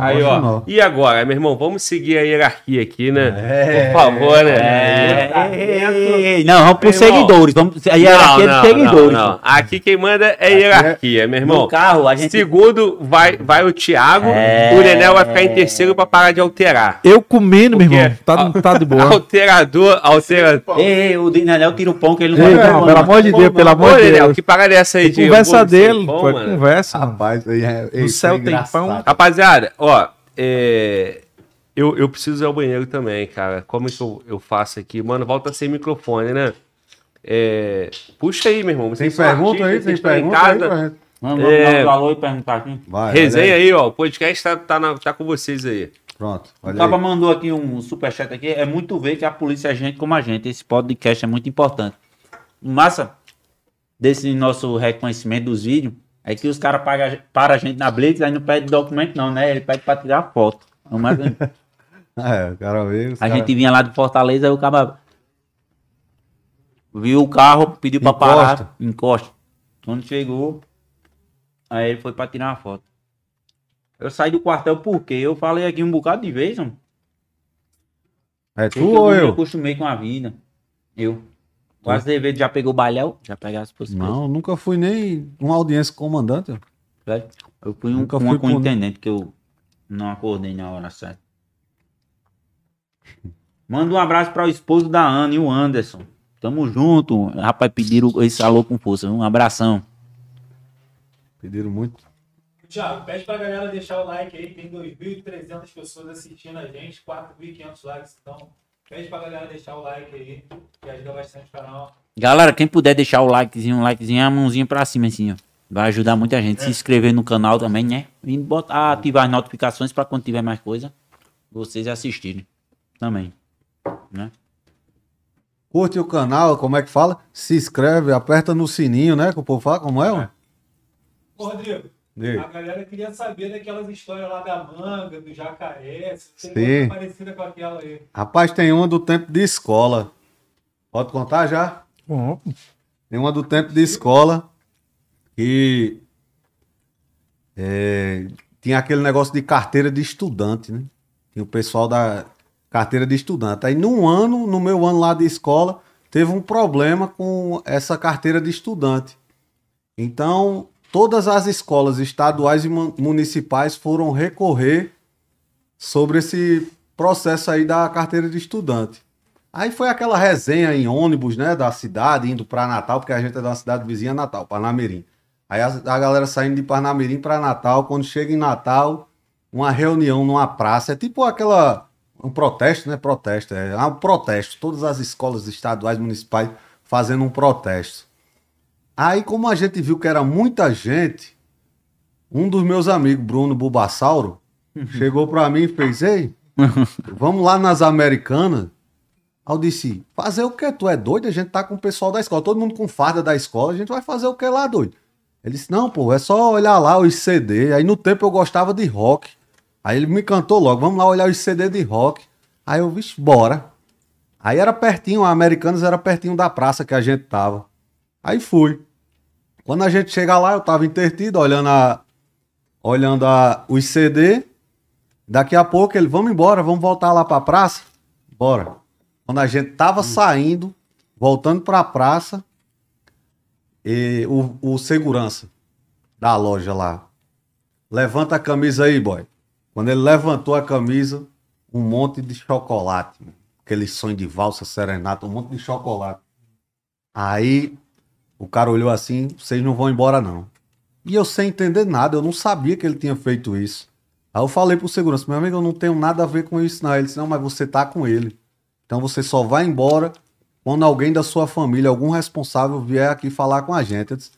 Speaker 1: aí,
Speaker 2: acho
Speaker 1: ó.
Speaker 2: não.
Speaker 1: E agora, meu irmão, vamos seguir a hierarquia aqui, né?
Speaker 2: É.
Speaker 1: Por favor, né?
Speaker 3: É, não, vamos
Speaker 1: irmão.
Speaker 3: seguidores. Vamos, a
Speaker 1: Não,
Speaker 3: hierarquia
Speaker 1: não,
Speaker 3: de seguidores.
Speaker 1: não, não. Aqui quem manda é hierarquia, meu irmão.
Speaker 3: No carro, a gente.
Speaker 1: Segundo vai, vai o Thiago,
Speaker 3: É.
Speaker 1: o Nenel vai ficar em terceiro pra parar de alterar.
Speaker 4: Eu comendo, meu irmão. Tá, tá de boa.
Speaker 1: Alterador, alterador.
Speaker 3: Ei, o Dinanel tira o pão que ele não
Speaker 4: Ei,
Speaker 3: vai
Speaker 4: não, amor de Deus, pelo amor de Deus.
Speaker 1: que parada é essa aí de
Speaker 4: Conversa dele, foi
Speaker 1: mano?
Speaker 4: conversa.
Speaker 2: Rapaz, aí é,
Speaker 4: No
Speaker 2: isso
Speaker 4: céu
Speaker 2: é
Speaker 4: tem pão.
Speaker 1: Rapaziada, ó, é, eu, eu preciso ir ao banheiro também, cara. Como é que eu, eu faço aqui? Mano, volta sem microfone, né? É, puxa aí, meu irmão.
Speaker 2: Tem pergunta aí? Tem pergunta aí
Speaker 1: casa.
Speaker 3: Vamos,
Speaker 1: É.
Speaker 3: dar um alô e perguntar aqui.
Speaker 2: Vai,
Speaker 1: Resenha
Speaker 2: olha
Speaker 1: aí, ó. O podcast tá, tá, na- tá com vocês aí.
Speaker 2: Pronto,
Speaker 3: O
Speaker 2: olha
Speaker 3: Caba
Speaker 2: aí.
Speaker 3: mandou aqui um superchat aqui. É muito ver que a polícia é gente como a gente. Esse podcast é muito importante. Massa desse nosso reconhecimento dos vídeos é que os caras pagam- param a gente na Blitz, aí não pede documento não, né? Ele pede pra tirar foto. Então, mas
Speaker 2: É, o cara veio.
Speaker 3: A
Speaker 2: cara-
Speaker 3: gente vinha lá de Fortaleza, aí o cara viu o carro, pediu
Speaker 2: Encosta.
Speaker 3: parar, encosta. Quando chegou, aí ele foi pra tirar uma foto. Eu saí do quartel porque eu falei aqui um bocado de vez, mano.
Speaker 2: É tu
Speaker 3: eu
Speaker 2: ou
Speaker 3: me
Speaker 2: eu?
Speaker 3: acostumei com a vida. Eu. O Azevedo já pegou o balhão? Já pegasse por
Speaker 2: Não, nunca fui nem uma audiência com comandante. ó.
Speaker 3: Velho, Eu fui um,
Speaker 2: Nunca
Speaker 3: uma
Speaker 2: fui
Speaker 3: com
Speaker 2: com-
Speaker 3: intendente que eu não acordei na hora certa. Manda um abraço para o esposo da Ana e o Anderson. Tamo junto. Rapaz, pediram esse alô com força. Um abração.
Speaker 2: Pediram muito.
Speaker 5: Tiago, pede pra galera deixar o like aí. Tem 2.300 pessoas assistindo a gente, 4.500 likes. Então, pede pra galera deixar o like aí, que ajuda bastante o canal.
Speaker 3: Galera, quem puder deixar o likezinho, um likezinho, a mãozinha pra cima assim, ó. Vai ajudar muita gente. Se inscrever no canal também, né? E botar, ativar as notificações para quando tiver mais coisa, vocês assistirem. Também. Né?
Speaker 2: Curte o canal, como é que fala? Se inscreve, aperta no sininho, né? Que o povo fala, como é, mano?
Speaker 5: Ô, Rodrigo,
Speaker 2: Diga.
Speaker 5: a galera queria saber daquelas histórias lá da manga, do jacaré. Se tem parecida com aquela aí.
Speaker 2: Rapaz, tem uma do tempo de escola. Pode contar já?
Speaker 4: Bom,
Speaker 2: Tem uma do tempo de escola que é, tinha aquele negócio de carteira de estudante, né? Tinha o pessoal da carteira de estudante. Aí, num ano, no meu ano lá de escola, teve um problema com essa carteira de estudante. Então, todas as escolas estaduais e mu- municipais foram recorrer sobre esse processo aí da carteira de estudante. Aí foi aquela resenha em ônibus, né, da cidade, indo para Natal, porque a gente é da cidade vizinha Natal, Parnamirim. Aí a, a galera saindo de Parnamirim para Natal, quando chega em Natal, uma reunião numa praça, é tipo aquela um protesto, né? Protesto, é um protesto, todas as escolas estaduais municipais fazendo um protesto. Aí como a gente viu que era muita gente, um dos meus amigos, Bruno Bulbasauro, chegou para mim e fez: "Ei, vamos lá nas Americanas Aí eu disse, fazer o quê? Tu é doido? A gente tá com o pessoal da escola, todo mundo com farda da escola, a gente vai fazer o que lá, doido? Ele disse, não, pô, é só olhar lá os CD. Aí no tempo eu gostava de rock. Aí ele me cantou logo, vamos lá olhar os CD de rock. Aí eu, vixe, bora. Aí era pertinho, a Americanas era pertinho da praça que a gente tava. Aí fui. Quando a gente chega lá, eu tava intertido, olhando a, olhando a, os CD. Daqui a pouco ele, vamos embora, vamos voltar lá pra praça? Bora. Quando a gente tava saindo, voltando pra praça, e o, o segurança da loja lá, levanta a camisa aí, boy. Quando ele levantou a camisa, um monte de chocolate. mano. Aquele sonho de valsa, serenata, um monte de chocolate. Aí o cara olhou assim, vocês não vão embora não. E eu sem entender nada, eu não sabia que ele tinha feito isso. Aí eu falei pro segurança, meu amigo, eu não tenho nada a ver com isso não. Ele disse, não, mas você tá com ele. Então você só vai embora quando alguém da sua família, algum responsável vier aqui falar com a gente. Eu disse,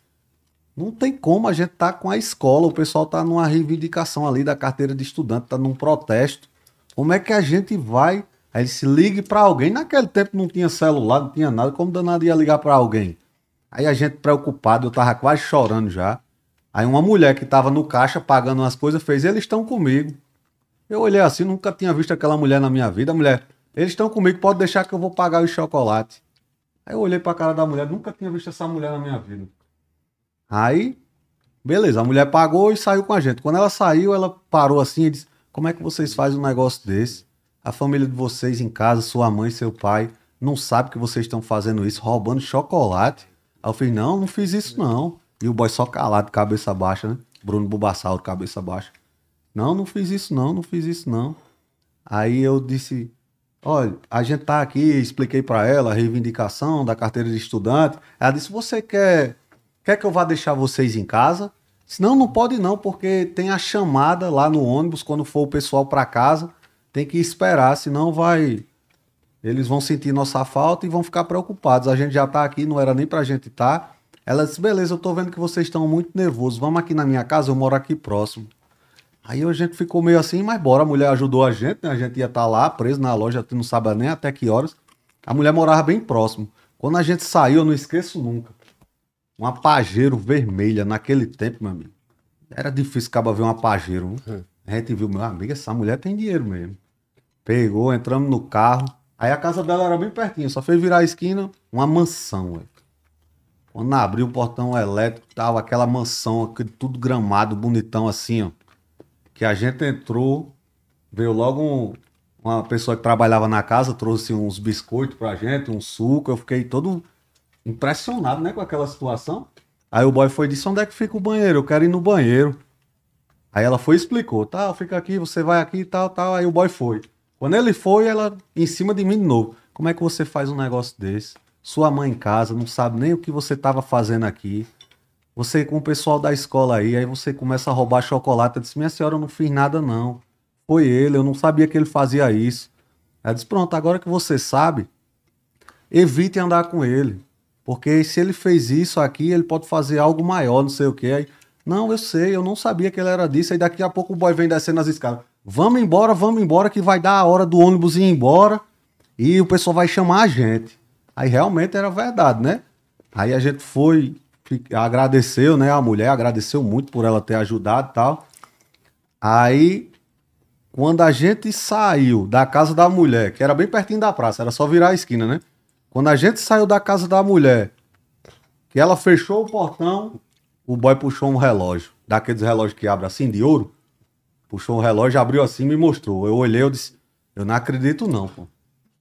Speaker 2: não tem como a gente tá com a escola, o pessoal tá numa reivindicação ali da carteira de estudante, tá num protesto. Como é que a gente vai? Aí ele se ligue para alguém. Naquele tempo não tinha celular, não tinha nada, como danado ia ligar para alguém? Aí a gente preocupado, eu tava quase chorando já. Aí uma mulher que tava no caixa pagando umas coisas fez, eles estão comigo. Eu olhei assim, nunca tinha visto aquela mulher na minha vida. A mulher, eles estão comigo, pode deixar que eu vou pagar o chocolate. Aí eu olhei pra cara da mulher, nunca tinha visto essa mulher na minha vida. Aí, beleza, a mulher pagou e saiu com a gente. Quando ela saiu, ela parou assim e disse: Como é que vocês fazem um negócio desse? A família de vocês em casa, sua mãe, seu pai, não sabe que vocês estão fazendo isso, roubando chocolate. Aí eu falei: Não, não fiz isso não. E o boy só calado, cabeça baixa, né? Bruno Bubassauro, cabeça baixa. Não, não fiz isso não, não fiz isso não. Aí eu disse, olha, a gente tá aqui, expliquei pra ela a reivindicação da carteira de estudante. Ela disse, você quer, quer que eu vá deixar vocês em casa? Disse, não, pode não, porque tem a chamada lá no ônibus, quando for o pessoal pra casa, tem que esperar, senão vai... Eles vão sentir nossa falta e vão ficar preocupados. A gente já tá aqui, não era nem pra gente estar. Tá. Ela disse, beleza, eu tô vendo que vocês estão muito nervosos, vamos aqui na minha casa, eu moro aqui próximo. Aí a gente ficou meio assim, mas bora, a mulher ajudou a gente, né? A gente ia estar lá preso na loja, não sabe nem até que horas. A mulher morava bem próximo. Quando a gente saiu, eu não esqueço nunca. Uma pajeiro vermelha naquele tempo, meu amigo. Era difícil acabar ver uma pajeiro. viu? A gente viu, meu amigo, essa mulher tem dinheiro mesmo. Pegou, entramos no carro. Aí a casa dela era bem pertinho, só fez virar a esquina, uma mansão, velho. Quando abriu o portão elétrico, tava aquela mansão, aquele tudo gramado, bonitão assim, ó. Que a gente entrou, veio logo um- uma pessoa que trabalhava na casa, trouxe uns biscoitos pra gente, um suco. Eu fiquei todo impressionado, né, com aquela situação. Aí o boy foi e disse: onde é que fica o banheiro? Eu quero ir no banheiro. Aí ela foi e explicou: tá, fica aqui, você vai aqui e tal, tal. Aí o boy foi. Quando ele foi, ela em cima de mim de novo. Como é que você faz um negócio desse? Sua mãe em casa não sabe nem o que você estava fazendo aqui. Você com o pessoal da escola aí, aí você começa a roubar chocolate. Eu disse, minha senhora, eu não fiz nada não. Foi ele, eu não sabia que ele fazia isso. Ela disse, pronto, agora que você sabe, evite andar com ele. Porque se ele fez isso aqui, ele pode fazer algo maior, não sei o quê. Aí, não, eu sei, eu não sabia que ele era disso. Aí daqui a pouco o boy vem descendo as escadas. Vamos embora, vamos embora, que vai dar a hora do ônibus ir embora. E o pessoal vai chamar a gente. Aí realmente era verdade, né? Aí a gente foi, agradeceu, né? A mulher agradeceu muito por ela ter ajudado e tal. Aí, quando a gente saiu da casa da mulher, que era bem pertinho da praça, era só virar a esquina, né? Quando a gente saiu da casa da mulher, que ela fechou o portão, o boy puxou um relógio, daqueles relógios que abre assim, de ouro. Puxou um relógio, abriu assim e me mostrou. Eu olhei, eu disse, eu não acredito não, pô.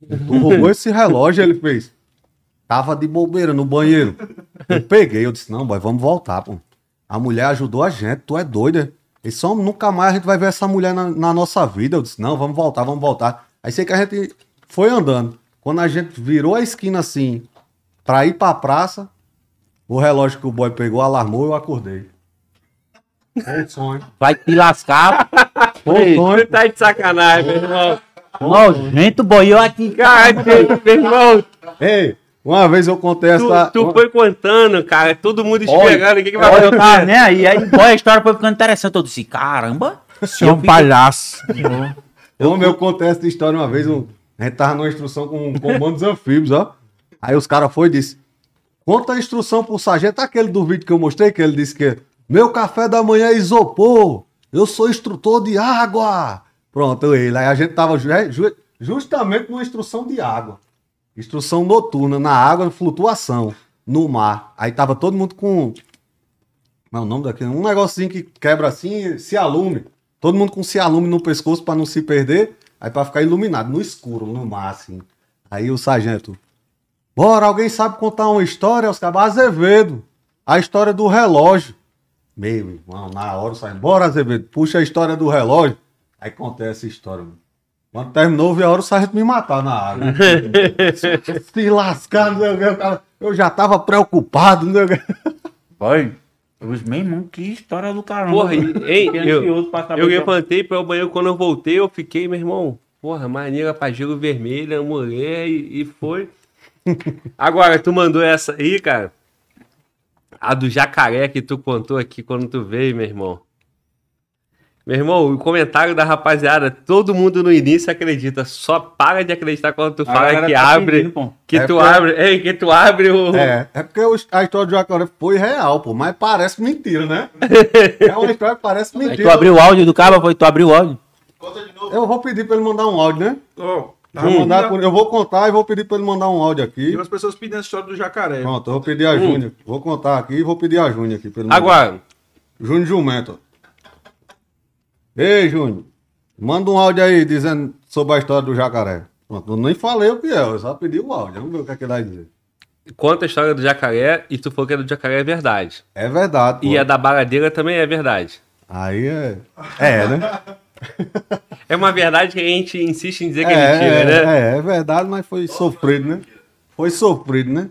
Speaker 2: Tu roubou esse relógio, ele fez. Tava de bobeira no banheiro. Eu peguei, eu disse, não, boy, vamos voltar, pô. A mulher ajudou a gente, tu é doida. Esse homem, nunca mais a gente vai ver essa mulher na, na nossa vida. Eu disse, não, vamos voltar, vamos voltar. Aí sei que a gente foi andando. Quando a gente virou a esquina assim, pra ir pra praça, o relógio que o boy pegou alarmou, eu acordei. Sonho.
Speaker 3: Vai te lascar.
Speaker 2: Sonho.
Speaker 1: Tu tá de sacanagem, meu irmão.
Speaker 3: Nojento, boiou aqui.
Speaker 1: Cara, meu irmão,
Speaker 2: Ei, uma vez eu contei
Speaker 1: tu,
Speaker 2: essa.
Speaker 1: tu foi contando, cara, todo mundo esperando, o que, que vai
Speaker 3: Olha, eu tava
Speaker 1: acontecer?
Speaker 3: nem aí. Aí, boy, a história foi ficando interessante. Eu disse, caramba.
Speaker 4: Você é um palhaço.
Speaker 2: Como eu contei essa história uma vez, um- A gente tava numa instrução com comandos anfíbios, ó. Aí os caras foi e disse: Conta a instrução pro sargento, aquele do vídeo que eu mostrei, que ele disse que meu café da manhã é isopor, eu sou instrutor de água. Pronto, ele. Aí a gente tava ju- ju- justamente numa instrução de água. Instrução noturna, na água, flutuação, no mar. Aí tava todo mundo com. Não, o nome daquele. Um negocinho que quebra assim e se alume. Todo mundo com se alume no pescoço pra não se perder. Aí pra ficar iluminado, no escuro, no mar, assim. Aí o sargento. Bora, alguém sabe contar uma história? Os cabos, Azevedo. A história do relógio. Meu irmão, na hora sargento. Bora, Azevedo, puxa a história do relógio. Aí contei essa história, mano. Quando terminou, veio a hora o sargento me matar na água. Se lascar, eu já tava preocupado.
Speaker 3: Vai. Os meu irmão, que história do caramba.
Speaker 1: Porra, e- hein,
Speaker 3: Fiquei
Speaker 1: eu- Eu levantei para o banheiro, quando eu voltei, eu fiquei, meu irmão, porra, maneira pra gelo vermelha, mulher, e, e foi. Agora, tu mandou essa aí, cara. A do jacaré que tu contou aqui quando tu veio, meu irmão. Meu irmão, o comentário da rapaziada, todo mundo no início acredita, só para de acreditar quando tu
Speaker 3: A
Speaker 1: fala que
Speaker 3: tá
Speaker 1: abre,
Speaker 3: pedindo,
Speaker 1: que
Speaker 2: É
Speaker 1: tu
Speaker 2: porque-
Speaker 1: abre, ei, que tu abre o...
Speaker 2: É, é porque a história do jacaré foi real, pô, mas parece mentira, né? É uma história que parece
Speaker 3: Aí
Speaker 2: mentira.
Speaker 3: tu abriu o áudio do cara, foi tu abriu o áudio.
Speaker 5: Conta de novo.
Speaker 2: Eu vou pedir pra ele mandar um áudio, né?
Speaker 4: Tá
Speaker 2: Vou mandar por- eu vou contar e vou pedir pra ele mandar um áudio aqui.
Speaker 4: Tem umas pessoas pedindo a história do jacaré.
Speaker 2: Pronto, eu vou pedir a Júnior. Vou contar aqui e vou pedir a Júnior aqui. pra ele mandar.
Speaker 1: Agora,
Speaker 2: Júnior Jumento. Ei, Júnior. Manda um áudio aí dizendo sobre a história do jacaré. Pronto, eu nem falei o que é, eu só pedi o áudio. Vamos ver o que, é que ele vai dizer.
Speaker 1: conta a história do jacaré e tu falou que é do jacaré é verdade.
Speaker 2: É verdade, pô.
Speaker 1: E a da baradeira também é verdade.
Speaker 2: Aí é. É, né?
Speaker 1: É uma verdade que a gente insiste em dizer que
Speaker 2: é,
Speaker 1: é mentira,
Speaker 2: é,
Speaker 1: né?
Speaker 2: é, é verdade, mas foi sofrido, né? Foi sofrido, né?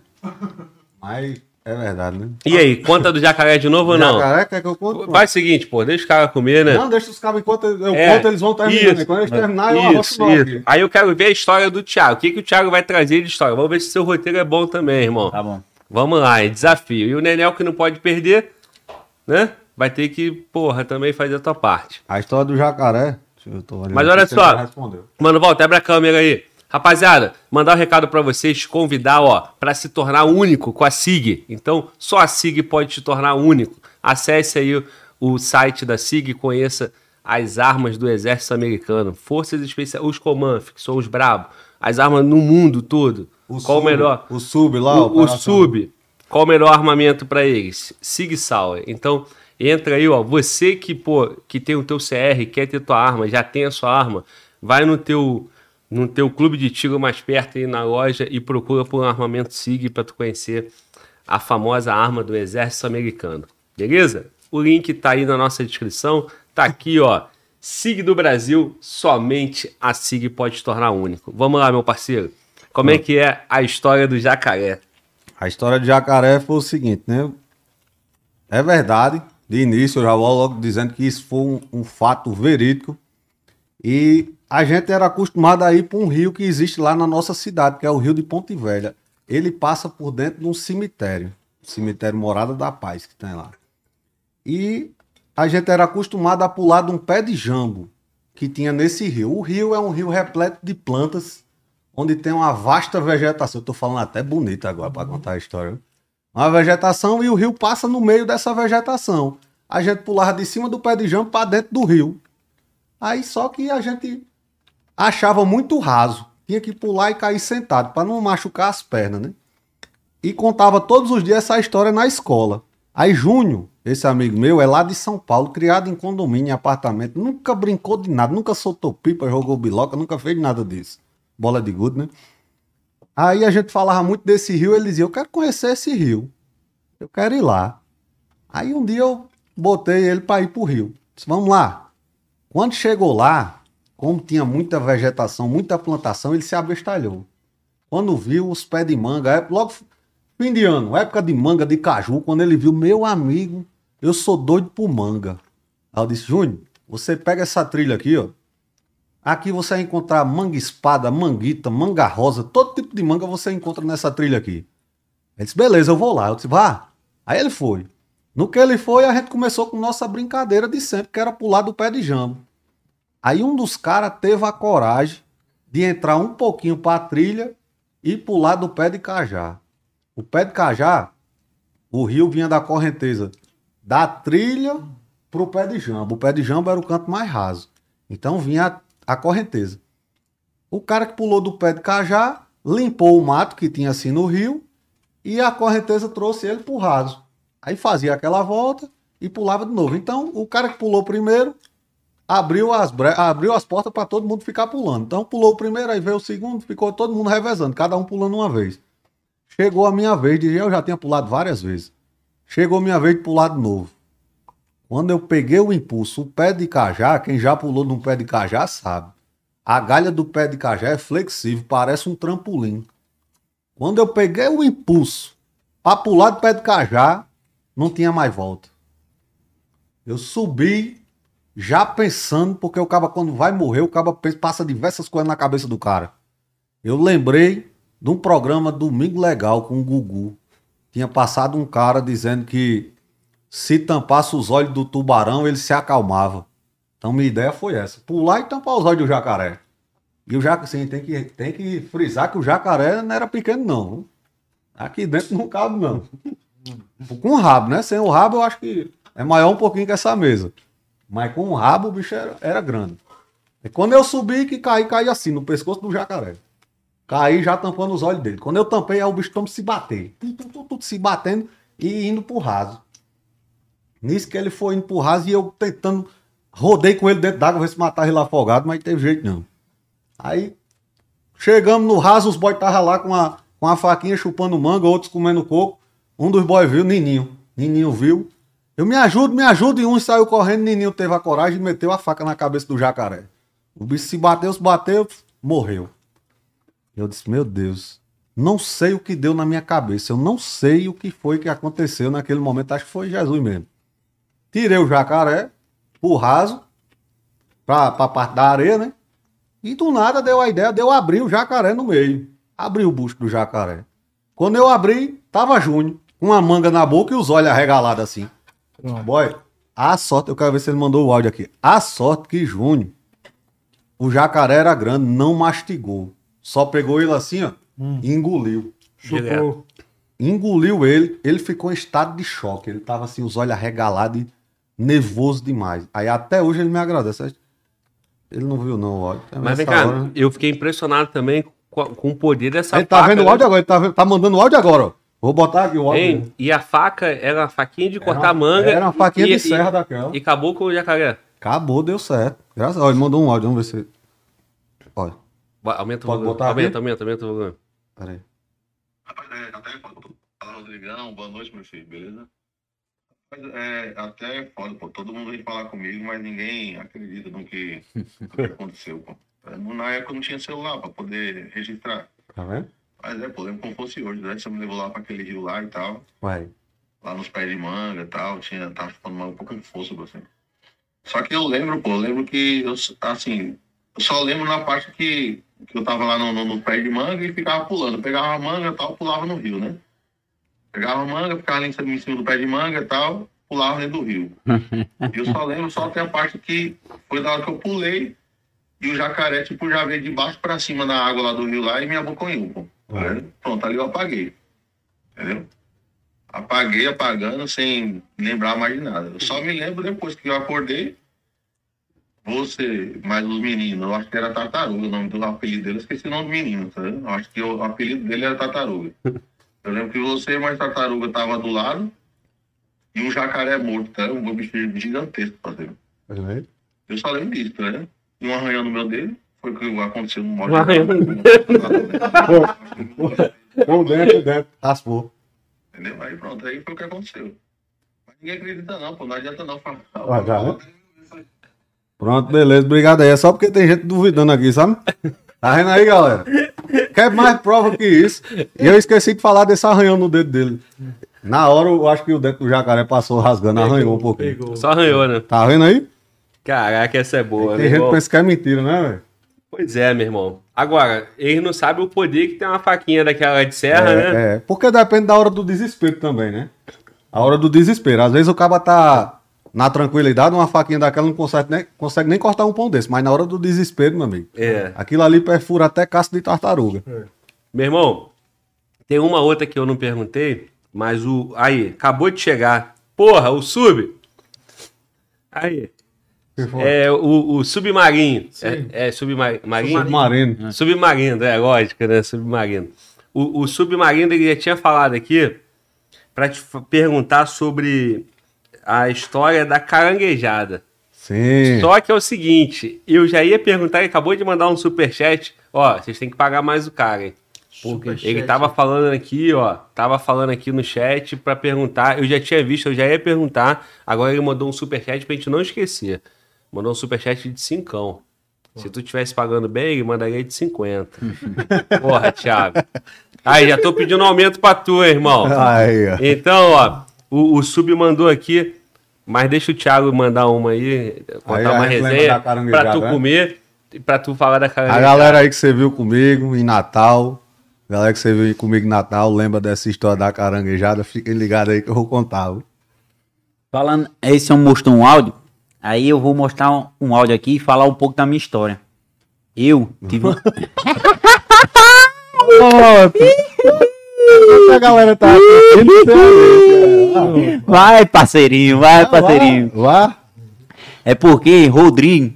Speaker 2: Mas é verdade, né?
Speaker 1: E aí, conta do jacaré de novo ou não?
Speaker 2: Jacaré, quer que eu conte?
Speaker 1: Faz o seguinte, pô, deixa os caras comer, né?
Speaker 2: Não, deixa os cabos enquanto eu
Speaker 1: É,
Speaker 2: conto, eles vão terminar.
Speaker 1: isso.
Speaker 2: né? Quando eles terminarem, eu
Speaker 1: Isso, isso.
Speaker 2: aqui.
Speaker 1: Aí eu quero ver a história do Thiago. O que, que o Thiago vai trazer de história? Vamos ver se seu roteiro é bom também, irmão.
Speaker 3: Tá bom.
Speaker 1: Vamos lá, é desafio. E o Nenel que não pode perder, né? Vai ter que, porra, também fazer a tua parte.
Speaker 2: A história do jacaré.
Speaker 1: Mas olha só. Mano, volta, abre a câmera aí. Rapaziada, mandar um recado pra vocês, convidar, ó, pra se tornar único com a SIG. Então, só a SIG pode te tornar único. Acesse aí o, o site da SIG e conheça as armas do exército americano. Forças especiais, os Comanf, que são os brabos. As armas no mundo todo.
Speaker 2: O
Speaker 1: Qual o
Speaker 2: sub,
Speaker 1: melhor?
Speaker 2: O sub lá,
Speaker 1: o, o
Speaker 2: Operação-
Speaker 1: sub, qual o melhor armamento para eles? Sig Sauer. Então, entra aí, ó, você que, pô, que tem o teu CR, quer ter tua arma, já tem a sua arma, vai no teu no teu clube de tiro mais perto aí na loja e procura por um armamento Sig para tu conhecer a famosa arma do exército americano. Beleza? O link tá aí na nossa descrição, tá aqui, ó. SIG do Brasil, somente a SIG pode se tornar único. Vamos lá, meu parceiro. Como é que é a história do jacaré?
Speaker 2: A história de jacaré foi o seguinte, né? É verdade. De início, eu já vou logo dizendo que isso foi um, um fato verídico. E a gente era acostumado a ir para um rio que existe lá na nossa cidade, que é o Rio de Ponte Velha. Ele passa por dentro de um cemitério. Cemitério Morada da Paz, que tem lá. E a gente era acostumado a pular de um pé de jambo que tinha nesse rio. O rio é um rio repleto de plantas, onde tem uma vasta vegetação. Tô falando até bonito agora para contar a história. Uma vegetação e o rio passa no meio dessa vegetação. A gente pulava de cima do pé de jambo para dentro do rio. Aí só que a gente achava muito raso. Tinha que pular e cair sentado para não machucar as pernas, né? E contava todos os dias essa história na escola. Aí Júnior, esse amigo meu, é lá de São Paulo, criado em condomínio, em apartamento, nunca brincou de nada, nunca soltou pipa, jogou biloca, nunca fez nada disso. Bola de gude, né? Aí a gente falava muito desse rio, ele dizia, eu quero conhecer esse rio. Eu quero ir lá. Aí um dia eu botei ele para ir pro rio. Disse, vamos lá. Quando chegou lá, como tinha muita vegetação, muita plantação, ele se abestalhou. Quando viu os pés de manga, é- logo fim de ano, época de manga, de caju, quando ele viu, meu amigo, eu sou doido por manga. Aí eu disse, Júnior, você pega essa trilha aqui, ó. Aqui você vai encontrar manga espada, manguita, manga rosa, todo tipo de manga você encontra nessa trilha aqui. Ele disse, beleza, eu vou lá. Eu disse, vá. Aí ele foi. No que ele foi, a gente começou com nossa brincadeira de sempre, que era pular do pé de jambo. Aí um dos caras teve a coragem de entrar um pouquinho para a trilha e pular do pé de cajá. O pé de cajá, o rio vinha da correnteza da trilha pro pé de jambo. O pé de jambo era o canto mais raso. Então vinha a, correnteza. O cara que pulou do pé de cajá limpou o mato que tinha assim no rio e a correnteza trouxe ele pro raso. Aí fazia aquela volta e pulava de novo. Então, o cara que pulou primeiro abriu as, abriu as portas para todo mundo ficar pulando. Então, pulou o primeiro, aí veio o segundo, ficou todo mundo revezando, cada um pulando uma vez. Chegou a minha vez, de... eu já tinha pulado várias vezes. Chegou a minha vez de pular de novo. Quando eu peguei o impulso, o pé de cajá, quem já pulou num pé de cajá sabe. A galha do pé de cajá é flexível, parece um trampolim. Quando eu peguei o impulso para pular do pé de cajá, não tinha mais volta. Eu subi já pensando, porque o cara quando vai morrer, o cara passa diversas coisas na cabeça do cara. Eu lembrei de um programa Domingo Legal com o Gugu. Tinha passado um cara dizendo que se tampasse os olhos do tubarão, ele se acalmava. Então minha ideia foi essa: pular e tampar os olhos do jacaré. E o jacaré, assim, tem que, tem que frisar que o jacaré não era pequeno, não. Aqui dentro não cabe, não. Com o rabo, né? Sem o rabo, eu acho que é maior um pouquinho que essa mesa. Mas com o rabo, o bicho era, era grande. E quando eu subi, que caí, caí assim, no pescoço do jacaré. Caí já tampando os olhos dele. Quando eu tampei, aí o bicho toma se bater. Tudo, tudo, tudo, se batendo e indo pro raso. Nisso que ele foi raso e eu tentando. Rodei com ele dentro d'água, ver se matava ele afogado, mas teve jeito não. Aí chegamos no raso, os boys estavam lá com a, com a faquinha chupando manga, outros comendo coco. Um dos boys viu, Nininho. Nininho viu. Eu me ajudo, me ajudo, e um saiu correndo, Nininho teve a coragem e meteu a faca na cabeça do jacaré. O bicho se bateu, se bateu, morreu. Eu disse, meu Deus, não sei o que deu na minha cabeça, eu não sei o que foi que aconteceu naquele momento, acho que foi Jesus mesmo. Tirei o jacaré, o raso, pra, pra parte da areia, né? E do nada deu a ideia de eu abrir o jacaré no meio. Abri o busto do jacaré. Quando eu abri, tava Júnior, com uma manga na boca e os olhos arregalados assim. Boy, a sorte, eu quero ver se ele mandou o áudio aqui. A sorte que Júnior, o jacaré era grande, não mastigou. Só pegou ele assim, ó, e engoliu.
Speaker 1: Direto.
Speaker 2: Engoliu ele, ele ficou em estado de choque. Ele tava assim, os olhos arregalados e nervoso demais. Aí até hoje ele me agradece. Ele não viu não o áudio.
Speaker 1: Mas vem cá,
Speaker 2: hora-
Speaker 1: eu fiquei impressionado também com, com o poder dessa
Speaker 2: Ele tá
Speaker 1: faca,
Speaker 2: vendo o
Speaker 1: né?
Speaker 2: áudio agora, ele tá, vendo- tá mandando o áudio agora, ó. Vou botar aqui o áudio.
Speaker 1: Hein? E a faca era uma faquinha de
Speaker 2: Era
Speaker 1: cortar
Speaker 2: uma-
Speaker 1: manga.
Speaker 2: Era uma faquinha
Speaker 1: e,
Speaker 2: de serra daquela.
Speaker 1: E, e acabou com o jacaré.
Speaker 2: Acabou, deu certo. Graças a Deus. Ele mandou um áudio, vamos ver se. Olha,
Speaker 1: Vai, Aumenta o
Speaker 2: Pode
Speaker 1: volume.
Speaker 2: botar
Speaker 1: Aumenta,
Speaker 2: aqui?
Speaker 1: aumenta, aumenta o volume.
Speaker 2: peraí.
Speaker 6: Rapaz, é, até é. Boa noite, meu filho, beleza? É, até é foda, pô. Todo mundo vem falar comigo, mas ninguém acredita no que, no que aconteceu, pô. Na época não tinha celular pra poder registrar.
Speaker 2: Tá vendo?
Speaker 6: Mas é, pô, lembro como fosse hoje, né? Você me levou lá pra aquele rio lá e tal. Lá nos pés de manga e tal. Tinha, tava ficando um pouco de força, assim. Só que eu lembro, pô, eu lembro que, eu, assim, eu só lembro na parte que, que eu tava lá no, no, no pé de manga e ficava pulando. Eu pegava a manga e tal, pulava no rio, né? Pegava manga, ficava ali em cima do pé de manga e tal, pulava dentro do rio. Eu só lembro só até a parte que foi da hora que eu pulei e o jacaré, tipo, já veio de baixo pra cima na água lá do rio lá e me abocanhou, pô. Aí, Pronto, ali eu apaguei. Entendeu? Apaguei, apagando, sem lembrar mais de nada. Eu só me lembro depois que eu acordei. Você, mais os meninos, eu acho que era Tartaruga, o nome do apelido dele, eu esqueci o nome do menino, tá? Eu acho que o apelido dele era Tartaruga. Eu lembro que você mais Tartaruga tava do lado e um jacaré morto, tá? Um bicho gigantesco? Tá vendo? Eu só lembro disso, vendo? E um arranhão no meu dedo, foi o que aconteceu no
Speaker 1: Um arranhão no
Speaker 2: Por dentro, dentro. Raspou.
Speaker 6: Entendeu? Aí pronto, aí foi o que aconteceu. Mas ninguém acredita não, pô, não adianta não falar.
Speaker 2: Ah, já, né? Pronto, beleza. Obrigado aí. É só porque tem gente duvidando aqui, sabe? Tá vendo aí, galera? Quer mais prova que isso? E eu esqueci de falar desse arranhão no dedo dele. Na hora, eu acho que o dedo do jacaré passou rasgando, arranhou um pouquinho.
Speaker 4: Pegou.
Speaker 1: Só arranhou, né?
Speaker 2: Tá vendo aí?
Speaker 1: Caraca, essa é boa,
Speaker 2: Tem
Speaker 1: né?
Speaker 2: gente que pensa que é mentira, né, velho?
Speaker 1: Pois é, meu irmão. Agora, eles não sabem o poder que tem uma faquinha daquela de serra, né?
Speaker 2: É, é, porque depende da hora do desespero também, né? A hora do desespero. Às vezes o cara tá na tranquilidade, uma faquinha daquela não consegue nem, consegue nem cortar um pão desse, mas na hora do desespero, meu amigo,
Speaker 1: É.
Speaker 2: aquilo ali perfura até casco de tartaruga.
Speaker 1: Meu irmão, tem uma outra que eu não perguntei, mas o. Aí, acabou de chegar. Porra, o sub. Aí. É o, o submarino. É, é submarino.
Speaker 2: Submarino.
Speaker 1: Submarino, é lógico, né? Submarino. O, o submarino ele já tinha falado aqui para te perguntar sobre a história da caranguejada.
Speaker 2: Sim.
Speaker 1: Só que é o seguinte, eu já ia perguntar, ele acabou de mandar um superchat. Ó, vocês têm que pagar mais o cara, hein? Ele tava falando aqui, ó, tava falando aqui no chat pra perguntar. Eu já tinha visto, eu já ia perguntar. Agora ele mandou um superchat pra gente não esquecer. Mandou um superchat de cincão. Se tu tivesse pagando bem, ele mandaria de 50. Porra, Thiago. Aí, já tô pedindo um aumento pra tu, hein, irmão.
Speaker 2: Aí, ó.
Speaker 1: Então, ó, o, o sub mandou aqui, mas deixa o Thiago mandar uma aí, contar
Speaker 2: Aí
Speaker 1: uma
Speaker 2: a
Speaker 1: resenha pra tu
Speaker 2: né?
Speaker 1: comer e pra tu falar da
Speaker 2: A
Speaker 1: caranguejada.
Speaker 2: galera aí que você viu comigo em Natal, galera que você viu comigo em Natal, lembra dessa história da caranguejada, fiquem ligados aí que eu vou contar. viu?
Speaker 3: Falando, esse é um mostrou um áudio. Aí eu vou mostrar um, um áudio aqui e falar um pouco da minha história. Eu tive. um-
Speaker 2: A galera tá assistindo,
Speaker 3: vai, parceirinho, vai, parceirinho.
Speaker 2: Vá.
Speaker 3: É porque Rodrigo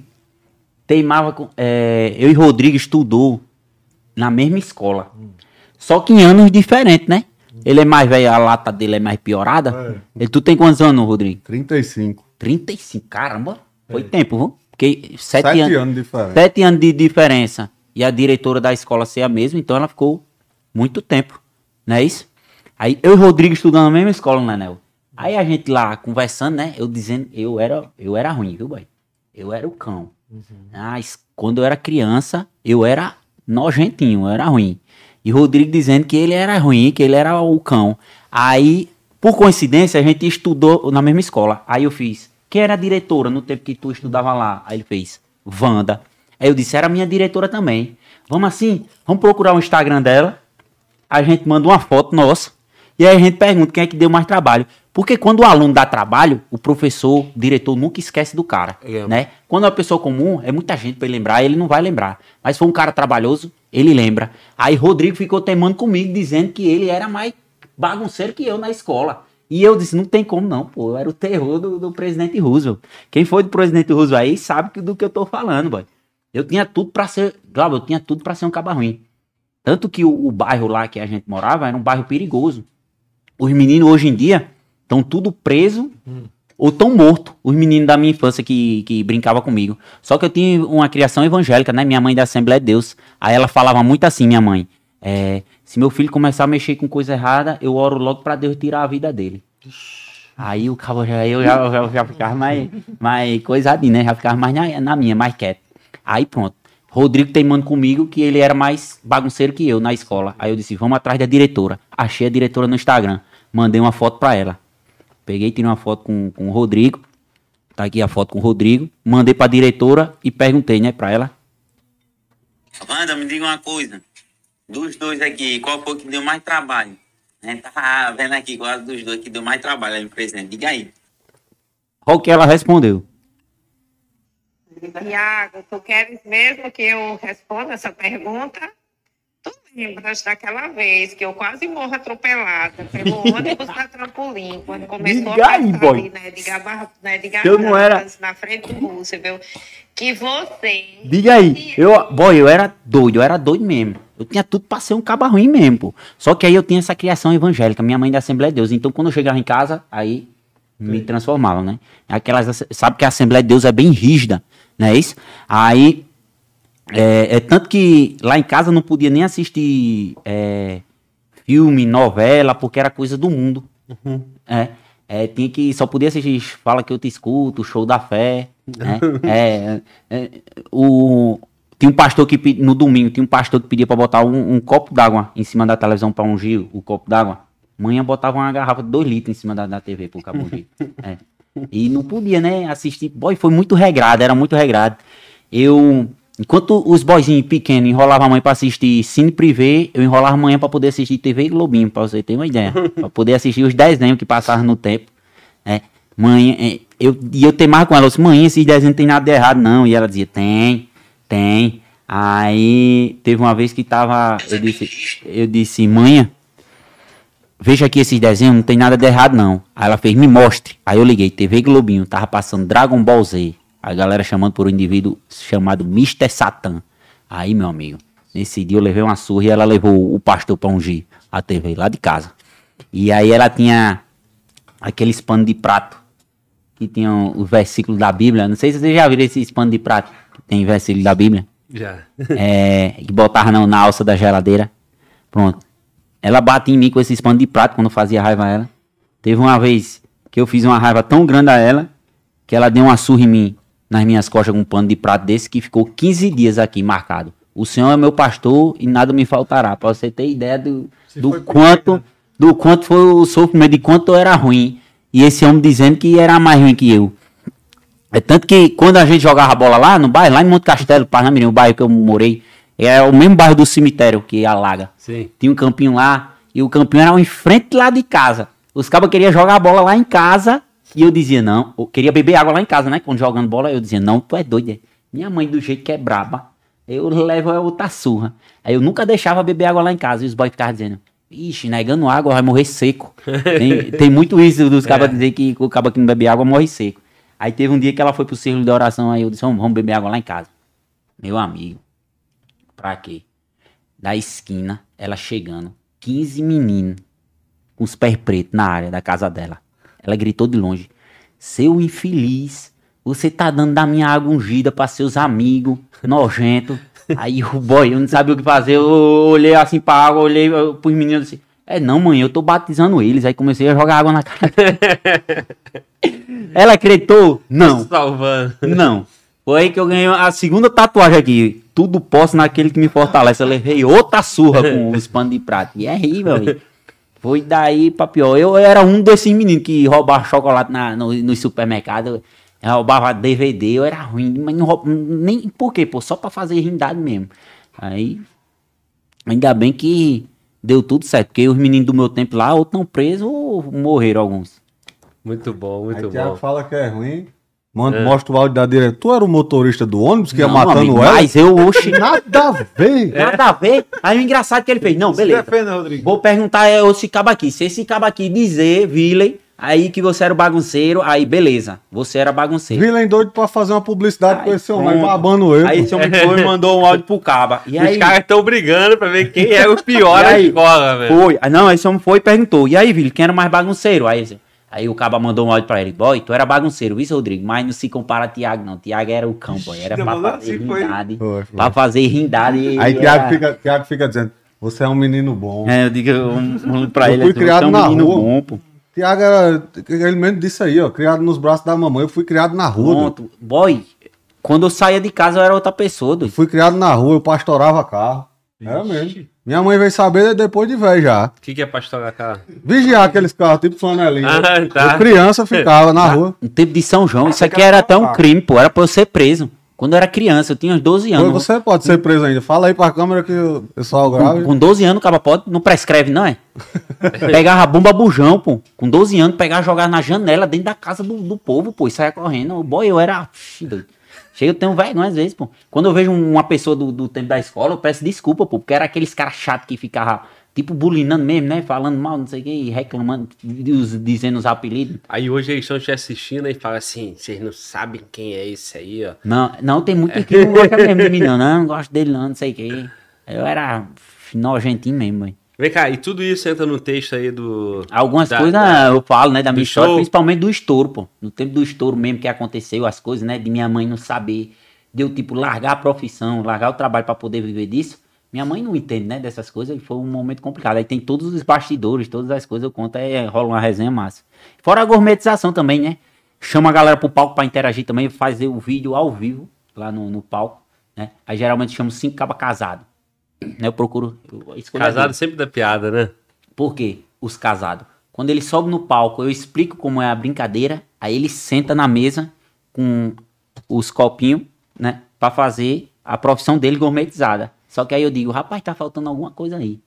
Speaker 3: teimava com. é, eu e Rodrigo estudou na mesma escola. Só que em anos diferentes, né? Ele é mais velho, a lata dele é mais piorada. Ele, tu tem quantos anos, Rodrigo?
Speaker 2: 35.
Speaker 3: 35, caramba. Foi tempo, viu? Porque sete,
Speaker 2: Sete
Speaker 3: anos.
Speaker 2: anos de diferença.
Speaker 3: Sete anos de diferença. E a diretora da escola ser a mesma, então ela ficou muito tempo. Não é isso? Aí eu e Rodrigo estudando na mesma escola, né, Nel? Aí a gente lá conversando, né? Eu dizendo, eu era, eu era ruim, viu, boy? Eu era o cão. Mas quando eu era criança, eu era nojentinho, eu era ruim. E Rodrigo dizendo que ele era ruim, que ele era o cão. Aí, por coincidência, a gente estudou na mesma escola. Aí eu fiz, quem era a diretora no tempo que tu estudava lá? Aí ele fez, Wanda. Aí eu disse, era minha diretora também. Vamos assim, vamos procurar o Instagram dela. A gente manda uma foto nossa. E aí a gente pergunta quem é que deu mais trabalho. Porque quando o aluno dá trabalho, o professor, o diretor nunca esquece do cara,
Speaker 1: É.
Speaker 3: né? Quando é uma pessoa comum, é muita gente pra ele lembrar, ele não vai lembrar. Mas se for um cara trabalhoso, ele lembra. Aí Rodrigo ficou teimando comigo, dizendo que ele era mais bagunceiro que eu na escola. E eu disse, não tem como não, pô, era o terror do, do presidente Roosevelt. Quem foi do presidente Roosevelt aí sabe do que eu tô falando, boy. Eu tinha tudo pra ser, Glauber, eu tinha tudo pra ser um caba ruim. Tanto que o, o bairro lá que a gente morava era um bairro perigoso. Os meninos hoje em dia estão tudo preso ou tão morto. Os meninos da minha infância que, que brincavam comigo. Só que eu tinha uma criação evangélica, né? Minha mãe da Assembleia de Deus. Aí ela falava muito assim, minha mãe. é, se meu filho começar a mexer com coisa errada, eu oro logo pra Deus tirar a vida dele. Aí o cabo já, eu já, já, já ficava mais, mais coisadinho, né? Já ficava mais na, na minha, mais quieto. Aí pronto. Rodrigo teimando comigo que ele era mais bagunceiro que eu na escola. Aí eu disse, vamos atrás da diretora. Achei a diretora no Instagram. Mandei uma foto pra ela. Peguei, tirei uma foto com, com o Rodrigo. Tá aqui a foto com o Rodrigo. Mandei pra diretora e perguntei, né, pra ela. Wanda, me diga uma coisa. Dos dois aqui, qual foi que deu mais trabalho? A gente tá vendo aqui qual dos dois que deu mais trabalho aí, presidente. Diga aí. Qual que ela respondeu?
Speaker 7: Tiago, tu queres mesmo que eu responda essa pergunta? Tu lembras daquela vez que eu quase morro atropelada pelo ônibus da trampolim, quando começou
Speaker 3: Diga
Speaker 7: a
Speaker 3: aí,
Speaker 7: passar
Speaker 3: boy.
Speaker 7: ali, né, de, Gabar, né, de
Speaker 3: Eu não era-
Speaker 7: na frente do Roosevelt, que você...
Speaker 3: Diga aí. Eu, boy, eu era doido, eu era doido mesmo. Eu tinha tudo pra ser um caba ruim mesmo, pô. Só que aí eu tinha essa criação evangélica, minha mãe da Assembleia de Deus. Então quando eu chegava em casa, aí me transformava, né? Aquelas, sabe que a Assembleia de Deus é bem rígida, não é isso? Aí, é, é tanto que lá em casa não podia nem assistir é, filme, novela, porque era coisa do mundo. É, é, tinha que só podia assistir Fala que eu te escuto, Show da Fé, né? É, é, o tinha um pastor que no domingo tinha um pastor que pedia para botar um, um copo d'água em cima da televisão para ungir o copo d'água. Manhã botava uma garrafa de 2 litros em cima da, da TV pro cabo ungir. É. E não podia, né, assistir. Boy, foi muito regrado, era muito regrado. Eu enquanto os boyzinhos pequenos enrolavam a mãe para assistir cine privê, eu enrolava manhã para poder assistir TV Globinho, para você ter uma ideia, para poder assistir os desenhos que passavam no tempo. É, mãe, eu, e eu teimava com ela, eu disse, mãe, esses desenhos não tem nada de errado, não. E ela dizia, tem, tem. Aí teve uma vez que tava. Eu disse, eu disse, mãe, veja aqui esses desenhos, não tem nada de errado, não. Aí ela fez, me mostre. Aí eu liguei, TV Globinho, tava passando Dragon Ball Z. A galera chamando por um indivíduo chamado Mr. Satan. Aí, meu amigo, nesse dia eu levei uma surra e ela levou o pastor pra ungir a TV lá de casa. E aí ela tinha aqueles panos de prato que tinham os versículos da Bíblia. Não sei se vocês já viram esses panos de prato que tem versículo da Bíblia.
Speaker 1: Já.
Speaker 3: É, que botava na alça da geladeira. Pronto. Ela bate em mim com esses panos de prato quando eu fazia raiva a ela. Teve uma vez que eu fiz uma raiva tão grande a ela que ela deu uma surra em mim nas minhas costas com um pano de prato desse que ficou 15 dias aqui marcado. O Senhor é meu pastor e nada me faltará. Pra você ter ideia do, do quanto do quanto foi o sofrimento, de quanto eu era ruim. E esse homem dizendo que era mais ruim que eu. É tanto que quando a gente jogava bola lá no bairro, lá em Monte Castelo, Parnamirim, o bairro que eu morei, é o mesmo bairro do cemitério que alaga.
Speaker 1: Sim.
Speaker 3: Tinha um campinho lá e o campinho era em frente lá de casa. Os cabas queriam jogar a bola lá em casa e eu dizia, não, eu queria beber água lá em casa, né? Quando jogando bola, eu dizia, não, tu é doido. é. Minha mãe, do jeito que é braba, eu levo a outra surra. Aí eu nunca deixava beber água lá em casa e os boys ficavam dizendo, ixi, negando água vai morrer seco. tem, tem muito isso dos cabas dizer que o caba que não bebe água morre seco. Aí teve um dia que ela foi pro círculo de oração, aí eu disse, vamos beber água lá em casa. Meu amigo, pra quê? Da esquina, ela chegando, 15 meninos com os pés pretos na área da casa dela. Ela gritou de longe: Seu infeliz, você tá dando da minha água ungida pra seus amigos, nojento. Aí o boy, eu não sabia o que fazer, eu olhei assim pra água, olhei pros meninos assim. É, não, mãe, eu tô batizando eles. Aí comecei a jogar água na cara. Ela acreditou? Não.
Speaker 1: Salvando.
Speaker 3: Não. Foi aí que eu ganhei a segunda tatuagem aqui. Tudo posso naquele que me fortalece. Eu levei outra surra com os panos de prata. E é rir, meu amigo. Foi daí pra pior. Eu era um desses meninos que roubava chocolate na, no, no supermercado. Eu roubava DVD, eu era ruim, mas não roubava, nem por quê, pô, só pra fazer rindade mesmo. Aí, ainda bem que deu tudo certo, porque os meninos do meu tempo lá, ou estão presos ou morreram alguns.
Speaker 1: Muito bom, muito
Speaker 2: Aí
Speaker 1: bom.
Speaker 2: Thiago fala que é ruim. Manda, Mostra o áudio da diretora. Tu era o motorista do ônibus que ia
Speaker 3: Não,
Speaker 2: matando
Speaker 3: amigo,
Speaker 2: ela?
Speaker 3: Mas eu, oxi,
Speaker 2: Nada a ver.
Speaker 3: nada a ver. Aí o engraçado é que ele fez, não, beleza.
Speaker 4: Defenda, Rodrigo.
Speaker 3: Vou perguntar é esse cabo aqui. Se esse cabo aqui dizer, Villey, aí que você era o bagunceiro, aí beleza, você era bagunceiro.
Speaker 2: Vilen doido pra fazer uma publicidade com
Speaker 3: Aí,
Speaker 2: esse homem, babando ele.
Speaker 3: Aí esse homem foi e mandou um áudio pro caba. E
Speaker 1: Os
Speaker 3: aí,
Speaker 1: caras estão brigando pra ver quem é o pior da escola, velho.
Speaker 3: foi. Ah, não, esse homem foi e perguntou. E aí, Villey, quem era mais bagunceiro? Aí, esse- aí o caba mandou um áudio pra ele. Boy, tu era bagunceiro, viu, Rodrigo? Mas não se compara a Tiago, não. Tiago era o cão, boy. Era pra fazer
Speaker 1: assim,
Speaker 3: rindade.
Speaker 2: Foi, foi.
Speaker 3: Pra fazer rindade.
Speaker 2: Aí
Speaker 3: era-
Speaker 2: Thiago fica, Thiago fica dizendo, você é um menino bom.
Speaker 3: É, eu digo um, um pra
Speaker 2: Eu
Speaker 3: ele
Speaker 2: fui
Speaker 3: assim,
Speaker 2: criado
Speaker 3: você é um
Speaker 2: na
Speaker 3: menino
Speaker 2: rua.
Speaker 3: bom, pô.
Speaker 2: Thiago era, ele mesmo disse aí, ó, criado nos braços da mamãe. Eu fui criado na rua. doido.
Speaker 3: Pronto. Boy, quando eu saía de casa eu era outra pessoa, doido.
Speaker 2: Fui criado na rua, eu pastorava carro. Era mesmo. Minha mãe veio saber depois de velho já.
Speaker 1: O que, que é pastorar carro?
Speaker 2: Vigiar aqueles carros, tipo flanelinha.
Speaker 1: Ah, tá.
Speaker 2: Eu criança ficava na rua.
Speaker 3: No tempo de São João, isso aqui era até um crime, pô. Era pra eu ser preso. Quando eu era criança, eu tinha uns 12
Speaker 2: Pô,
Speaker 3: anos.
Speaker 2: Você pode ser preso ainda. Fala aí pra câmera que o pessoal grave.
Speaker 3: Com, com 12 anos, o cara pode, não prescreve, não é? Pegava a bomba bujão, pô. Com 12 anos, pegava e jogava na janela dentro da casa do, do povo, pô. E saia correndo. Boy, eu era. Chega, eu tenho vergonha às vezes, pô. Quando eu vejo uma pessoa do, do tempo da escola, eu peço desculpa, pô. Porque era aqueles caras chatos que ficavam, tipo, bulinando mesmo, né? Falando mal, não sei o que, e reclamando, diz- dizendo os apelidos.
Speaker 1: Aí hoje eles estão te assistindo e falam assim: vocês não sabem quem é esse aí, ó.
Speaker 3: Não, não, tem muito que não gosta mesmo de mim, não. Não, não gosto dele, não, não sei o quê. Eu era nojentinho mesmo, mãe.
Speaker 1: Vem cá, e tudo isso entra no texto aí do.
Speaker 3: Algumas coisas eu falo, né, da minha história,
Speaker 1: show.
Speaker 3: principalmente do estouro, pô. No tempo do estouro mesmo que aconteceu, as coisas, né, de minha mãe não saber, de eu, tipo, largar a profissão, largar o trabalho pra poder viver disso. Minha mãe não entende, né, dessas coisas, e foi um momento complicado. Aí tem todos os bastidores, todas as coisas, eu conto, aí rola uma resenha massa. Fora a gourmetização também, né? Chama a galera pro palco pra interagir também, fazer o vídeo ao vivo, lá no, no palco, né? Aí geralmente chamo cinco cabas casados. Né, eu procuro
Speaker 1: Casado sempre dá piada, né?
Speaker 3: por quê? Os casados. Quando eles sobem no palco, eu explico como é a brincadeira, aí ele senta na mesa com os copinhos, né? Pra fazer a profissão dele gourmetizada. Só que aí eu digo, rapaz, tá faltando alguma coisa aí.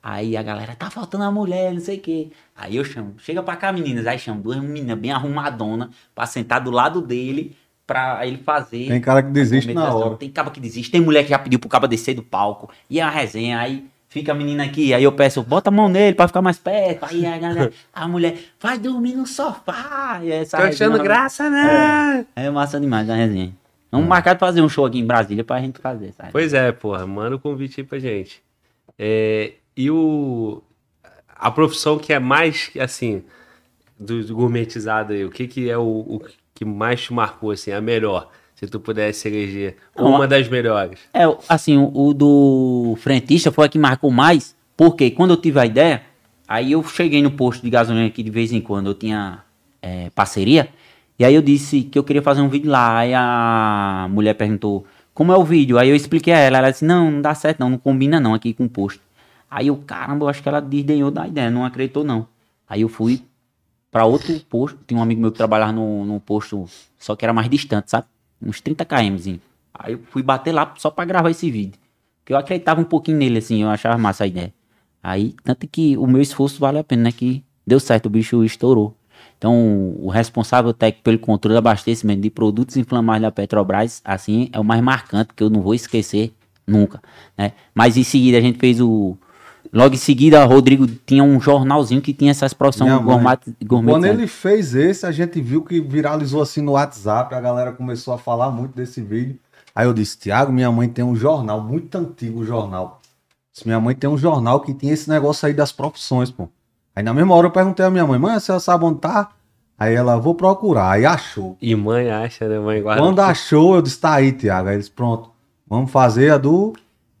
Speaker 3: Aí a galera, tá faltando a mulher, não sei o quê. Aí eu chamo, chega pra cá, meninas. Aí chamo duas meninas bem arrumadona pra sentar do lado dele pra ele fazer.
Speaker 2: Tem cara que desiste na hora.
Speaker 3: Tem caba que desiste. Tem mulher que já pediu pro caba descer do palco. E é a resenha. Aí fica a menina aqui. Aí eu peço, bota a mão nele pra ficar mais perto. Aí a, galera, a mulher, vai dormir no sofá. E essa
Speaker 1: Tô achando
Speaker 3: resenha-
Speaker 1: graça, né?
Speaker 3: É massa demais a resenha. Vamos marcar de fazer um show aqui em Brasília pra gente fazer, sabe?
Speaker 1: Pois é, porra, manda o convite aí pra gente. É, e o. A profissão que é mais, assim, do, do gourmetizado aí, o que, que é o, o que mais te marcou, assim, a melhor? Se tu pudesse eleger uma das melhores.
Speaker 3: É, assim, o, o do frentista foi a que marcou mais, porque quando eu tive a ideia, aí eu cheguei no posto de gasolina aqui de vez em quando, eu tinha é, parceria, e aí eu disse que eu queria fazer um vídeo lá, aí a mulher perguntou, como é o vídeo? Aí eu expliquei a ela, ela disse, não, não dá certo não, não combina não aqui com o posto. Aí eu, caramba, eu acho que ela desdenhou da ideia, não acreditou não. Aí eu fui pra outro posto, tinha um amigo meu que trabalhava no, no posto, só que era mais distante, sabe? Uns 30 km. Aí eu fui bater lá só pra gravar esse vídeo. Porque eu acreditava um pouquinho nele, assim, eu achava massa a ideia. Aí, tanto que o meu esforço vale a pena, né? Que deu certo, o bicho estourou. Então, o responsável técnico pelo controle do abastecimento de produtos inflamáveis da Petrobras, assim, é o mais marcante, que eu não vou esquecer nunca, né? Mas em seguida a gente fez o... Logo em seguida, o Rodrigo tinha um jornalzinho que tinha essas profissões
Speaker 2: Minha
Speaker 3: gourmet,
Speaker 2: Quando ele fez esse, a gente viu que viralizou assim no WhatsApp, a galera começou a falar muito desse vídeo. Aí eu disse, Tiago, minha mãe tem um jornal, muito antigo o jornal. Disse, minha mãe tem um jornal que tinha esse negócio aí das profissões, pô. Aí na mesma hora eu perguntei à minha mãe, mãe, a senhora sabe onde tá? Aí ela, vou procurar. Aí achou.
Speaker 1: E mãe acha, né? Mãe guarda.
Speaker 2: Quando achou, eu disse, tá aí, Tiago. Aí eles, pronto, vamos fazer a do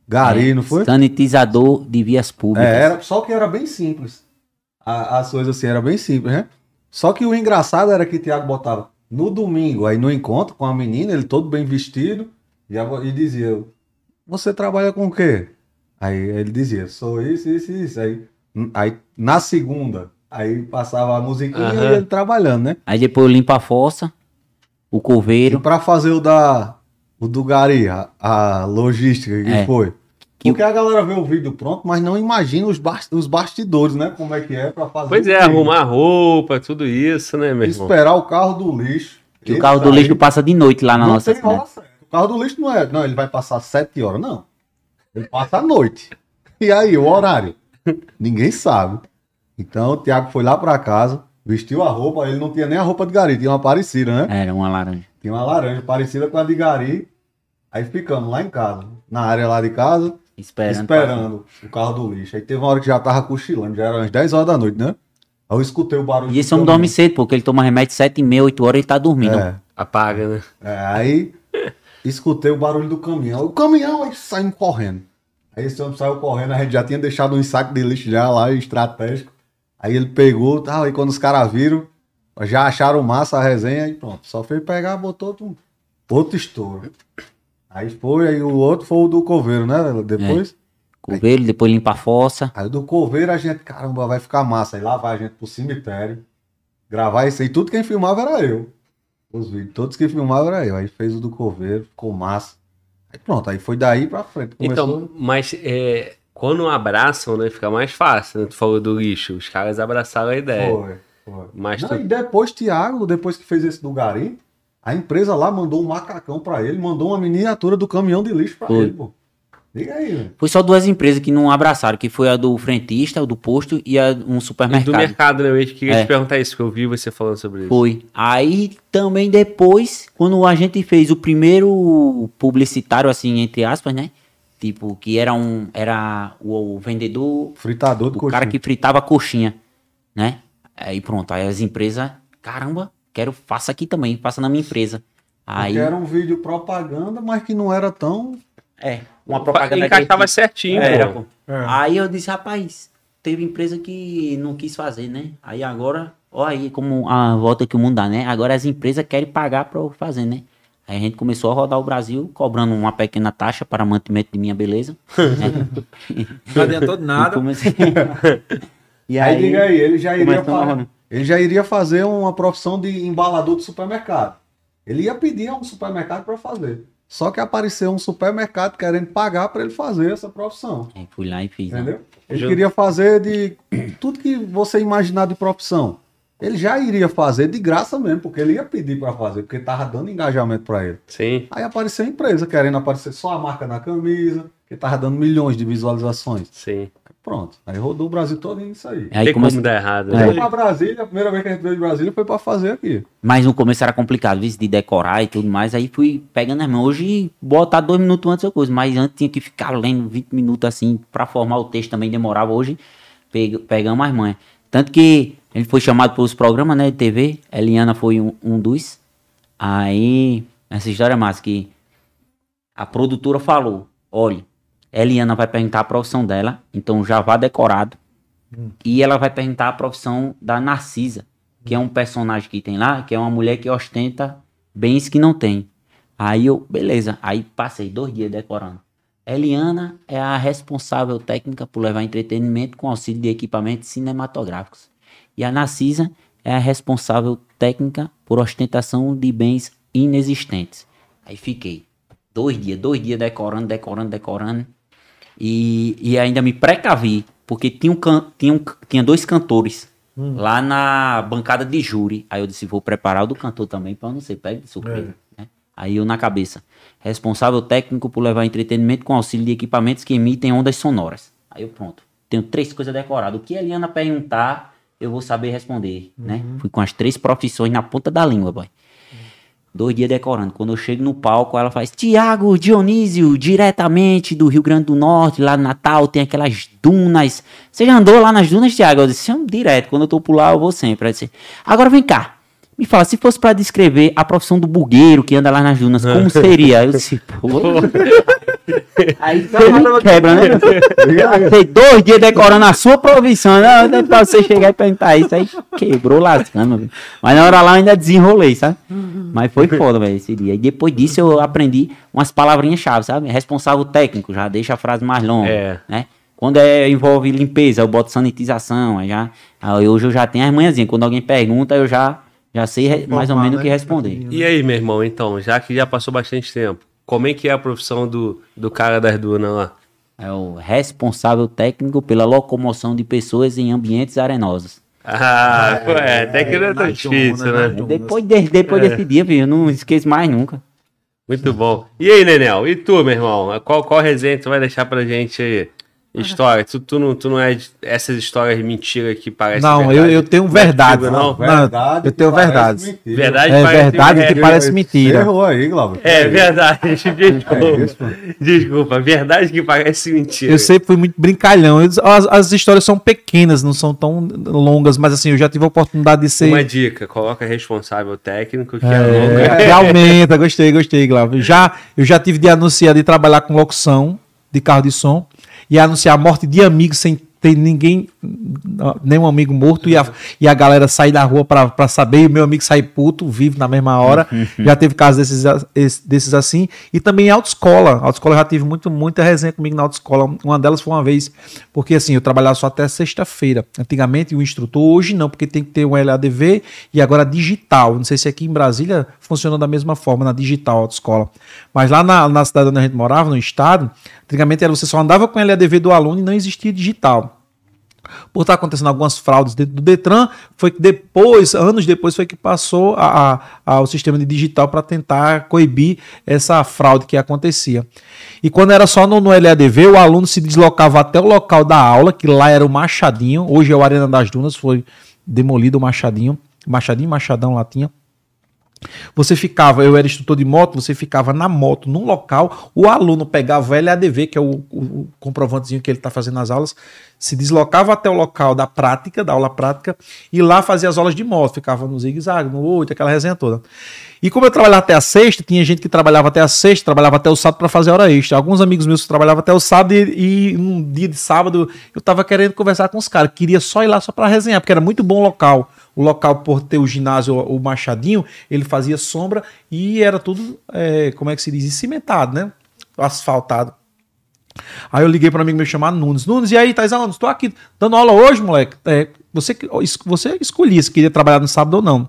Speaker 2: Gari,
Speaker 3: É,
Speaker 2: não foi?
Speaker 3: Sanitizador de vias públicas.
Speaker 2: É, era, só que era bem simples. A- as coisas assim, era bem simples, né? Só que o engraçado era que o Thiago botava no domingo, aí no encontro com a menina, ele todo bem vestido, e, a- e dizia, você trabalha com o quê? Aí ele dizia, sou isso, isso, isso. Aí, aí na segunda, aí passava a musiquinha
Speaker 1: Aham.
Speaker 2: e ele trabalhando, né?
Speaker 3: Aí depois limpa a fossa, o
Speaker 2: E
Speaker 3: coveiro.
Speaker 2: pra fazer o da o do Gari, a, a logística que
Speaker 3: É.
Speaker 2: foi.
Speaker 3: Que
Speaker 2: Porque a galera vê o vídeo pronto, mas não imagina os, os bastidores, né? Como é que é pra fazer.
Speaker 1: Pois
Speaker 2: o
Speaker 1: é, arrumar roupa, tudo isso, né, meu irmão?
Speaker 2: Esperar o carro do lixo.
Speaker 3: Que o carro do
Speaker 2: aí
Speaker 3: lixo passa de noite lá na
Speaker 2: não
Speaker 3: nossa
Speaker 2: tem
Speaker 3: cidade.
Speaker 2: certa. O carro do lixo não é. Não, ele vai passar sete horas, não. Ele passa à noite. E aí, o horário? Ninguém sabe. Então o Thiago foi lá pra casa, vestiu a roupa, ele não tinha nem a roupa de Gari, tinha uma parecida, né?
Speaker 3: Era uma laranja.
Speaker 2: Tinha uma laranja parecida com a de Gari. Aí ficamos lá em casa, na área lá de casa,
Speaker 3: Esperando.
Speaker 2: esperando o carro do lixo. Aí teve uma hora que já tava cochilando, já era umas 10 horas da noite, né? Aí eu escutei o barulho.
Speaker 3: E esse homem dorme cedo, porque ele toma remédio 7 e meia, 8 horas ele tá dormindo.
Speaker 2: É,
Speaker 1: Apaga, né?
Speaker 2: é, aí escutei o barulho do caminhão. O caminhão aí saímos correndo. Aí esse homem saiu correndo, a gente já tinha deixado um saco de lixo já lá, estratégico. Aí ele pegou, tal, aí quando os caras viram, já acharam massa a resenha e pronto. Só foi pegar, botou outro, outro estouro. Aí foi, aí o outro foi o do coveiro, né? Depois.
Speaker 3: Coveiro, depois limpa a fossa.
Speaker 2: Aí do coveiro a gente, caramba, vai ficar massa. Aí lá vai a gente pro cemitério. Gravar isso aí. Tudo quem filmava era eu. Os vídeos. Todos que filmavam era eu. Aí fez o do coveiro, ficou massa. Aí pronto, aí foi daí pra frente. Começou...
Speaker 1: Então, mas é, quando abraçam, né, fica mais fácil, né? Tu falou do lixo, os caras abraçaram a ideia.
Speaker 2: Foi, foi.
Speaker 1: Mas
Speaker 2: Não,
Speaker 1: tu-
Speaker 2: E depois, Thiago, depois que fez esse do garimpo, a empresa lá mandou um macacão pra ele, mandou uma miniatura do caminhão de lixo pra
Speaker 3: Foi.
Speaker 2: ele, pô. Liga aí, velho.
Speaker 3: Foi só duas empresas que não abraçaram, que foi a do frentista, o do posto e a um
Speaker 1: E
Speaker 3: supermercado.
Speaker 1: do mercado, né? Eu queria
Speaker 3: É.
Speaker 1: te perguntar isso, que eu vi você falando sobre isso.
Speaker 3: Foi. Aí também depois, quando a gente fez o primeiro publicitário, assim, entre aspas, né? Tipo, que era um. Era o, o vendedor,
Speaker 2: Fritador de
Speaker 3: o
Speaker 2: coxinha.
Speaker 3: cara que fritava coxinha, né? Aí pronto, aí as empresas, caramba, quero, faça aqui também, faça na minha empresa. Aí,
Speaker 2: era um vídeo propaganda, mas que não era tão...
Speaker 3: é, uma propaganda
Speaker 1: Encaixava certinho,
Speaker 3: Era,
Speaker 1: pô.
Speaker 3: pô. Aí eu disse, rapaz, teve empresa que não quis fazer, né? Aí agora, ó aí como a volta que o mundo dá, né? Agora as empresas querem pagar pra eu fazer, né? Aí a gente começou a rodar o Brasil, cobrando uma pequena taxa para mantimento de minha beleza. né?
Speaker 4: Não adiantou de
Speaker 3: E
Speaker 4: nada.
Speaker 3: comecei- e
Speaker 2: Aí, diga aí, ele já iria
Speaker 3: rodar.
Speaker 2: Ele já iria fazer uma profissão de embalador de supermercado. Ele ia pedir a um supermercado para fazer. Só que apareceu um supermercado querendo pagar para ele fazer essa profissão.
Speaker 3: Aí fui lá e fiz. né?
Speaker 2: Entendeu? Ele
Speaker 1: Ju-
Speaker 2: queria fazer de tudo que você imaginar de profissão. Ele já iria fazer de graça mesmo, porque ele ia pedir para fazer, porque tava dando engajamento para ele.
Speaker 1: Sim.
Speaker 2: Aí apareceu a empresa querendo aparecer só a marca na camisa, que tava dando milhões de visualizações.
Speaker 1: Sim.
Speaker 2: Pronto. Aí rodou o Brasil todo nisso aí.
Speaker 3: Aí
Speaker 1: Tem
Speaker 3: comece-
Speaker 1: como dar errado.
Speaker 3: É.
Speaker 2: Foi
Speaker 1: né?
Speaker 2: pra Brasília, a primeira vez que a gente veio de Brasília foi para fazer aqui.
Speaker 3: Mas no começo era complicado, viu? De decorar e tudo mais. Aí fui pegando as mãos. Hoje, botar dois minutos antes é coisa. Mas antes tinha que ficar lendo 20 minutos assim, pra formar o texto também demorava. Hoje, peg pegamos as mães. Tanto que ele foi chamado pelos programas, né, de TV. Eliana foi um, um dos. Aí, essa história é massa, que a produtora falou, olha, Eliana vai perguntar a profissão dela, então já vá decorado. E ela vai perguntar a profissão da Narcisa, que é um personagem que tem lá, que é uma mulher que ostenta bens que não tem. Aí eu, beleza, aí passei dois dias decorando. Eliana é a responsável técnica por levar entretenimento com auxílio de equipamentos cinematográficos. E a Narcisa é a responsável técnica por ostentação de bens inexistentes. Aí fiquei dois dias, dois dias decorando, decorando, decorando. E, e ainda me precavi, porque tinha, um can, tinha, um, tinha dois cantores lá na bancada de júri. Aí eu disse, vou preparar o do cantor também, eu não ser pego de surpresa. né? Aí eu na cabeça, responsável técnico por levar entretenimento com auxílio de equipamentos que emitem ondas sonoras. Aí eu pronto, tenho três coisas decoradas. O que a Eliana perguntar, eu vou saber responder, né? Fui com as três profissões na ponta da língua, boy. Dois dias decorando. Quando eu chego no palco, ela faz Tiago Dionísio, diretamente do Rio Grande do Norte, lá no Natal, tem aquelas dunas. Você já andou lá nas dunas, Tiago? Eu disse, "Sim, direto. Quando eu tô por lá, eu vou sempre. Ela disse, agora vem cá. Me fala, se fosse pra descrever a profissão do bugueiro que anda lá nas dunas, como seria? Eu disse, pô. Aí você me quebra, né? Passei dois dias decorando a sua profissão, né? Não pra você chegar e perguntar isso. Aí quebrou lascando, velho. Mas na hora lá eu ainda desenrolei, sabe? Mas foi foda, velho, esse dia. E depois disso eu aprendi umas palavrinhas-chave, sabe? Responsável técnico, já deixa a frase mais longa,
Speaker 1: É.
Speaker 3: né? Quando é, envolve limpeza, eu boto sanitização, aí já, aí hoje eu já tenho as manhãzinhas. Quando alguém pergunta, eu já, já sei mais ou menos o
Speaker 4: né?
Speaker 3: que responder.
Speaker 1: E aí, meu irmão, então, já que já passou bastante tempo, como é que é a profissão do, do cara das dunas lá?
Speaker 3: É o responsável técnico pela locomoção de pessoas em ambientes arenosos.
Speaker 1: Ah, pô, é, até que não é tão difícil,
Speaker 4: dunas,
Speaker 1: né?
Speaker 3: Depois, de- depois
Speaker 1: É.
Speaker 3: desse dia, filho, eu não esqueço mais nunca.
Speaker 1: Muito bom. E aí, Nenel? E tu, meu irmão? Qual, qual resenha tu vai deixar pra gente aí? História. Tu, tu, não, tu não é essas histórias de mentira que parecem
Speaker 4: Não, eu,
Speaker 1: verdade?
Speaker 4: eu tenho
Speaker 1: Não é
Speaker 4: verdade.
Speaker 1: não?
Speaker 4: Não, eu tenho
Speaker 2: que parece
Speaker 4: verdades.
Speaker 2: mentira.
Speaker 1: Verdade
Speaker 4: É
Speaker 1: parece
Speaker 4: verdade que
Speaker 1: é,
Speaker 4: parece
Speaker 2: Você
Speaker 4: mentira.
Speaker 2: errou aí, Glauber.
Speaker 1: É verdade,
Speaker 2: É
Speaker 1: desculpa. Desculpa, verdade que parece mentira.
Speaker 4: Eu sempre fui muito brincalhão. As, as histórias são pequenas, não são tão longas, mas assim, eu já tive a oportunidade de ser.
Speaker 1: Uma dica, coloca responsável técnico, que é,
Speaker 4: É,
Speaker 1: longa.
Speaker 4: que aumenta, gostei, gostei, Glauber. Já, eu já tive de anunciar, de trabalhar com locução de carro de som e anunciar a morte de amigos sem ter ninguém, nenhum amigo morto e a, e a galera sair da rua pra, pra saber e o meu amigo sair puto, vivo na mesma hora. já teve casos desses, desses assim. E também autoescola. Autoescola eu já tive muito, muita resenha comigo na autoescola. Uma delas foi uma vez, porque assim, eu trabalhava só até sexta-feira. Antigamente o instrutor, hoje não, porque tem que ter um LADV e agora digital. Não sei se aqui em Brasília funciona da mesma forma, na digital autoescola. Mas lá na, na cidade onde a gente morava, no estado, antigamente era você só andava com o LADV do aluno e não existia digital por estar acontecendo algumas fraudes dentro do Detran, foi que depois, anos depois, foi que passou a, a- ao sistema de digital para tentar coibir essa fraude que acontecia. E quando era só no, no LADV, o aluno se deslocava até o local da aula, que lá era o Machadinho, hoje é o Arena das Dunas, foi demolido o Machadinho, Machadinho, Machadão lá tinha. Você ficava, eu era instrutor de moto, você ficava na moto, num local, o aluno pegava o LADV, que é o, o- comprovantezinho que ele está fazendo nas aulas, se deslocava até o local da prática, da aula prática, e lá fazia as aulas de moto, ficava no zigue-zague, no oito, aquela resenha toda. E como eu trabalhava até a sexta, tinha gente que trabalhava até a sexta, trabalhava até o sábado para fazer hora extra. Alguns amigos meus que trabalhavam até o sábado e, e um dia de sábado eu tava querendo conversar com os caras, queria só ir lá só para resenhar, porque era muito bom local. O local, por ter o ginásio, o Machadinho, ele fazia sombra e era tudo, é, como é que se diz, cimentado, né? Asfaltado. Aí eu liguei para um amigo meu chamado Nunes. Nunes, e aí, Thais aonde? Estou aqui dando aula hoje, moleque. É, você, você escolhia se queria trabalhar no sábado ou não.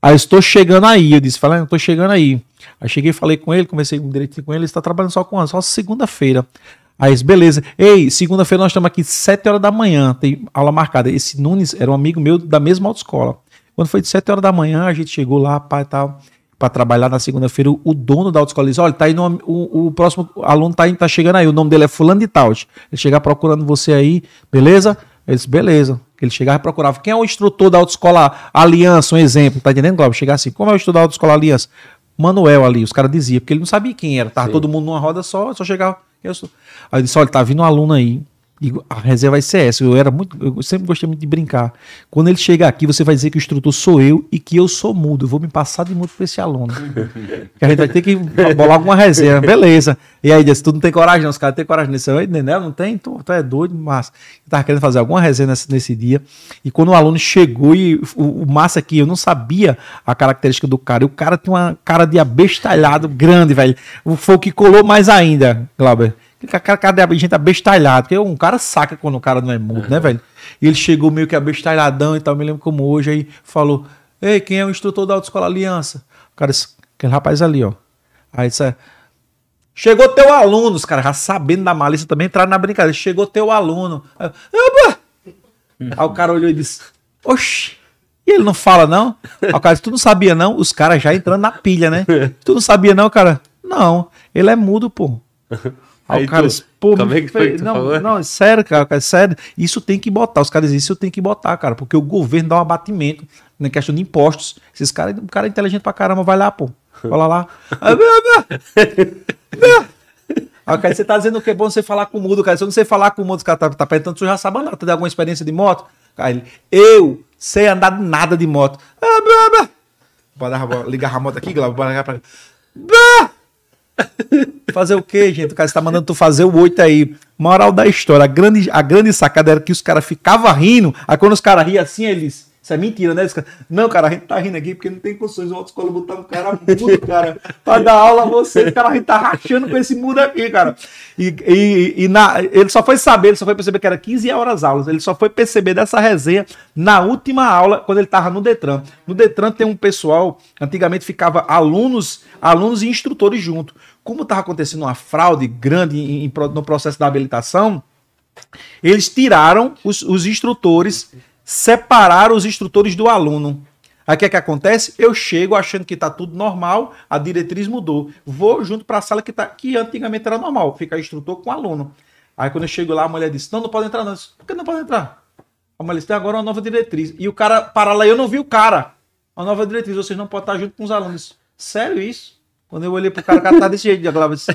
Speaker 4: Aí eu estou chegando aí. Eu disse, falei, tô chegando aí. Aí cheguei, falei com ele, comecei direitinho com ele, ele está trabalhando só com só segunda-feira. Aí, disse, beleza. Ei, segunda-feira nós estamos aqui 7 horas da manhã, tem aula marcada. Esse Nunes era um amigo meu da mesma autoescola. Quando foi de 7 horas da manhã, a gente chegou lá, pai tal, para trabalhar na segunda-feira. O, o dono da autoescola disse: olha, tá aí no, o, o próximo aluno tá, aí, tá chegando aí. O nome dele é Fulano de Tal. Ele chegar procurando você aí, beleza? Ele disse, beleza. Ele chegava e procurava. Quem é o instrutor da autoescola Aliança, um exemplo? Tá entendendo, Glauber? Chegar assim, como é o instrutor da autoescola Aliança? Manuel ali, os caras diziam, porque ele não sabia quem era. Tava
Speaker 1: Sim.
Speaker 4: todo mundo numa roda só, só chegava. Eu sou. Aí eu disse, olha, tá vindo um aluno aí. E a reserva vai ser essa. Eu era muito, eu sempre gostei muito de brincar. Quando ele chegar aqui, você vai dizer que o instrutor sou eu e que eu sou mudo. Eu vou me passar de mudo para esse aluno. que a gente vai ter que bolar alguma reserva. Beleza. E aí disse, tu não tem coragem, não. Os caras têm coragem nesse. Eu, Nenel, não tem? Tu, tu é doido, mas eu tava querendo fazer alguma resenha nesse, nesse dia. E quando o aluno chegou e o, o massa aqui, eu não sabia a característica do cara. E o cara tem uma cara de abestalhado grande, velho. Foi o que colou mais ainda, Glauber. Cara, cara de gente abestalhado. Porque um cara saca quando o cara não é mudo, né, velho? E ele chegou meio que abestalhadão e tal. Me lembro como hoje. Aí falou: Ei, quem é o instrutor da Autoescola Aliança? O cara disse: Aquele rapaz ali, ó. Aí disse: Chegou teu aluno, os caras já sabendo da malícia também entraram na brincadeira. Chegou teu aluno. Aí, "Opa!" Aí o cara olhou e disse: Oxi. E ele não fala, não? Aí o cara disse: Tu não sabia, não? Os caras já entrando na pilha, né? Tu não sabia, não, cara? Não, ele é mudo, pô. Aí, cara
Speaker 1: tu-
Speaker 4: pô,
Speaker 1: como é que foi que
Speaker 4: não,
Speaker 1: falou?
Speaker 4: não, é sério, cara, é sério. Isso tem que botar. Os caras dizem, isso tem que botar, cara, porque o governo dá um abatimento na questão de impostos. Esses caras, o cara é inteligente pra caramba, vai lá, pô. Fala lá. Aí, cara, você tá dizendo que é bom você falar com o mudo, cara. Se eu não sei falar com o mudo, os caras tá, tá perguntando, tu já sabe andar, tu tem alguma experiência de moto? Cara, ele, eu sei andar de nada de moto. Ah, blá, blá. Ligar a moto aqui, Glauber, bora ligar pra Blá. Fazer o quê, gente? O cara está mandando tu fazer o 8 aí. Moral da história. A grande, a grande sacada era que os caras ficavam rindo. Aí quando os caras riam assim, eles. Isso é mentira, né? Não, cara, a gente tá rindo aqui porque não tem condições. O autoescola botar um cara mudo, cara, pra dar aula a você. Cara a gente tá rachando com esse mudo aqui, cara. E, e, e na, ele só foi saber, ele só foi perceber que era 15 horas aulas. Ele só foi perceber dessa resenha na última aula, quando ele tava no Detran. No Detran tem um pessoal, antigamente ficava alunos, alunos e instrutores junto. Como tava acontecendo uma fraude grande em- em no processo da habilitação, eles tiraram os, os instrutores, separaram os instrutores do aluno. Aí o que é que acontece? Eu chego achando que tá tudo normal, a diretriz mudou. Vou junto para a sala que, tá, que antigamente era normal, fica instrutor com aluno. Aí quando eu chego lá, a mulher disse: Não, não pode entrar, não. Disse, Por que não pode entrar? A mulher disse: Tem agora uma nova diretriz. E o cara para lá, eu não vi o cara. A nova diretriz, vocês não podem estar junto com os alunos. Sério isso? Quando eu olhei pro cara, o cara tá desse jeito, falava, disse,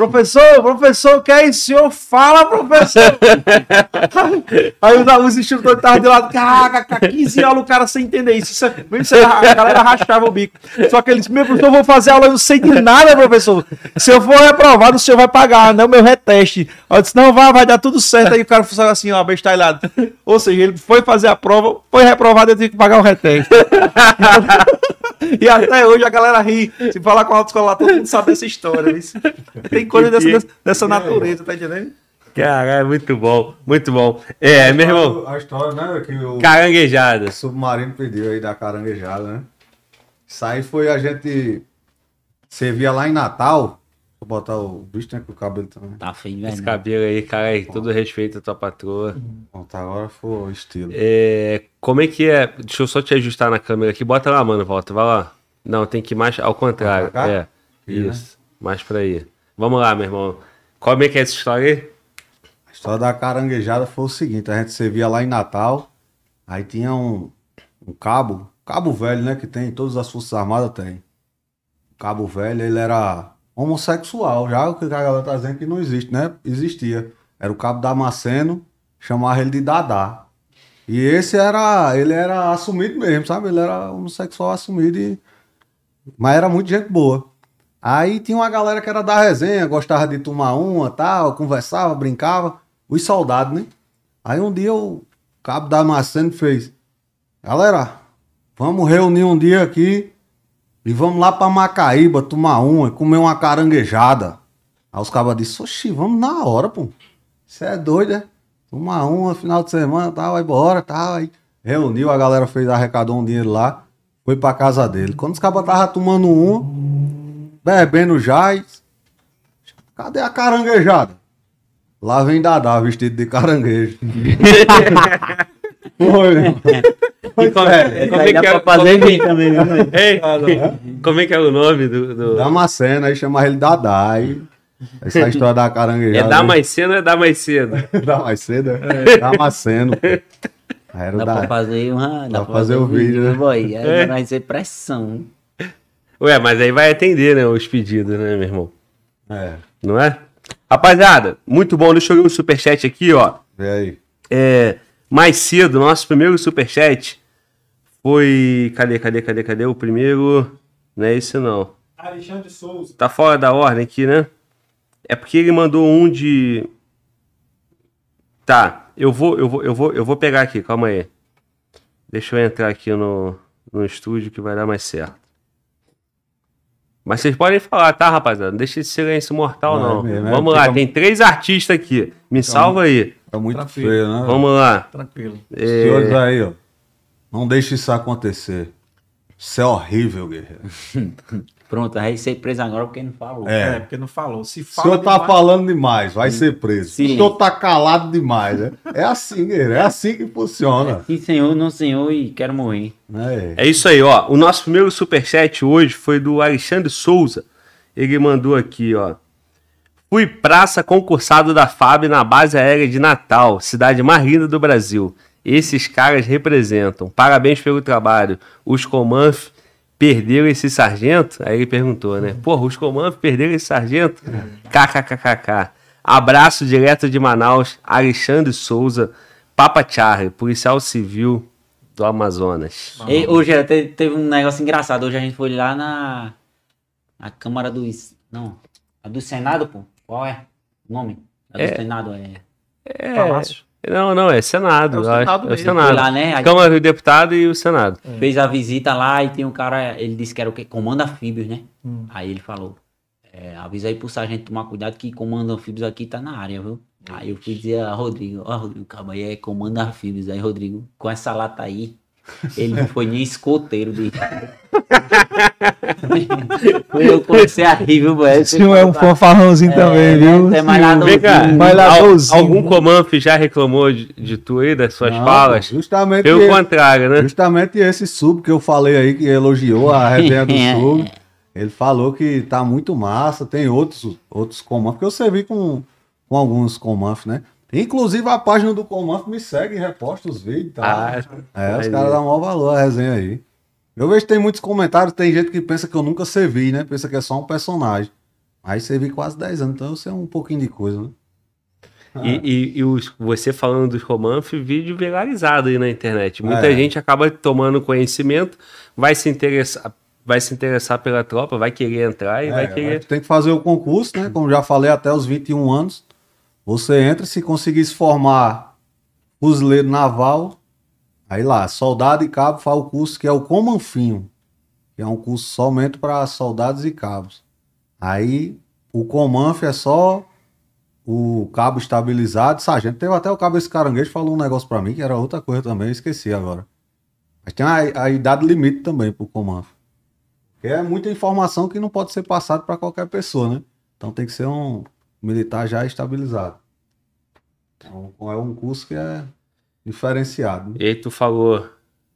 Speaker 4: Professor, professor, o que é isso? Senhor, fala, professor! Aí os, instrutores estavam de lado, caraca, 15 aulas o cara sem entender isso. isso, é- mesmo a galera rachava o bico. Só que ele disse, meu professor, eu vou fazer aula, eu não sei de nada, professor. Se eu for reprovado, o senhor vai pagar, não meu reteste. Aí Eu disse, não, vai, vai dar tudo certo. Aí o cara foi assim, ó, bestalhado. Ou seja, ele foi fazer a prova, foi reprovado, eu tive que pagar o reteste. E até hoje a galera ri. Se falar com a autoescola lá, todo mundo sabe essa história. Isso. Tem coisa dessa, dessa, dessa natureza, tá entendendo?
Speaker 1: Caralho, muito bom, muito bom. É, meu irmão,
Speaker 2: A história, né, que o
Speaker 1: caranguejada.
Speaker 2: submarino pediu aí da caranguejada, né? Isso aí foi a gente servia lá em Natal. Botar o bicho, né, com o cabelo também.
Speaker 3: Tá feio,
Speaker 1: Esse
Speaker 3: velho.
Speaker 1: cabelo aí, cara, aí, todo respeito à tua patroa.
Speaker 2: Pronto, agora foi o estilo.
Speaker 1: É, como é que é? Deixa eu só te ajustar na câmera aqui. Bota lá, mano, volta, vai lá. Não, tem que ir mais ao contrário.
Speaker 2: Pra cá?
Speaker 1: É,
Speaker 2: Aqui, né?
Speaker 1: isso. Mais pra aí. Vamos lá, meu irmão. Como é que é essa história aí?
Speaker 2: A história da caranguejada foi o seguinte, a gente servia lá em Natal, aí tinha um, um cabo, cabo velho, né, que tem, todas as forças armadas tem. O cabo velho, ele era homossexual, já o que a galera tá dizendo que não existe, né? Existia. Era o cabo Damasceno, chamava ele de Dadá. E esse era, ele era assumido mesmo, sabe? Ele era homossexual assumido e... Mas era muito gente boa. Aí tinha uma galera que era da resenha, gostava de tomar uma, tal, conversava, brincava. Os soldados, né? Aí um dia o cabo da Damasceno fez: Galera, vamos reunir um dia aqui e vamos lá pra Macaíba tomar uma, comer uma caranguejada. Aí os cabas disseram: Oxi, vamos na hora, pô. Você é doido, né? Tomar uma final de semana, tal, aí bora, tal. Aí reuniu, a galera fez, arrecadou um dinheiro lá. Foi pra casa dele. Quando os cabas tava tomando um, bebendo e... cadê a caranguejada? Lá vem Dadá, vestido de caranguejo. Foi.
Speaker 1: E como,
Speaker 2: É,
Speaker 1: como é
Speaker 3: dá
Speaker 1: que é,
Speaker 3: fazer bem também, mãe?
Speaker 1: Ei, como é que é o nome do. do-
Speaker 2: Damasceno, aí chama ele Dadá. Aí, essa história da caranguejada.
Speaker 1: É dar mais cedo ou é dar mais cedo?
Speaker 2: Dá mais cedo, é? Damasceno, pô. Era o
Speaker 3: Dá
Speaker 2: da...
Speaker 3: pra fazer uma. Dá, pra fazer,
Speaker 2: o vídeo, né?
Speaker 3: Boy. Aí
Speaker 1: É.
Speaker 3: vai ser pressão.
Speaker 1: Ué, mas aí vai atender, né? Os pedidos, né, meu irmão?
Speaker 2: É,
Speaker 1: Não é? Rapaziada, muito bom. Deixa eu ler o superchat aqui, ó.
Speaker 2: vê aí.
Speaker 1: É, mais cedo, nosso primeiro superchat foi. Cadê, cadê, cadê, cadê? O primeiro. Não é esse, não.
Speaker 5: Alexandre Souza.
Speaker 1: Tá fora da ordem aqui, né? É porque ele mandou um de. Tá, eu vou, eu vou, eu vou, eu vou pegar aqui, calma aí. Deixa eu entrar aqui no, no estúdio que vai dar mais certo. Mas vocês podem falar, tá, rapaziada? Não deixa esse silêncio mortal,
Speaker 2: Não, é
Speaker 1: não.
Speaker 2: mesmo, é
Speaker 1: Vamos
Speaker 2: porque
Speaker 1: lá, tem três artistas aqui. Me salva aí.
Speaker 2: Tá muito
Speaker 4: Tranquilo.
Speaker 2: feio, né?
Speaker 1: Vamos lá.
Speaker 4: Tranquilo.
Speaker 1: É,
Speaker 2: Senhores aí, ó. Não deixe isso acontecer. Isso é horrível, guerreiro.
Speaker 3: Pronto, aí ser preso agora porque não falou.
Speaker 4: É,
Speaker 2: É.
Speaker 4: porque não falou. Se
Speaker 2: O
Speaker 4: fala
Speaker 2: senhor tá
Speaker 4: demais-
Speaker 2: falando demais, vai ser preso.
Speaker 3: Sim.
Speaker 2: O senhor tá calado demais, né? É assim, guerreiro. É assim que funciona.
Speaker 3: Sim, senhor, não senhor e quero morrer.
Speaker 2: É.
Speaker 1: É isso aí, ó. O nosso primeiro superchat hoje foi do Alexandre Souza. Ele mandou aqui, ó. Fui praça concursado da FAB na base aérea de Natal, cidade mais linda do Brasil. Esses caras representam. Parabéns pelo trabalho. Os Comanf perderam esse sargento? Aí ele perguntou, né? Porra, os Comanf perderam esse sargento? KKKKK. Abraço direto de Manaus, Alexandre Souza, Papa Charlie, policial civil do Amazonas.
Speaker 3: E hoje te- teve um negócio engraçado. Hoje a gente foi lá na. Na Câmara do. Não. A do Senado, pô. Qual é o nome? A do
Speaker 1: É.
Speaker 3: Senado é.
Speaker 1: É,
Speaker 4: Palácio.
Speaker 1: não, não, é Senado.
Speaker 4: É o
Speaker 1: eu acho.
Speaker 4: Senado
Speaker 1: é o
Speaker 4: mesmo.
Speaker 1: Senado.
Speaker 3: Lá, né? Aí
Speaker 1: Câmara do Deputado e o Senado.
Speaker 3: fez a visita lá e tem um cara. Ele disse que era o quê? Comando anfíbios, né?
Speaker 4: Hum.
Speaker 3: Aí ele falou. É, avisa aí pro sargento tomar cuidado que comando anfíbios aqui tá na área, viu? Aí eu fui dizer a Rodrigo, ó Rodrigo, calma aí, é comando anfíbios. Aí, Rodrigo, com essa lata aí, ele não foi nem escoteiro de. eu comecei a rir, viu, velho?
Speaker 4: Senhor é um fanfarrãozinho também, viu?
Speaker 3: É
Speaker 1: cá,
Speaker 4: Vai lá,
Speaker 1: al-
Speaker 4: Douzinho.
Speaker 1: algum Comanf já reclamou de, de tu aí, das suas
Speaker 2: Não,
Speaker 1: falas?
Speaker 2: Justamente,
Speaker 1: Pelo
Speaker 2: esse,
Speaker 1: contrário, né?
Speaker 2: justamente esse sub que eu falei aí, que elogiou a resenha do sub. Ele falou que tá muito massa. Tem outros, outros Comanf, porque eu servi com, com alguns Comanf, né? Inclusive a página do Comanf me segue e reposta os vídeos. Tá?
Speaker 1: Ah,
Speaker 2: É, os
Speaker 1: Aí.
Speaker 2: caras dão maior valor à resenha aí. Eu vejo que tem muitos comentários, tem gente que pensa que eu nunca servi, né? Pensa que é só um personagem. Aí servi quase 10 anos, então eu sei um pouquinho de coisa, né?
Speaker 1: E, e- e os- você falando dos Comanf, vídeo viralizado aí na internet. Muita
Speaker 2: É.
Speaker 1: gente acaba tomando conhecimento, vai se interessar, vai se interessar pela tropa, vai querer entrar e
Speaker 2: É,
Speaker 1: vai querer.
Speaker 2: tem que fazer o concurso, né? Como já falei, até os 21 anos. Você entra, se conseguir se formar fuzileiro naval, aí lá, soldado e cabo faz o curso que é o Comanfinho, que é um curso somente para soldados e cabos. Aí o Comanf é só o cabo estabilizado, sargento. Teve até o cabo esse caranguejo falou um negócio para mim que era outra coisa também, esqueci agora. Mas tem a, a idade limite também pro Comanf. É muita informação que não pode ser passada para qualquer pessoa, né? Então tem que ser um militar já estabilizado. Então, é um curso que é diferenciado. né?
Speaker 1: E aí tu falou,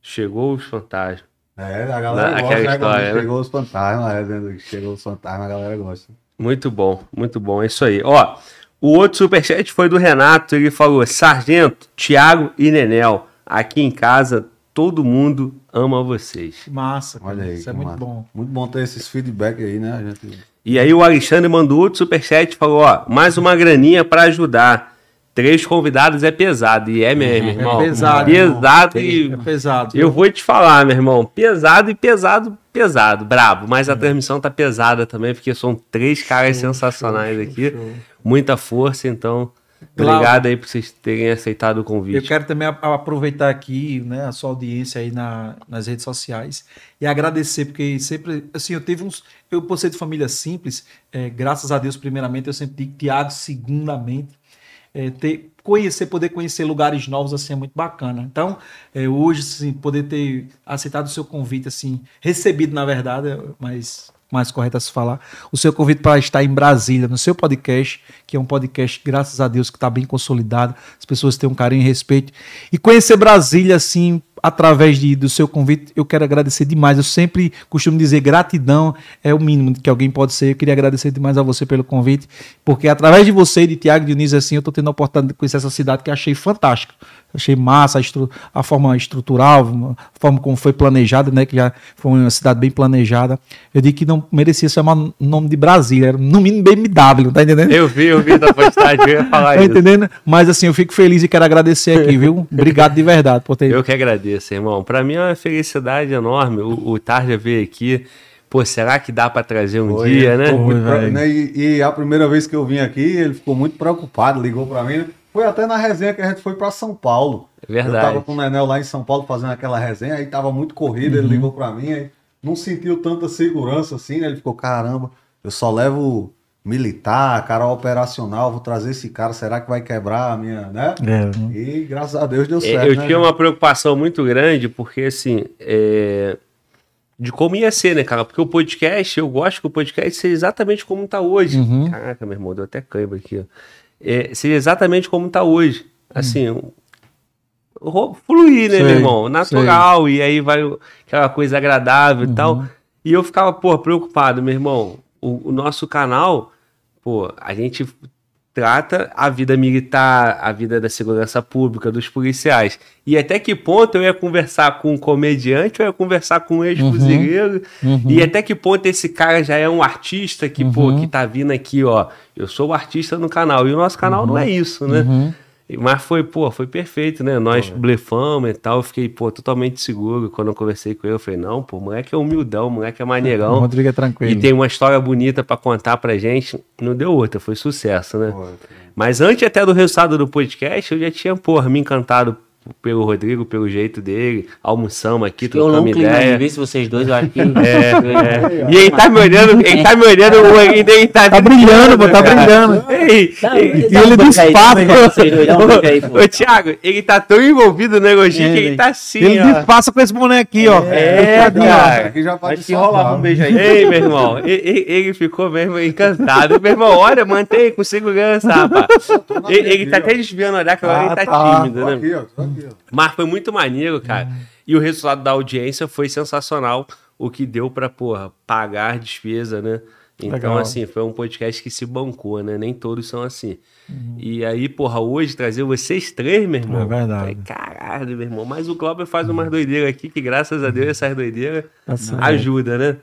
Speaker 1: chegou os fantasmas.
Speaker 2: É, a galera
Speaker 1: Na-
Speaker 2: gosta, né?
Speaker 1: História, né?
Speaker 2: chegou os fantasmas, é, né? chegou os fantasmas, a galera gosta.
Speaker 1: Muito bom, muito bom, é isso aí. Ó, o outro superchat foi do Renato, ele falou, Sargento, Thiago e Nenel, aqui em casa todo mundo ama vocês.
Speaker 4: Massa, cara.
Speaker 2: Olha aí.
Speaker 4: Isso é muito
Speaker 2: massa.
Speaker 4: bom.
Speaker 2: Muito bom ter esses feedback aí, né? A gente...
Speaker 1: E aí o Alexandre mandou outro superchat e falou, ó, mais uma graninha pra ajudar. Três convidados é pesado, e é mesmo, irmão.
Speaker 4: pesado,
Speaker 1: Pesado e...
Speaker 4: É pesado.
Speaker 1: Eu vou te falar, meu irmão, pesado e pesado, pesado, brabo. Mas a transmissão tá pesada também, porque são três caras sensacionais aqui.
Speaker 4: Show.
Speaker 1: Muita força, então... Obrigado aí por vocês terem aceitado o
Speaker 4: Eu
Speaker 1: convite.
Speaker 4: quero também aproveitar aqui, né, a sua audiência aí na- nas redes sociais e agradecer, porque sempre, assim, eu tive uns, eu por ser de família simples, é, graças a Deus, primeiramente, eu sempre digo Tiago, segundamente, é, ter, conhecer, poder conhecer lugares novos assim é muito bacana. Então, é, hoje, assim, poder ter aceitado o seu convite, assim, recebido, na verdade, é mais mais correto a se falar, o seu convite para estar em Brasília, no seu podcast, que é um podcast, graças a Deus, que está bem consolidado, as pessoas têm um carinho e respeito. E conhecer Brasília, assim, através de, do seu convite, eu quero agradecer demais. Eu sempre costumo dizer gratidão é o mínimo que alguém pode ser. Eu queria agradecer demais a você pelo convite, porque através de você e de Tiago Dionísio, assim, eu estou tendo a oportunidade de conhecer essa cidade que eu achei fantástica. Achei massa a, estru a, forma estrutural, a forma como foi planejada, né? Que já foi uma cidade bem planejada. Eu digo que não merecia chamar o nome de Brasília, era no mínimo BMW, tá entendendo?
Speaker 1: Eu vi, eu vi da postagem, eu ia falar
Speaker 4: tá isso. entendendo? Mas assim, eu fico feliz e quero agradecer aqui, viu? Obrigado de verdade por ter.
Speaker 1: Eu que agradeço, irmão. Para mim é uma felicidade enorme. O, o Tarja veio aqui. Pô, será que dá para trazer um Foi, dia, né?
Speaker 2: Foi, né? E, e, a primeira vez que eu vim aqui, ele ficou muito preocupado, ligou para mim. Né? Foi até na resenha que a gente foi para São Paulo.
Speaker 1: É verdade. Eu
Speaker 2: tava com o Nenel lá em São Paulo fazendo aquela resenha, aí tava muito corrido, uhum. ele ligou para mim, aí não sentiu tanta segurança assim, né? Ele ficou, caramba, eu só levo militar, cara operacional, vou trazer esse cara, será que vai quebrar a minha, né? É. E graças a Deus deu é, certo.
Speaker 1: Eu né, tinha uma preocupação muito grande, porque assim, é... de como ia ser, né, cara? Porque o podcast, eu gosto que o podcast seja exatamente como tá hoje. Uhum. Caraca, meu irmão, deu até cãibra aqui, ó é, seja exatamente como está hoje. Assim, hum. fluir, né, sei, meu irmão? Natural, sei. e aí vai aquela coisa agradável uhum. e tal. E eu ficava, pô, preocupado, meu irmão. O, o, nosso canal, pô, a gente trata a vida militar, a vida da segurança pública, dos policiais. E até que ponto eu ia conversar com um comediante ou eu ia conversar com um ex-fuzileiro? Uhum, uhum. E até que ponto esse cara já é um artista que, uhum. pô, que tá vindo aqui, ó. Eu sou o artista no canal. E o nosso canal não é isso, né? Mas foi, pô, foi perfeito, né? Nós pô, blefamos e tal. Eu fiquei, pô, totalmente seguro. Quando eu conversei com ele, eu falei, não, pô, moleque é humildão, moleque é maneirão.
Speaker 4: O Rodrigo é tranquilo.
Speaker 1: E tem uma história bonita para contar pra gente. Não deu outra, foi sucesso, né? Pô, Mas antes até do resultado do podcast, eu já tinha, porra, me encantado pelo Rodrigo, pelo jeito dele, almoçamos aqui, trocamos ideia.
Speaker 3: ver se vocês dois, eu acho que...
Speaker 1: É, é. E ele tá me olhando, ele tá me olhando, ele tá...
Speaker 4: Tá brilhando, pô, tá brilhando.
Speaker 1: Ei, e ele do espaço. Ô, Thiago, ele tá tão envolvido no negócio que ele tá assim,
Speaker 4: Ele disfarça com esse boneco aqui, ó.
Speaker 1: É, cara. Aqui já pode que rolar um beijo aí. Ei, meu irmão, ele ficou mesmo encantado. Meu irmão, olha, mantém com segurança, rapaz. Ele tá até desviando olhar, que agora ele tá, ah, tá. tímido, né? Mas foi muito maneiro, cara. Uhum. E o resultado da audiência foi sensacional. O que deu pra, porra, pagar despesa, né? Então, Legal. assim, foi um podcast que se bancou, né? Nem todos são assim. Uhum. E aí, porra, hoje trazer vocês três, meu irmão.
Speaker 4: É verdade. Falei,
Speaker 1: caralho, meu irmão. Mas o Glauber faz umas doideiras aqui que, graças a Deus, essas doideiras tá ajuda, né?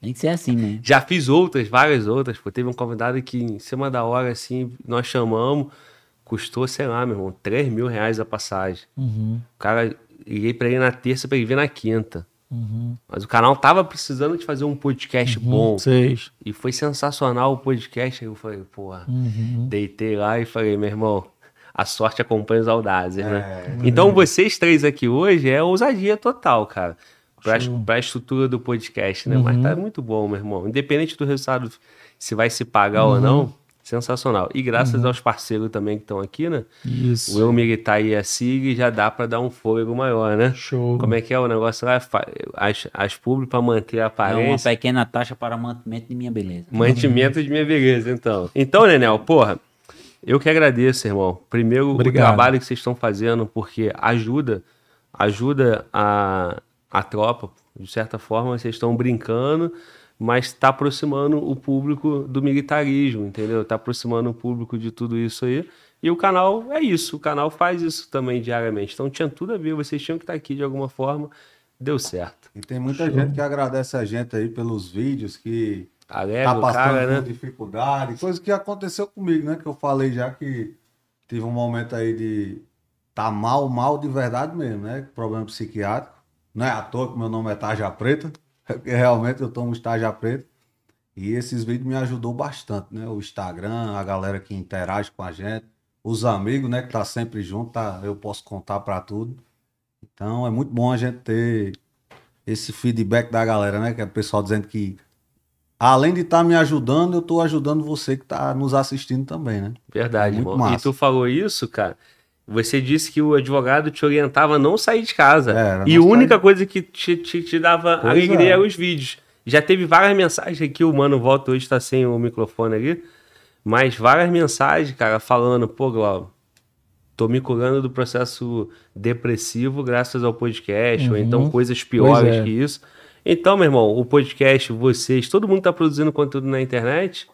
Speaker 3: Tem que ser assim, né?
Speaker 1: Já fiz outras, várias outras. Pô, teve um convidado que, em cima da hora, assim, nós chamamos custou, sei lá, meu irmão, 3 mil reais a passagem. Uhum. O cara, liguei pra ele na terça pra ele vir na quinta. Uhum. Mas o canal tava precisando de fazer um podcast uhum, bom.
Speaker 4: Seis.
Speaker 1: E foi sensacional o podcast. Aí eu falei, porra, uhum. deitei lá e falei, meu irmão, a sorte acompanha os audazes, né? É, então vocês três aqui hoje é ousadia total, cara. Pra, pra estrutura do podcast, né? Mas tá uhum. muito bom, meu irmão. Independente do resultado, se vai se pagar ou uhum. não, Sensacional. E graças uhum. aos parceiros também que estão aqui, né?
Speaker 4: Isso.
Speaker 1: O Eu Militar e a SIG já dá para dar um fôlego maior, né?
Speaker 4: Show.
Speaker 1: Como é que é o negócio lá? As, as públicas para manter a aparência. É
Speaker 3: uma pequena taxa para mantimento de minha beleza.
Speaker 1: Mantimento de minha beleza, então. Então, Nenel, porra, eu que agradeço, irmão. Primeiro, Obrigado. o trabalho que vocês estão fazendo, porque ajuda, ajuda a, a tropa. De certa forma, vocês estão brincando mas está aproximando o público do militarismo, entendeu? Está aproximando o público de tudo isso aí. E o canal é isso, o canal faz isso também diariamente. Então tinha tudo a ver, vocês tinham que estar aqui de alguma forma, deu certo.
Speaker 2: E tem muita Show. gente que agradece a gente aí pelos vídeos, que
Speaker 1: Alega, tá passando cara, né?
Speaker 2: dificuldade, coisa que aconteceu comigo, né? Que eu falei já que tive um momento aí de tá mal, mal de verdade mesmo, né? Problema psiquiátrico. Não é à toa que meu nome é Tarja Preta. Porque realmente eu tomo estágio preto. E esses vídeos me ajudou bastante, né? O Instagram, a galera que interage com a gente, os amigos, né, que tá sempre junto, tá? Eu posso contar para tudo. Então é muito bom a gente ter esse feedback da galera, né? Que é o pessoal dizendo que além de estar me ajudando, eu estou ajudando você que está nos assistindo também, né?
Speaker 1: Verdade,
Speaker 2: Muito
Speaker 1: irmão. E
Speaker 2: massa.
Speaker 1: tu falou isso, cara. Você disse que o advogado te orientava a não sair de casa.
Speaker 2: Era,
Speaker 1: e a única
Speaker 2: sair.
Speaker 1: coisa que te, te, te dava
Speaker 2: Pois
Speaker 1: alegria
Speaker 2: é.
Speaker 1: eram os vídeos. Já teve várias mensagens aqui, o Mano Volta hoje tá sem o microfone ali. Mas várias mensagens, cara, falando, pô, Glauber, tô me curando do processo depressivo graças ao podcast, ou então coisas piores
Speaker 4: é.
Speaker 1: que isso. Então, meu irmão, o podcast, vocês, todo mundo tá produzindo conteúdo na internet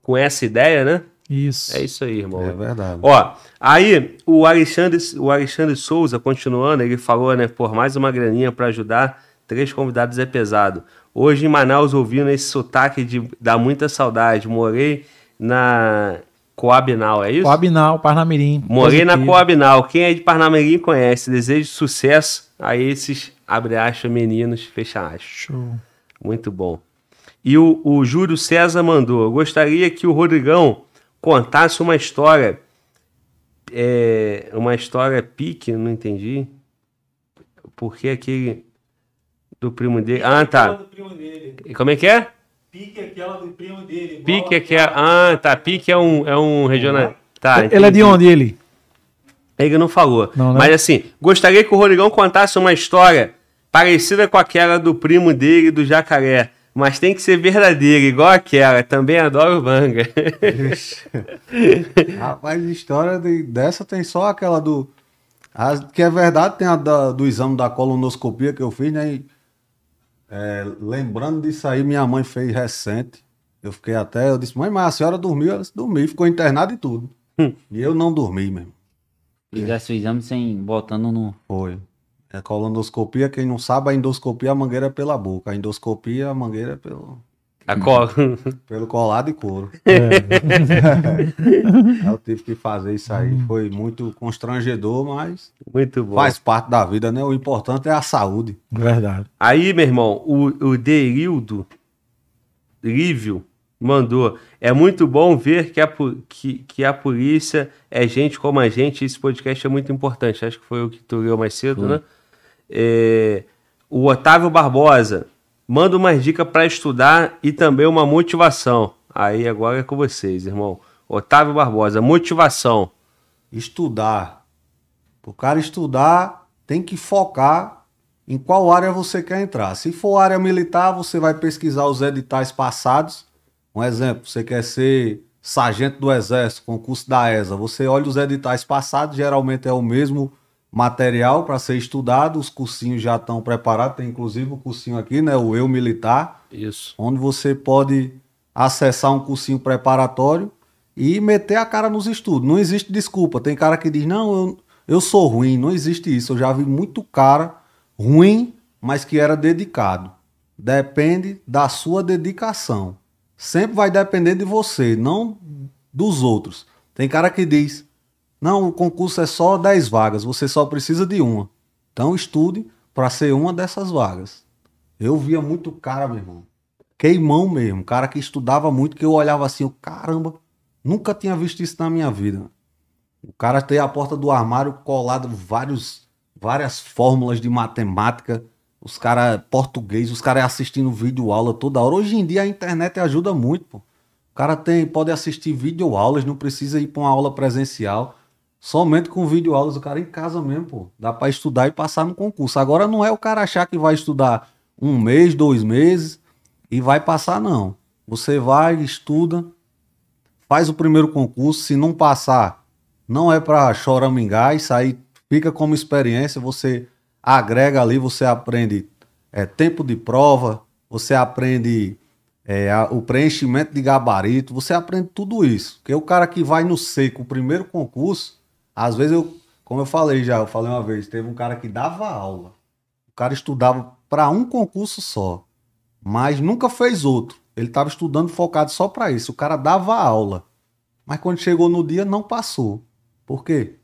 Speaker 1: com essa ideia, né?
Speaker 4: Isso.
Speaker 1: É isso aí, irmão.
Speaker 2: É verdade.
Speaker 1: Ó, aí o Alexandre, o Alexandre Souza, continuando, ele falou, né, por mais uma graninha pra ajudar, três convidados é pesado. Hoje em Manaus, ouvindo esse sotaque de dá muita saudade. Morei na Coabinal, é isso?
Speaker 4: Coabinal, Parnamirim.
Speaker 1: Morei na. Coabinal. Quem é de Parnamirim conhece. Desejo sucesso a esses, abre aspas, meninos, fecha aspas.
Speaker 4: Show.
Speaker 1: Muito bom. E o, o Júlio César mandou: "Eu gostaria que o Rodrigão contasse uma história. É, uma história pique, não entendi. Porque aquele do primo dele. Ah,
Speaker 5: Aquela
Speaker 1: tá. E Como é que é?
Speaker 5: Pique aquela do primo dele.
Speaker 1: Pique é que é. Ah, tá. Pique é um, é um regional. Tá,
Speaker 4: ele é de onde ele?
Speaker 1: Ele não falou.
Speaker 4: Não, né?
Speaker 1: Mas assim, gostaria que o Rodrigão contasse uma história parecida com aquela do primo dele, do jacaré. Mas tem que ser verdadeira, igual aquela. Também adoro manga.
Speaker 2: Rapaz, história de- dessa tem só aquela do. as- que é verdade, tem a da- do exame da colonoscopia que eu fiz, né? E, é, lembrando disso aí, minha mãe fez recente. Eu fiquei até. Eu disse, mãe, mas a senhora dormiu? Ela disse, dormi, ficou internada e tudo. E eu não dormi mesmo.
Speaker 3: Fizesse o exame sem botando no.
Speaker 2: Foi. É colonoscopia, quem não sabe, a endoscopia a mangueira é pela boca. A endoscopia a mangueira é pelo,
Speaker 1: A cola.
Speaker 2: pelo colado e couro. eu tive que fazer isso aí. Foi muito constrangedor, mas
Speaker 1: Muito bom.
Speaker 2: faz parte da vida, né? O importante é a saúde.
Speaker 4: Verdade.
Speaker 1: Aí, meu irmão, o, o Derildo Lívio mandou. É muito bom ver que a, que, que a polícia é gente como a gente. Esse podcast é muito importante. Acho que foi o que tu leu mais cedo, né? É, o Otávio Barbosa manda umas dicas para estudar e também uma motivação. Aí agora é com vocês, irmão. Otávio Barbosa, motivação.
Speaker 2: Estudar. O cara estudar, tem que focar em qual área você quer entrar. Se for área militar, você vai pesquisar os editais passados. Um exemplo, você quer ser sargento do exército, concurso da ESA. Você olha os editais passados, geralmente é o mesmo material para ser estudado, os cursinhos já estão preparados, tem inclusive o cursinho aqui, né, o Eu Militar,
Speaker 1: Isso.
Speaker 2: onde você pode acessar um cursinho preparatório e meter a cara nos estudos. Não existe desculpa. Tem cara que diz, não, eu, eu sou ruim. Não existe isso. Eu já vi muito cara ruim, mas que era dedicado. Depende da sua dedicação. Sempre vai depender de você, não dos outros. Tem cara que diz, não, o concurso é só 10 vagas, você só precisa de uma. Então estude para ser uma dessas vagas. Eu via muito cara, meu irmão. Queimão mesmo. Cara que estudava muito, que eu olhava assim, eu, caramba, nunca tinha visto isso na minha vida. O cara tem a porta do armário colado vários, várias fórmulas de matemática. Os caras português, os caras assistindo vídeo aula toda hora. Hoje em dia a internet ajuda muito, pô. O cara tem, pode assistir vídeo aulas, não precisa ir para uma aula presencial. Somente com vídeo aulas, o cara em casa mesmo, pô. Dá para estudar e passar no concurso. Agora não é o cara achar que vai estudar um mês, dois meses e vai passar, não. Você vai, estuda, faz o primeiro concurso. Se não passar, não é para choramingar. Isso aí fica como experiência. Você agrega ali, você aprende é, tempo de prova, você aprende é, a- o preenchimento de gabarito, você aprende tudo isso. Porque o cara que vai no seco, o primeiro concurso, às vezes eu, como eu falei já, eu falei uma vez, teve um cara que dava aula. O cara estudava para um concurso só, mas nunca fez outro. Ele estava estudando focado só para isso. O cara dava aula, mas quando chegou no dia não passou. Por quê?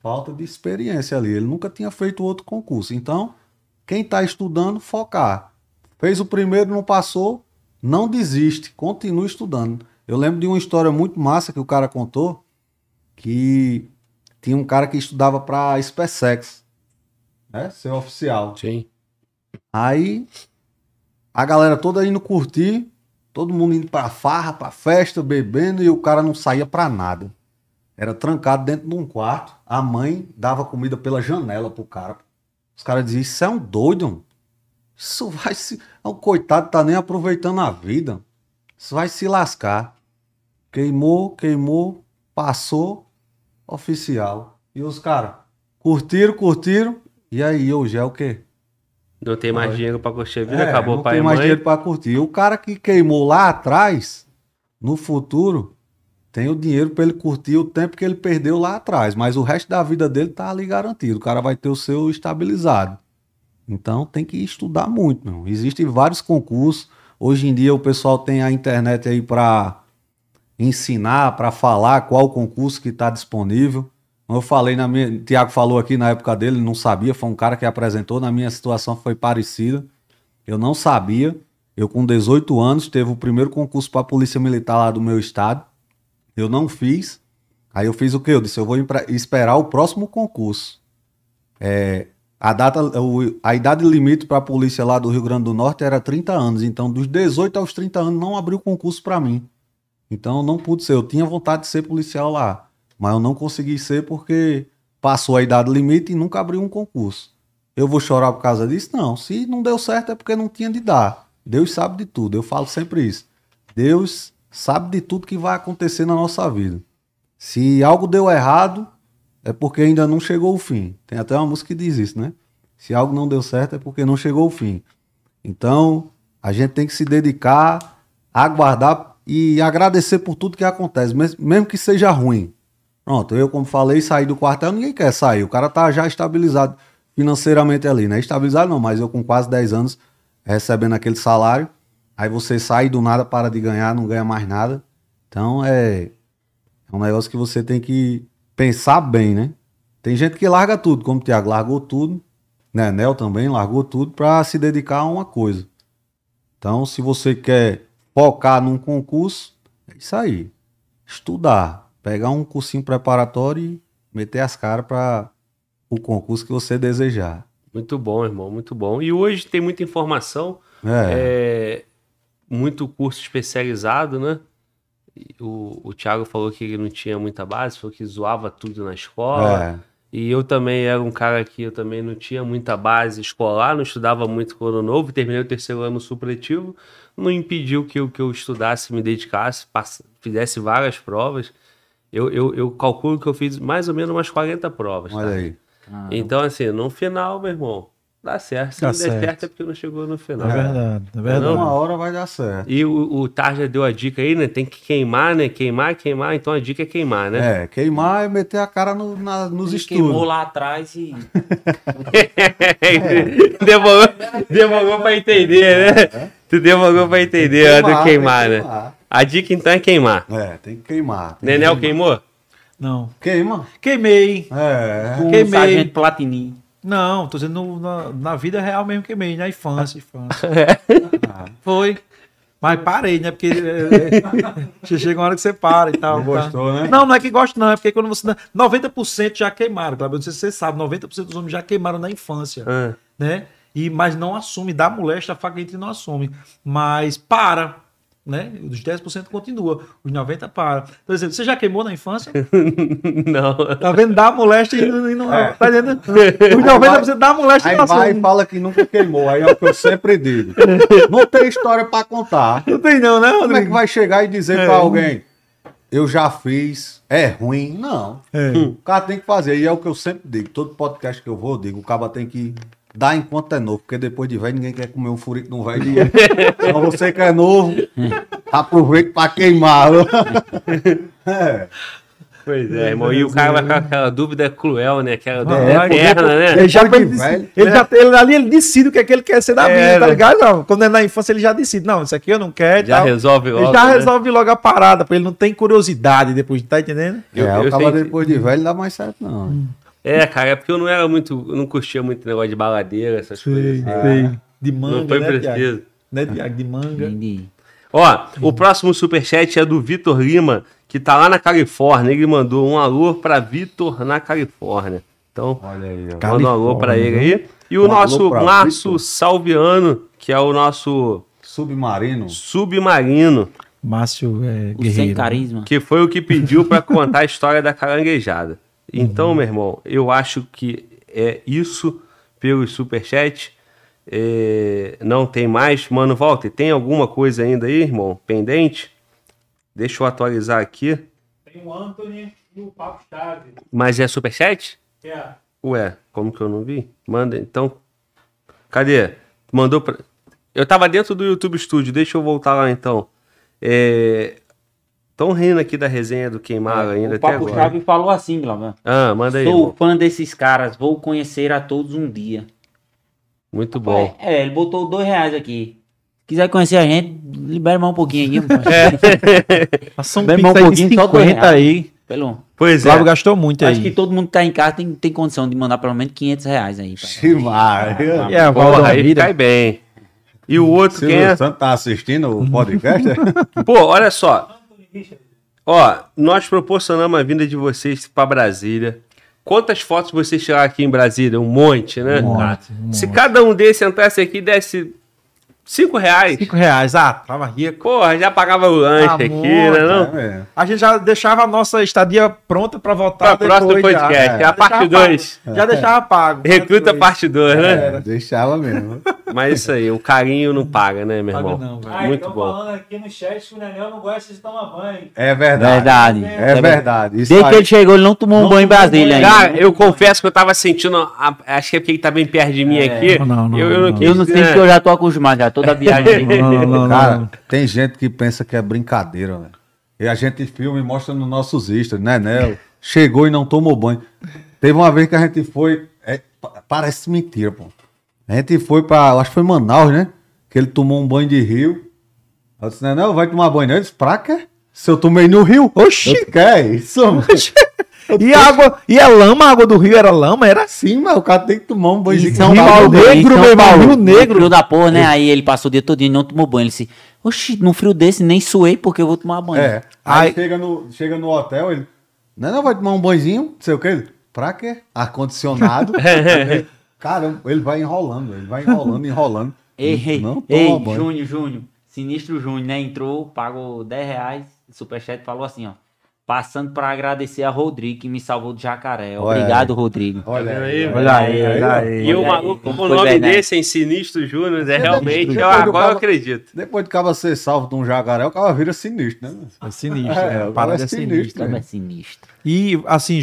Speaker 2: Falta de experiência ali. Ele nunca tinha feito outro concurso. Então, quem está estudando, focar. Fez o primeiro, não passou, não desiste, continue estudando. Eu lembro de uma história muito massa que o cara contou, que tinha um cara que estudava para SpaceX, né? Ser oficial.
Speaker 1: Sim.
Speaker 2: Aí a galera toda indo curtir, Todo mundo indo pra farra, pra festa, bebendo, e o cara não saía pra nada. Era trancado dentro de um quarto. A mãe dava comida pela janela pro cara. Os caras diziam, isso é um doido, mano. Isso vai se. O coitado tá nem aproveitando a vida. Isso vai se lascar. Queimou, queimou, passou, oficial. E os caras curtiram, curtiram. E aí, hoje é o quê?
Speaker 1: Não tem mais
Speaker 2: Oi.
Speaker 1: dinheiro pra curtir a vida,
Speaker 2: É,
Speaker 1: acabou
Speaker 2: não
Speaker 1: pai
Speaker 2: tem
Speaker 1: e
Speaker 2: mais
Speaker 1: mãe.
Speaker 2: dinheiro pra curtir. O cara que queimou lá atrás, no futuro, tem o dinheiro pra ele curtir o tempo que ele perdeu lá atrás. Mas o resto da vida dele tá ali garantido. O cara vai ter o seu estabilizado. Então tem que estudar muito, meu. Existem vários concursos. Hoje em dia o pessoal tem a internet aí pra ensinar, pra falar qual concurso que tá disponível. Eu falei na minha. O Tiago falou aqui na época dele, não sabia, foi um cara que apresentou. Na minha situação foi parecida. Eu não sabia. Eu, com 18 anos, teve o primeiro concurso para a Polícia Militar lá do meu estado. Eu não fiz. Aí eu fiz o quê? Eu disse: eu vou esperar o próximo concurso. É, a, data, a idade limite para a polícia lá do Rio Grande do Norte era 30 anos. Então, dos 18 aos 30 anos, não abriu concurso para mim. Então, não pude ser. Eu tinha vontade de ser policial lá. Mas eu não consegui ser porque passou a idade limite e nunca abriu um concurso. Eu vou chorar por causa disso? Não. Se não deu certo é porque não tinha de dar. Deus sabe de tudo. Eu falo sempre isso. Deus sabe de tudo que vai acontecer na nossa vida. Se algo deu errado, é porque ainda não chegou o fim. Tem até uma música que diz isso, né? Se algo não deu certo é porque não chegou o fim. Então, a gente tem que se dedicar, aguardar e agradecer por tudo que acontece, mes- mesmo que seja ruim. Pronto, eu, como falei, saí do quartel, ninguém quer sair. O cara tá já estabilizado financeiramente ali, né? Estabilizado não, mas eu com quase 10 anos recebendo aquele salário, aí você sai do nada, para de ganhar, não ganha mais nada. Então é, é um negócio que você tem que pensar bem, né? Tem gente que larga tudo, como o Thiago largou tudo, né? Nel também largou tudo para se dedicar a uma coisa. Então, se você quer focar num concurso, é isso aí. Estudar, pegar um cursinho preparatório e meter as caras para o concurso que você desejar.
Speaker 1: Muito bom, irmão, muito bom. E hoje tem muita informação,
Speaker 2: É,
Speaker 1: é, muito curso especializado, né? O, o Thiago falou que ele não tinha muita base, falou que zoava tudo na escola.
Speaker 2: é.
Speaker 1: E eu também era um cara que eu também não tinha muita base escolar, não estudava muito quando novo, terminei o terceiro ano supletivo, não impediu que eu, que eu estudasse, me dedicasse, fizesse várias provas. Eu, eu, eu calculo que eu fiz mais ou menos umas 40 provas.
Speaker 2: Olha
Speaker 1: tá?
Speaker 2: aí.
Speaker 1: Então, assim, no final, meu irmão, dá certo. Se
Speaker 4: Dá
Speaker 1: não der
Speaker 4: certo.
Speaker 1: certo é porque não chegou no final.
Speaker 4: É verdade, é verdade.
Speaker 2: Uma hora vai dar certo.
Speaker 1: E o, o Tarja deu a dica aí, né? Tem que queimar, né? Queimar, queimar. Então a dica é queimar, né?
Speaker 2: É, queimar e meter a cara no- na- nos
Speaker 3: Ele queimou
Speaker 2: estudos.
Speaker 3: lá atrás e.
Speaker 1: demorou, demorou pra entender, né? Tu demorou pra entender a do queimar,
Speaker 2: tem que
Speaker 1: né?
Speaker 2: queimar.
Speaker 1: A dica então é queimar.
Speaker 2: É, tem que queimar. tem que
Speaker 1: Nenel
Speaker 2: queimar.
Speaker 1: queimou?
Speaker 4: Não.
Speaker 2: Queima?
Speaker 4: Queimei.
Speaker 2: É.
Speaker 3: Com
Speaker 4: Queimei.
Speaker 3: sargento Platini.
Speaker 4: Não, tô dizendo no- na, na vida real mesmo queimei, na infância, infância.
Speaker 2: Ah,
Speaker 4: Foi. Mas parei, né? Porque é, é, chega uma hora que você para e tal.
Speaker 2: Não
Speaker 4: tá?
Speaker 2: gostou, né?
Speaker 4: Não, não é que gosto, não. É porque quando você. 90% já queimaram, Cláudio. Não sei se você sabe, 90% dos homens já queimaram na infância.
Speaker 1: Ah,
Speaker 4: né? E, mas não assume, dá moléstia, a faca entra e não assume. Mas para, né? Os 10% continua, os 90% para. Por exemplo, você já queimou na infância?
Speaker 1: não.
Speaker 4: Tá vendo? Dá moléstia e não. e não
Speaker 2: É.
Speaker 4: Tá entendendo? Os 90% dá moléstia e
Speaker 2: Aí
Speaker 4: não
Speaker 2: vai e
Speaker 4: assume.
Speaker 2: fala que nunca queimou. Aí é o que eu sempre digo. Não tem história pra contar.
Speaker 4: Não tem não, né,
Speaker 2: Como é que
Speaker 4: Rodrigo?
Speaker 2: vai chegar e dizer
Speaker 4: É.
Speaker 2: pra alguém, eu já fiz, é ruim? Não.
Speaker 4: É.
Speaker 2: O cara tem que fazer. E é o que eu sempre digo. Todo podcast que eu vou, eu digo, o cara tem que dar enquanto é novo. Porque depois de velho, ninguém quer comer um furico não vai dinheiro. então você que é novo, aproveita pra queimar. é.
Speaker 1: Pois é, irmão. E o cara vai com aquela dúvida cruel, né? Aquela dúvida
Speaker 4: Vai,
Speaker 1: eterna, né?
Speaker 4: Ele já
Speaker 2: de
Speaker 4: ele,
Speaker 2: velho.
Speaker 4: ele já ele, ali ele decide o que é que ele quer ser da
Speaker 1: É,
Speaker 4: vida, tá
Speaker 1: né?
Speaker 4: ligado? Não, quando é na infância ele já decide, não, isso aqui eu não quero.
Speaker 1: Já
Speaker 4: tal.
Speaker 1: resolve
Speaker 4: Ele
Speaker 1: logo.
Speaker 4: já
Speaker 1: né?
Speaker 4: resolve logo a parada, porque ele não tem curiosidade depois, tá entendendo?
Speaker 1: Eu-
Speaker 2: é,
Speaker 1: eu
Speaker 2: o cara
Speaker 1: sei-
Speaker 2: depois de velho não dá mais certo, não.
Speaker 1: É, cara, é porque eu não era muito. Eu não curtia muito negócio de baladeira, essas coisas.
Speaker 4: Sei,
Speaker 1: assim.
Speaker 4: sei. De manga,
Speaker 1: Não foi
Speaker 4: né,
Speaker 1: preciso.
Speaker 4: Né, Thiago? De manga.
Speaker 1: Ó, o próximo superchat é do Vitor Lima, que tá lá na Califórnia. Ele mandou um alô pra Vitor na Califórnia. Então,
Speaker 2: Olha aí, ó.
Speaker 1: manda um alô pra ele aí. E o
Speaker 2: Um
Speaker 1: nosso Márcio. Salviano, que é o nosso
Speaker 2: Submarino.
Speaker 1: Submarino,
Speaker 4: Márcio é,
Speaker 3: O sem
Speaker 4: Guerreiro.
Speaker 3: carisma.
Speaker 1: que foi o que pediu pra contar a história da caranguejada. Então, meu irmão, eu acho que é isso pelo superchat. É, não tem mais. Mano, Walter, tem alguma coisa ainda aí, irmão? Pendente? Deixa eu atualizar aqui.
Speaker 5: Tem o Anthony e o Papo Chave.
Speaker 1: Mas é superchat?
Speaker 5: É.
Speaker 1: Ué, como que eu não vi? Manda, então. Cadê? Mandou pra. Eu tava dentro do YouTube Studio, deixa eu voltar lá então. É. Tão rindo aqui da resenha do Queimar ainda
Speaker 3: o
Speaker 1: até
Speaker 3: Papo
Speaker 1: agora.
Speaker 3: Chave falou assim, Glauber.
Speaker 1: Ah, manda aí.
Speaker 3: Sou
Speaker 1: irmão.
Speaker 3: fã desses caras, vou conhecer a todos um dia.
Speaker 1: Muito bom.
Speaker 3: É, ele botou dois reais aqui. Se quiser conhecer a gente, libera mais um pouquinho aí. mano.
Speaker 4: Passa um
Speaker 3: um pouquinho, só dois
Speaker 4: 50
Speaker 3: reais.
Speaker 4: aí.
Speaker 3: Pelo...
Speaker 1: Pois
Speaker 4: O
Speaker 1: é.
Speaker 4: Gastou muito
Speaker 3: Acho
Speaker 4: aí.
Speaker 3: que todo mundo que tá em casa tem, tem condição de mandar pelo menos 500 reais aí. pai.
Speaker 2: Ximaria.
Speaker 4: E a
Speaker 1: Porra, aí
Speaker 4: Vida.
Speaker 1: cai bem. E o outro, quem é?
Speaker 2: Silvio Santos tá assistindo o podcast?
Speaker 1: Pô, olha só. Ó, nós proporcionamos a vinda de vocês pra Brasília. Quantas fotos vocês tiraram aqui em Brasília? Um monte, né?
Speaker 4: Um monte, um
Speaker 1: Se
Speaker 4: monte.
Speaker 1: cada um desse entrasse aqui e desse cinco reais,
Speaker 4: Cinco reais. Ah, tava rico.
Speaker 1: porra, já pagava o lanche
Speaker 4: Ah,
Speaker 1: aqui, né? Não?
Speaker 2: É.
Speaker 4: A gente já deixava a nossa estadia pronta pra voltar
Speaker 1: Pra próximo
Speaker 4: depois já.
Speaker 1: podcast,
Speaker 2: é.
Speaker 1: a parte
Speaker 4: Deixava
Speaker 1: 2.
Speaker 4: pago. Já deixava pago.
Speaker 1: Recruta parte 2, né?
Speaker 2: É, deixava mesmo.
Speaker 1: Mas isso aí, o carinho não paga, né, meu
Speaker 4: Paga
Speaker 1: irmão?
Speaker 4: não, velho.
Speaker 5: Ah,
Speaker 1: Muito bom.
Speaker 5: falando aqui no chat que o Nenel não gosta de tomar banho.
Speaker 2: É verdade.
Speaker 3: Verdade.
Speaker 2: É verdade. Isso
Speaker 3: Desde
Speaker 2: aí-
Speaker 3: que ele chegou, ele não tomou um
Speaker 2: Não
Speaker 3: banho em Brasília ainda.
Speaker 1: Cara, eu confesso que eu tava sentindo. a- acho que é porque ele tá bem perto de mim aqui.
Speaker 4: Não, não, não,
Speaker 1: eu, eu não,
Speaker 4: não.
Speaker 1: quis,
Speaker 3: Eu não sei
Speaker 1: né?
Speaker 3: porque eu já tô acostumado, já toda viagem.
Speaker 4: Não, não, não,
Speaker 2: Cara,
Speaker 4: não.
Speaker 2: tem gente que pensa que é brincadeira, velho. E a gente filma e mostra nos nossos stories, né, Nel? Chegou e não tomou banho. Teve uma vez que a gente foi. é, pa- parece mentira, pô. A gente foi pra. Acho que foi Manaus, né? Que ele tomou um banho de rio. Eu disse, Nenel, vai tomar banho? não?" Ele disse, pra quê? Se eu tomei no rio.
Speaker 4: Oxi!
Speaker 2: Eu que é isso, mano?
Speaker 4: E a água, e a lama, a água do rio era lama, era
Speaker 2: Sim, mas o cara tem que tomar um banho de
Speaker 3: São
Speaker 4: Rio
Speaker 3: Paulo,
Speaker 4: Negro, meu irmão,
Speaker 3: Paulo,
Speaker 4: Rio Negro.
Speaker 3: frio da porra, né? Aí ele passou o dia todo e não tomou banho. Ele disse, oxi, num frio desse nem suei porque eu vou tomar banho.
Speaker 2: É. Aí
Speaker 4: Ai.
Speaker 2: chega no, chega no hotel, ele. Não, não, vai tomar um banhozinho, não sei o que. Ele, pra quê? Ar-condicionado. Caramba, ele vai enrolando, ele vai enrolando, enrolando.
Speaker 3: Ei, ei,
Speaker 2: não toma
Speaker 3: ei,
Speaker 2: banho.
Speaker 3: Júnior, Júnior. Sinistro Júnior, né? Entrou, pagou 10 reais. O Superchat falou assim, ó. Passando pra agradecer a Rodrigo que me salvou do jacaré.
Speaker 2: Olha
Speaker 3: Obrigado, Rodrigo.
Speaker 2: Olha
Speaker 1: aí,
Speaker 2: aí,
Speaker 4: Olha aí, olha aí.
Speaker 1: E o
Speaker 3: Olha
Speaker 1: maluco
Speaker 3: como
Speaker 1: com o nome
Speaker 3: verdade.
Speaker 1: desse, em Sinistro Júnior, é realmente. Eu- agora eu acredito.
Speaker 2: Depois de cabo ser salvo de um jacaré, o cara vira sinistro, né?
Speaker 4: É sinistro.
Speaker 2: É,
Speaker 4: É, parada é
Speaker 2: é sinistro.
Speaker 3: Como é sinistro.
Speaker 4: E assim,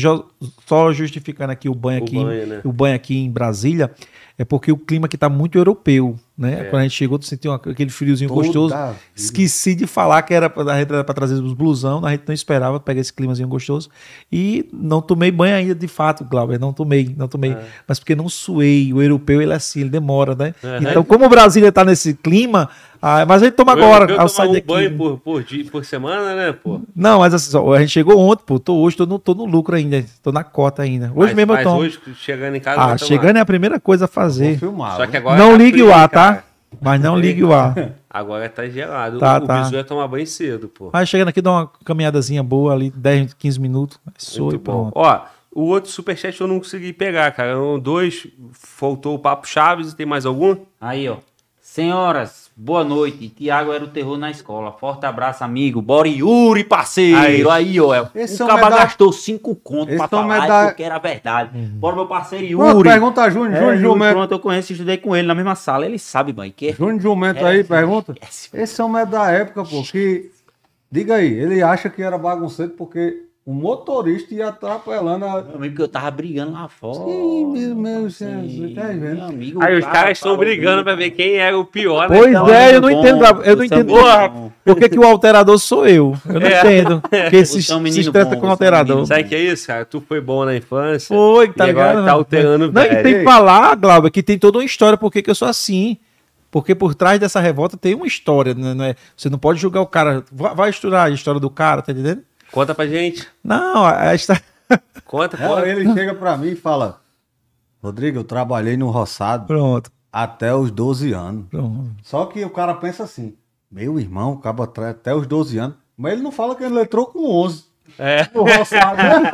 Speaker 4: só justificando aqui o banho
Speaker 1: O
Speaker 4: aqui,
Speaker 1: banho, né?
Speaker 4: o banho aqui em Brasília, é porque o clima aqui tá muito europeu, né? Quando a gente chegou, tu sentiu aquele friozinho
Speaker 2: Toda
Speaker 4: gostoso. Esqueci de falar que era pra, a gente era pra trazer os blusão, a gente não esperava pegar esse climazinho gostoso. E não tomei banho ainda, de fato, Glauber, não tomei, não tomei. Mas porque não suei, o europeu ele é assim, ele demora, né? Então, como o Brasília tá nesse clima, ah, mas a gente toma agora,
Speaker 1: eu tomar
Speaker 4: sair
Speaker 1: um
Speaker 4: daqui.
Speaker 1: banho por, por, dia, por semana, né, pô?
Speaker 4: Não, mas assim, só, a gente chegou ontem, pô, tô, hoje tô no, tô no lucro ainda, tô na cota ainda. Hoje
Speaker 1: mas,
Speaker 4: mesmo eu
Speaker 1: mas
Speaker 4: tomo.
Speaker 1: hoje, chegando em casa,
Speaker 4: ah, chegando é a primeira coisa a fazer.
Speaker 2: Vou filmar.
Speaker 1: Só que agora
Speaker 4: Não
Speaker 1: tá
Speaker 4: ligue
Speaker 1: frio,
Speaker 4: o ar,
Speaker 1: cara.
Speaker 4: tá? Mas não ligue o ar.
Speaker 1: Agora tá gelado.
Speaker 4: Tá,
Speaker 1: o o
Speaker 4: tá.
Speaker 1: é tomar banho cedo, pô.
Speaker 4: Mas chegando aqui, dá uma caminhadazinha boa ali, 10, 15 minutos. Sou e
Speaker 1: Muito bom.
Speaker 4: pronto.
Speaker 1: Ó, o outro superchat eu não consegui pegar, cara. Um, dois, faltou o Papo Chaves e tem mais algum?
Speaker 3: Aí, ó. Senhoras, boa noite. Tiago era o terror na escola. Forte abraço, amigo. Bora Yuri, parceiro. Aí, ó.
Speaker 2: Esse
Speaker 3: o cara
Speaker 2: é da-
Speaker 3: gastou cinco contos
Speaker 2: Esse
Speaker 3: pra
Speaker 2: é
Speaker 3: falar
Speaker 2: da-
Speaker 3: porque era verdade. Bora, meu parceiro Yuri.
Speaker 2: Pronto, pergunta a Júnior,
Speaker 3: É,
Speaker 2: Júnior Jumento.
Speaker 3: Pronto, eu conheço, estudei com ele na mesma sala. Ele sabe, mãe, que
Speaker 2: Júnior Jumento
Speaker 3: É,
Speaker 2: aí, pergunta.
Speaker 3: Esse-
Speaker 2: Esse homem é da época, pô, que. Diga aí, ele acha que era bagunceiro porque o motorista ia atrapalhando a.
Speaker 3: Meu amigo, que eu tava brigando lá fora.
Speaker 2: Sim, meu- meu
Speaker 3: Assim,
Speaker 2: tá vendo?
Speaker 3: meu amigo,
Speaker 1: Aí os
Speaker 3: cara
Speaker 1: caras estão
Speaker 3: falou
Speaker 1: brigando pra ver quem era o pior, né?
Speaker 4: Pois
Speaker 1: Então,
Speaker 4: é, eu não
Speaker 3: Bom,
Speaker 4: entendo, eu não
Speaker 3: é
Speaker 4: entendo. Porra, por que, que o alterador sou eu? Eu não
Speaker 1: É.
Speaker 4: entendo. Porque se,
Speaker 3: é um
Speaker 4: se
Speaker 3: bom,
Speaker 4: com o
Speaker 3: é um
Speaker 4: alterador.
Speaker 1: Sabe o que é isso, cara? Tu foi bom na infância.
Speaker 4: Foi, tá
Speaker 1: e agora
Speaker 4: ligado?
Speaker 1: tá alterando
Speaker 4: Não, e
Speaker 1: velho.
Speaker 4: tem que falar, Glauber, que tem toda uma história por que que eu sou assim. Porque por trás dessa revolta tem uma história, né? Não é- Você não pode julgar o cara. Vai, vai estudar a história do cara, tá entendendo?
Speaker 1: Conta pra gente.
Speaker 4: Não, a história.
Speaker 1: Conta, conta.
Speaker 2: ele chega pra mim e fala: Rodrigo, eu trabalhei no roçado
Speaker 4: Pronto,
Speaker 2: até os 12 anos.
Speaker 4: pronto.
Speaker 2: Só que o cara pensa assim: meu irmão, o cabo atrás até os 12 anos. Mas ele não fala que ele entrou com 11
Speaker 1: É.
Speaker 2: no roçado. né?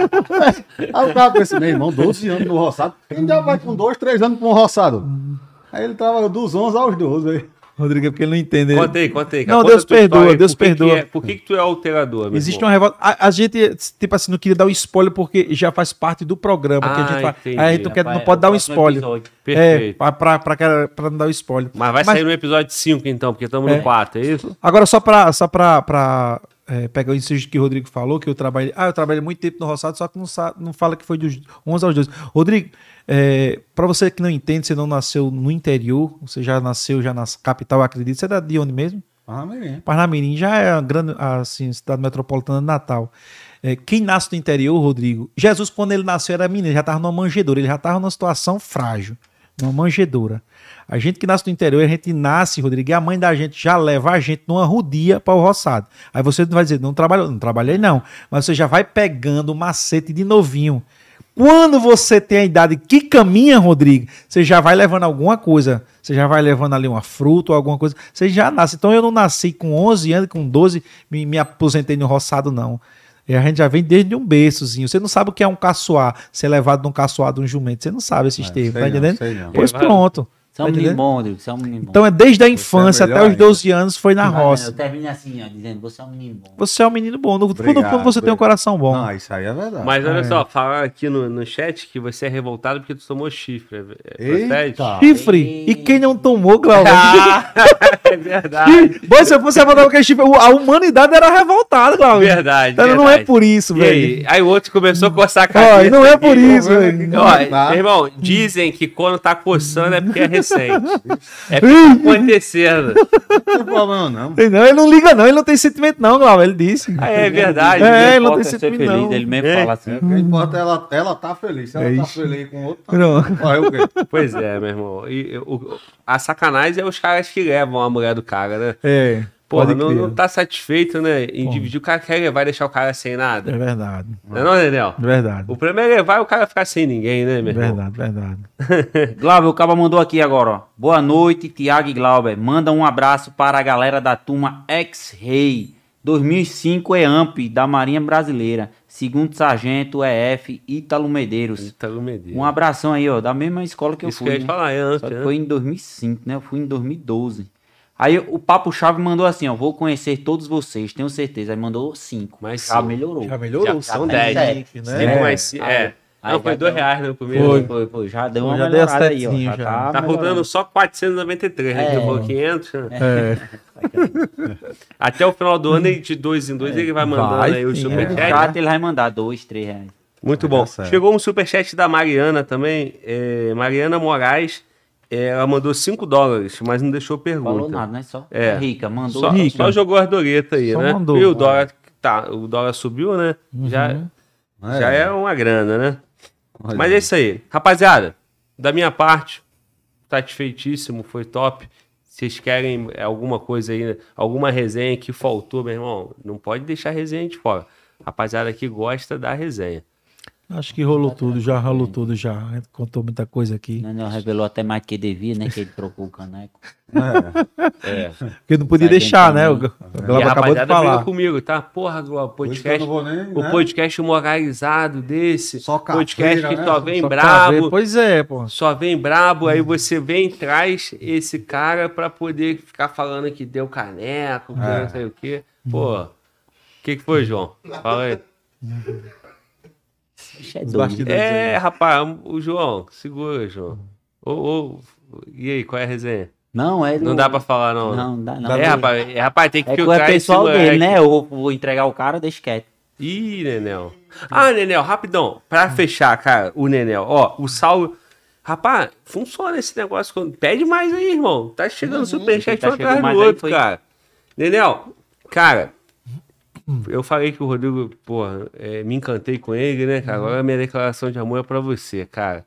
Speaker 2: Aí o cara pensa: meu irmão, 12 anos no roçado. Quem já vai com 2, 3 anos com um roçado? Aí ele trabalhou dos 11 aos 12. Aí.
Speaker 4: Rodrigo, é porque ele não entende.
Speaker 1: Conta aí, conta aí.
Speaker 4: Não,
Speaker 1: Conta
Speaker 4: Deus perdoa,
Speaker 1: história.
Speaker 4: Deus
Speaker 1: por que que
Speaker 4: perdoa.
Speaker 1: é- por que, que tu é alterador,
Speaker 4: Existe
Speaker 1: irmão?
Speaker 4: uma revolta. A, a gente, tipo assim, não queria dar o spoiler porque já faz parte do programa. que a
Speaker 1: Ah,
Speaker 4: gente faz.
Speaker 1: entendi.
Speaker 4: Aí a gente não, quer, não
Speaker 3: Rapaz,
Speaker 4: pode
Speaker 3: é
Speaker 4: dar um spoiler.
Speaker 3: episódio.
Speaker 4: É,
Speaker 1: Perfeito.
Speaker 4: pra, pra, pra, pra- pra não dar o spoiler.
Speaker 1: Mas vai
Speaker 4: Mas-
Speaker 1: sair no episódio 5, então, porque estamos
Speaker 4: É.
Speaker 1: no 4, é isso?
Speaker 4: Agora, só pra, só pra, pra é, pegar o inciso que o Rodrigo falou, que eu trabalhei. Ah, eu trabalhei muito tempo no Roçado, só que não, sa- não fala que foi dos 11 aos 12. Rodrigo, é, pra você que não entende, você não nasceu no interior, você já nasceu já na capital, acredito. Você é da- de onde mesmo?
Speaker 2: Menino.
Speaker 4: Parnamirim já é a grande assim, cidade metropolitana de Natal. É, quem nasce no interior, Rodrigo, Jesus, quando ele nasceu, era menino, ele já estava numa manjedoura, ele já estava numa situação frágil, numa manjedoura. A gente que nasce no interior, a gente nasce, Rodrigo, e a mãe da gente já leva a gente numa rodia para o roçado. Aí você vai dizer, não trabalhou, não trabalhei não, mas você já vai pegando o macete de novinho. Quando você tem a idade que caminha, Rodrigo, você já vai levando alguma coisa. Você já vai levando ali uma fruta ou alguma coisa. Você já nasce. Então eu não nasci com 11 anos, com 12, me, me aposentei no roçado, não. E a gente já vem desde um berçozinho. Você não sabe o que é um caçoar, ser levado num caçoar de um jumento. Você não sabe esses
Speaker 2: É,
Speaker 4: termos, tá
Speaker 2: não,
Speaker 4: entendendo? Pois pronto.
Speaker 3: Você é
Speaker 4: Tá
Speaker 3: menino
Speaker 4: entendendo?
Speaker 3: bom, Rodrigo. Você é um menino bom.
Speaker 4: Então é desde a infância
Speaker 2: melhor
Speaker 4: até os
Speaker 2: ainda.
Speaker 4: 12 anos foi na roça.
Speaker 3: Eu termino assim, ó, dizendo, você é um menino bom.
Speaker 4: Você é um menino bom. No fundo,
Speaker 2: Obrigado,
Speaker 4: fundo, você tem um
Speaker 2: obrigado.
Speaker 4: coração bom.
Speaker 2: Não, isso aí é verdade.
Speaker 1: Mas olha
Speaker 4: É.
Speaker 1: só, falaram aqui no, no chat que você é revoltado porque tu tomou chifre. É, é?
Speaker 2: Eita.
Speaker 4: Chifre. E quem não tomou, Glauber?
Speaker 1: Ah, é verdade.
Speaker 4: Pois se eu fosse revoltado aquele chifre, a humanidade era revoltada, Glauber.
Speaker 1: Verdade.
Speaker 4: Então não é
Speaker 1: verdade.
Speaker 4: por isso, velho.
Speaker 1: aí, aí o outro começou a coçar a
Speaker 4: Ó,
Speaker 1: cabeça.
Speaker 4: e não é
Speaker 1: aqui.
Speaker 4: por isso, velho.
Speaker 1: Ó,
Speaker 2: Tá.
Speaker 1: irmão, dizem que quando tá coçando é porque é É porque tá acontecendo.
Speaker 2: Não tem problema, não.
Speaker 4: Ele não, ele não liga, não, ele não tem sentimento, não, Glauber. Ele disse.
Speaker 1: Ah, é verdade.
Speaker 4: É, ele não tem
Speaker 3: ser
Speaker 4: sentimento,
Speaker 3: feliz,
Speaker 4: não.
Speaker 3: Ele mesmo
Speaker 1: É.
Speaker 3: fala assim.
Speaker 2: É, o que importa é ela, ela tá feliz. Se ela
Speaker 4: É
Speaker 2: tá feliz com o outro, tá o quê?
Speaker 1: Pois é, meu irmão. E, o- a sacanagem é os caras que levam a mulher do cara, né?
Speaker 4: É.
Speaker 1: Porra, não, não tá satisfeito, né? Em dividir, o cara quer levar e deixar o cara sem nada.
Speaker 4: É verdade.
Speaker 1: Não é não, Daniel?
Speaker 4: É verdade.
Speaker 1: O problema é levar e o cara ficar sem ninguém, né, meu irmão?
Speaker 4: Verdade, verdade.
Speaker 3: Glauber, o Caba mandou aqui agora, ó. Boa noite, Tiago e Glauber. Manda um abraço para a galera da turma X-Ray 2005 EAMP da Marinha Brasileira. Segundo Sargento EF Ítalo Medeiros.
Speaker 1: Ítalo Medeiros.
Speaker 3: Um abração aí, ó, da mesma escola que eu
Speaker 1: Isso
Speaker 3: fui.
Speaker 1: que eu ia
Speaker 3: né?
Speaker 1: te falar, é antes,
Speaker 3: Só que
Speaker 1: né?
Speaker 3: foi em 2005, né? Eu fui em 2012. Aí o Papo Chave mandou assim, ó. Vou conhecer todos vocês, tenho certeza. Aí mandou cinco.
Speaker 1: Mas
Speaker 3: Já
Speaker 1: sim.
Speaker 3: melhorou.
Speaker 4: Já melhorou.
Speaker 1: Já são 10.
Speaker 3: sete,
Speaker 1: Cinco
Speaker 4: né?
Speaker 1: mais cinco- É.
Speaker 3: Aí
Speaker 1: Não, foi dois reais no primeiro.
Speaker 3: Foi, foi, foi. Já deu uma
Speaker 4: Já deu
Speaker 3: melhorada aí, ó. Já tá,
Speaker 1: Tá rodando só 493, né?
Speaker 3: É.
Speaker 1: Vou 500. né?
Speaker 4: É.
Speaker 1: Até o final do ano, ele de dois em dois, ele vai mandando
Speaker 4: Vai
Speaker 1: aí o superchat.
Speaker 4: é.
Speaker 3: chat ele vai mandar dois, três reais.
Speaker 1: Muito bom. Chegou um superchat da Mariana também. é, Mariana Moraes. É, ela mandou 5 dólares, mas não deixou pergunta.
Speaker 3: Falou nada, né? Só
Speaker 1: É.
Speaker 3: é. rica, mandou.
Speaker 1: Só,
Speaker 4: Rica.
Speaker 1: só jogou as doletas aí,
Speaker 4: Só
Speaker 1: né?
Speaker 4: mandou.
Speaker 1: E o dólar, tá, o dólar subiu, né? Já, já é uma grana, né?
Speaker 2: Olha
Speaker 1: Mas é isso aí. Rapaziada, da minha parte, satisfeitíssimo, foi top. Vocês querem alguma coisa aí, alguma resenha que faltou, meu irmão? Não pode deixar a resenha de fora. Rapaziada aqui gosta da resenha.
Speaker 4: Acho que rolou tudo, já rolou tudo já. A gente contou muita coisa aqui.
Speaker 3: Não, não, revelou até mais que devia, né? Que ele trocou o caneco.
Speaker 1: É.
Speaker 4: Porque não podia deixar, né? O Glauber acabou de falar.
Speaker 1: comigo, tá? Porra,
Speaker 2: eu
Speaker 1: podcast,
Speaker 2: nem,
Speaker 1: o
Speaker 2: né?
Speaker 1: podcast moralizado desse.
Speaker 2: Só
Speaker 1: podcast
Speaker 2: caveira,
Speaker 1: que
Speaker 2: né?
Speaker 1: só vem
Speaker 4: Só
Speaker 1: brabo.
Speaker 4: ver. Pois é, pô.
Speaker 1: Só vem brabo, aí você vem e traz esse cara pra poder ficar falando que deu caneco, que
Speaker 2: É.
Speaker 1: não sei o quê. Pô, o que, que foi, João? Fala aí.
Speaker 3: Bicho é doido.
Speaker 1: É, rapaz, o João, segura, João. Ô, ô, e aí, qual é a resenha?
Speaker 3: Não, é.
Speaker 1: Não dá pra falar, não.
Speaker 3: Não, não dá não.
Speaker 1: É, rapaz, é, rapaz, tem que
Speaker 3: É que
Speaker 1: filtrar
Speaker 3: é
Speaker 1: esse
Speaker 3: pessoal dele, né? Eu vou, entregar o cara, deixa quieto.
Speaker 1: Ih, Nenel. Ah, Nenel, rapidão. Pra fechar, cara, o Nenel. Ó, o Saulo. Rapaz, funciona esse negócio. quando- Pede mais aí, irmão. Tá chegando superchat
Speaker 3: tá
Speaker 1: um atrás do outro,
Speaker 3: foi.
Speaker 1: cara. Nenel, cara, eu falei que o Rodrigo, porra, é, me encantei com ele, né, cara? Agora a minha declaração de amor é pra você, cara.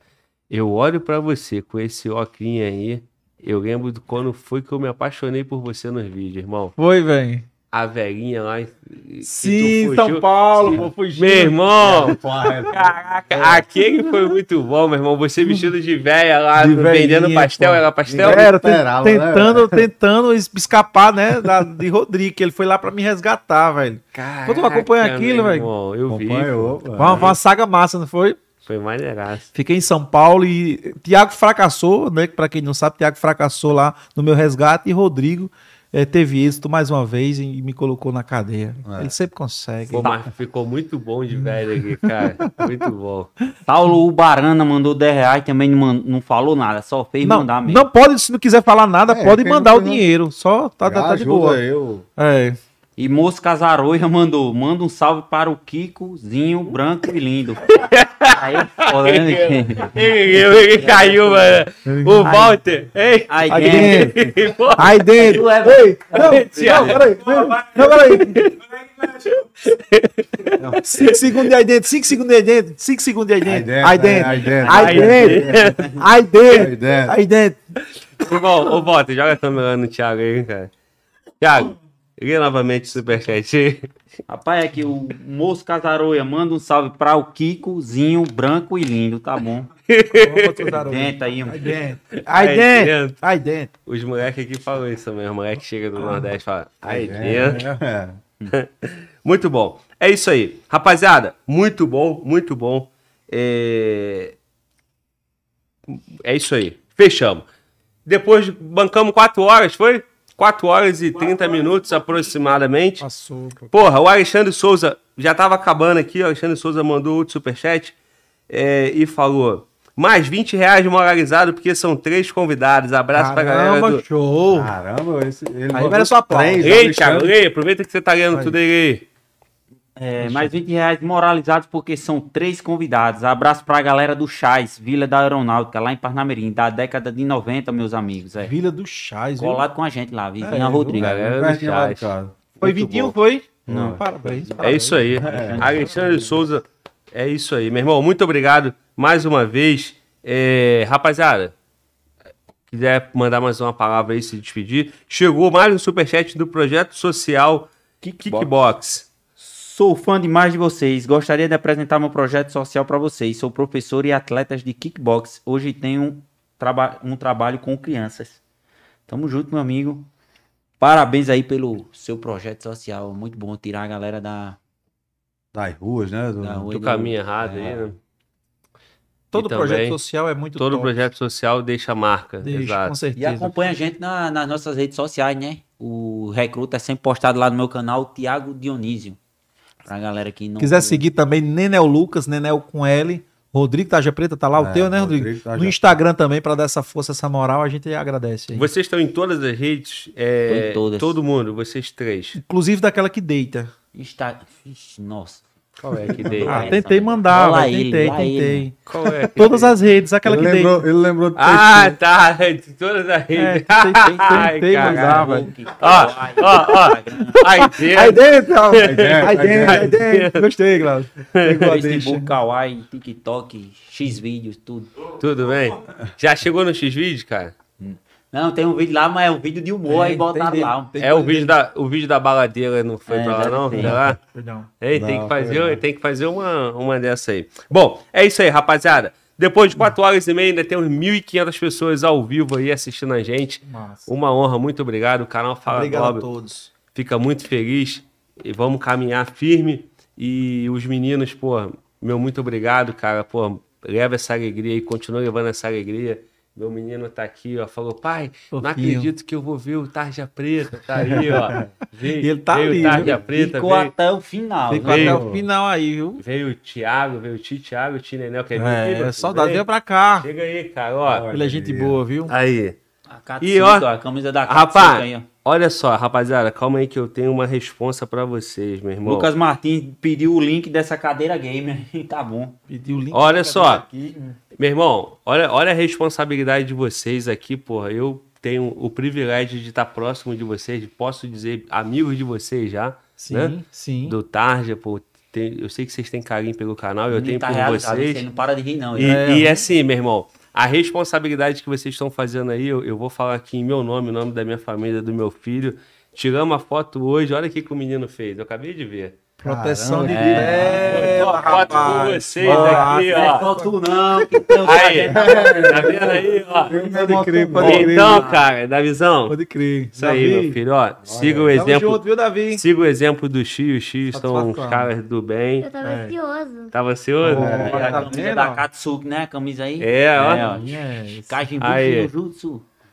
Speaker 1: Eu olho pra você com esse óculos aí. Eu lembro de quando foi que eu me apaixonei por você nos vídeos, irmão.
Speaker 4: Foi, velho.
Speaker 1: A velhinha lá.
Speaker 4: Sim. São Paulo, pô, fugiu.
Speaker 1: Meu irmão,
Speaker 2: Porra,
Speaker 1: Caraca, aquele foi muito bom, meu irmão. Você vestido de véia lá,
Speaker 4: De
Speaker 1: vendendo
Speaker 4: velhinha,
Speaker 1: pastel,
Speaker 4: pô.
Speaker 1: era pastel?
Speaker 4: Era, ten-
Speaker 2: esperava, né,
Speaker 4: tentando, tentando es- escapar, né, da, de Rodrigo, que ele foi lá pra me resgatar, velho.
Speaker 1: Caraca,
Speaker 4: Quando tu acompanha aquilo,
Speaker 1: meu
Speaker 4: velho?
Speaker 1: Eu vi.
Speaker 4: Uma, uma saga massa, não foi?
Speaker 1: Foi maneiraço.
Speaker 4: Fiquei em São Paulo e Tiago fracassou, né? Pra quem não sabe, Tiago fracassou lá no meu resgate e Rodrigo eh, teve êxito mais uma vez e me colocou na cadeia.
Speaker 2: É.
Speaker 4: Ele sempre consegue.
Speaker 1: Pô, mas ficou muito bom de velho aqui, cara. Muito bom.
Speaker 3: Paulo Ubarana mandou 10 reais, também não, não falou nada, só fez
Speaker 4: Não,
Speaker 3: mandar mesmo.
Speaker 4: não pode, se não quiser falar nada,
Speaker 2: É,
Speaker 4: pode mandar o dinheiro. Só tá, tá, tá de
Speaker 2: ajuda
Speaker 4: boa.
Speaker 2: eu.
Speaker 4: É.
Speaker 3: E Moço Casaroia mandou, manda um salve para o Kikozinho branco e lindo. Aí é foda, né?
Speaker 1: Ele, ele caiu, mano. O Walter. Ei,
Speaker 3: Aí
Speaker 4: Aí
Speaker 3: dentro.
Speaker 4: dentro. Aí dentro.
Speaker 3: É-
Speaker 4: Ei, não, não, peraí. Não, peraí. Cinco segundos aí dentro, cinco segundos aí dentro, cinco segundos aí dentro. Aí dentro.
Speaker 2: Aí dentro.
Speaker 4: Aí dentro. Aí dentro. Aí dentro.
Speaker 1: Ô, Walter, joga a câmera no Thiago aí, cara. Thiago, liga novamente o superchat aí.
Speaker 3: Rapaz, é que o Moço Casaroia manda um salve para o Kikozinho branco e lindo, tá bom? Dentro aí, mano.
Speaker 4: dentro. Aí dentro. Aí dentro.
Speaker 1: Os moleques aqui falam isso também. Os moleques chegam do Nordeste e falam, aí dentro.
Speaker 2: É.
Speaker 1: Muito bom. É isso aí. Rapaziada, muito bom, muito bom. É, é isso aí. Fechamos. Depois bancamos 4 horas, foi? 4 horas e 30 minutos aproximadamente.
Speaker 4: Passou. pô.
Speaker 1: Porra, o Alexandre Souza já tava acabando aqui. O Alexandre Souza mandou outro superchat é, e falou: mais 20 reais moralizado, porque são três convidados. Abraço pra galera
Speaker 4: Caramba,
Speaker 1: do.
Speaker 4: show.
Speaker 2: Caramba, esse, ele
Speaker 4: Aí merece um aplauso.
Speaker 2: três,
Speaker 1: Ei. Thiago, ei, aproveita que você tá lendo
Speaker 4: Aí.
Speaker 1: tudo aí.
Speaker 3: É, mais 20 reais moralizados porque são três convidados. Abraço pra galera do Chás, Vila da Aeronáutica, lá em Parnamirim, da década de 90, meus amigos. É.
Speaker 4: Vila do Chás, viu?
Speaker 3: Colado com a gente lá, Vizinha
Speaker 4: É,
Speaker 3: Rodrigues.
Speaker 2: casa.
Speaker 4: Foi
Speaker 1: Muito
Speaker 4: 21,
Speaker 1: bom.
Speaker 4: foi?
Speaker 3: Não.
Speaker 4: Parabéns.
Speaker 1: É isso aí. Alexandre Souza, é isso aí. Meu irmão, muito obrigado mais uma vez. É, rapaziada, quiser mandar mais uma palavra aí, se despedir. Chegou mais um superchat do Projeto Social Kickbox.
Speaker 3: Sou fã demais de vocês. Gostaria de apresentar meu projeto social para vocês. Sou professor e atletas de kickbox. Hoje tenho um, traba um trabalho com crianças. Tamo junto, meu amigo. Parabéns aí pelo seu projeto social. Muito bom tirar a galera da,
Speaker 2: Das ruas, né? Do-
Speaker 3: da rua.
Speaker 1: Do
Speaker 3: e do-
Speaker 1: caminho errado aí, né?
Speaker 4: Todo
Speaker 1: E
Speaker 4: projeto
Speaker 1: também,
Speaker 4: social é muito
Speaker 1: Todo
Speaker 4: top.
Speaker 1: projeto social deixa marca.
Speaker 4: Deixa,
Speaker 1: Exato.
Speaker 4: com
Speaker 3: E
Speaker 4: certeza.
Speaker 3: acompanha a gente na- nas nossas redes sociais, né? O Recruta é sempre postado lá no meu canal, Tiago Dionísio. Pra galera que não.
Speaker 4: Quiser seguir também Nenel Lucas, Nenel com L. Rodrigo Taja Preta, tá lá o
Speaker 2: É,
Speaker 4: teu, né, Rodrigo?
Speaker 2: Rodrigo
Speaker 4: no Instagram também, pra dar essa força, essa moral, a gente agradece. aí.
Speaker 1: Vocês estão em todas as redes? É,
Speaker 3: em todas.
Speaker 1: Todo mundo, vocês três.
Speaker 4: Inclusive daquela que deita.
Speaker 3: Insta... Ixi, nossa.
Speaker 1: Qual é que dei?
Speaker 3: Ah,
Speaker 4: tentei
Speaker 3: né?
Speaker 4: mandar,
Speaker 3: Olha
Speaker 4: velho,
Speaker 3: ele,
Speaker 4: tentei, tentei.
Speaker 1: Qual é que
Speaker 4: Todas
Speaker 1: dei?
Speaker 4: as redes, aquela
Speaker 2: Ele
Speaker 4: que
Speaker 2: lembrou,
Speaker 4: deita.
Speaker 2: ele lembrou do
Speaker 1: Ah,
Speaker 2: textinho.
Speaker 1: tá. De todas as redes.
Speaker 4: É, tentei-
Speaker 1: Ai,
Speaker 4: tentei
Speaker 1: caralho.
Speaker 4: mandar, velho.
Speaker 1: Ó, ó, ó. Aí
Speaker 4: Aí
Speaker 1: dentro.
Speaker 4: dentro, ó.
Speaker 2: dentro,
Speaker 4: aí
Speaker 2: aí
Speaker 4: dentro, aí dentro. Gostei, Glaucio.
Speaker 3: Facebook, Kawaii, TikTok, Xvideos, tudo.
Speaker 1: Tudo bem? Já chegou no X-Vídeo, cara?
Speaker 3: Não, tem um vídeo lá, mas é um vídeo de humor, aí botaram lá.
Speaker 4: Tem
Speaker 1: É o vídeo, da, o vídeo da baladeira, não foi
Speaker 3: É,
Speaker 1: pra lá, não? Sei lá. Ei,
Speaker 2: Não,
Speaker 1: tem que fazer,
Speaker 2: não.
Speaker 1: tem que fazer uma, uma dessa aí. Bom, é isso aí, rapaziada. Depois de 4 horas e meia, ainda temos 1.500 pessoas ao vivo aí assistindo a gente.
Speaker 4: Massa.
Speaker 1: Uma honra, muito obrigado. O canal Fala
Speaker 4: Obrigado
Speaker 1: Globo
Speaker 4: a todos.
Speaker 1: fica muito feliz e vamos caminhar firme. E os meninos, pô, meu muito obrigado, cara. Pô, leva essa alegria e continua levando essa alegria. Meu menino tá aqui, ó, falou, pai, não acredito que eu vou ver o Tarja Preta, tá aí, ó. Veio,
Speaker 4: ele tá
Speaker 1: veio
Speaker 4: ali,
Speaker 1: o Tarja
Speaker 4: viu?
Speaker 1: Preta,
Speaker 3: Ficou
Speaker 1: veio,
Speaker 3: até o final.
Speaker 4: Ficou
Speaker 3: né?
Speaker 1: Veio.
Speaker 4: até o final aí, viu?
Speaker 1: veio o Thiago, veio o Ti Thiago, o Ti Nenel, que é
Speaker 4: É,
Speaker 1: filho,
Speaker 4: saudade.
Speaker 1: vem.
Speaker 4: Veio pra cá.
Speaker 1: Chega aí, cara, ó.
Speaker 4: Ele é gente boa, viu?
Speaker 1: Aí.
Speaker 3: A Catsuca,
Speaker 1: E, ó,
Speaker 3: a camisa da Catsuca
Speaker 1: Rapaz,
Speaker 3: aí, ó.
Speaker 1: olha só, rapaziada, calma aí que eu tenho uma responsa pra vocês, meu irmão.
Speaker 3: Lucas Martins pediu o link dessa cadeira gamer. tá bom.
Speaker 4: Pediu o link.
Speaker 1: Olha só.
Speaker 4: Aqui.
Speaker 1: Meu irmão, olha, olha a responsabilidade de vocês aqui, porra. Eu tenho o privilégio de estar próximo de vocês, posso dizer amigos de vocês já,
Speaker 4: Sim,
Speaker 1: né?
Speaker 4: sim.
Speaker 1: Do Tarja, pô. tem- eu sei que vocês têm carinho pelo canal, eu
Speaker 3: Ele
Speaker 1: tenho
Speaker 3: tá
Speaker 1: por
Speaker 3: realizado,
Speaker 1: vocês.
Speaker 3: Você não para de rir, não.
Speaker 1: E,
Speaker 4: É,
Speaker 1: e assim, meu irmão, a responsabilidade que vocês estão fazendo aí, eu, eu vou falar aqui em meu nome, em nome da minha família, do meu filho. Tiramos a foto hoje, olha o que que o menino fez, eu acabei de ver.
Speaker 4: Proteção de
Speaker 3: É.
Speaker 4: tela,
Speaker 1: Uma foto com
Speaker 4: rapaz.
Speaker 1: vocês aqui,
Speaker 3: Não é
Speaker 1: ó.
Speaker 3: tu não, tem um
Speaker 1: Aí, tá vendo aí, ó?
Speaker 4: Pode crer, pode crer.
Speaker 1: Então, cara, da visão.
Speaker 4: Pode crer.
Speaker 1: Isso aí, meu filho, ó. Siga o exemplo.
Speaker 4: junto, viu, Davi?
Speaker 1: Siga o exemplo do Xi. Os X são os caras do bem.
Speaker 8: Eu tava
Speaker 4: É.
Speaker 8: ansioso.
Speaker 1: Tava ansioso?
Speaker 4: Ó,
Speaker 3: É, a
Speaker 4: tá
Speaker 3: camisa da? Katsuki, né? A camisa aí.
Speaker 1: É, ó.
Speaker 3: É, ó.
Speaker 4: Yes.
Speaker 3: Kajimbu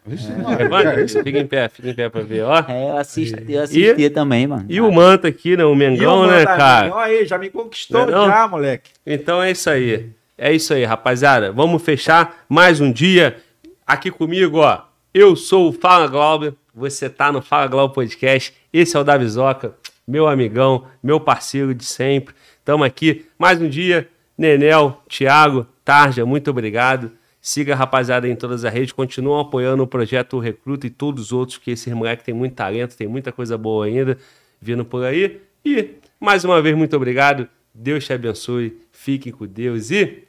Speaker 1: Aí.
Speaker 3: Shirojutsu.
Speaker 1: Levanta, fica em pé, fica em pé pra ver, ó.
Speaker 3: É, eu, assisti, eu assistia também, mano.
Speaker 1: E o manto aqui, né? O
Speaker 4: E o
Speaker 1: Mengão, né, cara?
Speaker 4: Olha aí, já me conquistou
Speaker 1: Não é não?
Speaker 4: já, moleque.
Speaker 1: Então é isso aí. É isso aí, rapaziada. Vamos fechar mais um dia aqui comigo, ó. Eu sou o Fala Glauber, você tá no Fala Glauber Podcast. Esse é o Davizoca, meu amigão, meu parceiro de sempre. Tamo aqui mais um dia. Nenel, Thiago, Tarja, muito obrigado. Siga a rapaziada em todas as redes, continuam apoiando o projeto Recruta e todos os outros, que esse moleque tem muito talento, tem muita coisa boa ainda vindo por aí. E, mais uma vez, muito obrigado. Deus te abençoe. Fiquem com Deus e.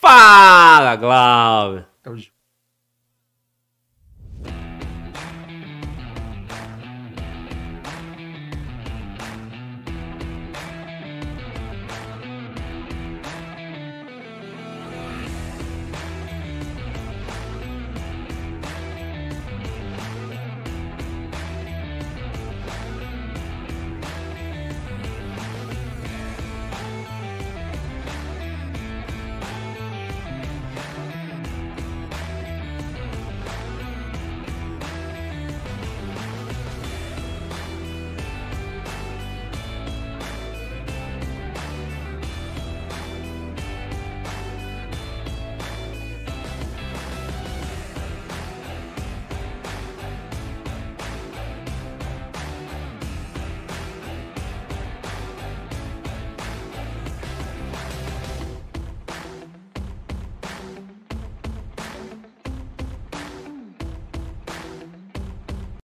Speaker 1: Fala, Glauber!
Speaker 4: Junto.